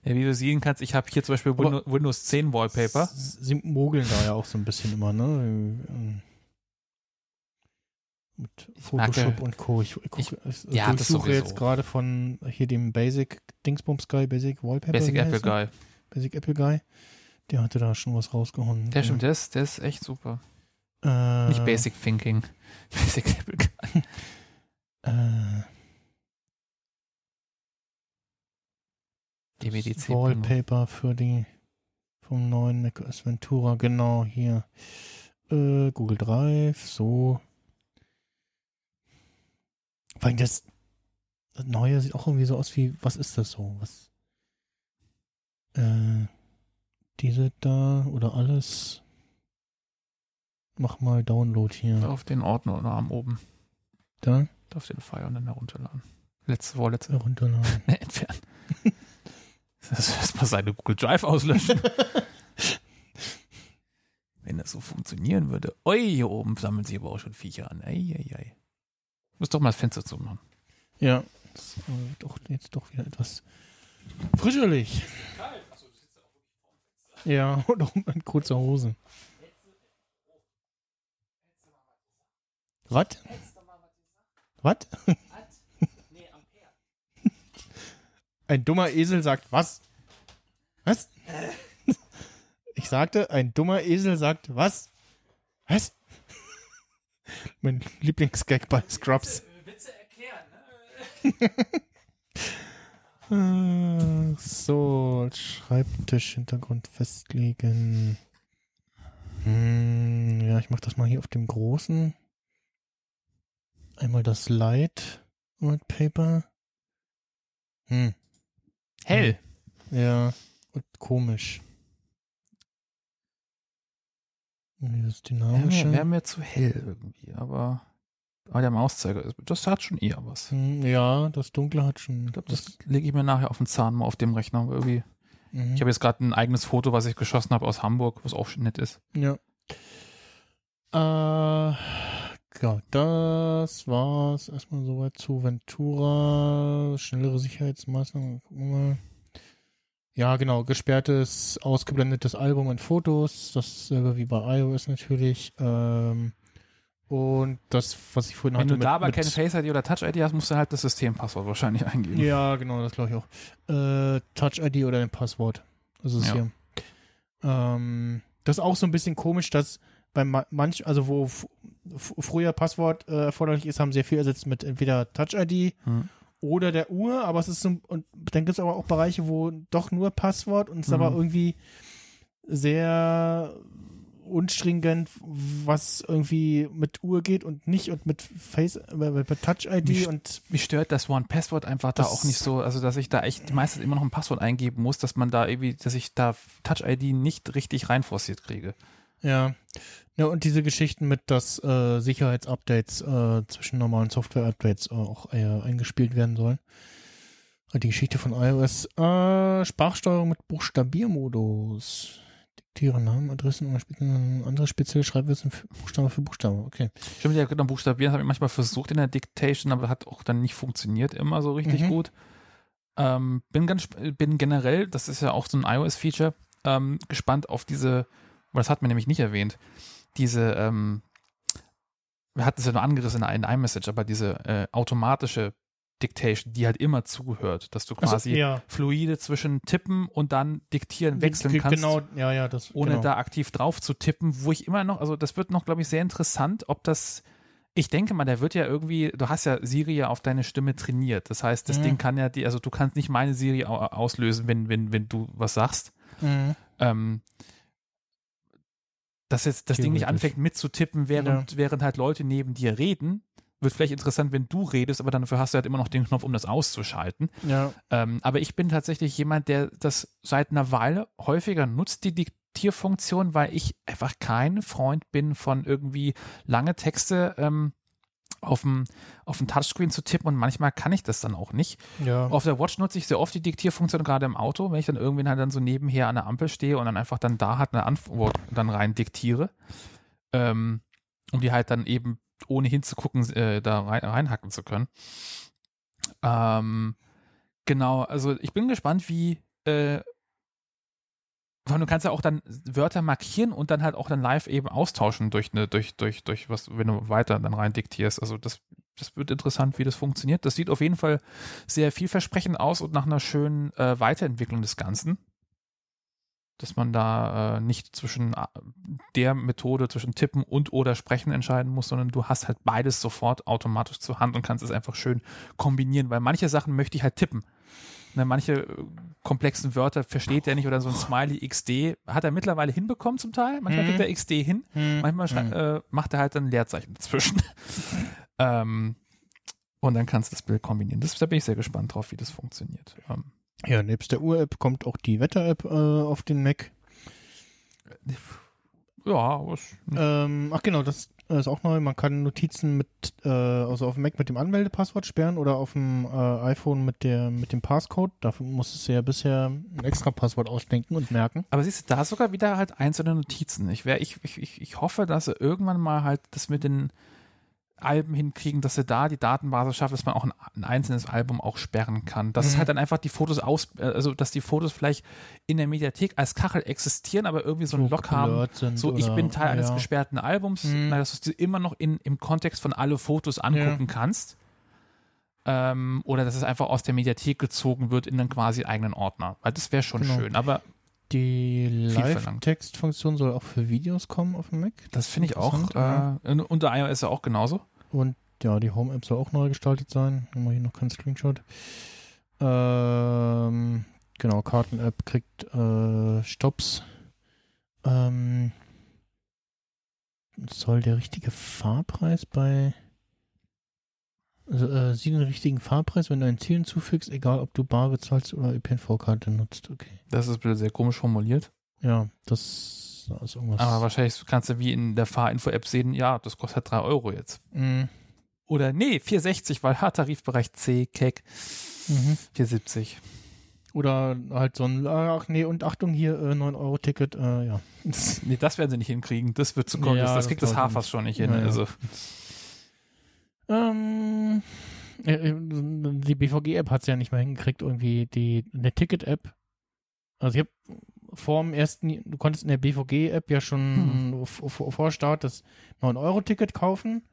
Ja, wie du sehen kannst, ich habe hier zum Beispiel Windows, Windows 10 Wallpaper.
Sie mogeln da ja auch so ein bisschen immer, ne? Mit
merke-
Photoshop und Co. Ich, ich,
ich-
guck, ich
ja,
durchsuche
sowieso.
jetzt gerade von hier dem Basic Dingsbums Guy, Basic Wallpaper.
Basic Apple? Guy.
Basic Apple Guy. Der hatte da schon was rausgehauen.
Der stimmt, der ist, der ist echt super.
Äh,
Nicht Basic Thinking. Basic Apple Guy.
Äh,
DWDC.
Wallpaper für die vom neuen macOS Ventura, genau hier. Äh, Google Drive, so. Weil das, das neue sieht auch irgendwie so aus wie, was ist das so? Was? Äh, diese da oder alles. Mach mal Download hier.
Auf den Ordner oder am oben.
Da,
Auf den File und dann herunterladen. Letzte, vorletzte.
herunterladen.
Ne, entfernen. Das erstmal seine Google Drive auslöschen. Wenn das so funktionieren würde. Ui, hier oben sammeln sich aber auch schon Viecher an. Ei, ei, ei. Muss doch mal das Fenster zumachen.
Ja, das ist doch jetzt doch wieder etwas frischerlich. Ja, und auch in kurzer Hose. Was? Was? Ein dummer Esel sagt was? Was? Ich sagte, ein dummer Esel sagt was? Was? Mein Lieblingsgag bei Scrubs. Äh, So, Schreibtischhintergrund festlegen. Hm, ja, ich mach das mal hier auf dem großen. Einmal das Light Wallpaper. Hm,
Hell.
ja, und komisch. Und Dieses
Wäre
dynamische.
mir, wär mir zu hell irgendwie, aber, aber der Mauszeiger, ist- das hat schon eher was.
Hm, ja, das Dunkle hat schon.
Ich glaube, das lege ich mir nachher auf den Zahn mal auf dem Rechner. Irgendwie.
Mhm.
Ich habe jetzt gerade ein eigenes Foto, was ich geschossen habe aus Hamburg, was auch schon nett ist.
Ja. Äh, ja, das war's erstmal soweit zu Ventura. Schnellere Sicherheitsmaßnahmen. Gucken wir mal. Ja, genau. Gesperrtes, ausgeblendetes Album und Fotos. Dasselbe wie bei iOS natürlich. Ähm, und das, was ich vorhin
Wenn
hatte.
du da aber
mit,
keine Face ID oder Touch ID hast, musst du halt das Systempasswort wahrscheinlich eingeben.
Ja, genau, das glaube ich auch. Äh, Touch-ID oder ein Passwort. Das ist
Ja.
hier. Ähm, das ist auch so ein bisschen komisch, dass bei ma- manch, also wo früher Passwort äh, erforderlich ist, haben sehr viel ersetzt mit entweder Touch-ID
Hm.
oder der Uhr, aber es ist so, und dann gibt es aber auch Bereiche, wo doch nur Passwort und es ist
Mhm.
aber irgendwie sehr unstringent, was irgendwie mit Uhr geht und nicht und mit Face, äh, mit Touch-ID
Mich-
und
Mich stört das One-Passwort einfach da auch nicht so, also dass ich da echt meistens immer noch ein Passwort eingeben muss, dass man da irgendwie, dass ich da Touch-ID nicht richtig reinforciert kriege.
Ja. Ja, und diese Geschichten mit, dass äh, Sicherheitsupdates äh, zwischen normalen Software-Updates auch äh, eingespielt werden sollen. Die Geschichte von iOS. Äh, Sprachsteuerung mit Buchstabiermodus. Tiere, Namen, Adressen und spezielle- andere spezielle Schreibweisen für Buchstabe für Buchstabe. Okay.
Stimmt, ja, genau, buchstabieren habe ich manchmal versucht in der Dictation, aber hat auch dann nicht funktioniert immer so richtig
Mhm.
gut. Ähm, bin ganz, bin generell, das ist ja auch so ein iOS-Feature, ähm, gespannt auf diese, weil das hat man nämlich nicht erwähnt, diese, ähm, wir hatten es ja nur angerissen in iMessage, aber diese äh, automatische Dictation, die halt immer zuhört, dass du
Also,
quasi
ja.
fluide zwischen Tippen und dann diktieren wechseln kannst
Genau, ja, ja, das.
ohne
genau.
da aktiv drauf zu tippen, wo ich immer noch, also das wird noch, glaube ich, sehr interessant, ob das, ich denke mal, der wird ja irgendwie, du hast ja Siri ja auf deine Stimme trainiert. Das heißt, das
Mhm.
Ding kann ja die, also du kannst nicht meine Siri au- auslösen, wenn, wenn, wenn du was sagst.
Mhm.
Ähm, dass jetzt das Ding nicht anfängt mitzutippen, während, während halt Leute neben dir reden. Wird vielleicht interessant, wenn du redest, aber dafür hast du halt immer noch den Knopf, um das auszuschalten.
Ja,
Ähm, aber ich bin tatsächlich jemand, der das seit einer Weile häufiger nutzt, die Diktierfunktion, weil ich einfach kein Freund bin von irgendwie lange Texte ähm, auf dem, auf dem Touchscreen zu tippen und manchmal kann ich das dann auch nicht.
ja.
Auf der Watch nutze ich sehr oft die Diktierfunktion, gerade im Auto, wenn ich dann irgendwie halt dann so nebenher an der Ampel stehe und dann einfach dann da halt eine Antwort dann rein diktiere, ähm, um die halt dann eben ohne hinzugucken äh, da rein, reinhacken zu können. Ähm, genau, also ich bin gespannt, wie äh, vor du kannst ja auch dann Wörter markieren und dann halt auch dann live eben austauschen durch eine, durch, durch, durch was, wenn du weiter dann rein diktierst. Also das, das wird interessant, wie das funktioniert. Das sieht auf jeden Fall sehr vielversprechend aus und nach einer schönen äh, Weiterentwicklung des Ganzen. Dass man da äh, nicht zwischen äh, der Methode, zwischen Tippen und oder Sprechen entscheiden muss, sondern du hast halt beides sofort automatisch zur Hand und kannst es einfach schön kombinieren, weil manche Sachen möchte ich halt tippen. Ne, manche äh, komplexen Wörter versteht er nicht oder so ein Smiley XD hat er mittlerweile hinbekommen zum Teil. Manchmal
Mhm.
kriegt er XD hin,
Mhm.
manchmal
Mhm.
äh, macht er halt dann ein Leerzeichen dazwischen. ähm, und dann kannst du das Bild kombinieren. Das, da bin ich sehr gespannt drauf, wie das funktioniert. Ähm,
Ja, nebst der Uhr-App kommt auch die Wetter-App äh, auf den Mac.
ja, was,
Ähm, ach genau, das äh, ist auch neu. Man kann Notizen mit, äh, also auf dem Mac mit dem Anmeldepasswort sperren oder auf dem äh, iPhone mit der mit dem Passcode. Dafür musstest du ja bisher ein extra Passwort ausdenken und merken.
aber siehst du, da sogar wieder halt einzelne Notizen. Ich, wär, ich, ich, ich hoffe, dass sie irgendwann mal halt das mit den Alben hinkriegen, dass sie da die Datenbasis schaffen, dass man auch ein, ein einzelnes Album auch sperren kann. Dass es
Mhm.
halt dann einfach die Fotos aus, äh, also dass die Fotos vielleicht in der Mediathek als Kachel existieren, aber irgendwie so einen Lock haben. So, ich
oder-
bin Teil eines
ja.
gesperrten Albums,
Mhm.
na, dass du es immer noch in, im Kontext von alle Fotos angucken kannst. Ähm, oder dass es einfach aus der Mediathek gezogen wird in einen quasi eigenen Ordner. Weil das wäre schon
Genau.
schön. Aber
Die. Live-Text-Funktion soll auch für Videos kommen auf dem Mac.
das finde ich auch,
ja.
äh, unter iOS ja auch genauso.
Und ja, die Home-App soll auch neu gestaltet sein. Haben wir hier noch keinen Screenshot. Ähm, genau, Karten-App kriegt äh, Stops. Ähm, soll der richtige Fahrpreis bei. Also, äh, sieh den richtigen Fahrpreis, wenn du ein Ziel hinzufügst, egal ob du bar bezahlst oder ÖPNV-Karte nutzt. Okay.
Das ist bitte sehr komisch formuliert.
Ja, das, ist irgendwas.
Aber wahrscheinlich kannst du wie in der Fahrinfo-App sehen, ja, das kostet halt 3 Euro jetzt.
Mhm.
Oder nee, 4,60, weil H-Tarifbereich C, Keck,
Mhm.
4,70.
Oder halt so ein, ach nee, und Achtung hier, äh, 9-Euro-Ticket, äh, ja.
Nee, das werden sie nicht hinkriegen. Das wird zu kommen.
Ja,
das, das kriegt das H-Fass schon nicht hin.
Ja, ja.
Also,
Ähm, äh, äh, die BVG-App hat es ja nicht mal hingekriegt, irgendwie die eine Ticket-App. Also ich habe vor dem ersten, du konntest in der BVG-App ja schon v- vor Start das 9-Euro-Ticket kaufen.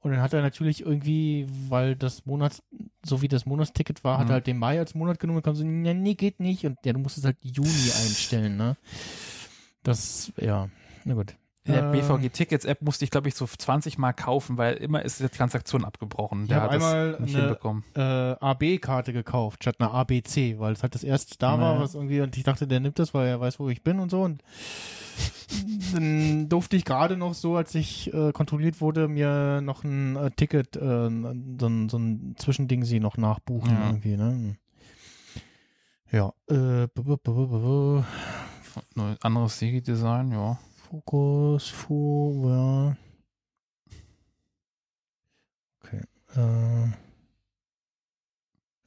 Und dann hat er natürlich irgendwie, weil das Monats, so wie das Monatsticket war, hat
Mhm.
er halt den Mai als Monat genommen und kann so, ja, nee, geht nicht. Und ja, du musstest halt Juni einstellen, ne? Das, ja, na gut.
In der
Äh,
BVG-Tickets-App musste ich, glaube ich, so 20 Mal kaufen, weil immer ist die Transaktion abgebrochen.
Ich
Der
habe
hat
einmal
das nicht
eine
hinbekommen.
äh, AB-Karte gekauft, statt einer ABC, weil es halt das erste da war,
Naja.
was irgendwie, und ich dachte, der nimmt das, weil er weiß, wo ich bin und so. Und dann durfte ich gerade noch so, als ich äh, kontrolliert wurde, mir noch ein äh, Ticket, äh, so, ein- so ein Zwischending sie noch nachbuchen
Ja.
irgendwie, ne? Ja, äh, b -b -b
Anderes Siri-Design, ja.
Fokus, Fu, ja. Okay. Äh,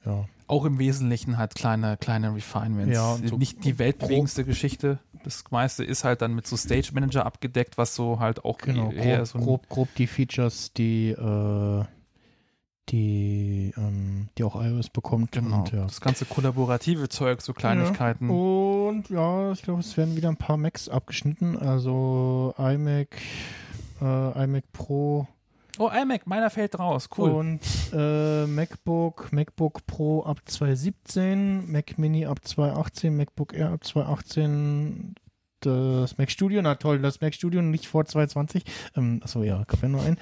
ja.
auch im Wesentlichen halt kleine, kleine Refinements.
Ja, so
Nicht die weltbewegendste Geschichte. Das meiste ist halt dann mit so Stage Manager abgedeckt, was so halt auch
Genau, grob,
so
grob, grob die Features, die, äh, die, ähm, die auch iOS bekommt.
genau,
Und, ja.
das ganze kollaborative Zeug, so Kleinigkeiten.
Ja. Und ja, ich glaube, es werden wieder ein paar Macs abgeschnitten. Also iMac, äh, iMac Pro
Oh, iMac, meiner fällt raus. Cool.
und äh, MacBook, MacBook Pro ab 2017, Mac Mini ab 2018, MacBook Air ab 2018, das Mac Studio, na toll, das Mac Studio nicht vor 2020. Ähm, achso, ja, gab ja nur einen.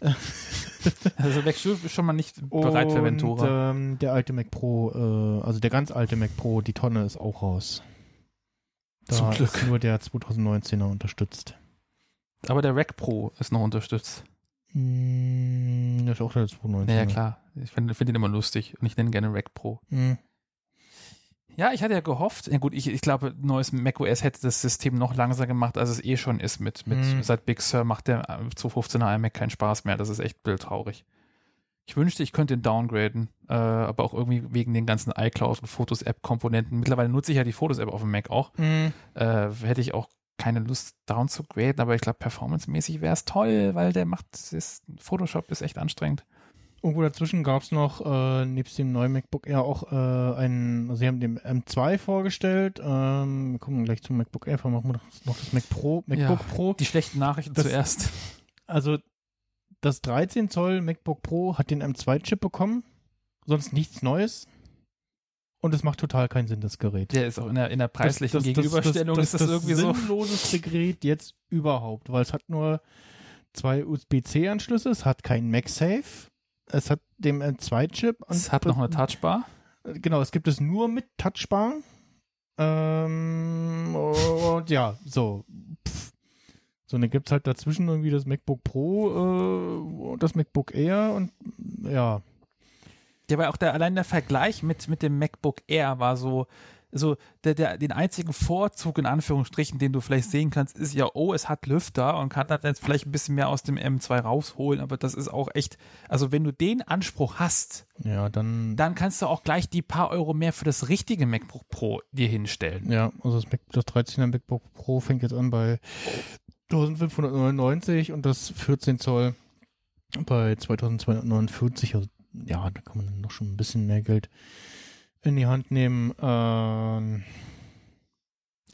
also Mac Studio ist schon mal nicht bereit für Ventura.
Und, ähm, der alte Mac Pro, äh, also der ganz alte Mac Pro, die Tonne ist auch raus. Da
Zum Glück.
ist nur der 2019er unterstützt.
Aber der Rack Pro ist noch unterstützt.
Mm, das ist auch der 2019er.
Naja, klar. Ich finde find den immer lustig und ich nenne gerne Rack Pro.
Mm.
Ja, ich hatte ja gehofft, ja gut, ich, ich glaube, neues macOS hätte das System noch langsamer gemacht, als es eh schon ist. Mit, mit
Mhm.
Seit Big Sur macht der äh, 215er iMac keinen Spaß mehr. Das ist echt bildtraurig. Ich wünschte, ich könnte ihn downgraden, äh, aber auch irgendwie wegen den ganzen iCloud und Fotos-App-Komponenten. Mittlerweile nutze ich ja die Fotos-App auf dem Mac auch.
Mm.
Äh, hätte ich auch keine Lust, down zu graden, aber ich glaube, performancemäßig wäre es toll, weil der macht, ist, Photoshop ist echt anstrengend.
Irgendwo dazwischen gab es noch, äh, nebst dem neuen MacBook Air auch äh, einen, also sie haben den M2 vorgestellt. Ähm, wir kommen gleich zum MacBook Air, machen wir noch, noch das Mac Pro, MacBook
Ja,
Pro.
Die schlechten Nachrichten
Das-
zuerst.
Also das 13 Zoll MacBook Pro hat den M2-Chip bekommen, sonst nichts Neues. Und es macht total keinen Sinn, das Gerät.
Der ist auch in der, in der
Das-
preislichen
das- das-
Gegenüberstellung
das,
ist das, irgendwie so.
sinnloseste Gerät jetzt überhaupt, weil es hat nur zwei USB-C-Anschlüsse, es hat keinen MagSafe, es hat den M2-Chip. und-
Es hat noch eine Touchbar.
Genau, es gibt es nur mit Touchbar. Ähm, und ja, so. Pff. So, und dann gibt es halt dazwischen irgendwie das MacBook Pro äh, und das MacBook Air und ja.
Ja, aber auch der, allein der Vergleich mit, mit dem MacBook Air war so, so der, der, den einzigen Vorzug in Anführungsstrichen, den du vielleicht sehen kannst, ist ja, oh, es hat Lüfter und kann dann jetzt vielleicht ein bisschen mehr aus dem M2 rausholen, aber das ist auch echt, also wenn du den Anspruch hast,
Ja, dann.
dann kannst du auch gleich die paar Euro mehr für das richtige MacBook Pro dir hinstellen.
Ja, also das, Mac, das 13er MacBook Pro fängt jetzt an bei 1599 und das 14 Zoll bei 2249. Also ja, da kann man dann noch schon ein bisschen mehr Geld in die Hand nehmen. Ähm,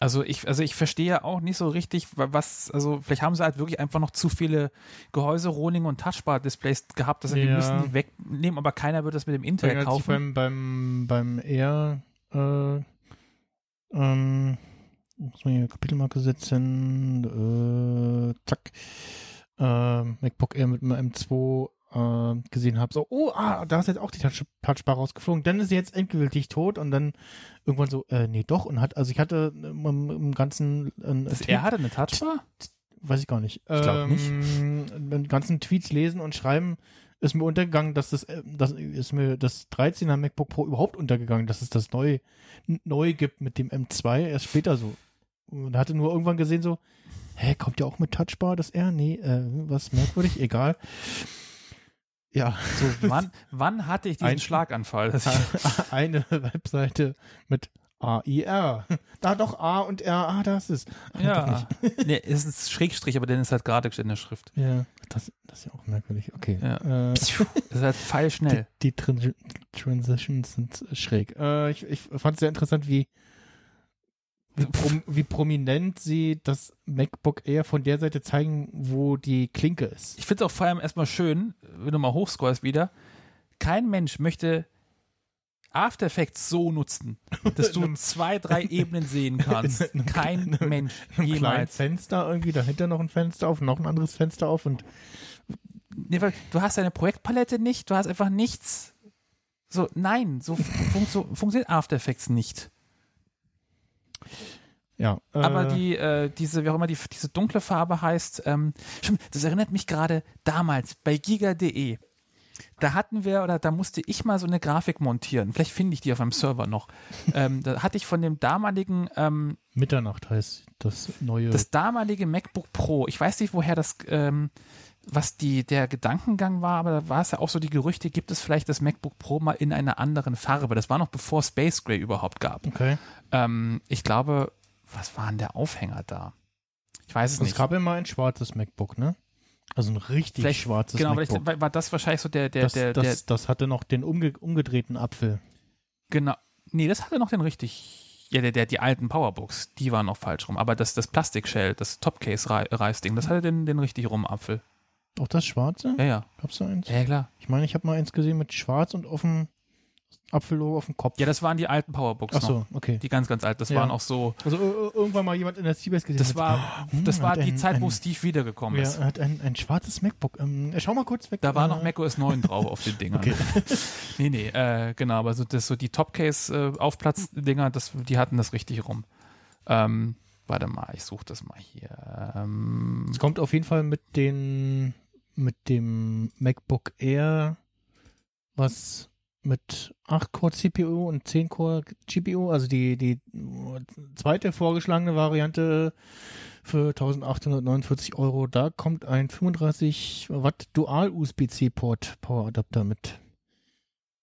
Also ich, also ich verstehe auch nicht so richtig, wa- was, also vielleicht haben sie halt wirklich einfach noch zu viele Gehäuse, Rohling und Touchbar-Displays gehabt, dass sie die
Ja.
müssen die wegnehmen, aber keiner wird das mit dem Intel
als ich
kaufen.
beim, beim, beim Air äh, ähm, muss man hier Kapitelmarke setzen, äh, zack, äh, MacBook Air mit einem M2 äh, gesehen habe, so, oh, ah, da ist jetzt auch die Touch Touchbar rausgeflogen, dann ist sie jetzt endgültig tot und dann irgendwann so, äh, nee, doch, und hat, also ich hatte im, im ganzen äh,
Das
Tweet-
R hatte eine Touchbar?
weiß ich gar nicht.
Ich glaub nicht.
Ähm, Den ganzen Tweets lesen und schreiben ist mir untergegangen, dass das, äh, das ist mir das 13er MacBook Pro überhaupt untergegangen, dass es das neu, neu gibt mit dem M2, erst später so. Und hatte nur irgendwann gesehen so, hä, kommt ja auch mit Touchbar das R? Nee, äh, was merkwürdig, egal. Ja,
So, wann, wann hatte ich diesen
Ein-
Schlaganfall?
Eine Webseite mit AIR. Da doch A und R, ah, das ist.
ja. nee, es ist Schrägstrich, aber dann ist halt gerade in der Schrift.
Ja, das, das ist ja auch merkwürdig. Okay.
Ja.
Äh,
Das ist halt pfeilschnell.
Die, die Tran Transitions sind schräg. Äh, ich ich fand es sehr interessant, wie, wie, prom wie prominent sie das MacBook Air von der Seite zeigen, wo die Klinke ist.
Ich finde es auch vor allem erstmal schön, wenn du mal hochscrollst wieder, kein Mensch möchte After Effects so nutzen, dass du zwei, drei Ebenen sehen kannst. Kein Mensch
Ein kleines
jemals.
Fenster irgendwie, dahinter noch ein Fenster auf, noch ein anderes Fenster auf und
Nee, weil Du hast deine Projektpalette nicht, du hast einfach nichts. So, nein, so, fun so funktioniert After Effects nicht.
Ja. Äh,
Aber die, äh, diese, wie auch immer die, diese dunkle Farbe heißt, ähm, das erinnert mich gerade damals bei giga.de. Da hatten wir, oder da musste ich mal so eine Grafik montieren. Vielleicht finde ich die auf meinem Server noch. ähm, da hatte ich von dem damaligen, ähm,
Mitternacht heißt das neue.
das damalige MacBook Pro, ich weiß nicht, woher das, ähm, was die, der Gedankengang war, aber da war es ja auch so die Gerüchte, gibt es vielleicht das MacBook Pro mal in einer anderen Farbe? Das war noch bevor Space Gray überhaupt gab.
Okay.
Ähm, ich glaube, was war denn der Aufhänger da? Ich weiß es
Es
nicht.
gab immer ein schwarzes MacBook, ne? Also ein richtig
Vielleicht
schwarzes
genau,
MacBook.
vielleicht war- war das wahrscheinlich so der, der,
das,
der,
das,
der,
das hatte noch den umge umgedrehten Apfel.
genau. Nee, das hatte noch den richtig, ja, der, der, die alten Powerbooks, die waren noch falsch rum. Aber das, das Plastikshell, das Topcase-Reisding, das hatte den, den richtig rum Apfel.
Auch das schwarze?
Ja, ja.
Gab's da eins?
Ja, ja, klar.
Ich meine, ich habe mal eins gesehen mit schwarz und auf dem Apfellogo auf dem Kopf.
Ja, das waren die alten Powerbooks
Ach so, okay.
Die ganz, ganz alten. Das
Ja.
waren auch so,
Also ir- ir- irgendwann mal jemand in der CBS gesehen
das
hat,
war,
hm,
das war die
ein-
Zeit, wo
ein-
Steve wiedergekommen
Ja,
ist.
er hat ein, ein schwarzes MacBook. Ähm, äh, schau mal kurz weg.
Da war
äh,
noch macOS 9 drauf auf den Dingern.
Okay.
nee, nee, äh, genau, aber so, das, so die Topcase-Aufplatz-Dinger, das, die hatten das richtig rum. Ähm, warte mal, ich suche das mal hier. Ähm,
Es kommt auf jeden Fall mit den mit dem MacBook Air, was mit 8-Core CPU und 10-Core GPU, also die, die zweite vorgeschlagene Variante für 1849 Euro, da kommt ein 35 Watt Dual-USB-C-Port Power Adapter mit.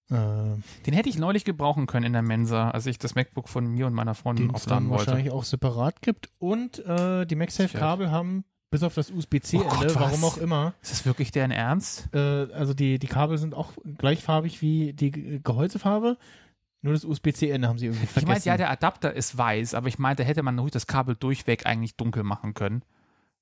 Äh,
den hätte ich neulich gebrauchen können in der Mensa, als ich das MacBook von mir und meiner Freundin aufladen wollte.
wahrscheinlich auch separat gibt. Und äh, die MagSafe-Kabel haben bis auf das
Oh
USB-C-Ende,
was?
warum auch immer,
Ist das wirklich deren Ernst?
äh, also die, die Kabel sind auch gleichfarbig wie die Ge- Gehäusefarbe, nur das USB-C-Ende haben sie irgendwie
Ich
vergessen.
meinte, ja, der Adapter ist weiß, aber ich meinte, hätte man ruhig das Kabel durchweg eigentlich dunkel machen können.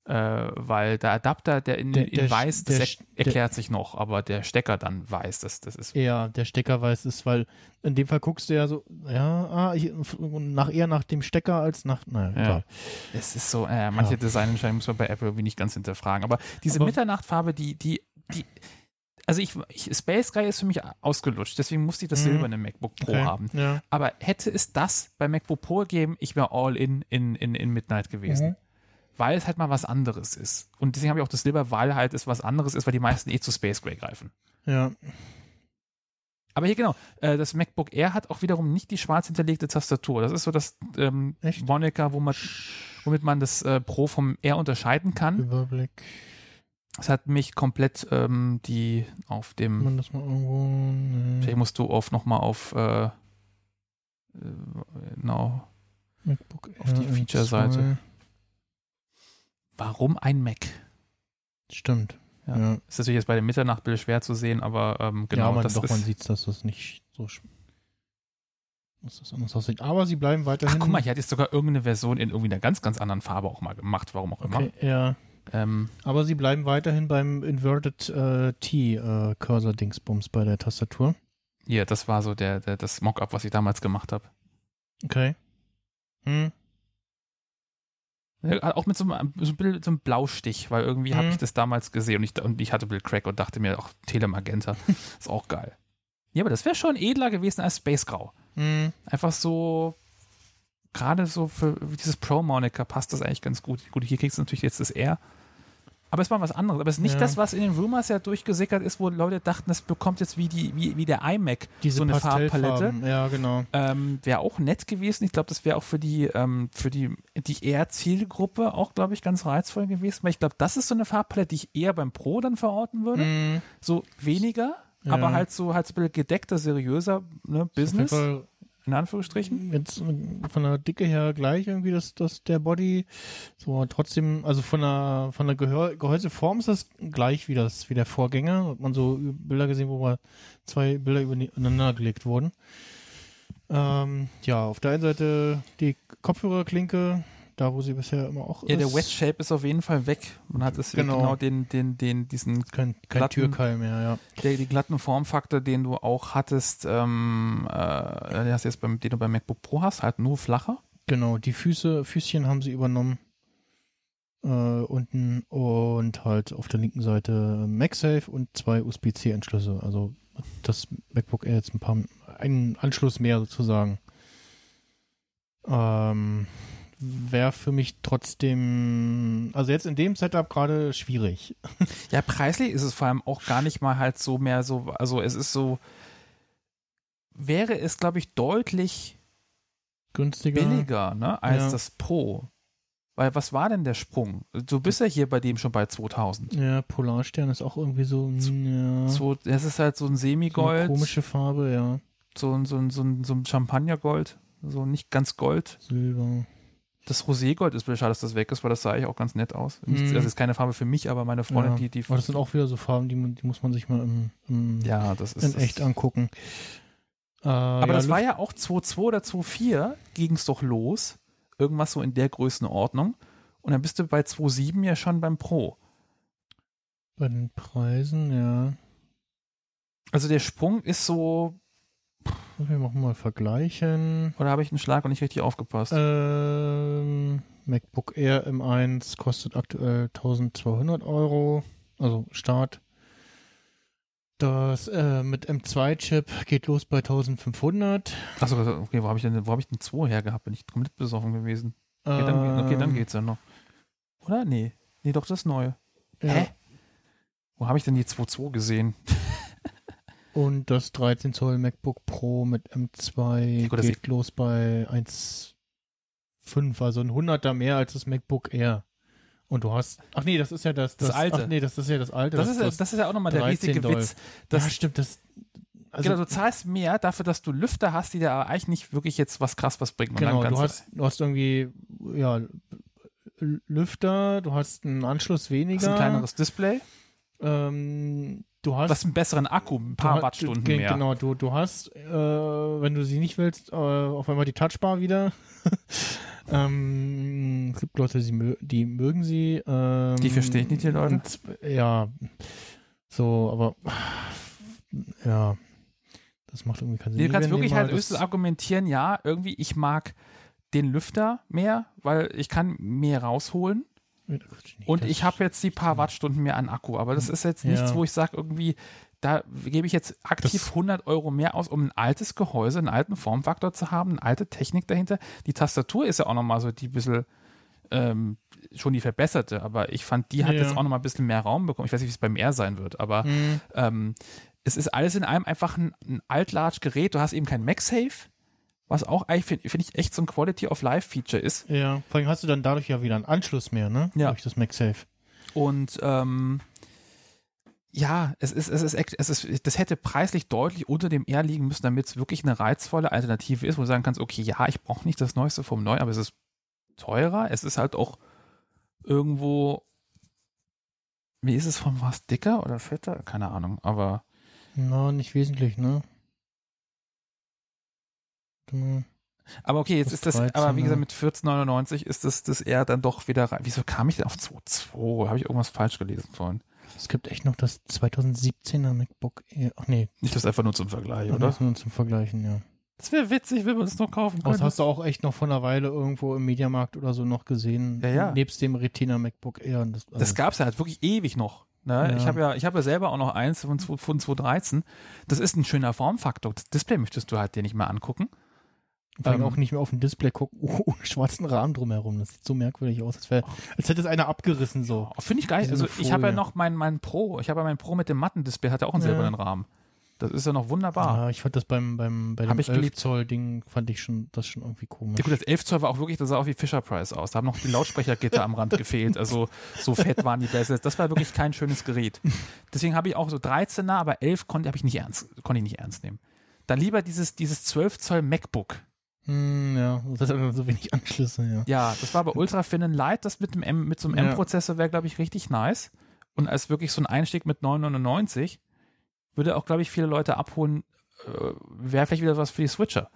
Äh, weil der Adapter, der in,
Der-
in
der-
weiß, das
der-
er, erklärt sich noch, aber der Stecker dann weiß, das, das ist.
Ja, der Stecker weiß es, weil in dem Fall guckst du ja so, ja, ah, ich, nach, eher nach dem Stecker als nach, naja,
Ja. Es ist so, äh, manche
Ja.
Designentscheidungen muss man bei Apple irgendwie nicht ganz hinterfragen. Aber diese
Aber-
Mitternachtfarbe, die, die, die, also ich, ich Space Gray ist für mich ausgelutscht, deswegen musste ich das
Mhm.
silberne MacBook Pro
Okay,
haben.
Ja.
Aber hätte es das bei MacBook Pro gegeben, ich wäre all in in, in in Midnight gewesen.
Mhm.
Weil es halt mal was anderes ist. Und deswegen habe ich auch das Silber, weil halt es was anderes ist, weil die meisten eh zu Space Gray greifen.
ja.
Aber hier genau, äh, das MacBook Air hat auch wiederum nicht die schwarz hinterlegte Tastatur. Das ist so das ähm,
Echt?
Monica, wo man, womit man das äh, Pro vom Air unterscheiden kann.
Überblick.
Es hat mich komplett ähm, die auf dem.
man das mal irgendwo, nee.
Vielleicht musst du auf nochmal auf äh, äh, genau.
MacBook
auf die
Air
Feature-Seite.
M2.
Warum ein Mac?
Stimmt.
Ja.
Ja.
Ist natürlich jetzt bei dem Mitternachtbild schwer zu sehen, aber ähm, genau,
ja, man,
das
doch, man sieht, dass das nicht so dass das anders aussieht. Aber sie bleiben weiterhin.
Ach, guck mal, hier hat jetzt sogar irgendeine Version in irgendwie einer ganz, ganz anderen Farbe auch mal gemacht, warum auch immer.
okay, ja.
Ähm,
Aber sie bleiben weiterhin beim Inverted äh, T äh, Cursor Dingsbums bei der Tastatur.
hier, das war so der, der das Mockup, was ich damals gemacht habe.
Okay. Hm.
Ja, Auch mit so einem, so bisschen- so einem Blaustich, weil irgendwie habe
Mhm.
ich das damals gesehen und ich, und ich hatte Bill Crack und dachte mir, auch Telemagenta, ist auch geil. Ja, aber das wäre schon edler gewesen als Space Grau.
Hm.
Einfach so, gerade so für dieses Pro-Moniker passt das eigentlich ganz gut. Gut, hier kriegst du natürlich jetzt das R. Aber es war was anderes. Aber es ist nicht
Ja.
das, was in den Rumors ja durchgesickert ist, wo Leute dachten, das bekommt jetzt wie, die, wie, wie der iMac
Diese
so eine Farbpalette.
Ja, genau.
Ähm, wäre auch nett gewesen. Ich glaube, das wäre auch für die, ähm, für die, die eher Zielgruppe auch, glaube ich, ganz reizvoll gewesen. Weil ich glaube, das ist so eine Farbpalette, die ich eher beim Pro dann verorten würde.
Hm.
So weniger,
Ja.
aber halt so, halt so ein bisschen gedeckter, seriöser ne, Business, in Anführungsstrichen.
jetzt von der Dicke her gleich irgendwie das, das der Body. So trotzdem, also von der von der Gehör, Gehäuseform ist das gleich wie das wie der Vorgänger. Hat man so Bilder gesehen, wo mal zwei Bilder übereinander gelegt wurden. Ähm, ja, auf der einen Seite die Kopfhörerklinke, da wo sie bisher immer auch
Ja, der
ist.
Wet Shape ist auf jeden Fall weg. Man hat es genau,
Genau.
den, den, den, diesen,
kein, kein
glatten-
Türkeil mehr, ja.
der, die glatten Formfaktor, den du auch hattest, ähm, äh, den hast du jetzt beim, den du beim MacBook Pro hast, halt nur flacher.
Genau, die Füße, Füßchen haben sie übernommen. Äh, unten und halt auf der linken Seite MagSafe und zwei USB-C-Anschlüsse. Also das MacBook Air jetzt ein paar, einen Anschluss mehr sozusagen. Ähm, Wäre für mich trotzdem, also jetzt in dem Setup gerade schwierig.
Ja, preislich ist es vor allem auch gar nicht mal halt so mehr so, also es ist so, wäre es, glaube ich, deutlich
Günstiger.
billiger, ne, als
Ja.
das Pro. Weil was war denn der Sprung? Du bist ja hier bei dem schon bei 2000.
Ja, Polarstern ist auch irgendwie so, mm, ja,
So, das ist halt so ein
so
Semigold,
komische Farbe, ja.
so, so, so, so ein Champagnergold, so nicht ganz Gold.
Silber.
Das Roségold ist schade, dass das weg ist, weil das sah eigentlich auch ganz nett aus.
Mhm.
Das ist keine Farbe für mich, aber meine Freundin,
ja.
die, die.
Aber das sind auch wieder so Farben, die, die muss man sich mal im, im,
ja, das ist.
in
das,
echt angucken. Äh,
Aber
ja,
das war
Luft-
ja auch 2.2 oder 2.4 ging es doch los. Irgendwas so in der Größenordnung. Und dann bist du bei 2.7 ja schon beim Pro.
bei den Preisen, ja.
Also der Sprung ist so,
Wir machen mal vergleichen.
oder habe ich einen Schlag und nicht richtig aufgepasst?
Ähm, MacBook Air M1 kostet aktuell 1200 Euro, also Start. Das äh, mit M2-Chip geht los bei 1500.
Achso, okay, wo habe ich denn, wo habe ich denn 2 hergehabt? Bin ich komplett besoffen gewesen? Okay, dann, okay, dann
Ähm,
geht's ja noch. Oder? Nee. Nee, doch das neue.
ja.
Hä? Wo habe ich denn die 2.2 gesehen?
Und das 13 Zoll MacBook Pro mit M2
Gut, das
geht los bei 1,5, also ein Hunderter mehr als das MacBook Air. Und du hast, ach nee, das ist ja das,
Das alte.
Ach nee, das ist ja das alte.
Das ist, ja- das ist ja auch nochmal der
13
riesige
Doll.
Witz. Dass,
ja, stimmt, das, also,
genau, du zahlst mehr dafür, dass du Lüfter hast, die dir aber eigentlich nicht wirklich jetzt was krass was bringen.
Genau, du hast, du hast irgendwie, ja, Lüfter, du hast einen Anschluss
hast
weniger.
ein kleineres Display,
ähm, du hast
was einen besseren Akku, ein paar
hast-
Wattstunden
ge-
mehr.
Genau, du, du hast, äh, wenn du sie nicht willst, äh, auf einmal die Touchbar wieder. ähm, es gibt Leute, die, mö die mögen sie. Ähm,
Die verstehe ich nicht, die Leute.
Und, ja, so, aber ja, das macht irgendwie keinen Sinn.
Du kannst
Wir
wirklich halt höchstens argumentieren, ja, irgendwie, ich mag den Lüfter mehr, weil ich kann mehr rausholen. Und ich habe jetzt die paar Wattstunden mehr an Akku, aber das ist jetzt nichts,
Ja.
wo ich sage, irgendwie, da gebe ich jetzt aktiv
Das-
100 Euro mehr aus, um ein altes Gehäuse, einen alten Formfaktor zu haben, eine alte Technik dahinter. Die Tastatur ist ja auch nochmal so die bisschen ähm, schon die verbesserte, aber ich fand, die hat
Ja.
jetzt auch nochmal ein bisschen mehr Raum bekommen. Ich weiß nicht, wie es beim R sein wird, aber
Mhm.
ähm, es ist alles in allem einfach ein, ein alt-large-Gerät. Du hast eben kein MagSafe, was auch eigentlich, finde find ich, echt so ein Quality-of-Life-Feature ist.
Ja, vor allem hast du dann dadurch ja wieder einen Anschluss mehr, ne?
Ja.
Durch das MagSafe.
Und ähm, ja, es ist, es ist, es ist, das hätte preislich deutlich unter dem R liegen müssen, damit es wirklich eine reizvolle Alternative ist, wo du sagen kannst, okay, ja, ich brauche nicht das Neueste vom Neu, aber es ist teurer, es ist halt auch irgendwo, wie ist es von was, dicker oder fetter? Keine Ahnung, aber
Na, nicht wesentlich, ne? Warte mal.
Aber okay, jetzt
Das
ist das,
13,
aber wie gesagt, mit 14,99 ist das, das R dann doch wieder rein. Wieso kam ich denn auf 2,2? Habe ich irgendwas falsch gelesen vorhin?
Es gibt echt noch das 2017er MacBook Air. Ach nee,
Nicht das einfach nur zum Vergleich,
oder?
oder?
nur zum Vergleichen, ja.
Das wäre witzig, wenn wir das noch kaufen
Aber das hast du auch echt noch vor einer Weile irgendwo im Mediamarkt oder so noch gesehen.
Ja, ja.
Nebst dem Retina MacBook Air. Das, also,
Das gab es ja halt wirklich ewig noch. Ne?
Ja.
Ich habe ja, ich habe ja selber auch noch eins von 2013. Das ist ein schöner Formfaktor. Das Display möchtest du halt dir nicht mehr angucken.
Vor allem
ähm,
auch nicht mehr auf dem Display gucken, oh, schwarzen Rahmen drumherum. Das sieht so merkwürdig aus, als, wär, als hätte es einer abgerissen so.
Oh, Finde ich geil. Also ich habe ja noch meinen mein Pro. Ich habe ja meinen Pro mit dem Matten-Display, hat ja auch einen
Ja.
silbernen Rahmen. Das ist ja noch wunderbar.
Ja, ich fand das beim, beim bei dem
ich
11
geliebt.
Zoll Ding fand ich schon das schon irgendwie komisch.
Ja gut, das 11 Zoll war auch wirklich, das sah auch wie Fisher Price aus. Da haben noch die Lautsprechergitter am Rand gefehlt. Also so fett waren die besser. Das war wirklich kein schönes Gerät. Deswegen habe ich auch so 13er, aber 11 konnte ich nicht ernst, konnte ich nicht ernst nehmen. Dann lieber dieses, dieses 12 Zoll MacBook.
Hm, ja, das hat aber so wenig Anschlüsse, ja.
Ja, das war bei Ultra Thin Light, das mit dem M, mit so einem
Ja.
M-Prozessor wäre, glaube ich, richtig nice. Und als wirklich so ein Einstieg mit 999 würde auch, glaube ich, viele Leute abholen, äh, wäre vielleicht wieder was für die Switcher.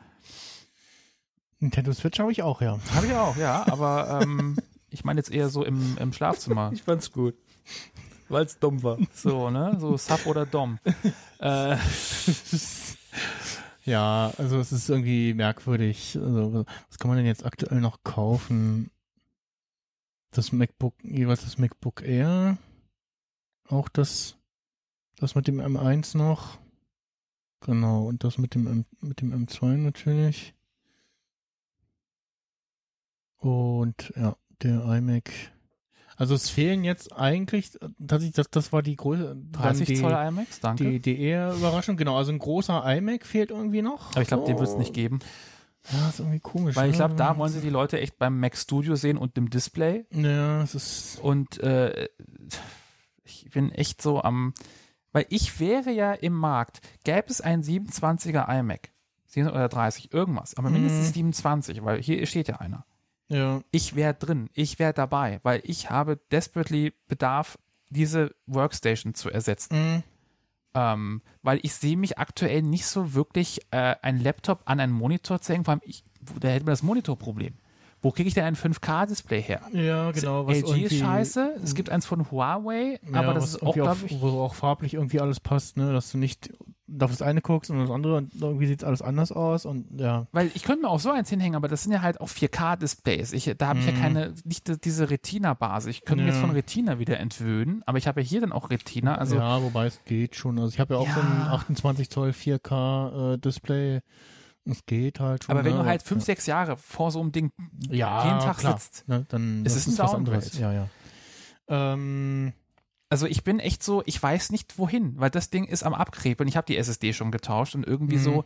Nintendo Switch habe ich auch, ja.
Habe ich auch, ja, aber ähm, ich meine jetzt eher so im, im Schlafzimmer.
Ich fand's gut. Weil es dumm war.
So, ne? So Sub oder Dom. äh,
Ja, also es ist irgendwie merkwürdig. Also, was kann man denn jetzt aktuell noch kaufen? Das MacBook, jeweils das MacBook Air. Auch das, das mit dem M1 noch. Genau, und das mit dem, M, mit dem M2 natürlich. Und ja, der iMac. Also es fehlen jetzt eigentlich, tatsächlich, das, das war die Größe. dann
30
die,
Zoll iMacs, danke.
Die, die eher Überraschung, genau. Also ein großer iMac fehlt irgendwie noch.
aber ich glaube, den wird es nicht geben.
Ja, ist irgendwie komisch.
Weil ich
ne?
glaube, da wollen sie die Leute echt beim Mac Studio sehen und dem Display.
Ja, es ist.
Und äh, ich bin echt so am, weil ich wäre ja im Markt, gäbe es einen 27er iMac, 7 oder 30, irgendwas, aber mindestens
Mhm.
27, weil hier steht ja einer.
Ja.
Ich wäre drin, ich wäre dabei, weil ich habe desperately Bedarf, diese Workstation zu ersetzen.
Mhm.
Ähm, weil ich sehe mich aktuell nicht so wirklich äh, ein Laptop an einen Monitor zu hängen, vor allem ich, da hätte man das Monitorproblem. Wo kriege ich denn ein 5K-Display her?
Ja, genau. Was
LG ist scheiße, es gibt eins von Huawei,
Ja,
aber das ist auch, glaube ich,
wo auch farblich irgendwie alles passt, ne? Dass du nicht auf das eine guckst und das andere und irgendwie sieht alles anders aus und ja.
weil ich könnte mir auch so eins hinhängen, aber das sind ja halt auch 4K-Displays. Ich, da habe ich ja
Mhm.
keine, nicht die- diese Retina-Basis. Ich könnte mir
Ja.
jetzt von Retina wieder entwöhnen, aber ich habe ja hier dann auch Retina. Also
ja, wobei es geht schon. Also ich habe ja auch so ein
Ja.
28 Zoll 4K äh. Es geht halt schon.
aber wenn
ne?
du halt
ja.
fünf, sechs Jahre vor so einem Ding
ja,
jeden Tag
klar,
sitzt,
ne? dann
Es ist ein
was
Downgrade.
anderes. Ja, ja. Ähm,
Also ich bin echt so, ich weiß nicht wohin, weil das Ding ist am Abkrepeln. Ich habe die SSD schon getauscht und irgendwie
Mhm.
so,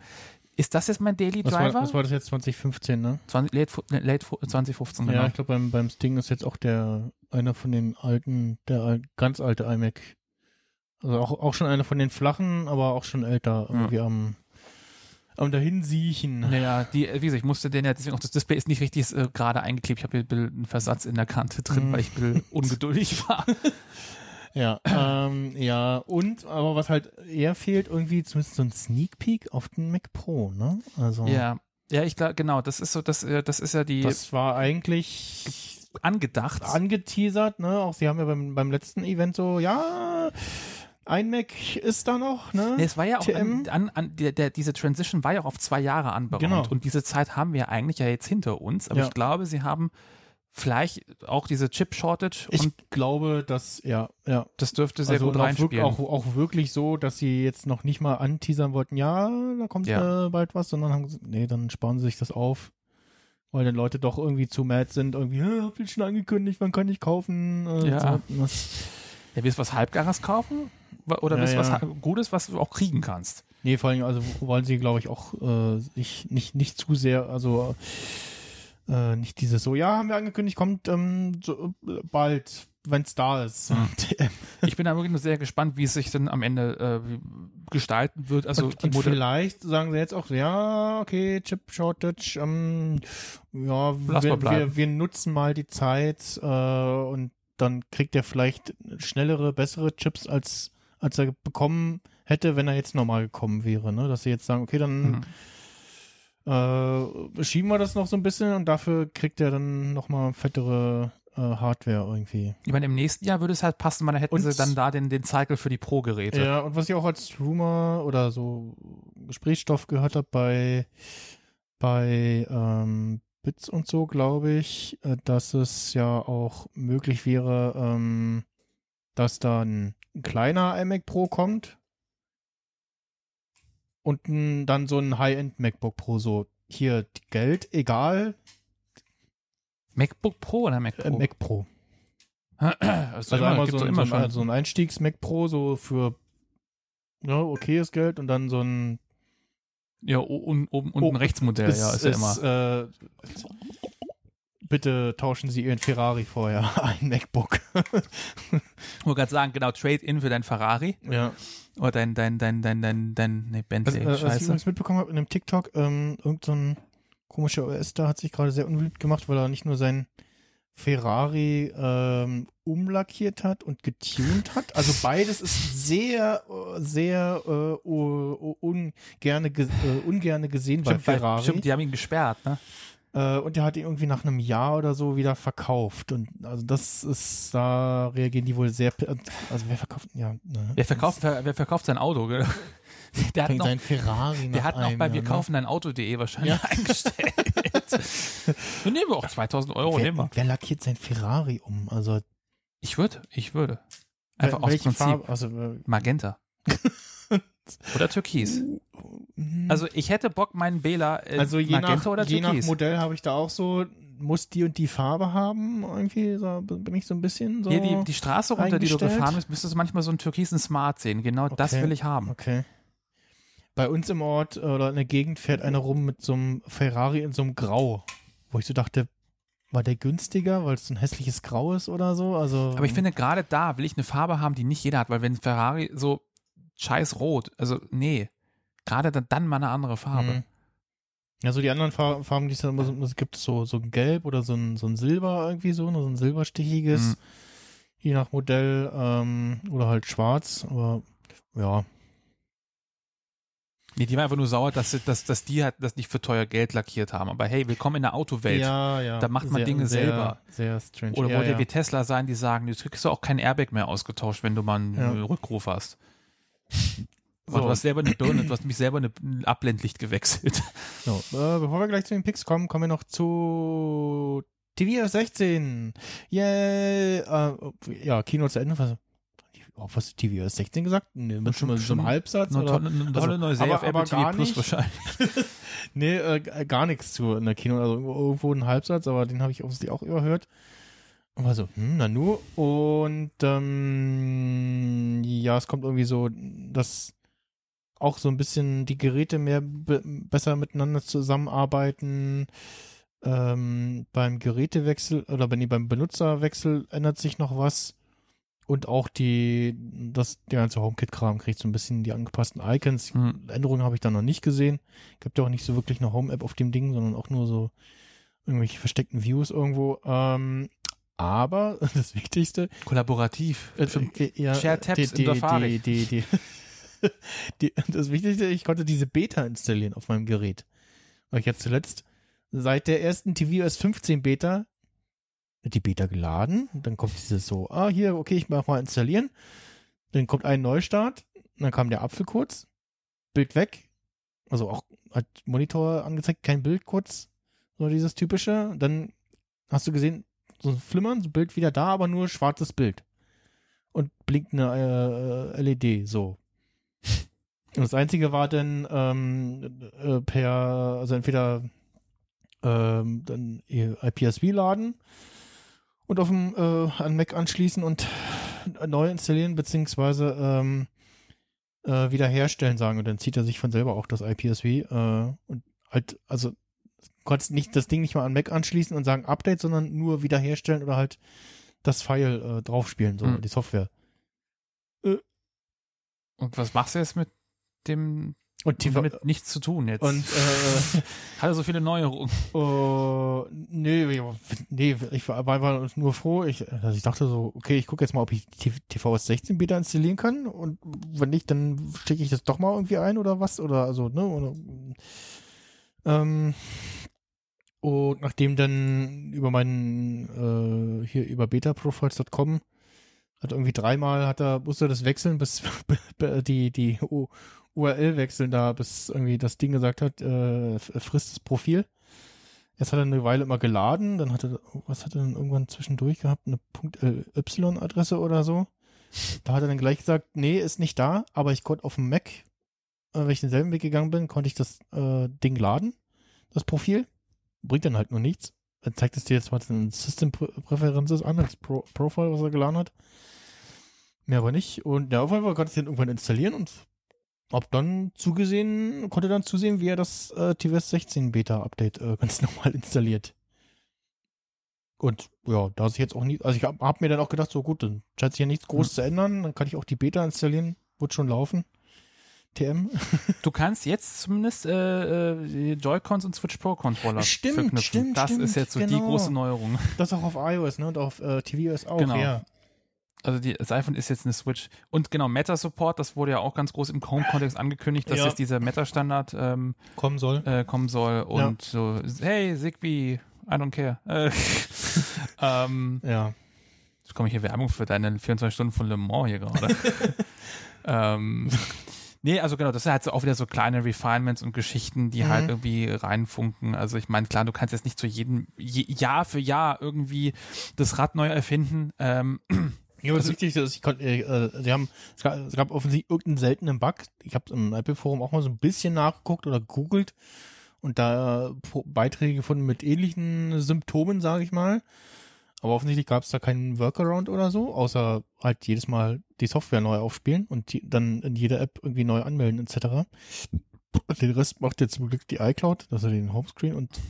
ist das jetzt mein Daily
was,
Driver?
war, was war das jetzt 2015, ne?
20, late, fu- late fu- 2015, genau.
Ja, ich glaube beim, beim Sting ist jetzt auch der einer von den alten, der ganz alte iMac. Also auch, auch schon einer von den flachen, aber auch schon älter irgendwie am, am dahinsiechen.
Naja, die, wie gesagt, ich musste den ja, deswegen auch das Display ist nicht richtig äh, gerade eingeklebt. Ich habe hier ein bisschen einen Versatz in der Kante drin,
Mhm.
weil ich ein ungeduldig war.
Ja, ähm, ja, und, aber was halt eher fehlt, irgendwie zumindest so ein Sneak Peek auf den Mac Pro, ne? Also,
Ja, ja, ich glaube, genau, das ist so, das, äh, das ist ja die
das war eigentlich
angedacht.
angeteasert, ne? Auch sie haben ja beim, beim letzten Event so, ja, ein Mac ist da noch, ne?
Nee, es war ja auch an, an, an der, der, diese Transition war ja auch auf zwei Jahre anberaumt.
Genau.
Und diese Zeit haben wir eigentlich ja jetzt hinter uns. Aber
Ja.
ich glaube, sie haben vielleicht auch diese Chip-Shortage
Ich glaube, dass, ja, ja.
das dürfte sehr
also
gut reinspielen.
auch, auch wirklich so, dass sie jetzt noch nicht mal anteasern wollten, ja, da kommt
Ja.
äh, bald was, sondern haben gesagt, nee, dann sparen sie sich das auf. Weil dann Leute doch irgendwie zu mad sind, irgendwie, "Hä, habt ihr schon angekündigt, wann kann ich kaufen? Äh,
Ja.
so,
ja, willst du was Halbgares kaufen? Oder
Ja,
willst du was
ja.
ha- Gutes, was du auch kriegen kannst?
nee, vor allem, also wollen sie, glaube ich, auch äh, sich nicht, nicht zu sehr, also äh, nicht dieses so, ja, haben wir angekündigt, kommt ähm, so, äh, bald, wenn es da ist.
Hm. Ich bin da wirklich nur sehr gespannt, wie es sich dann am Ende äh, gestalten wird. Also
und,
die Modell
vielleicht sagen sie jetzt auch, ja, okay, Chip Shortage, ähm, ja, wir, wir, wir nutzen mal die Zeit äh, und dann kriegt er vielleicht schnellere, bessere Chips, als, als er bekommen hätte, wenn er jetzt normal gekommen wäre. Ne? Dass sie jetzt sagen, okay, dann
Mhm.
Äh, schieben wir das noch so ein bisschen und dafür kriegt er dann nochmal fettere äh, Hardware irgendwie.
Ich meine, im nächsten Jahr würde es halt passen, weil dann hätten
Und-
sie dann da den, den Cycle für die Pro-Geräte.
Ja, und was ich auch als Rumor oder so Gesprächsstoff gehört habe bei, bei ähm, Bits und so, glaube ich, äh, dass es ja auch möglich wäre, ähm, dass da ein, ein kleiner iMac Pro kommt und dann so ein High-End MacBook Pro, so hier Geld, egal,
MacBook Pro oder Mac Pro?
äh, Mac Pro.
also
Also
immer,
einmal so, ein-
immer
so, ein,
schon.
so ein Einstiegs-Mac Pro, so für ja, okayes Geld und dann so ein
ja, oben, oben unten
Oh,
rechts Modell, ja, ist ja immer.
Äh, bitte tauschen Sie Ihren Ferrari vorher, ein MacBook.
Ich wollte gerade sagen, genau, Trade-in für dein Ferrari
ja.
Oder dein, dein, dein, dein, dein, dein, nee,
Also,
Bentley,
äh, was ich
scheiße.
übrigens mitbekommen habe in einem TikTok, ähm, irgend so ein komischer da hat sich gerade sehr unbeliebt gemacht, weil er nicht nur sein Ferrari ähm, umlackiert hat und getuned hat. Also beides ist sehr, äh, sehr äh, ungerne, ge äh, ungerne gesehen bei
Stimmt, weil-
Ferrari.
stimmt, die haben ihn gesperrt, ne?
Äh, und der hat ihn irgendwie nach einem Jahr oder so wieder verkauft. Und also das ist, da reagieren die wohl sehr. Also wer verkauft, ja. Ne,
Wer verkauft, wer, wer verkauft sein Auto? gell? Der hat noch,
sein Ferrari
der hat noch bei
Jahr,
wir
ne?
kaufen dein Auto.de wahrscheinlich
Ja.
eingestellt. Dann nehmen wir auch 2000 Euro,
wer,
nehmen wir.
wer lackiert sein Ferrari um? Also
Ich würde, ich würde. Einfach aus
welche
Prinzip.
Farbe? Also, äh,
Magenta. oder Türkis.
mhm.
Also ich hätte Bock, meinen Bela äh,
also je
Magenta
nach,
oder
je nach
Türkis.
Modell habe ich da auch so, muss die und die Farbe haben. Irgendwie so, bin ich so ein bisschen so.
Hier die, die Straße runter, die du gefahren bist, müsstest du manchmal so einen türkisen Smart sehen. Genau das
Okay.
will ich haben.
Okay. Bei uns im Ort äh, oder in der Gegend fährt einer rum mit so einem Ferrari in so einem Grau, wo ich so dachte, war der günstiger, weil es so ein hässliches Grau ist oder so? Also,
Aber ich finde, gerade da will ich eine Farbe haben, die nicht jeder hat, weil wenn Ferrari so scheiß rot, also nee, gerade dann, dann mal eine andere Farbe.
Mhm. Ja, so die anderen Far- Farben, die es dann immer so, es gibt, so, so ein Gelb oder so ein, so ein Silber irgendwie so, ne, so ein silberstichiges,
Mhm.
je nach Modell, ähm, oder halt schwarz, aber ja.
Nee, die war einfach nur sauer, dass, dass, dass die halt das nicht für teuer Geld lackiert haben. Aber hey, willkommen in der Autowelt.
Ja, ja.
Da macht man
sehr,
Dinge
sehr,
selber.
Sehr strange.
Oder
ja,
wollt ihr
ja.
wie Tesla sein, die sagen, du kriegst du auch kein Airbag mehr ausgetauscht, wenn du mal einen
Ja.
Rückruf hast.
So.
Du hast selber eine Birne, du hast nämlich selber eine, ein Abblendlicht gewechselt.
So, äh, bevor wir gleich zu den Picks kommen, kommen wir noch zu TV 16. Yay! Äh, ja, Kino zu Ende. Was, oh, was TV 16 gesagt? Nee, mit
Schon-
schon, einem Halbsatz?
Eine tolle, eine tolle
Also,
neue Serie
aber-
auf Apple TV Plus wahrscheinlich.
nee, äh, gar nichts zu in der Kino. Also irgendwo, irgendwo ein Halbsatz, aber den habe ich offensichtlich auch überhört. Und war so, hm, na nu. Und ähm, ja, es kommt irgendwie so, dass auch so ein bisschen die Geräte mehr be besser miteinander zusammenarbeiten. Ähm, beim Gerätewechsel oder wenn die beim Benutzerwechsel ändert sich noch was. Und auch die, das, der ganze HomeKit-Kram kriegt so ein bisschen die angepassten Icons.
Hm.
Änderungen habe ich da noch nicht gesehen. Gibt ja auch nicht so wirklich eine Home-App auf dem Ding, sondern auch nur so irgendwelche versteckten Views irgendwo. Ähm, aber das Wichtigste,
Kollaborativ.
äh,
Stimmt.
äh, ja,
Share Tabs
die,
in Safari.
Die, die, die, die, das Wichtigste, ich konnte diese Beta installieren auf meinem Gerät. Weil ich jetzt zuletzt seit der ersten tvOS 15 Beta die Beta geladen. Dann kommt dieses so, ah, hier, okay, ich mach mal installieren. Dann kommt ein Neustart. Dann kam der Apfel kurz. Bild weg. Also auch hat Monitor angezeigt, kein Bild kurz. So dieses typische. Dann hast du gesehen, so ein Flimmern, so Bild wieder da, aber nur schwarzes Bild. Und blinkt eine äh, LED, so. Und das einzige war dann ähm, äh, per, also entweder ähm, dann IPSV laden und auf dem äh, an Mac anschließen und neu installieren, beziehungsweise ähm, äh, wiederherstellen sagen. Und dann zieht er sich von selber auch das IPSV äh, und halt, also konntest nicht das Ding nicht mal an Mac anschließen und sagen Update, sondern nur wiederherstellen oder halt das File äh, draufspielen, so
Hm.
die Software.
Und was machst du jetzt mit dem
Und die
damit nichts zu tun jetzt?
und äh,
hat er so viele Neuerungen?
Oh, nee, nee, ich war, war nur froh. Ich, also ich dachte so, okay, ich gucke jetzt mal, ob ich die TVS 16 Beta installieren kann und wenn nicht, dann stecke ich das doch mal irgendwie ein oder was oder also, ne? Oder, ähm, und nachdem dann über meinen, äh, hier über betaprofiles.com hat irgendwie dreimal hat er, musste das wechseln, bis die, die URL wechseln da, bis irgendwie das Ding gesagt hat, äh, frisst das Profil. Jetzt hat er eine Weile immer geladen, dann hat er, was hat er dann irgendwann zwischendurch gehabt? Eine .y-Adresse oder so. Da hat er dann gleich gesagt, nee, ist nicht da, aber ich konnte auf dem Mac, äh, wenn ich denselben Weg gegangen bin, konnte ich das äh, Ding laden, das Profil. Bringt dann halt nur nichts. Dann zeigt es dir jetzt mal in System Preferences an, als Pro Profile, was er geladen hat. Mehr aber nicht. Und ja, auf jeden Fall konnte ich den irgendwann installieren und hab dann zugesehen, konnte dann zusehen, wie er das äh, tvOS 16 Beta Update äh, ganz normal installiert. Und ja, da ist jetzt auch nie, also ich habe hab mir dann auch gedacht, so gut, dann scheint sich ja nichts groß zu ändern, dann kann ich auch die Beta installieren, wird schon laufen. TM.
Du kannst jetzt zumindest äh, äh, die Joy-Cons und Switch Pro Controller
Stimmt,
verknüpfen.
stimmt,
das
stimmt,
ist jetzt so die
genau.
große Neuerung.
Das auch auf iOS, ne? Und auf äh, tvOS auch,
Genau.
ja.
Also die, das iPhone ist jetzt eine Switch. Und genau, Meta-Support, das wurde ja auch ganz groß im Home-Kontext angekündigt, dass
Ja.
jetzt dieser Meta-Standard ähm,
Kommen soll.
äh, kommen soll. Und so, hey, Zigbee, I don't care. Äh, ähm,
Ja.
Jetzt komme ich hier Werbung für deine 24 Stunden von Le Mans hier gerade. ähm, nee, also genau, das sind halt so auch wieder so kleine Refinements und Geschichten, die
Mhm.
halt irgendwie reinfunken. Also ich meine, klar, du kannst jetzt nicht zu jedem je, Jahr für Jahr irgendwie das Rad neu erfinden. Ähm,
Ja, aber das
Also-
Wichtigste ist, ich konnte, äh, äh, sie haben, es gab, es gab offensichtlich irgendeinen seltenen Bug. Ich habe im Apple-Forum auch mal so ein bisschen nachgeguckt oder googelt und da äh, Beiträge gefunden mit ähnlichen Symptomen, sage ich mal. Aber offensichtlich gab es da keinen Workaround oder so, außer halt jedes Mal die Software neu aufspielen und die, dann in jeder App irgendwie neu anmelden etc. Den Rest macht jetzt zum Glück die iCloud, dass er den Homescreen und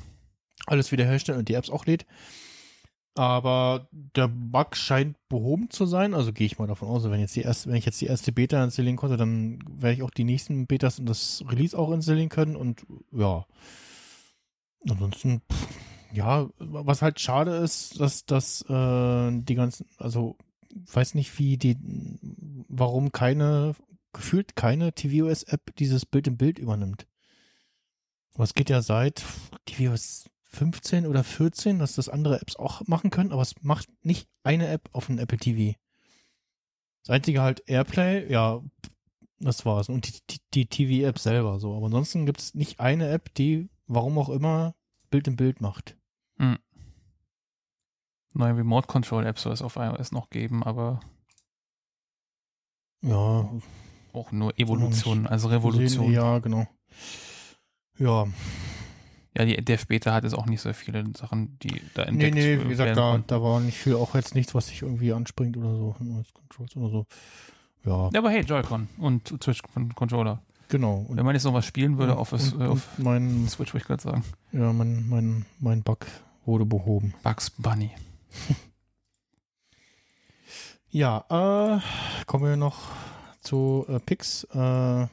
alles wiederherstellt und die Apps auch lädt. Aber der Bug scheint behoben zu sein, also gehe ich mal davon aus, wenn jetzt die erste, wenn ich jetzt die erste Beta installieren konnte, dann werde ich auch die nächsten Betas und das Release auch installieren können und ja. Ansonsten, pff, ja, was halt schade ist, dass dass äh, die ganzen, also weiß nicht wie die, warum keine gefühlt keine tvOS-App dieses Bild im Bild übernimmt. Es geht ja seit tvOS 15 oder 14, dass das andere Apps auch machen können, aber es macht nicht eine App auf dem Apple TV. Das einzige halt Airplay, ja, das war's. Und die, die, die TV-App selber so. Aber ansonsten gibt es nicht eine App, die, warum auch immer, Bild im Bild macht.
Hm. Neue Remote Control Apps soll es auf iOS noch geben, aber
Ja,
auch nur Evolution, also Revolution.
Sehen, ja, genau. Ja,
Ja, die Dev Beta hat jetzt auch nicht so viele Sachen, die da
nee,
entdeckt
nee, wie gesagt, da, da war nicht viel, auch jetzt nichts, was sich irgendwie anspringt oder so, neues Controls oder so. Ja,
Ja, aber hey, Joy-Con und Switch Controller.
genau.
Wenn man jetzt noch was spielen würde auf,
und,
äh, auf
mein,
Switch, wollte ich gerade sagen.
ja, mein, mein, mein Bug wurde behoben.
Bugs Bunny.
Ja, äh, kommen wir noch zu äh, Pix, äh,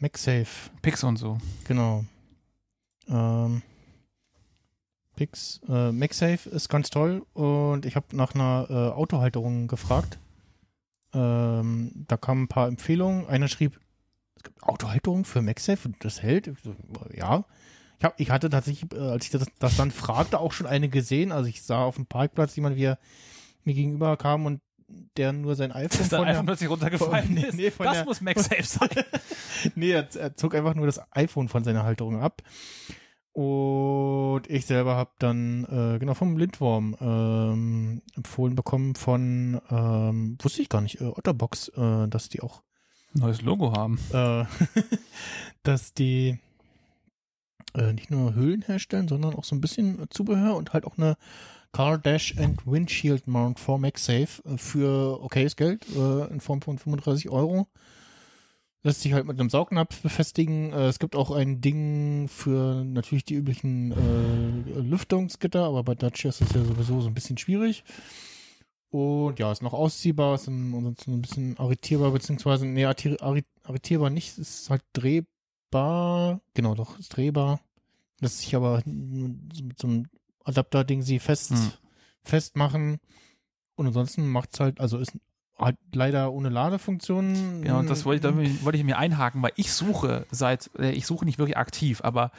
MagSafe,
Pix und so.
genau. Ähm, Pix, äh, MagSafe ist ganz toll und ich habe nach einer äh, Autohalterung gefragt. Ähm, da kamen ein paar Empfehlungen. Einer schrieb, es gibt Autohalterung für MagSafe und das hält. So, ja. Ich, hab, ich hatte tatsächlich, äh, als ich das, das dann fragte, auch schon eine gesehen. Also ich sah auf dem Parkplatz jemand, wie er mir gegenüber kam und der nur sein iPhone
Dass der
von der-
iPhone plötzlich runtergefallen
von-
ist.
nee, von
das
der-
muss MagSafe sein.
nee, er, er zog einfach nur das iPhone von seiner Halterung ab. Und ich selber habe dann, äh, genau, vom Lindworm ähm, empfohlen bekommen von, ähm, wusste ich gar nicht, äh, Otterbox, äh, dass die auch,
Neues Logo haben.
äh, dass die äh, nicht nur Hüllen herstellen, sondern auch so ein bisschen Zubehör und halt auch eine Car Dash and Windshield Mount for MagSafe äh, für okayes Geld äh, in Form von 35 Euro. Lässt sich halt mit einem Saugnapf befestigen. Äh, es gibt auch ein Ding für natürlich die üblichen äh, Lüftungsgitter, aber bei Dacia ist das ja sowieso so ein bisschen schwierig. Und ja, ist noch ausziehbar, ist ein, ansonsten ein bisschen arretierbar, beziehungsweise, nee, arretierbar nicht, ist halt drehbar. Genau, doch, ist drehbar. Lässt sich aber mit so einem Adapter-Ding sie fest,
Hm.
festmachen. Und ansonsten macht's halt, also ist halt leider ohne Ladefunktion.
Genau, und das wollte ich, wollte ich mir einhaken, weil ich suche seit, äh, ich suche nicht wirklich aktiv, aber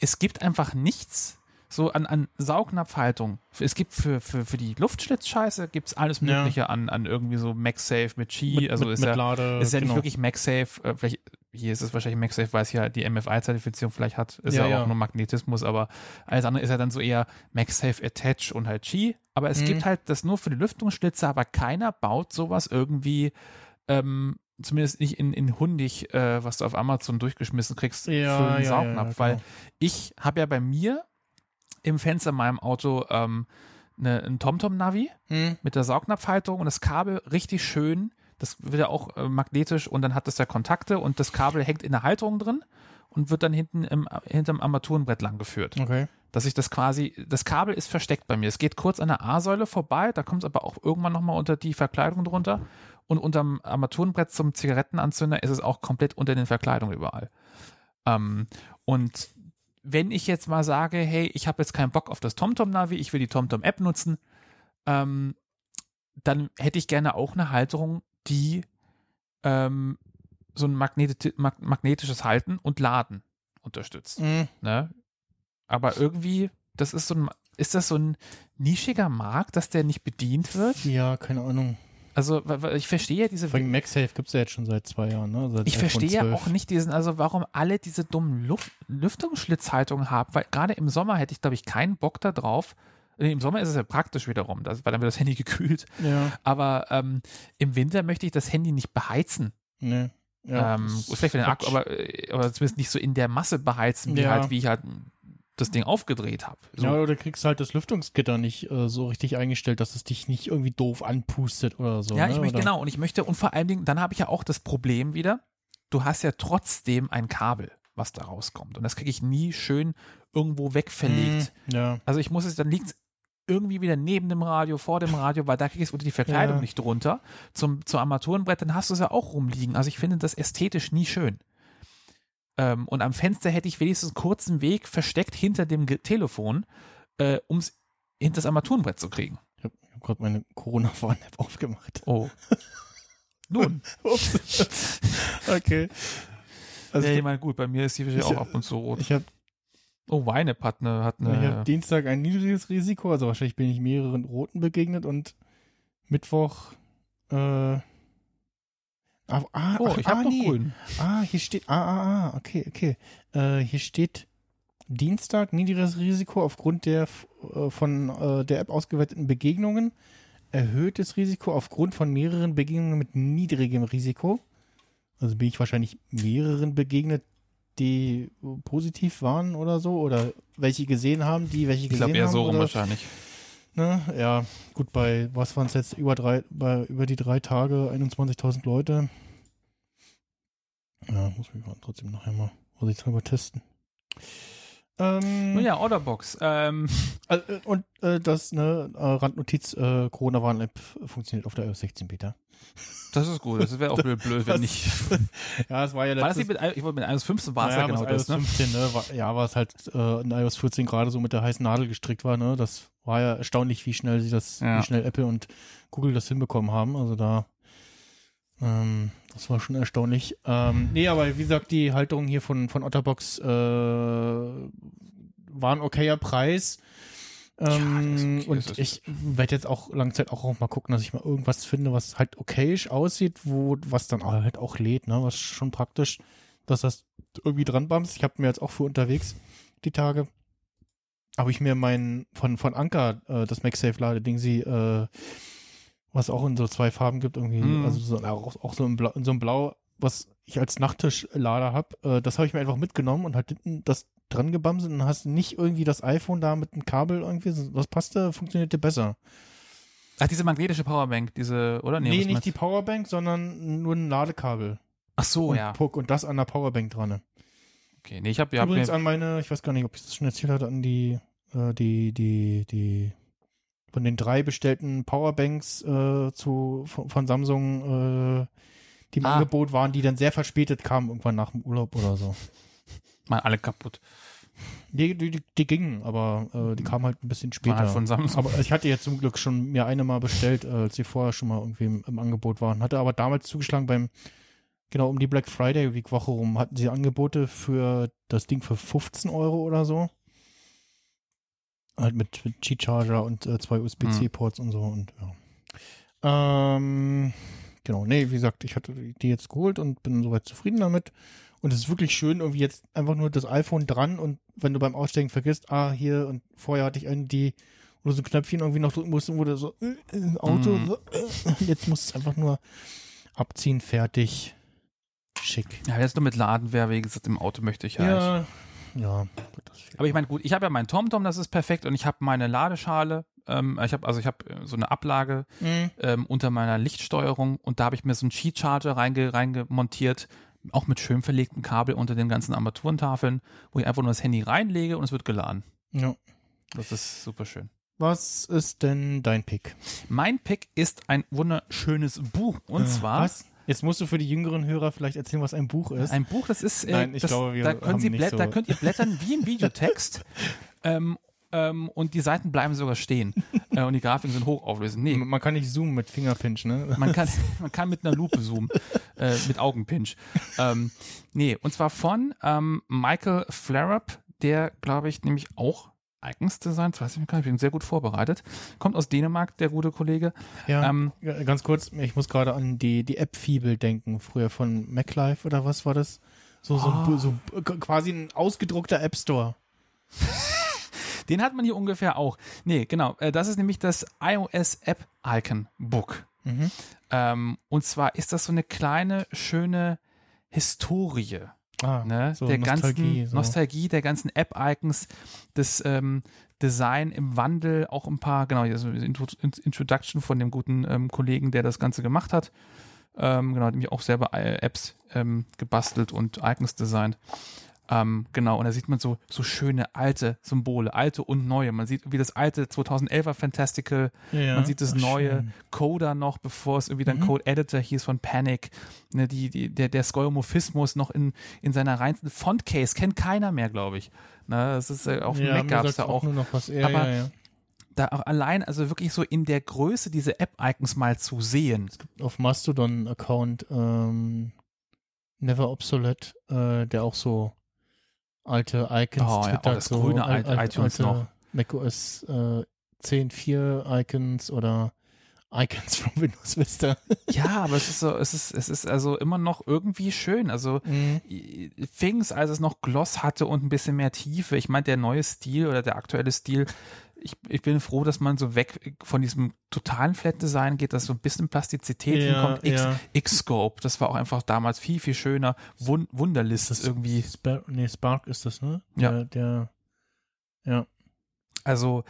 es gibt einfach nichts so an, an Saugnapfhaltung. Es gibt für, für, für die Luftschlitzscheiße gibt es alles
Ja.
Mögliche an, an irgendwie so MagSafe mit
mit,
also
mit,
ist
mit
ja,
Lade,
ist ja nicht
genau.
wirklich MagSafe, äh, vielleicht, hier ist es wahrscheinlich MagSafe, weil es ja die MFI-Zertifizierung vielleicht hat, ist ja,
Ja, ja.
auch nur Magnetismus, aber alles andere ist ja dann so eher MagSafe Attach und halt Qi, aber es
Mhm.
gibt halt das nur für die Lüftungsschlitze, aber keiner baut sowas irgendwie, ähm, zumindest nicht in, in hundig, äh, was du auf Amazon durchgeschmissen kriegst
Ja,
für einen Saugnapf, weil
genau.
ich habe ja bei mir im Fenster in meinem Auto ähm, ne, ein TomTom-Navi
Hm.
mit der Saugnapfhalterung und das Kabel richtig schön. Das wird ja auch äh, magnetisch und dann hat das ja Kontakte und das Kabel hängt in der Halterung drin und wird dann hinten im, hinterm Armaturenbrett lang geführt.
Okay.
Dass ich das quasi, das Kabel ist versteckt bei mir. Es geht kurz an der A-Säule vorbei, da kommt es aber auch irgendwann nochmal unter die Verkleidung drunter. Und unterm Armaturenbrett zum Zigarettenanzünder ist es auch komplett unter den Verkleidungen überall. Ähm, und wenn ich jetzt mal sage, hey, ich habe jetzt keinen Bock auf das TomTom-Navi, ich will die TomTom-App nutzen, ähm, dann hätte ich gerne auch eine Halterung, die ähm, so ein magneti mag magnetisches Halten und Laden unterstützt.
Hm.
Ne? Aber irgendwie, das ist so ein, ist das so ein nischiger Markt, dass der nicht bedient wird?
Ja, keine Ahnung.
Also, ich verstehe ja diese
Vor allem MagSafe gibt's ja jetzt schon seit zwei Jahren, ne? Seit
ich verstehe ja
12.
auch nicht diesen, also warum alle diese dummen Luft, Lüftungsschlitzhaltungen haben, weil gerade im Sommer hätte ich, glaube ich, keinen Bock da drauf. Nee, Im Sommer ist es ja praktisch wiederum, das, weil dann wird das Handy gekühlt.
Ja,
Aber ähm, im Winter möchte ich das Handy nicht beheizen.
ne. Ja,
ähm, vielleicht für den Akku, aber, äh, aber zumindest nicht so in der Masse beheizen, wie
Ja.
halt, wie ich halt das Ding aufgedreht habe. So.
Ja, oder kriegst halt das Lüftungsgitter nicht äh, so richtig eingestellt, dass es dich nicht irgendwie doof anpustet oder so.
Ja,
ne?
ich möchte
oder?
genau und ich möchte und vor allen Dingen, dann habe ich ja auch das Problem wieder, du hast ja trotzdem ein Kabel, was da rauskommt und das kriege ich nie schön irgendwo wegverlegt.
Hm, ja.
Also ich muss es, dann liegt es irgendwie wieder neben dem Radio, vor dem Radio, weil da es unter die Verkleidung
Ja.
nicht drunter. Zum, zum Armaturenbrett, dann hast du es ja auch rumliegen. Also ich finde das ästhetisch nie schön. Ähm, und am Fenster hätte ich wenigstens einen kurzen Weg versteckt hinter dem Ge Telefon, äh, um es hinter das Armaturenbrett zu kriegen.
Ich habe hab gerade meine Corona-Warn-App aufgemacht.
Oh. Nun.
Ups. okay. Also
ja, ich meine, gut, bei mir ist die auch ab und zu rot.
ich habe
oh, Weinep hat eine, hat eine
Dienstag ein niedriges Risiko, also wahrscheinlich bin ich mehreren Roten begegnet und Mittwoch äh, ah, ah,
Oh,
ach,
ich habe
ah,
noch
nee.
grün.
Ah, hier steht, ah, ah, ah, okay, okay. Äh, hier steht Dienstag niedriges Risiko aufgrund der äh, von äh, der App ausgewerteten Begegnungen, erhöhtes Risiko aufgrund von mehreren Begegnungen mit niedrigem Risiko. Also bin ich wahrscheinlich mehreren begegnet, die positiv waren oder so oder welche gesehen haben, die welche
Ich
gesehen
glaube eher
haben.
so rum wahrscheinlich.
Ne? Ja, gut, bei was waren es jetzt über drei, bei über die drei Tage 21.000 Leute. Ja, muss ich trotzdem noch einmal vorsichtshalber testen. Ähm,
Nun ja, Orderbox. Ähm,
äh, äh, und äh, das, ne, äh, Randnotiz, äh, Corona-Warn-App funktioniert auf der iOS 16 Beta.
das ist gut. Das wäre auch blöd, blöd wenn nicht.
ja, es war ja
War das
letztes
nicht mit, ich wollte mit iOS 15 war es
naja,
ja genau das, ne?
iOS 15, ne? War, ja, war es halt äh, in iOS 14 gerade so mit der heißen Nadel gestrickt war, ne? Das war ja erstaunlich, wie schnell sie das,
Ja.
wie schnell Apple und Google das hinbekommen haben. Also da, ähm, das war schon erstaunlich. Ähm, nee, aber wie gesagt, die Halterung hier von, von Otterbox äh, war ein okayer Preis. Ähm,
ist okay,
und ich werde jetzt auch langzeit auch, auch mal gucken, dass ich mal irgendwas finde, was halt okayisch aussieht, wo was dann halt auch lädt, ne? Was schon praktisch, dass das irgendwie dran bamst. Ich habe mir jetzt auch für unterwegs die Tage habe ich mir mein von von Anker äh, das MagSafe Ladeding sie äh, was auch in so zwei Farben gibt irgendwie
Mhm.
also so, auch, auch so in, Blau, in so einem Blau was ich als Nachttischlader habe äh, das habe ich mir einfach mitgenommen und halt hinten das dran gebamselt und dann hast du nicht irgendwie das iPhone da mit einem Kabel irgendwie das passte funktionierte besser
Ach, diese magnetische Powerbank, diese, oder?
nee,
was
nicht
meinst
die? Powerbank sondern nur ein Ladekabel
Ach so,
und
ja.
Puck und das an der Powerbank dran
Okay, nee, ich habe ja, hab
Übrigens
mir,
an meine, ich weiß gar nicht, ob ich das schon erzählt hatte, an die, äh, die, die, die, von den drei bestellten Powerbanks äh, zu, von, von Samsung, äh, die im
Ah.
Angebot waren, die dann sehr verspätet kamen, irgendwann nach dem Urlaub oder so.
mal alle kaputt.
Die, die, die, gingen, aber äh, die kamen halt ein bisschen später.
Mal von Samsung.
aber ich hatte jetzt zum Glück schon mir eine mal bestellt, äh, als sie vorher schon mal irgendwie im, im Angebot waren. Hatte aber damals zugeschlagen beim, genau um die Black Friday Week Woche rum, hatten sie Angebote für das Ding für 15 Euro oder so. Halt mit, Qi-Charger und äh, zwei USB-C-Ports und so und ja. Ähm, genau, nee, wie gesagt, ich hatte die jetzt geholt und bin soweit zufrieden damit. Und es ist wirklich schön, irgendwie jetzt einfach nur das iPhone dran und wenn du beim Aussteigen vergisst, ah, hier und vorher hatte ich wo du so ein Knöpfchen irgendwie noch drücken musst und wo du so äh, im Auto,
Mhm.
so, äh, jetzt musst du es einfach nur abziehen, fertig, schick.
Ja, jetzt nur mit Laden wäre, wie gesagt, im Auto möchte ich ja. nicht.
Ja, ja. Gut, das
Aber ich meine, gut, ich habe ja meinen TomTom, das ist perfekt, und ich habe meine Ladeschale. Ähm, ich habe also ich habe so eine Ablage
Mhm.
ähm, unter meiner Lichtsteuerung und da habe ich mir so einen Qi-Charger reinge, reingemontiert, auch mit schön verlegtem Kabel unter den ganzen Armaturentafeln, wo ich einfach nur das Handy reinlege und es wird geladen.
ja.
Das ist super schön.
Was ist denn dein Pick?
Mein Pick ist ein wunderschönes Buch und zwar
Äh, Was? Jetzt musst du für die jüngeren Hörer vielleicht erzählen, was ein Buch ist.
Ein Buch, das ist, äh,
Nein, ich
das,
glaube, wir
da, können
haben
Sie
so-
da könnt ihr blättern wie ein Videotext ähm, ähm, und die Seiten bleiben sogar stehen äh, und die Grafiken sind hochauflösend. Nee,
Man kann nicht zoomen mit Fingerpinch, ne?
man kann, man kann mit einer Lupe zoomen, äh, mit Augenpinch. Ähm, nee, und zwar von ähm, Michael Flarup, der, glaube ich, nämlich auch Icons Design, weiß ich gar nicht, ich bin sehr gut vorbereitet. Kommt aus Dänemark, der gute Kollege.
Ja,
Ähm,
ganz kurz, ich muss gerade an die, die App Fibel denken, früher von MacLife oder was war das? So, so,
Ah.
ein, so quasi ein ausgedruckter App Store.
Den hat man hier ungefähr auch. Nee, genau. Äh, das ist nämlich das iOS App Icon Book.
Mhm.
Ähm, und zwar ist das so eine kleine, schöne Historie.
Ah,
ne?
so
der
Nostalgie,
ganzen
so.
Nostalgie, der ganzen App-Icons, das ähm, Design im Wandel, auch ein paar, genau, also Intro Introduction von dem guten ähm, Kollegen, der das Ganze gemacht hat. Ähm, genau, hat nämlich auch selber äh, Apps ähm, gebastelt und Icons designt. Ähm, genau, und da sieht man so, so schöne alte Symbole, alte und neue. Man sieht wie das alte 2011er Fantastical,
Ja,
man sieht das neue
schön.
Coda noch, bevor es irgendwie dann
Mhm.
Code Editor hieß von Panic. Ne, die, die, der, der Skeuomorphismus noch in, in seiner reinsten Fontcase kennt keiner mehr, glaube ich. Ne, das ist, äh, auf dem
ja,
Mac gab es da auch.
Ja,
Aber-
ja,
da auch allein, also wirklich so in der Größe diese App-Icons mal zu sehen.
Auf Mastodon-Account ähm, Never Obsolete, äh, der auch so alte Icons
Oh, ja, auch das
so
grüne
al- al-
iTunes
alte
noch.
macOS äh, 10.4 Icons oder Icons from Windows Vista.
Ja, aber es ist so, es ist, es ist also immer noch irgendwie schön. Also
Mhm.
Things, als es noch Gloss hatte und ein bisschen mehr Tiefe. Ich meine, der neue Stil oder der aktuelle Stil, ich, ich bin froh, dass man so weg von diesem totalen Flat-Design geht, dass so ein bisschen Plastizität
Ja,
hinkommt. X,
ja.
X-Scope, das war auch einfach damals viel, viel schöner. Wun Wunderlist
Das
irgendwie.
Spar nee, Spark ist das, ne?
Ja.
Der, der ja.
Also,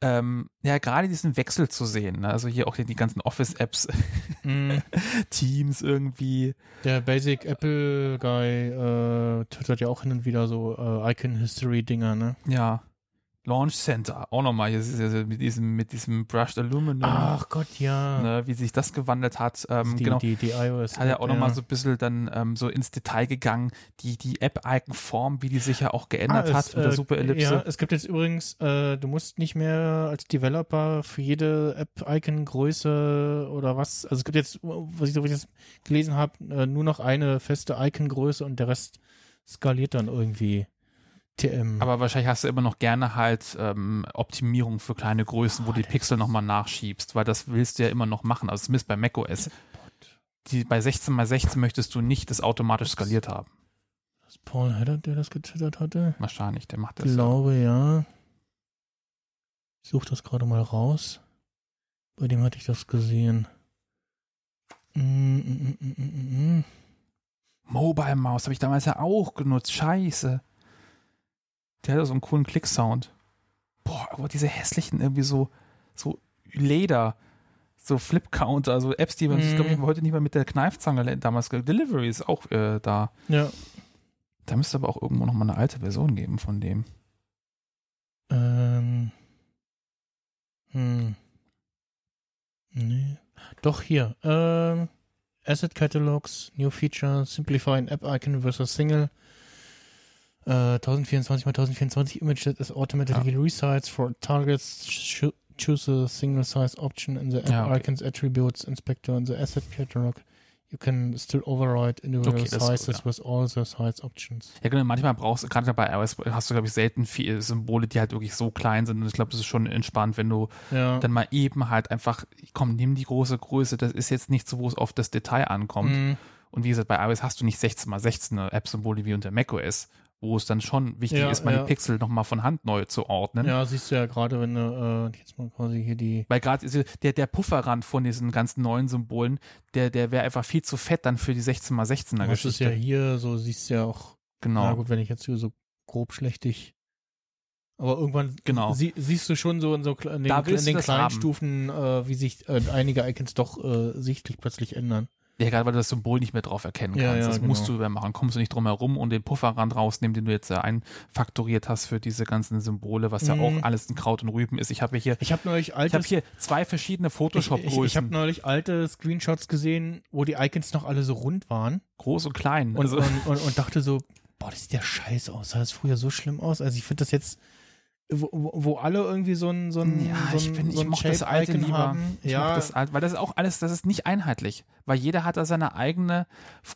ähm, ja, gerade diesen Wechsel zu sehen. Ne? Also hier auch die, die ganzen Office-Apps,
Mhm.
Teams irgendwie.
Der Basic Apple Guy äh, twittert ja auch hin und wieder so äh, Icon History Dinger, ne?
Ja. Launch Center, auch nochmal hier ist es mit diesem, mit diesem Brushed Aluminum,
Ach Gott, ja.
ne, wie sich das gewandelt hat. Ähm,
die,
genau.
die, die iOS.
hat er auch
ja.
nochmal so ein bisschen dann ähm, so ins Detail gegangen, die, die App-Icon-Form, wie die sich ja auch geändert
Ah,
hat
es,
mit der
äh,
Superellipse.
Ja, es gibt jetzt übrigens, äh, du musst nicht mehr als Developer für jede App-Icon-Größe oder was, also es gibt jetzt, was ich so wie ich das gelesen habe, äh, nur noch eine feste Icon-Größe und der Rest skaliert dann irgendwie TM.
Aber wahrscheinlich hast du immer noch gerne halt ähm, Optimierung für kleine Größen, wo du die Pixel nochmal nachschiebst, weil das willst du ja immer noch machen. Also zumindest bei macOS. Die, bei 16 x 16 möchtest du nicht das automatisch skaliert haben.
Das ist Paul Haddad, der das getwittert hatte?
Wahrscheinlich, der macht
Ich
das.
glaube, ja. Ich suche das gerade mal raus. Bei dem hatte ich das gesehen. Mm, mm, mm, mm, mm, mm.
Mobile Maus habe ich damals ja auch genutzt. Scheiße. Der hat ja so einen coolen Klick-Sound. Boah, aber diese hässlichen irgendwie so, so Leder, so Flip-Counter, also Apps, die man
Mhm.
glaube ich, heute nicht mehr mit der Kneifzange damals Delivery ist auch äh, da.
Ja.
Da müsste aber auch irgendwo noch mal eine alte Version geben von dem.
Ähm. Hm. Nee. Doch hier. Ähm. Asset Catalogs, New Feature, Simplifying App Icon versus Single. Äh, 1024 x 1024 Image that is automatically resized for targets. Ch choose a single size option in the App
Ja, okay.
Icons Attributes Inspector in the Asset Catalog. You can still override individual
Okay, ist gut,
sizes
ja.
with all the size options.
Ja, genau, manchmal brauchst du, gerade bei iOS hast du, glaube ich, selten viele Symbole, die halt wirklich so klein sind. Und ich glaube, das ist schon entspannt, wenn du
Ja.
dann mal eben halt einfach, komm, nimm die große Größe, das ist jetzt nicht so, wo es auf das Detail ankommt.
Mhm.
Und wie gesagt, bei iOS hast du nicht 16 mal 16 App-Symbole wie unter macOS, wo es dann schon wichtig
Ja,
ist, mal
ja.
die Pixel nochmal von Hand neu zu ordnen.
Ja, siehst du ja gerade, wenn du äh, jetzt mal quasi hier die.
Weil gerade der, der Pufferrand von diesen ganzen neuen Symbolen, der, der wäre einfach viel zu fett dann für die 16 mal 16er
Das ist
Geschichte.
ja hier, so siehst du ja auch.
genau.
Na gut, wenn ich jetzt hier so grob schlechtig. Aber irgendwann
Genau.
sie, siehst du schon so in so in den, in den kleinen
haben.
Stufen, äh, wie sich äh, einige Icons doch äh, sichtlich plötzlich ändern.
Ja, gerade weil du das Symbol nicht mehr drauf erkennen
Ja,
kannst.
ja,
das musst
genau.
du mehr machen. Kommst du nicht drum herum und den Pufferrand rausnehmen, den du jetzt äh, einfaktoriert hast für diese ganzen Symbole, was ja
Mhm.
auch alles ein Kraut und Rüben ist. Ich habe hier,
Ich habe neulich
ich
altes,
habe hier zwei verschiedene
ich, ich,
Photoshop-Größen,
ich habe neulich alte Screenshots gesehen, wo die Icons noch alle so rund waren
groß und klein.
und,
also,
und, und, und dachte so, boah, das sieht ja scheiße aus. Sah das früher so schlimm aus? Also ich finde das jetzt, wo, wo alle irgendwie so ein so ein
ja,
so
ich
ein,
bin,
so
ich mochte das alte
Shape-Icon
lieber.
haben.
Ich
ja,
das alte, weil das ist auch alles, das ist nicht einheitlich. Weil jeder hat da seine eigene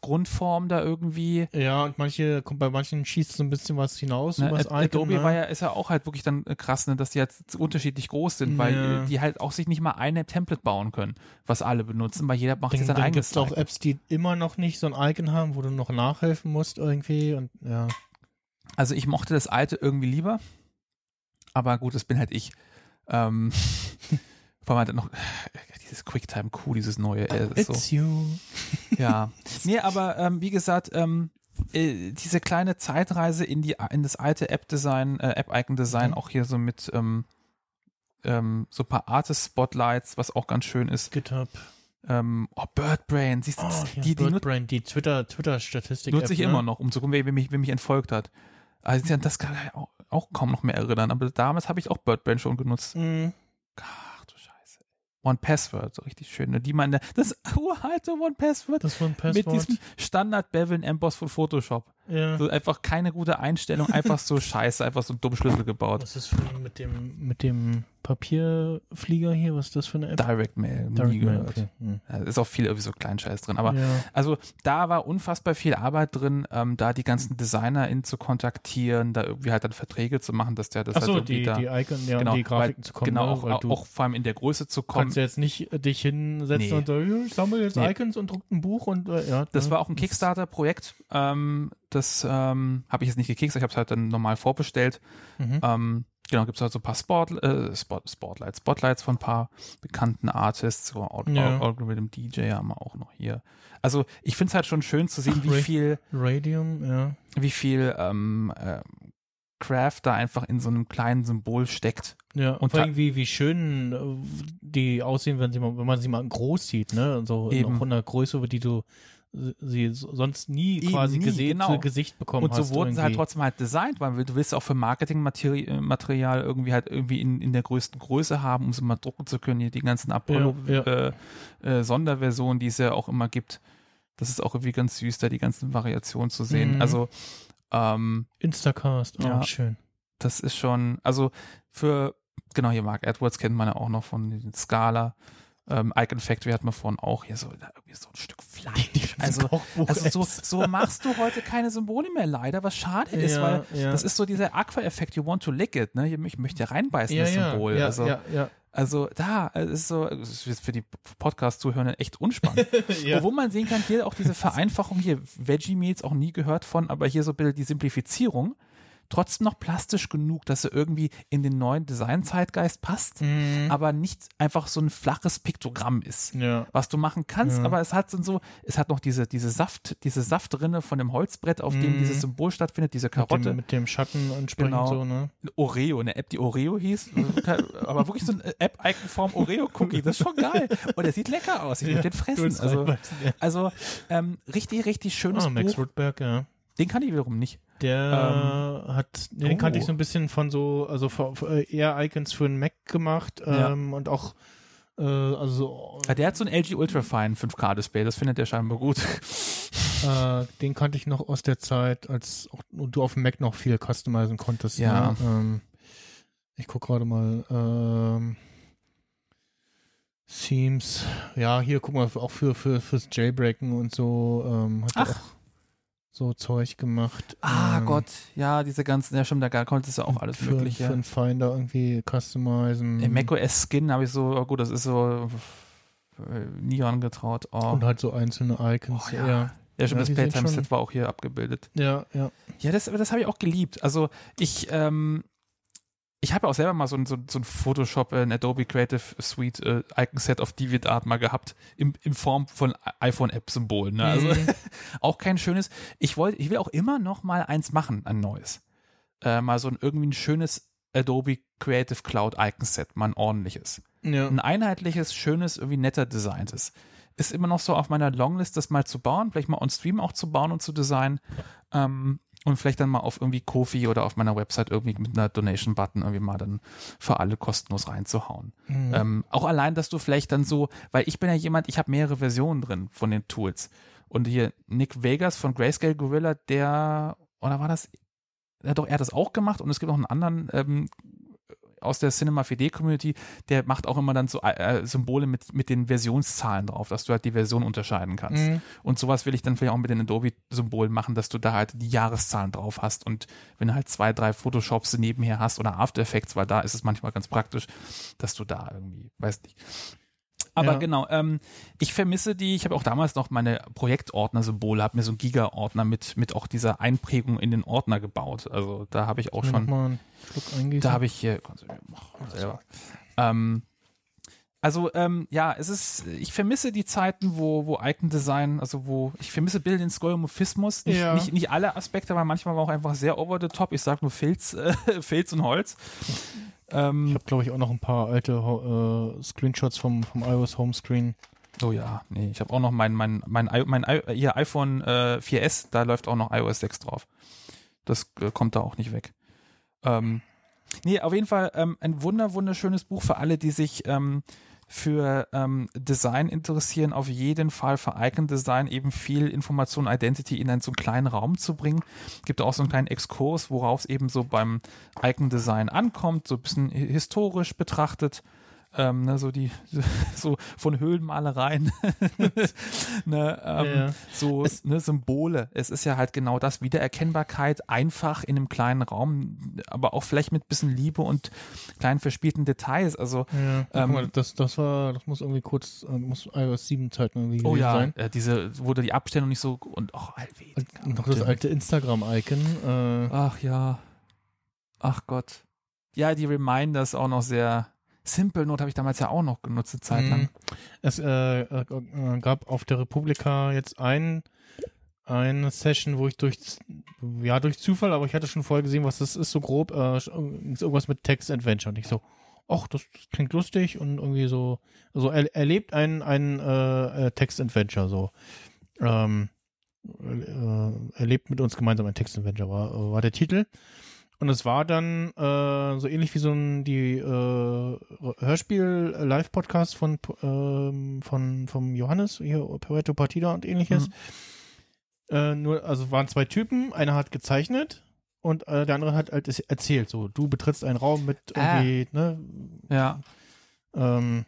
Grundform da irgendwie.
Ja, und manche, kommt bei manchen schießt so ein bisschen was hinaus
Ne,
übers
Ad- Adobe
Icon, ne?
war ja, ist ja auch halt wirklich dann äh, krass, ne, dass die jetzt unterschiedlich groß sind, weil
Ja.
die halt auch sich nicht mal eine Template bauen können, was alle benutzen, weil jeder macht
Dann,
sein
dann
eigenes.
es auch
Icon.
Apps, die immer noch nicht so ein Icon haben, wo du noch nachhelfen musst irgendwie und ja.
Also ich mochte das alte irgendwie lieber, aber gut, das bin halt ich. Ähm, vor allem halt noch dieses QuickTime Q, dieses neue. Äh, das ist so.
It's you.
Ja. Nee, aber ähm, wie gesagt, ähm, äh, diese kleine Zeitreise in die in das alte App-Design, äh, App-Icon-Design,
Mhm.
auch hier so mit ähm, ähm, so ein paar Artist-Spotlights, was auch ganz schön ist.
GitHub.
Ähm, oh, Birdbrain, siehst du,
Oh,
das-
ja,
die, die
Birdbrain, die Twitter, Twitter-Statistik.
nutze ich
ne?
immer noch, um zu gucken, wer, wer, mich, wer mich entfolgt hat. Also das kann ich auch, auch kaum noch mehr erinnern, aber damals habe ich auch Birdbrain schon genutzt.
Mhm.
Ach du Scheiße. One Password, so richtig schön. ne? Die meine, das uralte One Password
Das war ein
mit diesem Standard-Beveln-Emboss von Photoshop.
Ja.
So einfach keine gute Einstellung, einfach so scheiße, einfach so einen dummen Schlüssel gebaut.
Was ist für mit dem, mit dem Papierflieger hier? Was ist das für eine App?
Direct Mail, nie
Direct Mail,
gehört.
okay. Hm.
Ja, ist auch viel irgendwie so Kleinscheiß drin. Aber
ja.
also da war unfassbar viel Arbeit drin, ähm, da die ganzen DesignerInnen zu kontaktieren, da irgendwie halt dann Verträge zu machen, dass der das
Achso,
halt irgendwie
die,
da
die Icon, ja,
genau,
die Grafiken
weil,
zu kommen.
genau,
ne?
auch,
du
auch vor allem in der Größe zu kommen.
kannst jetzt nicht äh, dich hinsetzen
Nee.
und sagen, "Ja, ich sammle jetzt
Nee.
Icons und druck ein Buch und äh, ja.
Das
ne?
war auch ein Kickstarter-Projekt. Ähm, das ähm, habe ich jetzt nicht gekickst, ich habe es halt dann normal vorbestellt.
Mhm.
Ähm, genau, gibt es halt so ein paar Sport, äh, Spot, Spotlights, Spotlights von ein paar bekannten Artists, so Al
Ja.
Al Algorithm DJ haben wir auch noch hier. Also ich finde es halt schon schön zu sehen,
Ach,
wie viel,
Radium, ja.
wie viel ähm, äh, Craft da einfach in so einem kleinen Symbol steckt.
Ja,
Und
allem, wie, wie schön äh, die aussehen, wenn, sie mal, wenn man sie mal groß sieht, ne? Und so
Eben.
in auch in einer Größe, die du sie so- sonst nie
Eben
quasi
nie,
gesehen,
genau.
Gesicht bekommen
Und so wurden sie halt
irgendwie.
trotzdem halt designt, weil du willst auch für Marketingmaterial Material irgendwie halt irgendwie in, in der größten Größe haben, um sie mal drucken zu können. Hier die ganzen Apollo
Ja, ja.
Äh, äh, Sonderversionen, die es ja auch immer gibt. Das ist auch irgendwie ganz süß, da die ganzen Variationen zu sehen.
Mhm.
Also ähm,
Instacast, oh,
Ja.
schön.
das ist schon, also für, genau hier Mark Edwards kennt man ja auch noch von den Scala. Ähm, Icon Factory hat man vorhin auch hier so, so ein Stück Fleisch. Also, also so, so machst du heute keine Symbole mehr leider, was schade ist,
Ja,
weil
ja.
das ist so dieser Aqua-Effekt, you want to lick it, ne? Ich möchte reinbeißen,
ja,
das Symbol. Also, also da, es ist so, es ist jetzt für die Podcast-Zuhörer echt unspannend.
ja.
Obwohl man sehen kann, hier auch diese Vereinfachung, hier Veggie Meals auch nie gehört von, aber hier so ein bisschen die Simplifizierung, trotzdem noch plastisch genug, dass er irgendwie in den neuen Design-Zeitgeist passt,
Mhm.
aber nicht einfach so ein flaches Piktogramm ist
ja.
was du machen kannst,
Ja.
aber es hat so, es hat noch diese, diese Saft, diese Saftrinne von dem Holzbrett, auf dem
Mhm.
dieses Symbol stattfindet, diese
Mit
Karotte.
dem, mit dem Schatten entsprechend
Genau.
so, ne?
Oreo, eine App, die Oreo hieß, aber wirklich so eine App-Icon-Form Oreo-Cookie, das ist schon geil. Und der sieht lecker aus, ich
Ja,
würde den fressen. Also, also ähm, richtig, richtig schönes
Ah, Max
Buch.
Rudberg, ja.
Den kann ich wiederum nicht.
Der hat, den
oh.
kannte ich so ein bisschen von so, also von, von, äh, eher Icons für den Mac gemacht
Ja.
ähm, und auch, äh, also
Ja, Der hat so ein LG Ultrafine 5K-Display, das findet er scheinbar gut.
äh, den kannte ich noch aus der Zeit, als auch du auf dem Mac noch viel customizen konntest.
Ja.
Ne? Ähm, ich guck gerade mal. Ähm, Themes, ja, hier guck mal, auch für, für fürs Jailbreaken und so ähm,
Ach.
auch so Zeug gemacht.
Ah
ähm,
Gott, ja, diese ganzen, ja stimmt, da konntest du auch alles
für,
mögliche.
Für einen Finder irgendwie customizen.
Im macOS Skin habe ich so, oh gut, das ist so äh, nie angetraut. Oh.
Und halt so einzelne Icons.
Oh, ja.
ja.
Ja, stimmt,
Ja,
das Playtime-Set war auch hier abgebildet.
Ja, ja.
Ja, das, das habe ich auch geliebt. Also ich, ähm, ich habe auch selber mal so ein, so, so ein Photoshop, äh, ein Adobe Creative Suite äh, Icon-Set auf DeviantArt mal gehabt, im, in Form von iPhone-App-Symbolen. Ne? Also
Mhm.
auch kein schönes. Ich wollte, ich will auch immer noch mal eins machen, ein neues. Äh, mal so ein irgendwie ein schönes Adobe Creative Cloud Icon-Set, mal ein ordentliches
ja.
ein einheitliches, schönes, irgendwie netter designtes. Ist immer noch so auf meiner Longlist, das mal zu bauen, vielleicht mal on Stream auch zu bauen und zu designen. Ähm, und vielleicht dann mal auf irgendwie Kofi oder auf meiner Website irgendwie mit einer Donation-Button irgendwie mal dann für alle kostenlos reinzuhauen.
Mhm.
Ähm, auch allein, dass du vielleicht dann so, weil ich bin ja jemand, ich habe mehrere Versionen drin von den Tools. Und hier Nick Vegas von Grayscale Gorilla, der, oder war das, ja doch, er hat das auch gemacht und es gibt auch einen anderen ähm, aus der Cinema 4D Community, der macht auch immer dann so äh, Symbole mit, mit den Versionszahlen drauf, dass du halt die Version unterscheiden kannst.
Mhm.
Und sowas will ich dann vielleicht auch mit den Adobe-Symbolen machen, dass du da halt die Jahreszahlen drauf hast und wenn du halt zwei, drei Photoshops nebenher hast oder After Effects, weil da ist es manchmal ganz praktisch, dass du da irgendwie, weiß nicht. Aber
Ja.
genau, ähm, ich vermisse die, ich habe auch damals noch meine Projektordner-Symbole, habe mir so einen Giga-Ordner mit, mit auch dieser Einprägung in den Ordner gebaut. Also da habe ich auch
Mir
schon,
mal einen Schluck eingießen.
da habe ich hier, selber. Ähm, Also ähm, ja, es ist, ich vermisse die Zeiten, wo, wo Icon-Design, also wo, ich vermisse Bild in Skeuomorphismus, nicht,
Ja.
nicht, nicht alle Aspekte, weil manchmal war auch einfach sehr over the top. Ich sag nur Filz, äh, Filz und Holz. Ähm,
Ich habe, glaube ich, auch noch ein paar alte äh, Screenshots vom, vom iOS Homescreen.
oh ja, nee, ich habe auch noch mein, mein, mein, mein, hier iPhone äh, 4S, da läuft auch noch iOS 6 drauf. Das äh, kommt da auch nicht weg. Ähm, nee, auf jeden Fall ähm, ein wunder, wunderschönes Buch für alle, die sich ähm, für ähm, Design interessieren, auf jeden Fall für Icon Design eben viel Information, Identity in einen so einen kleinen Raum zu bringen. Gibt auch so einen kleinen Exkurs, worauf es eben so beim Icon Design ankommt, so ein bisschen hi- historisch betrachtet. Ähm, ne, so die so von Höhlenmalereien ne, ähm,
Ja, ja.
so
Es-
ne, Symbole. Es ist ja halt genau das Wiedererkennbarkeit einfach in einem kleinen Raum, aber auch vielleicht mit bisschen Liebe und kleinen verspielten Details. Also
Ja,
Ähm,
mal, das, das war, das muss irgendwie kurz, äh, muss iOS 7 Zeiten irgendwie
Oh ja,
sein.
äh, diese, da die Abstellung nicht so und auch Helvetica.
Und noch das alte Instagram-Icon. Äh,
Ach ja. Ach Gott. Ja, die Reminders auch noch sehr. Simple Note habe ich damals ja auch noch genutzt, eine Zeit lang.
Mhm. Es äh, äh, äh, gab auf der Republika jetzt ein, eine Session, wo ich durch, ja, durch Zufall, aber ich hatte schon vorher gesehen, was das ist, so grob, äh, irgendwas mit Text Adventure. Und ich so, ach, das klingt lustig und irgendwie so, so er, erlebt ein, ein äh, äh, Text Adventure, so. Ähm, äh, erlebt mit uns gemeinsam ein Text Adventure, war, war der Titel. Und es war dann äh, so ähnlich wie so ein die äh, Hörspiel-Live-Podcast von, ähm, von vom Johannes, hier Pareto Partida und ähnliches. Äh, nur, also waren zwei Typen, einer hat gezeichnet und äh, der andere hat halt es erzählt. So, du betrittst einen Raum mit
Ah.
irgendwie, ne,
Ja.
ähm,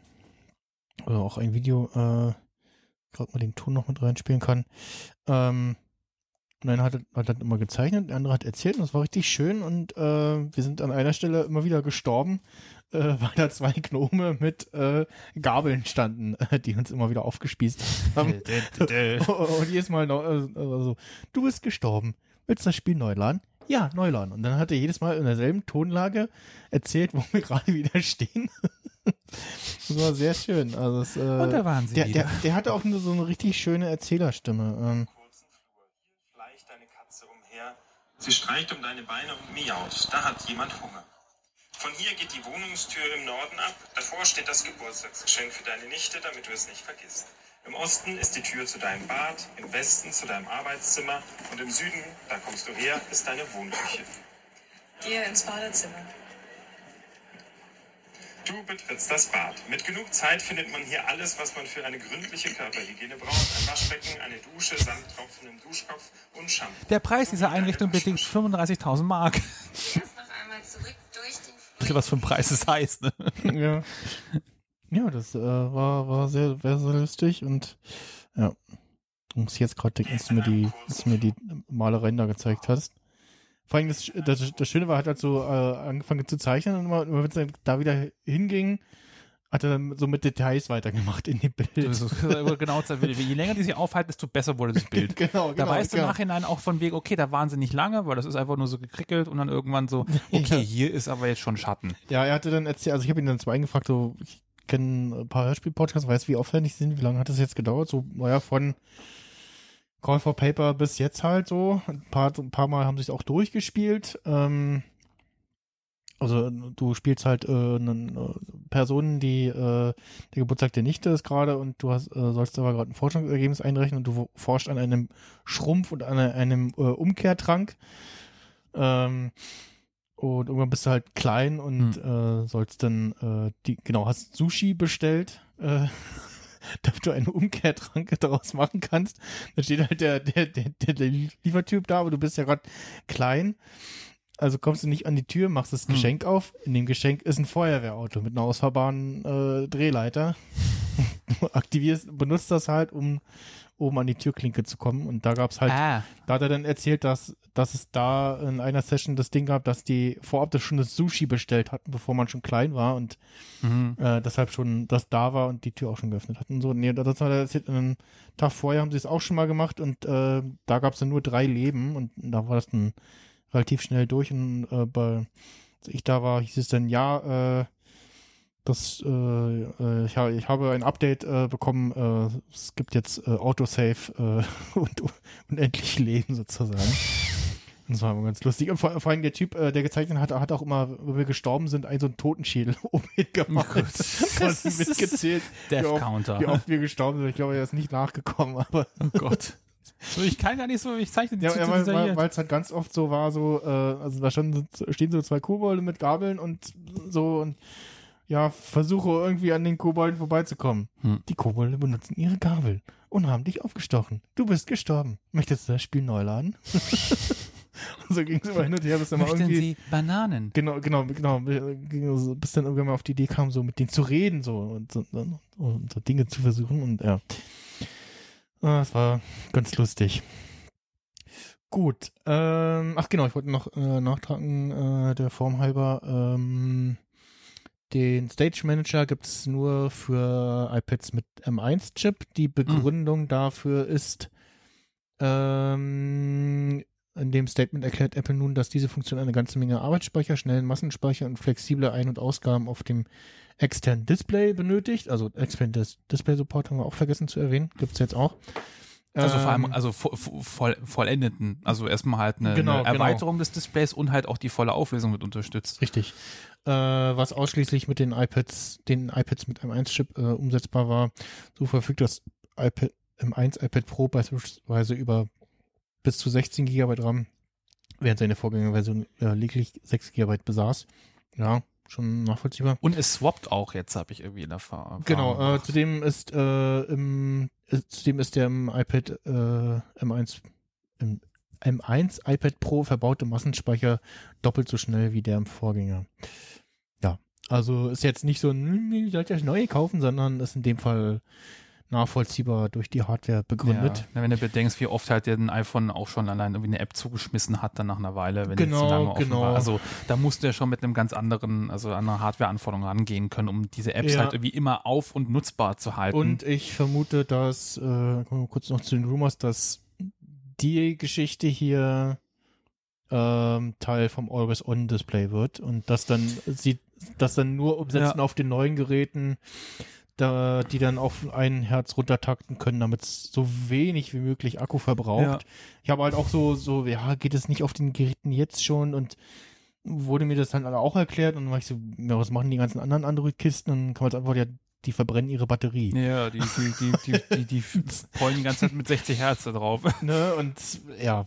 oder auch ein Video, äh, gerade mal den Ton noch mit reinspielen kann. Ähm, und einer hat, hat dann immer gezeichnet, der andere hat erzählt und das war richtig schön und äh, wir sind an einer Stelle immer wieder gestorben, äh, weil da zwei Gnome mit äh, Gabeln standen, äh, die uns immer wieder aufgespießt haben. und jedes Mal noch, äh, also, du bist gestorben. Willst du das Spiel neu laden? Ja, neu laden. Und dann hat er jedes Mal in derselben Tonlage erzählt, wo wir gerade wieder stehen. das war sehr schön. Also es, äh,
Und da waren sie
der,
wieder.
der, der hatte auch eine, so eine richtig schöne Erzählerstimme. Ähm,
Schleicht deine Katze umher. Sie streicht um deine Beine und miaut. Da hat jemand Hunger. Von hier geht die Wohnungstür im Norden ab. Davor steht das Geburtstagsgeschenk für deine Nichte, damit du es nicht vergisst. Im Osten ist die Tür zu deinem Bad, im Westen zu deinem Arbeitszimmer und im Süden, da kommst du her, ist deine Wohnküche.
Gehe ins Badezimmer.
Du betrittst das Bad. Mit genug Zeit findet man hier alles, was man für eine gründliche Körperhygiene braucht. Ein Waschbecken, eine Dusche samt tropfendem Duschkopf und Shampoo.
Der Preis dieser Einrichtung bedingt 35.000 Mark.
Erst noch einmal zurück durch den
was für ein Preis es heißt, ne?
ja. Ja, das äh, war, war sehr, sehr, sehr lustig und ja. Ich muss jetzt gerade denken, als du mir die, als du mir die Malereien da gezeigt hast. Vor allem das, das, das Schöne war, hat halt so äh, angefangen zu zeichnen und immer, immer wenn es dann da wieder hinging, hat er dann so mit Details weitergemacht in dem Bild.
Das ist genau, je länger die sich aufhalten, desto besser wurde das Bild.
genau,
Da
genau,
weißt du im
genau.
Nachhinein auch von wegen, okay, da waren sie nicht lange, weil das ist einfach nur so gekrickelt und dann irgendwann so, okay, hier ist aber jetzt schon Schatten.
Ja, er hatte dann erzählt, also ich habe ihn dann zwar eingefragt, so, ich kenne ein paar Hörspiel-Podcasts, weiß, wie aufwendig sind, wie lange hat das jetzt gedauert? So, naja, von Call for Paper bis jetzt halt so. Ein paar, ein paar Mal haben sie es auch durchgespielt. Ähm, also du spielst halt äh, einen, äh, Personen, die äh, der Geburtstag der Nichte ist gerade und du hast, äh, sollst aber gerade ein Forschungsergebnis einrechnen und du forschst an einem Schrumpf und an einem äh, Umkehrtrank. Ähm, und irgendwann bist du halt klein und äh, sollst dann, äh, die, genau, hast Sushi bestellt, äh, damit du einen Umkehrtrank daraus machen kannst. Da steht halt der, der, der, der, Liefertyp da, aber du bist ja gerade klein. Also kommst du nicht an die Tür, machst das Geschenk auf. In dem Geschenk ist ein Feuerwehrauto mit einer ausfahrbaren äh, Drehleiter. Du aktivierst, benutzt das halt, um oben an die Türklinke zu kommen. Und da gab es halt,
Ah.
da hat er dann erzählt, dass, dass es da in einer Session das Ding gab, dass die vorab das schon das Sushi bestellt hatten, bevor man schon klein war und
Mhm.
äh, deshalb schon das da war und die Tür auch schon geöffnet hatten. So, nee, das war erzählt, einen Tag vorher haben sie es auch schon mal gemacht und äh, da gab es dann nur drei Leben und da war das dann relativ schnell durch und äh, bei, als ich da war, hieß es dann, ja, äh, das, äh, äh, ich, ha- ich habe ein Update äh, bekommen. Äh, es gibt jetzt äh, Autosave äh, und unendlich Leben sozusagen. Das war immer ganz lustig. Und vor, vor allem der Typ, äh, der gezeichnet hat, hat auch immer, wenn wir gestorben sind, einen so einen Totenschädel ihn gemacht. Und mitgezählt,
Death
wie oft,
Counter.
wie oft wir gestorben sind. Ich glaube, er ist nicht nachgekommen, aber
Oh Gott. So, ich kann gar nicht so, ich zeichne die
ja, ja, weil es halt ganz oft so war, so, äh, also da stehen so zwei Kobolde mit Gabeln und so und ja, versuche irgendwie an den Kobolden vorbeizukommen.
Hm.
Die Kobolde benutzen ihre Gabel und haben dich aufgestochen. Du bist gestorben. Möchtest du das Spiel neu laden? und so ging es immer hin und her, bis dann mal
Möchten
irgendwie.
Sie Bananen?
Genau, genau, genau. Bis dann irgendwann mal auf die Idee kam, so mit denen zu reden so und so, und so Dinge zu versuchen und ja. Ah, Das war ganz lustig. Gut. Ähm, ach genau, ich wollte noch äh, nachtragen, äh, der Form halber. Ähm, den Stage Manager gibt es nur für iPads mit M1-Chip. Die Begründung dafür ist, ähm, in dem Statement erklärt Apple nun, dass diese Funktion eine ganze Menge Arbeitsspeicher, schnellen Massenspeicher und flexible Ein- und Ausgaben auf dem externen Display benötigt. Also externen Dis Display Support haben wir auch vergessen zu erwähnen. Gibt es jetzt auch.
Also vor allem,
Ähm,
also vo- vo- voll, vollendeten. Also erstmal halt eine,
Genau,
eine
genau.
Erweiterung des Displays und halt auch die volle Auflösung mit unterstützt.
Richtig. Äh, was ausschließlich mit den iPads, den iPads mit M1-Chip äh, umsetzbar war. So verfügt das iPad M1 iPad Pro beispielsweise über bis zu 16 GB RAM, während seine Vorgängerversion äh, lediglich 6 GB besaß. Ja, schon nachvollziehbar.
Und es swappt auch jetzt, habe ich irgendwie in der Erfahrung.
Genau, äh, zudem ist äh, im äh, zudem ist der im iPad äh, M1 im M1 iPad Pro verbaute Massenspeicher doppelt so schnell wie der im Vorgänger. Ja, also ist jetzt nicht so ein, "Hm, ihr sollt das neue kaufen, sondern ist in dem Fall nachvollziehbar durch die Hardware begründet.
Ja, wenn du bedenkst, wie oft halt ein iPhone auch schon allein irgendwie eine App zugeschmissen hat, dann nach einer Weile, wenn
Genau,
es zu lange offen
genau.
war. Also da musst du ja schon mit einem ganz anderen, also einer Hardware-Anforderung rangehen können, um diese Apps
Ja.
halt irgendwie immer auf und nutzbar zu halten.
Und ich vermute, dass, äh, kommen wir kurz noch zu den Rumors, dass die Geschichte hier ähm, Teil vom Always-On-Display wird und dass dann sie das dann nur umsetzen
Ja.
auf den neuen Geräten, da, die dann auf ein Herz runtertakten können, damit es so wenig wie möglich Akku verbraucht.
Ja.
Ich habe halt auch so, so, ja, geht es nicht auf den Geräten jetzt schon und wurde mir das dann auch erklärt und dann war ich so, ja, was machen die ganzen anderen Android-Kisten? Und dann kann man jetzt einfach, ja, die verbrennen ihre Batterie.
ja, die, die, die, die, die, die pollen die ganze Zeit mit 60 Hertz da drauf.
Ne? Und ja,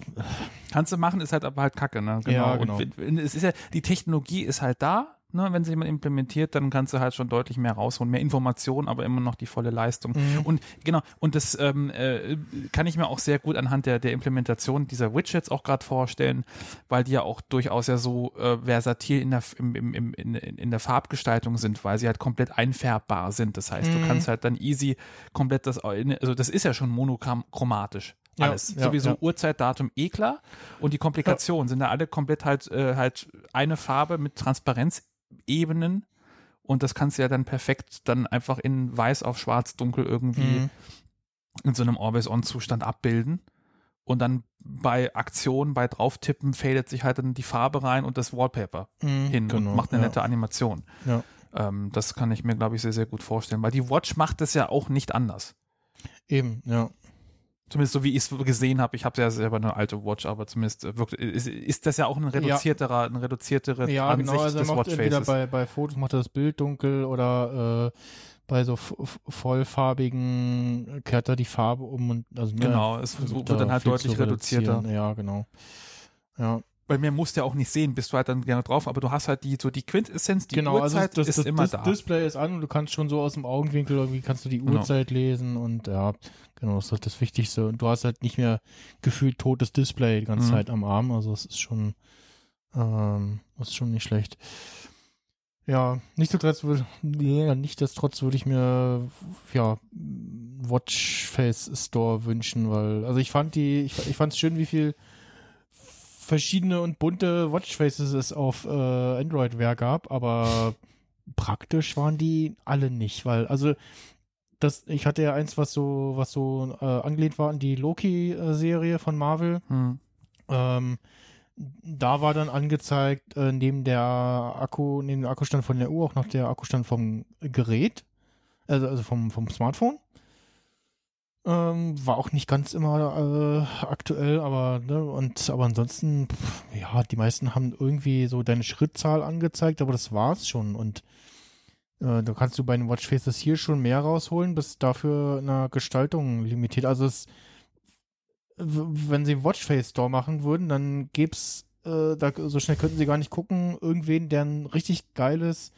Kannst du machen, ist halt aber halt kacke, ne?
Ja, genau.
Und es ist ja, die Technologie ist halt da, ne? Wenn sie jemand implementiert, dann kannst du halt schon deutlich mehr rausholen, mehr Informationen, aber immer noch die volle Leistung.
Mhm.
Und genau, und das ähm, äh, kann ich mir auch sehr gut anhand der, der Implementation dieser Widgets auch gerade vorstellen, weil die ja auch durchaus ja so äh, versatil in der, im, im, im, in, in der Farbgestaltung sind, weil sie halt komplett einfärbbar sind. Das heißt,
Mhm.
du kannst halt dann easy komplett das, also das ist ja schon monochromatisch.
Ja,
Alles.
ja,
Sowieso
ja.
Uhrzeit, Datum, eh klar. Und die Komplikationen sind da alle komplett halt, äh, halt eine Farbe mit Transparenzebenen. Und das kannst du ja dann perfekt dann einfach in weiß auf schwarz, dunkel irgendwie
Mhm.
in so einem Always-On-Zustand abbilden. Und dann bei Aktionen, bei Drauftippen fadet sich halt dann die Farbe rein und das Wallpaper
Mhm,
hin
genau,
und macht eine
ja.
nette Animation.
Ja.
Ähm, das kann ich mir, glaube ich, sehr, sehr gut vorstellen, weil die Watch macht das ja auch nicht anders.
eben, ja.
Zumindest so wie ich es gesehen habe. Ich habe ja selber eine alte Watch, aber zumindest äh, wirkt, ist, ist das ja auch ein reduzierterer, eine reduziertere
Ja,
Ansicht
genau, also
des
macht entweder
Watchfaces.
bei, bei Fotos macht er das Bild dunkel oder äh, bei so vollfarbigen kehrt er die Farbe um und also ne,
Genau, es wird
da
dann halt deutlich reduzierter.
Ja, genau. Ja,
Bei mir musst du ja auch nicht sehen, bist du halt dann gerne drauf, aber du hast halt die, so die Quintessenz, die
genau, also
Uhrzeit
das,
ist
das,
immer
das
da.
Display ist an und du kannst schon so aus dem Augenwinkel irgendwie kannst du die
Genau.
Uhrzeit lesen und ja, genau, das ist halt das Wichtigste. Und du hast halt nicht mehr gefühlt totes Display die ganze
Mhm.
Zeit am Arm, also es ist schon, ähm, das ist schon nicht schlecht. Ja, nichtsdestotrotz würde, ja, nichtsdestotrotz würde ich mir, ja, Watchface Store wünschen, weil, also ich fand die, ich, ich fand es schön, wie viel verschiedene und bunte Watchfaces es auf äh, Android-Ware gab, aber praktisch waren die alle nicht, weil, also, das, ich hatte ja eins, was so, was so äh, angelehnt war an die Loki-Serie von Marvel.
Hm.
Ähm, da war dann angezeigt, äh, neben der Akku, neben dem Akkustand von der Uhr auch noch der Akkustand vom Gerät, also, also vom, vom Smartphone. Ähm, war auch nicht ganz immer äh, aktuell, aber ne, und aber ansonsten, pff, ja, die meisten haben irgendwie so deine Schrittzahl angezeigt, aber das war's schon. Und äh, da kannst du bei den Watchfaces hier schon mehr rausholen, bis dafür eine Gestaltung limitiert. Also es, wenn sie Watchface Store machen würden, dann gäb's äh, da, so schnell könnten sie gar nicht gucken, irgendwen, der ein richtig geiles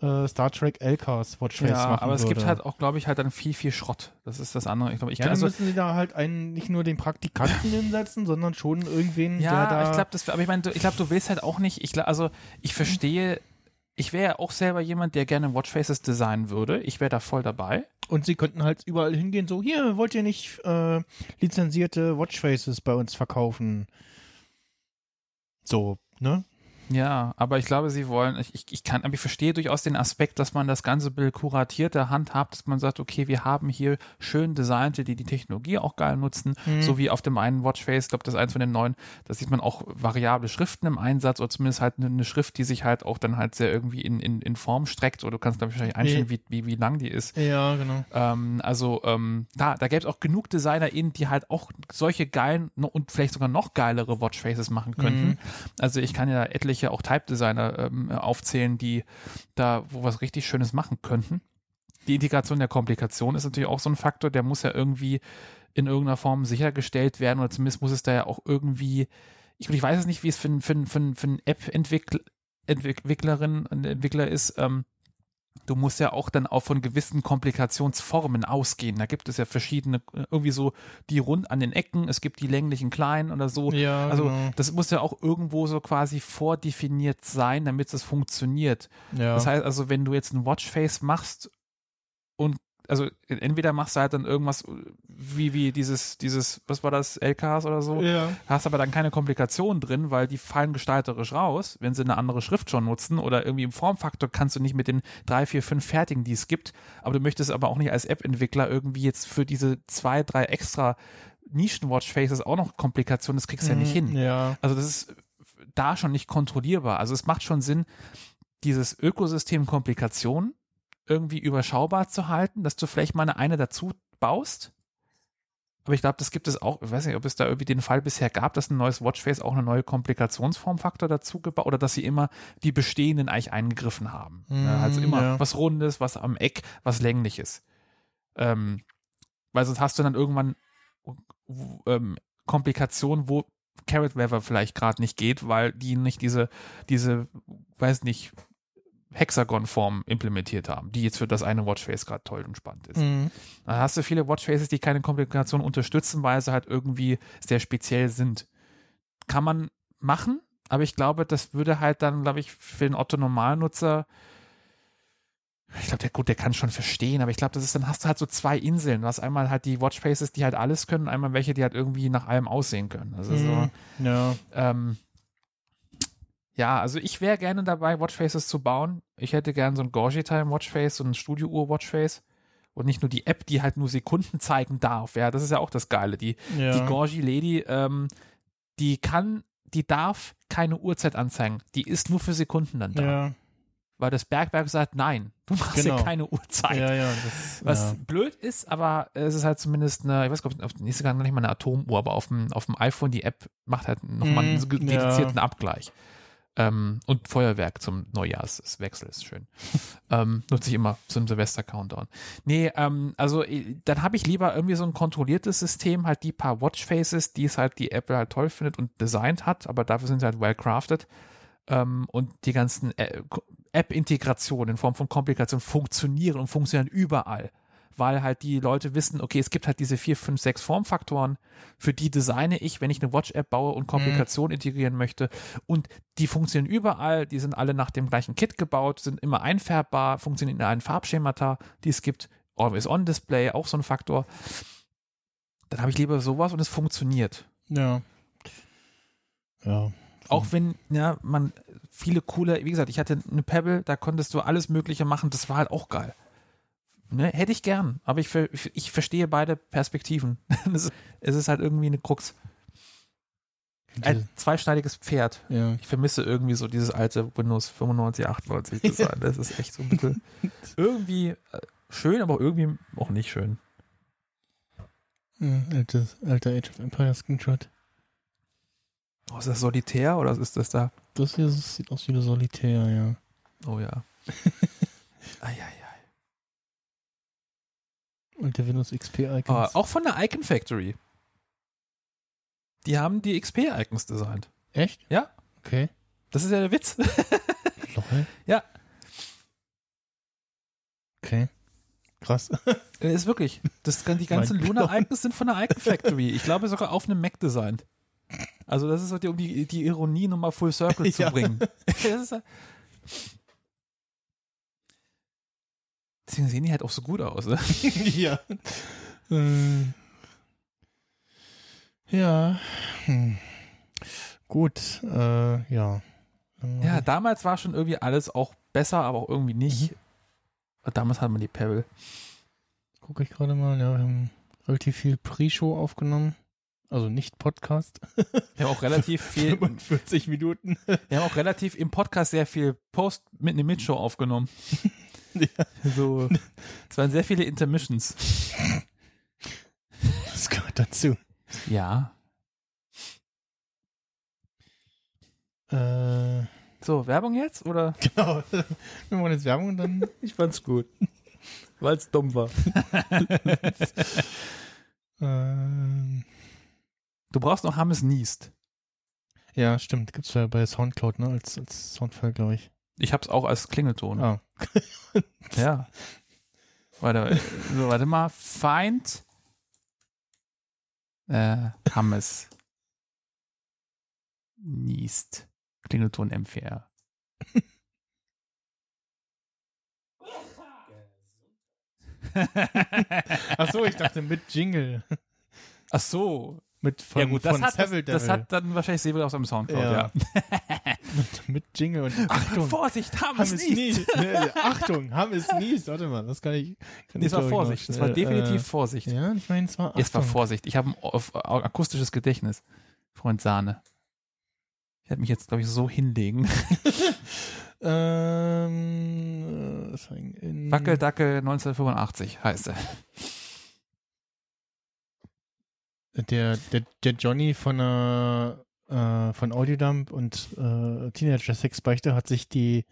äh, Star Trek LKs Watchface
Ja,
machen
aber es gibt
würde.
halt auch, glaube ich, halt dann viel, viel Schrott. Das ist das andere. Ich glaube, ich
ja,
kann
dann
also,
müssen sie da halt einen, nicht nur den Praktikanten hinsetzen, sondern schon irgendwen,
Ja,
der da.
ich glaube, das, aber ich meine, ich glaube, du willst halt auch nicht, ich, glaub, also ich verstehe, ich wäre ja auch selber jemand, der gerne Watchfaces designen würde. Ich wäre da voll dabei.
und sie könnten halt überall hingehen, so, hier, wollt ihr nicht äh, lizenzierte Watchfaces bei uns verkaufen? So, ne?
Ja, aber ich glaube, sie wollen, ich, ich, kann, aber ich verstehe durchaus den Aspekt, dass man das ganze Bild kuratierter handhabt, dass man sagt, okay, wir haben hier schön Designte, die die Technologie auch geil nutzen,
Mhm.
so wie auf dem einen Watchface, ich glaube, das ist eins von den neuen, da sieht man auch variable Schriften im Einsatz oder zumindest halt eine, Schrift, die sich halt auch dann halt sehr irgendwie in, in, in Form streckt oder du kannst, glaube ich, wahrscheinlich einstellen, wie, wie, wie lang die ist.
Ja, genau.
Ähm, also ähm, da, da gäbe es auch genug DesignerInnen, die halt auch solche geilen und vielleicht sogar noch geilere Watchfaces machen könnten.
Mhm.
Also ich kann ja etliche auch Type-Designer ähm, aufzählen, die da wo was richtig Schönes machen könnten. Die Integration der Komplikation ist natürlich auch so ein Faktor, der muss ja irgendwie in irgendeiner Form sichergestellt werden oder zumindest muss es da ja auch irgendwie, ich, ich weiß es nicht, wie es für, ein- für, ein- für, ein- für ein App-Entwicklerin und Entwickler ist, ähm, du musst ja auch dann auch von gewissen Komplikationsformen ausgehen. Da gibt es ja verschiedene, irgendwie so die rund an den Ecken, es gibt die länglichen kleinen oder so.
Ja,
also
genau.
das muss ja auch irgendwo so quasi vordefiniert sein, damit es funktioniert.
Ja.
Das heißt also, wenn du jetzt ein Watchface machst und also entweder machst du halt dann irgendwas wie, wie dieses, dieses, was war das, LKs oder so,
Ja.
hast aber dann keine Komplikationen drin, weil die fallen gestalterisch raus, wenn sie eine andere Schrift schon nutzen oder irgendwie im Formfaktor kannst du nicht mit den drei, vier, fünf fertigen, die es gibt, aber du möchtest aber auch nicht als App-Entwickler irgendwie jetzt für diese zwei, drei extra Nischen-Watchfaces auch noch Komplikationen, das kriegst du ja nicht hin.
Mhm, Ja.
Also das ist da schon nicht kontrollierbar. Also es macht schon Sinn, dieses Ökosystem Komplikation irgendwie überschaubar zu halten, dass du vielleicht mal eine, eine dazu baust. Aber ich glaube, das gibt es auch, ich weiß nicht, ob es da irgendwie den Fall bisher gab, dass ein neues Watchface auch eine neue Komplikationsformfaktor dazu gebaut oder dass sie immer die bestehenden eigentlich eingegriffen haben.
Mm,
also immer
ja.
was Rundes, was am Eck, was Längliches. Ähm, weil sonst hast du dann irgendwann ähm, Komplikationen, wo Carrot Weather vielleicht gerade nicht geht, weil die nicht diese, diese, weiß nicht, Hexagon-Form implementiert haben, die jetzt für das eine Watchface gerade toll und spannend ist.
Mhm.
Dann hast du viele Watchfaces, die keine Komplikation unterstützen, weil sie halt irgendwie sehr speziell sind. Kann man machen, aber ich glaube, das würde halt dann, glaube ich, für den Otto-Normalnutzer ich glaube, der gut, der kann schon verstehen, aber ich glaube, das ist, dann hast du halt so zwei Inseln. Du hast einmal halt die Watchfaces, die halt alles können, und einmal welche, die halt irgendwie nach allem aussehen können. Also so,
Mhm. Ja.
ähm, ja, also ich wäre gerne dabei, Watchfaces zu bauen. Ich hätte gerne so ein Gorgie-Time Watchface, so ein Studio-Uhr-Watchface. Und nicht nur die App, die halt nur Sekunden zeigen darf. Ja, das ist ja auch das Geile. Die,
Ja.
die Gorgie Lady, ähm, die kann, die darf keine Uhrzeit anzeigen. Die ist nur für Sekunden dann da.
Ja.
Weil das Bergwerk sagt, nein, du machst
Genau.
hier keine Uhrzeit.
Ja, ja, das-
Was blöd ist, aber es ist halt zumindest eine, ich weiß gar nicht, auf- ist gar nicht mal eine Atomuhr, aber auf dem, auf dem iPhone, die App macht halt nochmal einen
Mhm,
dedizierten
ja.
Abgleich. Ähm, und Feuerwerk zum Neujahrswechsel ist schön. ähm, nutze ich immer zum Silvester-Countdown. Nee, ähm, also äh, dann habe ich lieber irgendwie so ein kontrolliertes System, halt die paar Watchfaces, die es halt die Apple halt toll findet und designt hat, aber dafür sind sie halt well crafted. Ähm, und die ganzen äh, App-Integrationen in Form von Komplikation funktionieren und funktionieren überall. Weil halt die Leute wissen, okay, es gibt halt diese vier, fünf, sechs Formfaktoren, für die designe ich, wenn ich eine Watch-App baue und Komplikation integrieren möchte. Und die funktionieren überall, die sind alle nach dem gleichen Kit gebaut, sind immer einfärbbar, funktionieren in allen Farbschemata, die es gibt. Always on Display, auch so ein Faktor. Dann habe ich lieber sowas und es funktioniert.
Ja. Ja.
Auch wenn ja, man viele coole, wie gesagt, ich hatte eine Pebble, da konntest du alles Mögliche machen, das war halt auch geil. Ne, hätte ich gern, aber ich, ver- ich verstehe beide Perspektiven. Es ist, halt irgendwie eine Krux. ein zweischneidiges Pferd.
Ja.
Ich vermisse irgendwie so dieses alte Windows 95, 98 Design. Das ist echt so ein bisschen irgendwie äh, schön, aber irgendwie auch nicht schön.
Ja, altes, alter Age of Empires Screenshot.
Oh, ist das Solitär oder ist das da?
Das hier sieht aus wie Solitär, ja.
Oh ja. Eieiei.
Und der Windows XP Icons.
Aber auch von der Icon Factory. Die haben die XP-Icons designt.
Echt?
Ja.
Okay.
Das ist ja der Witz.
Lol.
ja.
Okay. Krass.
Äh, Ist wirklich. Das, die ganzen Luna-Icons sind von der Icon Factory. Ich glaube sogar auf einem Mac designt. Also das ist die, um die, die Ironie nochmal full circle zu
Ja.
bringen. Das ist, Deswegen sehen die halt auch so gut aus. Ne?
ja. Äh, ja. Hm. Gut. Äh, ja.
Ja, damals war schon irgendwie alles auch besser, aber auch irgendwie nicht. Damals hatte man die Pebble.
Gucke ich gerade mal. Ja, wir haben relativ viel Pre-Show aufgenommen. Also nicht Podcast.
Wir haben auch relativ viel,
45 Minuten.
wir haben auch relativ im Podcast sehr viel Post mit einer Midshow aufgenommen.
Ja.
So, es waren sehr viele Intermissions.
Das gehört dazu.
Ja.
Äh,
So, Werbung jetzt oder?
genau. Wir machen jetzt Werbung und dann.
Ich fand's gut. Weil es dumm war.
Ähm,
Du brauchst noch Hammes Niest.
ja, stimmt. Gibt's ja bei Soundcloud, ne? Als, als Soundfile, glaube ich.
Ich hab's auch als Klingelton.
Ah.
Ja. Warte, so, warte mal. Feind äh, Hammes Niest. Klingelton MVR.
Ach so, ich dachte mit Jingle.
Ach so.
Mit von,
ja gut, das
von
hat, das, das hat dann wahrscheinlich Seville aus dem Soundcloud, ja.
Ja. mit, mit Jingle und Achtung.
Vorsicht, Hammes
Hammes
Niest.
Nies. Nee, Achtung, Hammes Nies. Warte mal, das kann ich. Kann
Nee, es war Vorsicht. Es war definitiv
äh,
Vorsicht.
Ja, ich meine, es war
Es war
Achtung.
Vorsicht. Ich habe ein auf, auf, akustisches Gedächtnis. Freund Sahne. Ich werde mich jetzt, glaube ich, so hinlegen.
Ähm, äh, in,
Wackeldackel 1985 heißt er.
Der, der, der Johnny von äh, von Audiodump und äh, Teenager Sex Beichte hat sich die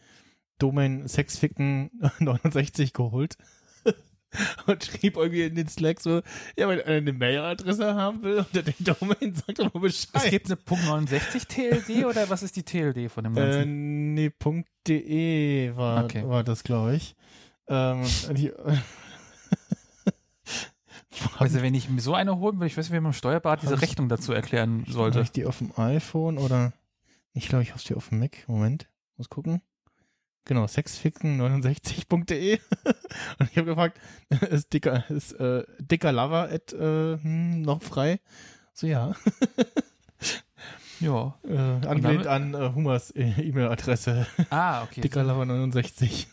Domain Sexficken 69 geholt und schrieb irgendwie in den Slack so, ja, wenn einer eine Mailadresse haben will unter der Domain, sagt doch mal Bescheid.
Es gibt eine Punkt 69 TLD oder was ist die TLD von dem
Äh,
Ganzen?
nee, .de war,
Okay.
war das, glaube ich. Ähm, und die,
also wenn ich mir so eine holen würde, ich weiß nicht, wie man im Steuerbart diese Rechnung dazu erklären
Habe
sollte.
ich die auf dem iPhone oder ich glaube, ich habe die auf dem Mac. Moment, muss gucken. Genau, sexficken69.de. Und ich habe gefragt, ist dicker, ist äh, dicker Lover at, äh, hm, noch frei? So ja.
Ja.
Äh, angelehnt an äh, Humas äh, E-Mail-Adresse.
Ah, okay.
Dicker Lover 69.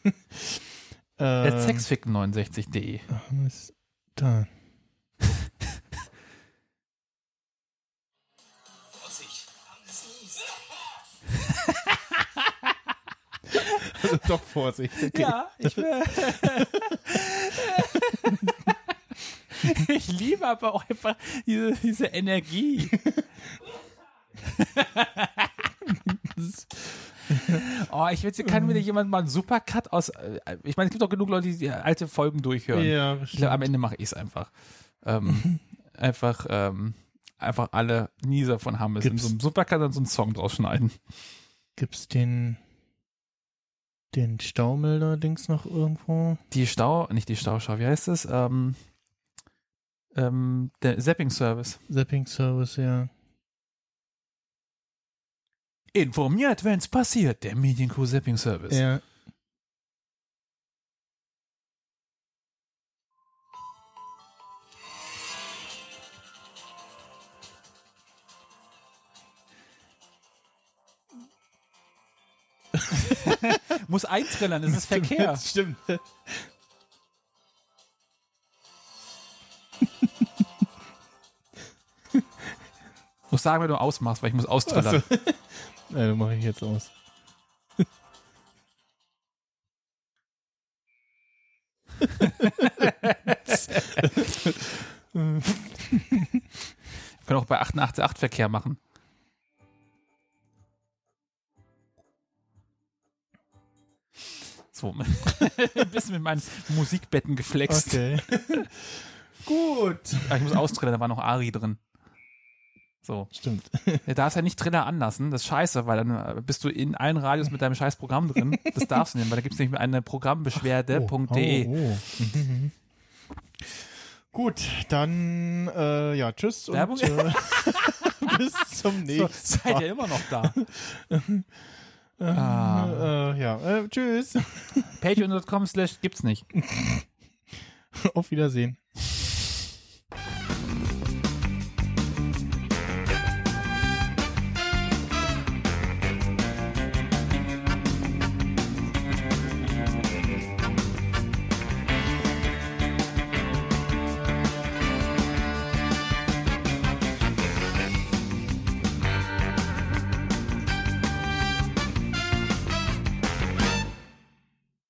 At
ähm,
sexficken69.de.
ah, da. Also doch Vorsicht. Okay.
Ja, ich will. ich liebe aber auch einfach diese, diese Energie. oh, ich will, kann mir jemand mal einen Supercut aus. äh, Ich meine, es gibt doch genug Leute, die, alte Folgen durchhören.
Ja,
glaube, am Ende mache ich es einfach. Ähm, einfach, ähm, einfach alle Nieser von Hammes in so einem Supercut dann so einen Song draus schneiden.
Gibt's den den Staumelder-Dings noch irgendwo?
Die Stau, nicht die Stauschau, wie heißt es? Ähm, ähm, der Zapping-Service.
Zapping-Service, ja.
Informiert, wenn's passiert, der Medienkuh Zapping-Service.
Ja.
Muss eintrillern, das ist Verkehr.
Stimmt.
Muss sagen, wenn du ausmachst, weil ich muss austrillern.
So. ja, dann mache ich jetzt aus.
Wir können auch bei 88.8 Verkehr machen. So, ein bisschen mit meinen Musikbetten geflext.
Okay. Gut.
Ah, ich muss austrillern, da war noch Ari drin. So.
Stimmt.
Der darfst ja nicht Triller anlassen, das ist scheiße, weil dann äh, bist du in allen Radios mit deinem scheiß Programm drin. Das darfst du nicht, weil da gibt es nämlich eine Programmbeschwerde.de.
Oh, oh. Mhm. Gut, dann äh, ja, tschüss
Werbung?
und äh, bis zum nächsten
So, seid ihr immer noch da?
Äh,
Ah.
äh, ja, äh, tschüss.
Patreon.com slash gibt's nicht.
Auf Wiedersehen.